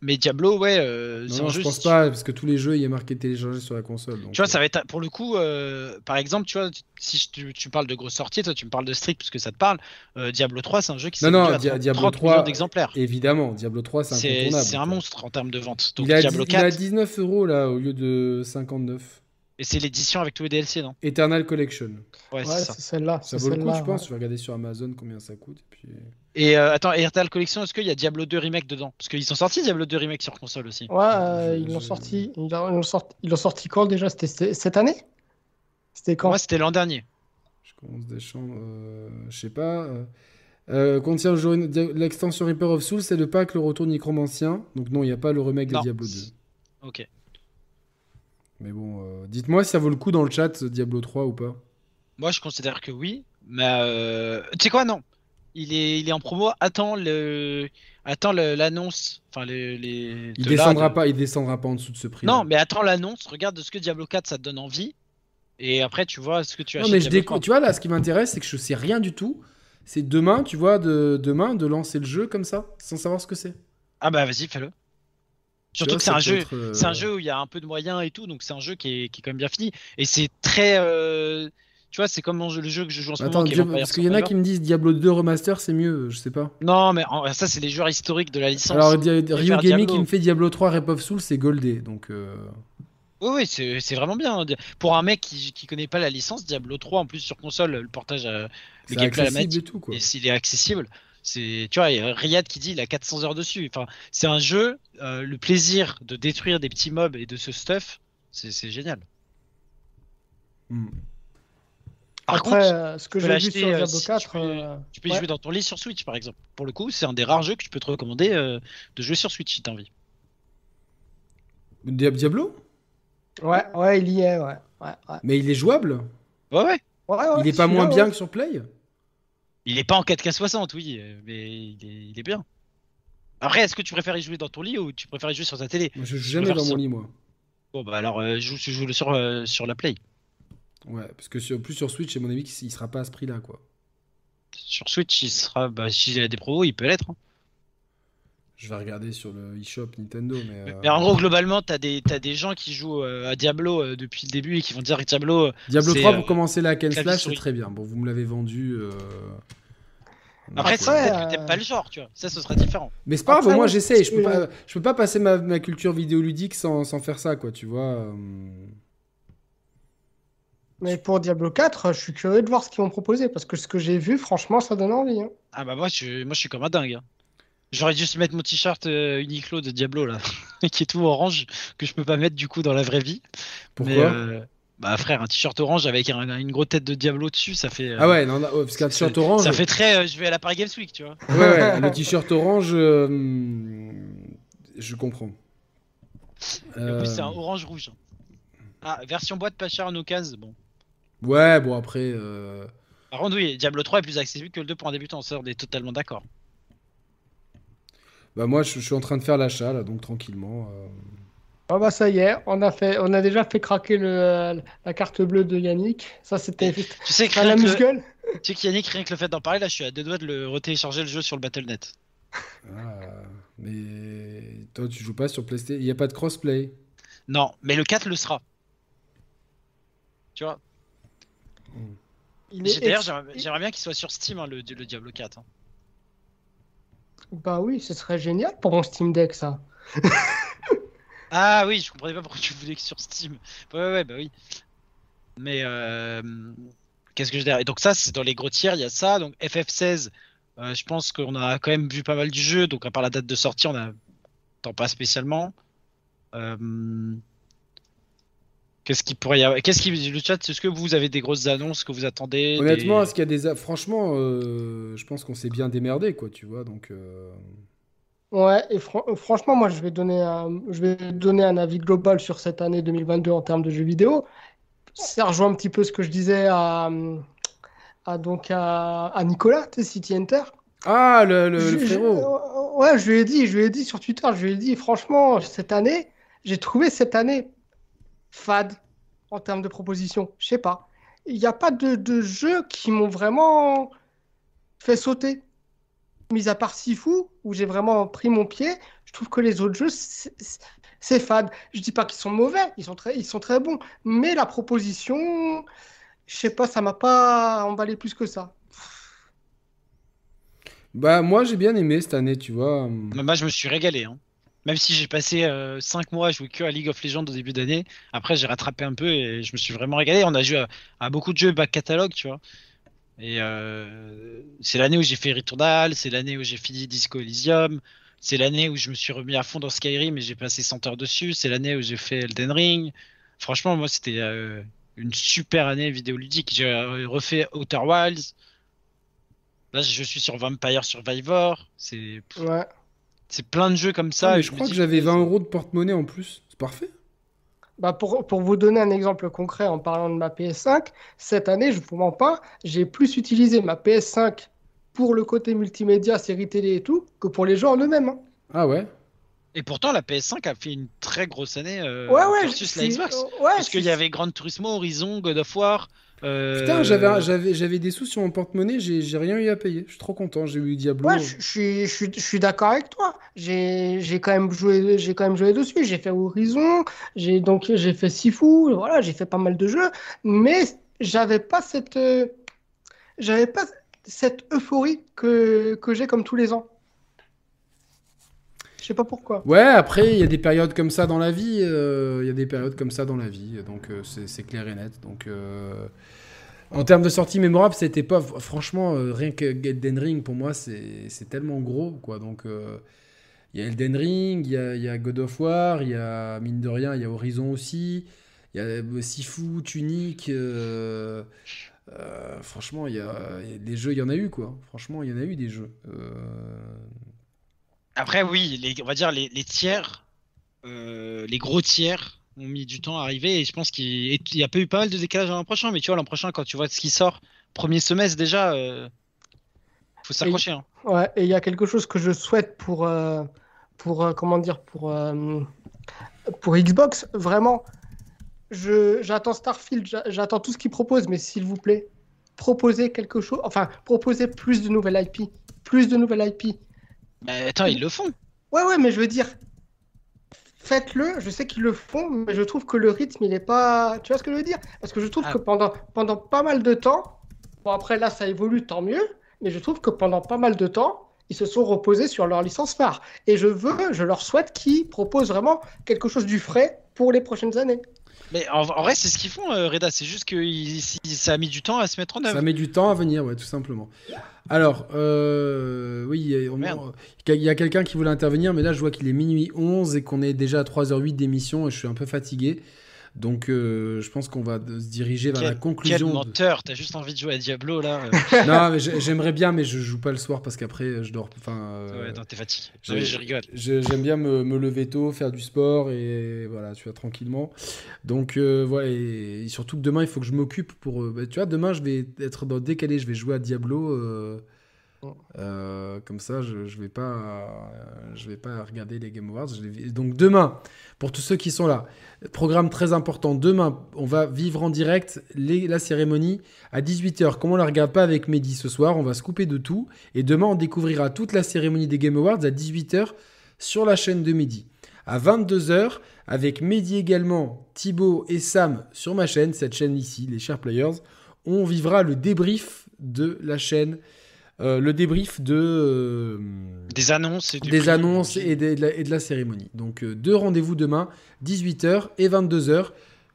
mais Diablo, ouais, euh, Non, non, je pense si tu- pas, parce que tous les jeux, il est marqué téléchargé sur la console. donc, Tu vois, euh, ça va être pour le coup, euh, par exemple, tu vois, si tu, tu parles de grosses sorties, toi, tu me parles de Street parce que ça te parle. Euh, Diablo 3, c'est un jeu qui Non, s'est non, à Dia- 30 Diablo 30 3, millions d'exemplaires. Évidemment, Diablo 3, c'est incontournable. c'est un monstre en termes de vente. Donc Il a, Diablo dix- il a 4, 19 euros là, au lieu de 59. Et c'est l'édition avec tous les DLC, non? Eternal Collection. Ouais, Ouais, c'est celle-là. Ça vaut le coup, je pense. ouais. Je vais regarder sur Amazon combien ça coûte. Et puis... Et euh, attends, Eternal Collection, est-ce qu'il y a Diablo 2 Remake dedans? Parce qu'ils sont sortis Diablo 2 Remake sur console aussi. Ouais, euh, ils l'ont je- sorti. Ils l'ont sorti, ils l'ont sorti quand déjà? C'était cette année? C'était quand? Moi, c'était l'an dernier. Je commence des chambres. euh, je sais pas. euh, euh, contient le jeu- l'extension Reaper of Souls, c'est le pack, le retour Necromancien. Donc non, il n'y a pas le remake de. Diablo 2. Ok. Mais bon, euh, dites-moi si ça vaut le coup dans le chat, Diablo 3 ou pas. Moi, je considère que oui. Mais euh... tu sais quoi, non il est, il est en promo. Attends le, attends le- l'annonce. Enfin, les, les. Il de là, descendra de- pas, il descendra pas en dessous de ce prix. Non, mais attends l'annonce. Regarde ce que Diablo 4 ça te donne envie. Et après, tu vois ce que tu Non, achètes. mais je Diablo déco- 3. Tu vois là, ce qui m'intéresse, c'est que je sais rien du tout. C'est demain, tu vois, de demain de lancer le jeu comme ça, sans savoir ce que c'est. Ah bah vas-y, fais-le. Surtout vois, que c'est ça un peut jeu. être, euh, C'est un jeu où il y a un peu de moyens et tout, donc c'est un jeu qui est, qui est quand même bien fini. Et c'est très. euh, Tu vois, c'est comme le jeu que je joue en ce Attends, moment. Vampire parce qu'il y en a qui me disent Diablo 2 Remaster, c'est mieux, je sais pas. Non, mais en- ça, c'est les joueurs historiques de la licence. Alors, Rio Gaming Diablo. qui me fait Diablo 3 Rep of Soul, c'est Goldé, donc. euh, Oui, oui, c'est c'est vraiment bien. Pour un mec qui, qui connaît pas la licence, Diablo 3 en plus sur console, le portage, euh, le C'est gameplay à la manette, et tout, quoi. et s'il est accessible, c'est, tu vois, il y a Riyad qui dit il a 400 heures dessus. Enfin, c'est un jeu, euh, le plaisir de détruire des petits mobs et de ce stuff, c'est c'est génial. Hmm. Par Après, contre, euh, ce que tu peux j'ai vu sur euh, Diablo si tu 4, peux- euh, tu peux y ouais. jouer dans ton lit sur Switch par exemple. Pour le coup, c'est un des rares jeux que je peux te recommander euh, de jouer sur Switch si t'as envie. Dia- Diablo? Ouais, ouais, il y est, ouais. ouais, ouais. Mais il est jouable? Ouais, ouais. Ouais, ouais, Il est pas moins ouais. bien que sur Play? Il est pas en 4K60, oui, euh, mais il est, il est bien. Après, est-ce que tu préfères y jouer dans ton lit ou tu préfères y jouer sur ta télé? Moi, je joue Je jamais dans mon lit, moi. Bon, bah alors, euh, joue, joue sur, euh, sur la Play. Ouais, parce que sur, plus sur Switch, à mon avis, il sera pas à ce prix-là, quoi. Sur Switch, il sera, bah, s'il y a des pros, il peut l'être. hein. Je vais regarder sur le eShop Nintendo, mais. euh, Mais en gros, globalement, t'as des, t'as des gens qui jouent euh, à Diablo euh, depuis le début et qui vont dire que Diablo. Diablo c'est, 3 euh, pour commencer la Ken Slash, c'est très bien. Bon, vous me l'avez vendu. euh, Après, c'est euh, peut-être que t'aimes pas le genre, tu vois. Ça, ce sera différent. Mais c'est pas grave, moi ouais, j'essaye. Je peux euh, pas, je peux pas passer ma, ma culture vidéoludique sans, sans faire ça, quoi, tu vois. Mais pour Diablo 4, je suis curieux de voir ce qu'ils vont proposer parce que ce que j'ai vu, franchement, ça donne envie. hein. Ah bah moi, je, moi, je suis comme un dingue. hein. J'aurais dû se mettre mon t-shirt euh, Uniqlo de Diablo là, qui est tout orange, que je peux pas mettre du coup dans la vraie vie. Pourquoi Mais, euh, Bah frère, un t-shirt orange avec un- une grosse tête de Diablo dessus, ça fait. euh, Ah ouais, non, non, ouais, parce qu'un t-shirt orange. Ça fait très. euh, je vais à la Paris Games Week, tu vois. Ouais, ouais, le t-shirt orange, euh, je comprends. En plus, c'est un Euh, orange rouge. Ah, version boîte pas cher en occasion. Bon. Ouais, bon après. euh, Par contre, oui, Diablo 3 est plus accessible que le 2 pour un débutant, ça, on est totalement d'accord. Bah moi, je, je suis en train de faire l'achat là, donc tranquillement. euh. Ah bah ça y est, on a fait, on a déjà fait craquer le, la carte bleue de Yannick. Ça c'était Tu sais que un rien que le- amuse-gueule. tu sais qu'Yannick, rien que le fait d'en parler, là, je suis à deux doigts de le retélécharger le jeu sur le Battle.net. Ah, mais toi, tu joues pas sur PlayStation. Il n'y a pas de crossplay. Non, mais le 4 le sera. Tu vois? J'ai- D'ailleurs, ex- j'aimerais bien qu'il soit sur Steam, hein, le, le Diablo 4. hein. Bah oui, ce serait génial pour mon Steam Deck ça. Ah oui, je comprenais pas pourquoi tu voulais que sur Steam. Ouais, ouais, bah oui. Mais euh, qu'est-ce que je dirais donc ça, c'est dans les gros tiers, il y a ça. Donc FF16, euh, je pense qu'on a quand même vu pas mal du jeu. Donc à part la date de sortie, on a tant pas spécialement. Euh, Qu'est-ce qui pourrait y avoir? Qu'est-ce qui le chat Est-ce que vous avez des grosses annonces que vous attendez? Honnêtement, des- est-ce qu'il y a des. Franchement, euh, je pense qu'on s'est bien démerdé, quoi, tu vois. Donc. euh, Ouais, et fran- euh, franchement, moi je vais donner un, je vais donner un avis global sur cette année 2022 en termes de jeux vidéo. Ça rejoint un petit peu ce que je disais à, à donc à, à Nicolas, tu sais, City Enter. Ah, le, le- le Je- je- frérot. ouais, je lui ai dit, je lui ai dit sur Twitter, je lui ai dit, franchement, cette année, j'ai trouvé cette année fade en termes de propositions. Je sais pas. Il n'y a pas de, de jeux qui m'ont vraiment fait sauter. Mis à part Sifu, où j'ai vraiment pris mon pied, je trouve que les autres jeux, c'est c'est fade. Je dis pas qu'ils sont mauvais, ils sont très, ils sont très bons. Mais la proposition, je sais pas, ça m'a pas emballé plus que ça. Bah, moi, j'ai bien aimé cette année, tu vois. Mais Moi, je me suis régalé. hein. Même si j'ai passé 5 mois à jouer que à League of Legends au début d'année, après j'ai rattrapé un peu et je me suis vraiment régalé. On a joué à, à beaucoup de jeux back catalogue, tu vois. Et euh, c'est l'année où j'ai fait Returnal, c'est l'année où j'ai fini Disco Elysium, c'est l'année où je me suis remis à fond dans Skyrim et j'ai passé 100 heures dessus, c'est l'année où j'ai fait Elden Ring. Franchement, moi, c'était euh, une super année vidéoludique. J'ai euh, refait Outer Wilds. Là, je suis sur Vampire Survivor. C'est Ouais. C'est plein de jeux comme ça. Ah, mais et je crois que j'avais 20 euros de porte-monnaie en plus. C'est parfait. Bah pour, pour vous donner un exemple concret en parlant de ma PS5, cette année, je vous mens pas, j'ai plus utilisé ma PS5 pour le côté multimédia, série télé et tout, que pour les jeux en eux-mêmes. hein. Ah ouais Et pourtant, la PS5 a fait une très grosse année euh, Ouais, ouais, versus je la Xbox. ouais, Parce qu'il y avait Gran Turismo, Horizon, God of War. Euh, Putain, j'avais, j'avais, j'avais des sous sur mon porte-monnaie, j'ai, j'ai rien eu à payer. Je suis trop content, j'ai eu Diablo. Ouais, je, je suis, je suis, je suis d'accord avec toi. J'ai, j'ai quand même joué, j'ai quand même joué dessus. J'ai fait Horizon, j'ai donc j'ai fait Sifu, voilà, j'ai fait pas mal de jeux. Mais j'avais pas cette, euh, j'avais pas cette euphorie que, que j'ai comme tous les ans. Sais pas pourquoi. Ouais, après, il y a des périodes comme ça dans la vie. euh, Il y a des périodes comme ça dans la vie. Donc, euh, c'est clair et net. Donc, euh, en termes de sortie mémorable, c'était pas. Franchement, euh, rien que Elden Ring, pour moi, c'est tellement gros. quoi. Donc, euh, il y a Elden Ring, il y a, God of War, il y a, mine de rien, il y a Horizon aussi. Il y a euh, Sifu, Tunic. euh, euh, franchement, il y y a des jeux, il y en a eu, quoi. Franchement, il y en a eu des jeux. Après, oui, les, on va dire les, tiers, euh, les gros tiers ont mis du temps à arriver et je pense qu'il y a pas eu pas mal de décalage l'an prochain, mais tu vois, l'an prochain, quand tu vois ce qui sort, premier semestre déjà, euh, faut s'accrocher. hein. Ouais, et il y a quelque chose que je souhaite pour, euh, pour euh, comment dire, pour, pour Xbox, vraiment. J'attends Starfield, j'a- j'attends tout ce qu'ils proposent, mais s'il vous plaît, proposez quelque chose, enfin, proposez plus de nouvelles IP, plus de nouvelles IP. Mais attends, ils le font. Ouais, ouais, mais je veux dire, faites-le. Je sais qu'ils le font, mais je trouve que le rythme, il est pas. Tu vois ce que je veux dire? Parce que je trouve Ah. que pendant, pendant pas mal de temps, bon, après là, ça évolue, tant mieux, mais je trouve que pendant pas mal de temps, ils se sont reposés sur leur licence phare. Et je veux, je leur souhaite qu'ils proposent vraiment quelque chose du frais pour les prochaines années. Mais en, en vrai, c'est ce qu'ils font, euh, Reda. C'est juste que il- il- ça a mis du temps à se mettre en œuvre. Ça met du temps à venir, ouais, tout simplement. Alors, euh, oui, il y a quelqu'un qui voulait intervenir, mais là, je vois qu'il est minuit 11 et qu'on est déjà à 3h08 d'émission et je suis un peu fatigué. Donc, euh, je pense qu'on va se diriger vers la Quel conclusion. de- menteur, t'as juste envie de jouer à Diablo là. euh. non, mais j'ai- j'aimerais bien, mais je joue pas le soir parce qu'après, je dors. Enfin, euh, Ouais, non, t'es fatigué. Non, je rigole. j'ai- J'aime bien me, me lever tôt, faire du sport et voilà, tu vois, tranquillement. Donc, euh, voilà, et, et surtout que demain, il faut que je m'occupe pour. bah, tu vois, demain, je vais être dans décalé, je vais jouer à Diablo. Euh, comme ça, je, pas, euh, vais pas regarder les Game Awards. Donc demain, pour tous ceux qui sont là, programme très important. Demain, on va vivre en direct la cérémonie à 18h. Comme on la regarde pas avec Mehdi ce soir, on va se couper de tout. Et demain, on découvrira toute la cérémonie des Game Awards à 18h sur la chaîne de Mehdi. À 22h, avec Mehdi également, Thibaut et Sam sur ma chaîne, cette chaîne ici, les Chers Players, on vivra le débrief de la chaîne. Euh, le débrief de, euh, Des annonces et du des prix. annonces et de, et de la, et de la cérémonie. Donc euh, deux rendez-vous demain, 18h et 22h,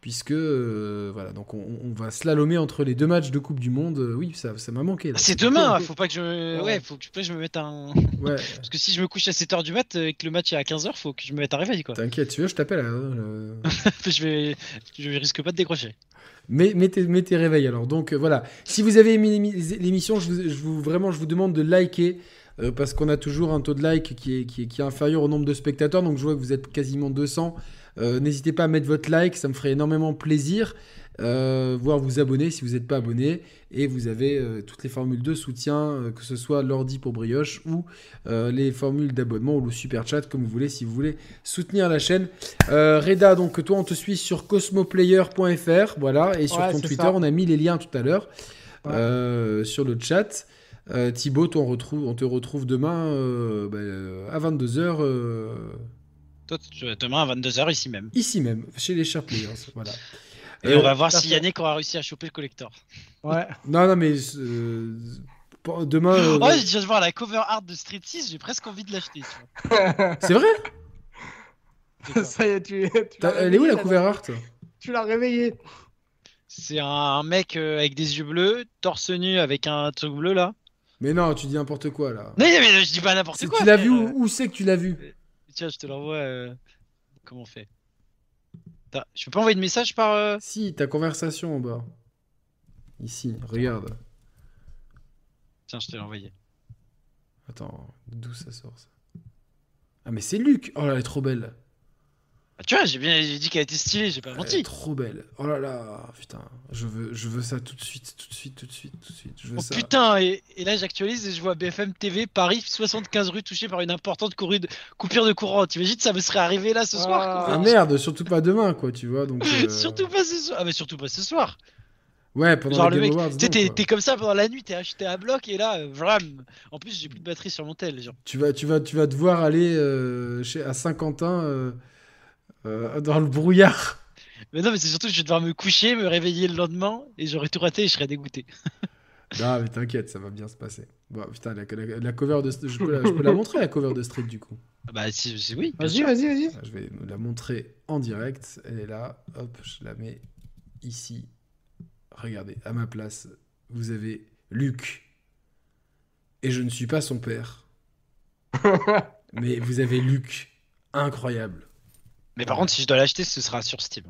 puisque euh, voilà, donc on, on va slalomer entre les deux matchs de Coupe du Monde. Euh, oui, ça ça m'a manqué. là. Ah, c'est demain, faut pas que je. Ouais, faut que je, je me mette un. Ouais, Parce que si je me couche à 7h du mat et que le match est à 15h, faut que je me mette un réveil quoi. t'inquiète, tu veux, je t'appelle. hein, euh. je vais. Je risque pas de décrocher. Mais mettez, mettez réveil alors. Donc euh, voilà. Si vous avez aimé l'émi- l'émission, je vous, je vous- vraiment, je vous demande de liker. euh, parce qu'on a toujours un taux de like qui est, qui, est, qui est inférieur au nombre de spectateurs. Donc je vois que vous êtes quasiment 200. Euh, N'hésitez pas à mettre votre like, ça me ferait énormément plaisir. Euh, voire vous abonner si vous n'êtes pas abonné. Et vous avez euh, toutes les formules de soutien, euh, que ce soit l'ordi pour brioche ou les formules d'abonnement ou le super chat, comme vous voulez, si vous voulez soutenir la chaîne. Reda, donc toi, on te suit sur cosmoplayer.fr, voilà, et sur Ouais, ton Twitter, ça. on a mis les liens tout à l'heure Ouais. sur le chat. Thibaut, on, retrouve, on te retrouve demain bah, à 22h, Toi, tu- demain à 22h ici même. ici même, chez les Chers Players. voilà. Et Euh, on va voir tout à si. Yannick aura réussi à choper le collector. Ouais. Non, non, mais euh, demain. euh, Oh, je viens de voir la cover art de Street 6, j'ai presque envie de l'acheter. tu vois. c'est vrai? Ça y est, tu, tu Elle est où la cover art? Tu l'as réveillé. C'est un mec euh, avec des yeux bleus, torse nu avec un truc bleu là. Mais non, tu dis n'importe quoi là. Non, mais je dis pas n'importe quoi. tu l'as vu où, où c'est que tu l'as vu? Tiens, je te l'envoie. euh, Comment on fait? Je peux pas envoyer de message par. euh, Si, ta conversation en bas. Ici, regarde. Tiens, je te l'ai envoyé. Attends, d'où ça sort ça? Ah, mais c'est Luc Oh là, elle est trop belle. Ah, tu vois, j'ai bien j'ai dit qu'elle était stylée, j'ai pas Elle est menti. trop belle. Oh là là, putain. Je veux, je veux ça tout de suite, tout de suite, tout de suite, tout de suite. Je veux Oh ça. putain, et, et là j'actualise et je vois BFM TV, Paris, 75 rues touchées par une importante de- coupure de courant. T'imagines, ça me serait arrivé là ce soir Ah. quoi. Ah merde, surtout pas demain, quoi, tu vois. Donc, euh, Surtout pas ce soir. Ah, mais surtout pas ce soir. Ouais, pendant Genre le Game mec, t'es comme ça pendant la nuit, t'es acheté à bloc et là, euh, vram. En plus, j'ai plus de batterie sur mon tel. Genre. Tu vas, tu vas, tu vas devoir aller euh, chez, à Saint-Quentin euh, euh, dans le brouillard. Mais non, mais c'est surtout que je vais devoir me coucher, me réveiller le lendemain, et j'aurais tout raté et je serais dégoûté. non, mais t'inquiète, ça va bien se passer. Bon, putain, la, la, cover de. Je peux la, je peux la montrer, la cover de Street, du coup. Ah bah, si, si oui. Vas-y, vas-y, vas-y. Je vais la montrer en direct. Elle est là. Hop, je la mets ici. Regardez, à ma place, vous avez Luc. Et je ne suis pas son père. mais vous avez Luc. Incroyable. Mais par contre, si je dois l'acheter, ce sera sur Steam.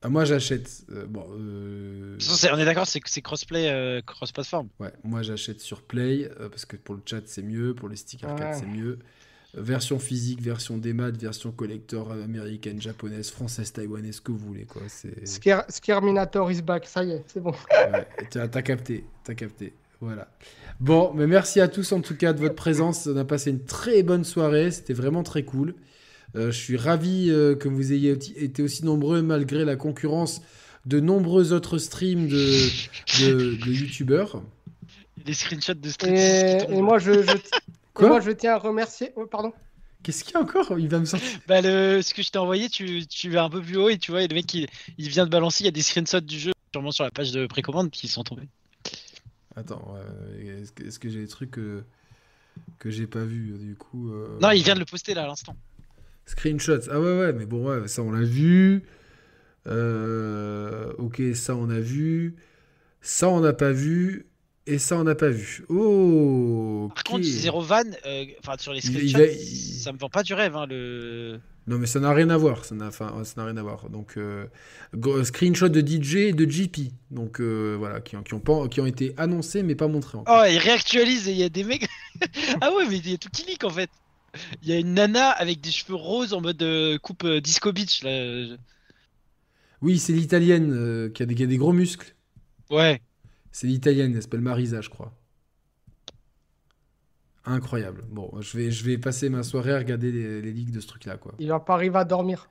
Ah, moi, j'achète. Euh, bon, euh... on est d'accord, c'est c'est crossplay, euh, cross-platform. Ouais, moi j'achète sur Play euh, parce que pour le chat c'est mieux, pour les sticks arcade c'est mieux. Version physique, version démat, version collector américaine, japonaise, française, taïwanaise, ce que vous voulez. quoi. Skirminator is back, ça y est, c'est bon. Ouais, t'as capté, t'as capté. Voilà. Bon, mais merci à tous en tout cas de votre présence. On a passé une très bonne soirée, c'était vraiment très cool. Euh, je suis ravi euh, que vous ayez été aussi nombreux malgré la concurrence de nombreux autres streams de, de, de youtubeurs. Des screenshots de streams. Et, et moi, je, je... Quoi moi, je tiens à remercier. Oh, pardon. Qu'est-ce qu'il y a encore? Il va me sortir. Bah, le... ce que je t'ai envoyé, tu, tu vas un peu plus haut et tu vois, le mec, il, il vient de balancer. Il y a des screenshots du jeu, sûrement sur la page de précommande, qui sont tombés. Attends, est-ce que, j'ai des trucs que, que j'ai pas vu du coup euh, Non, il vient de le poster là à l'instant. Screenshots. Ah ouais, ouais, mais bon, ouais, ça on l'a vu. Euh, ok, ça on a vu. Ça on n'a pas vu. Et ça on n'a pas vu. Oh Par contre, Zero Van, euh, enfin sur les screenshots, ça me vend pas du rêve. Hein, le... Non, mais ça n'a rien à voir. Ça n'a rien à voir. Donc, euh, screenshot de DJ et de GP. Donc, voilà, qui, qui, ont qui ont été annoncés mais pas montrés encore. Oh, ils réactualisent et il y a des mecs. ah ouais, mais il y a tout qui leak en fait. Il y a une nana avec des cheveux roses en mode euh, coupe euh, disco beach. Là. Oui, c'est l'italienne euh, qui, a des, des gros muscles. Ouais. C'est l'italienne, elle s'appelle Marisa, je crois. Incroyable. Bon, je vais, je vais passer ma soirée à regarder les, les ligues de ce truc-là, quoi. Il va pas arriver à dormir.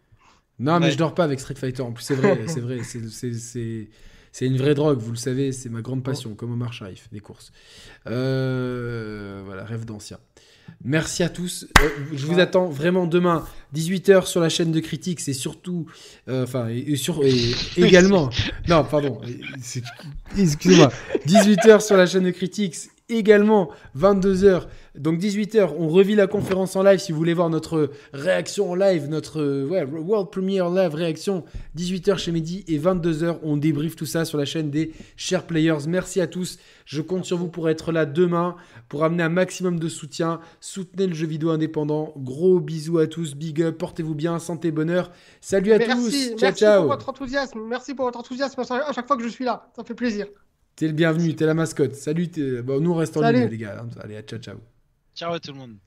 Non, mais je dors pas avec Street Fighter. En plus, c'est vrai, c'est vrai. C'est une vraie drogue, vous le savez, c'est ma grande passion, comme Omar Sharif, des courses. voilà, rêve d'ancien. Merci à tous. Euh, je vous attends vraiment demain, 18h sur la chaîne de Critique. C'est surtout. Euh, enfin, et, sur, également. non, pardon. Excusez-moi. 18h sur la chaîne de Critique. Également, 22h donc 18h, on revit la conférence en live si vous voulez voir notre réaction en live, notre World Premiere Live réaction. 18h chez Mehdi et 22h, on débriefe tout ça sur la chaîne des Chers Players. Merci à tous. Je compte sur vous pour être là demain, pour amener un maximum de soutien. Soutenez le jeu vidéo indépendant. Gros bisous à tous, big up, portez-vous bien, santé, bonheur. Salut à tous. Ciao, merci pour votre enthousiasme. Merci pour votre enthousiasme à chaque fois que je suis là. Ça fait plaisir. T'es le bienvenu, t'es la mascotte. Salut, nous restons en ligne les gars. Allez, ciao, ciao. Ciao à tout le monde.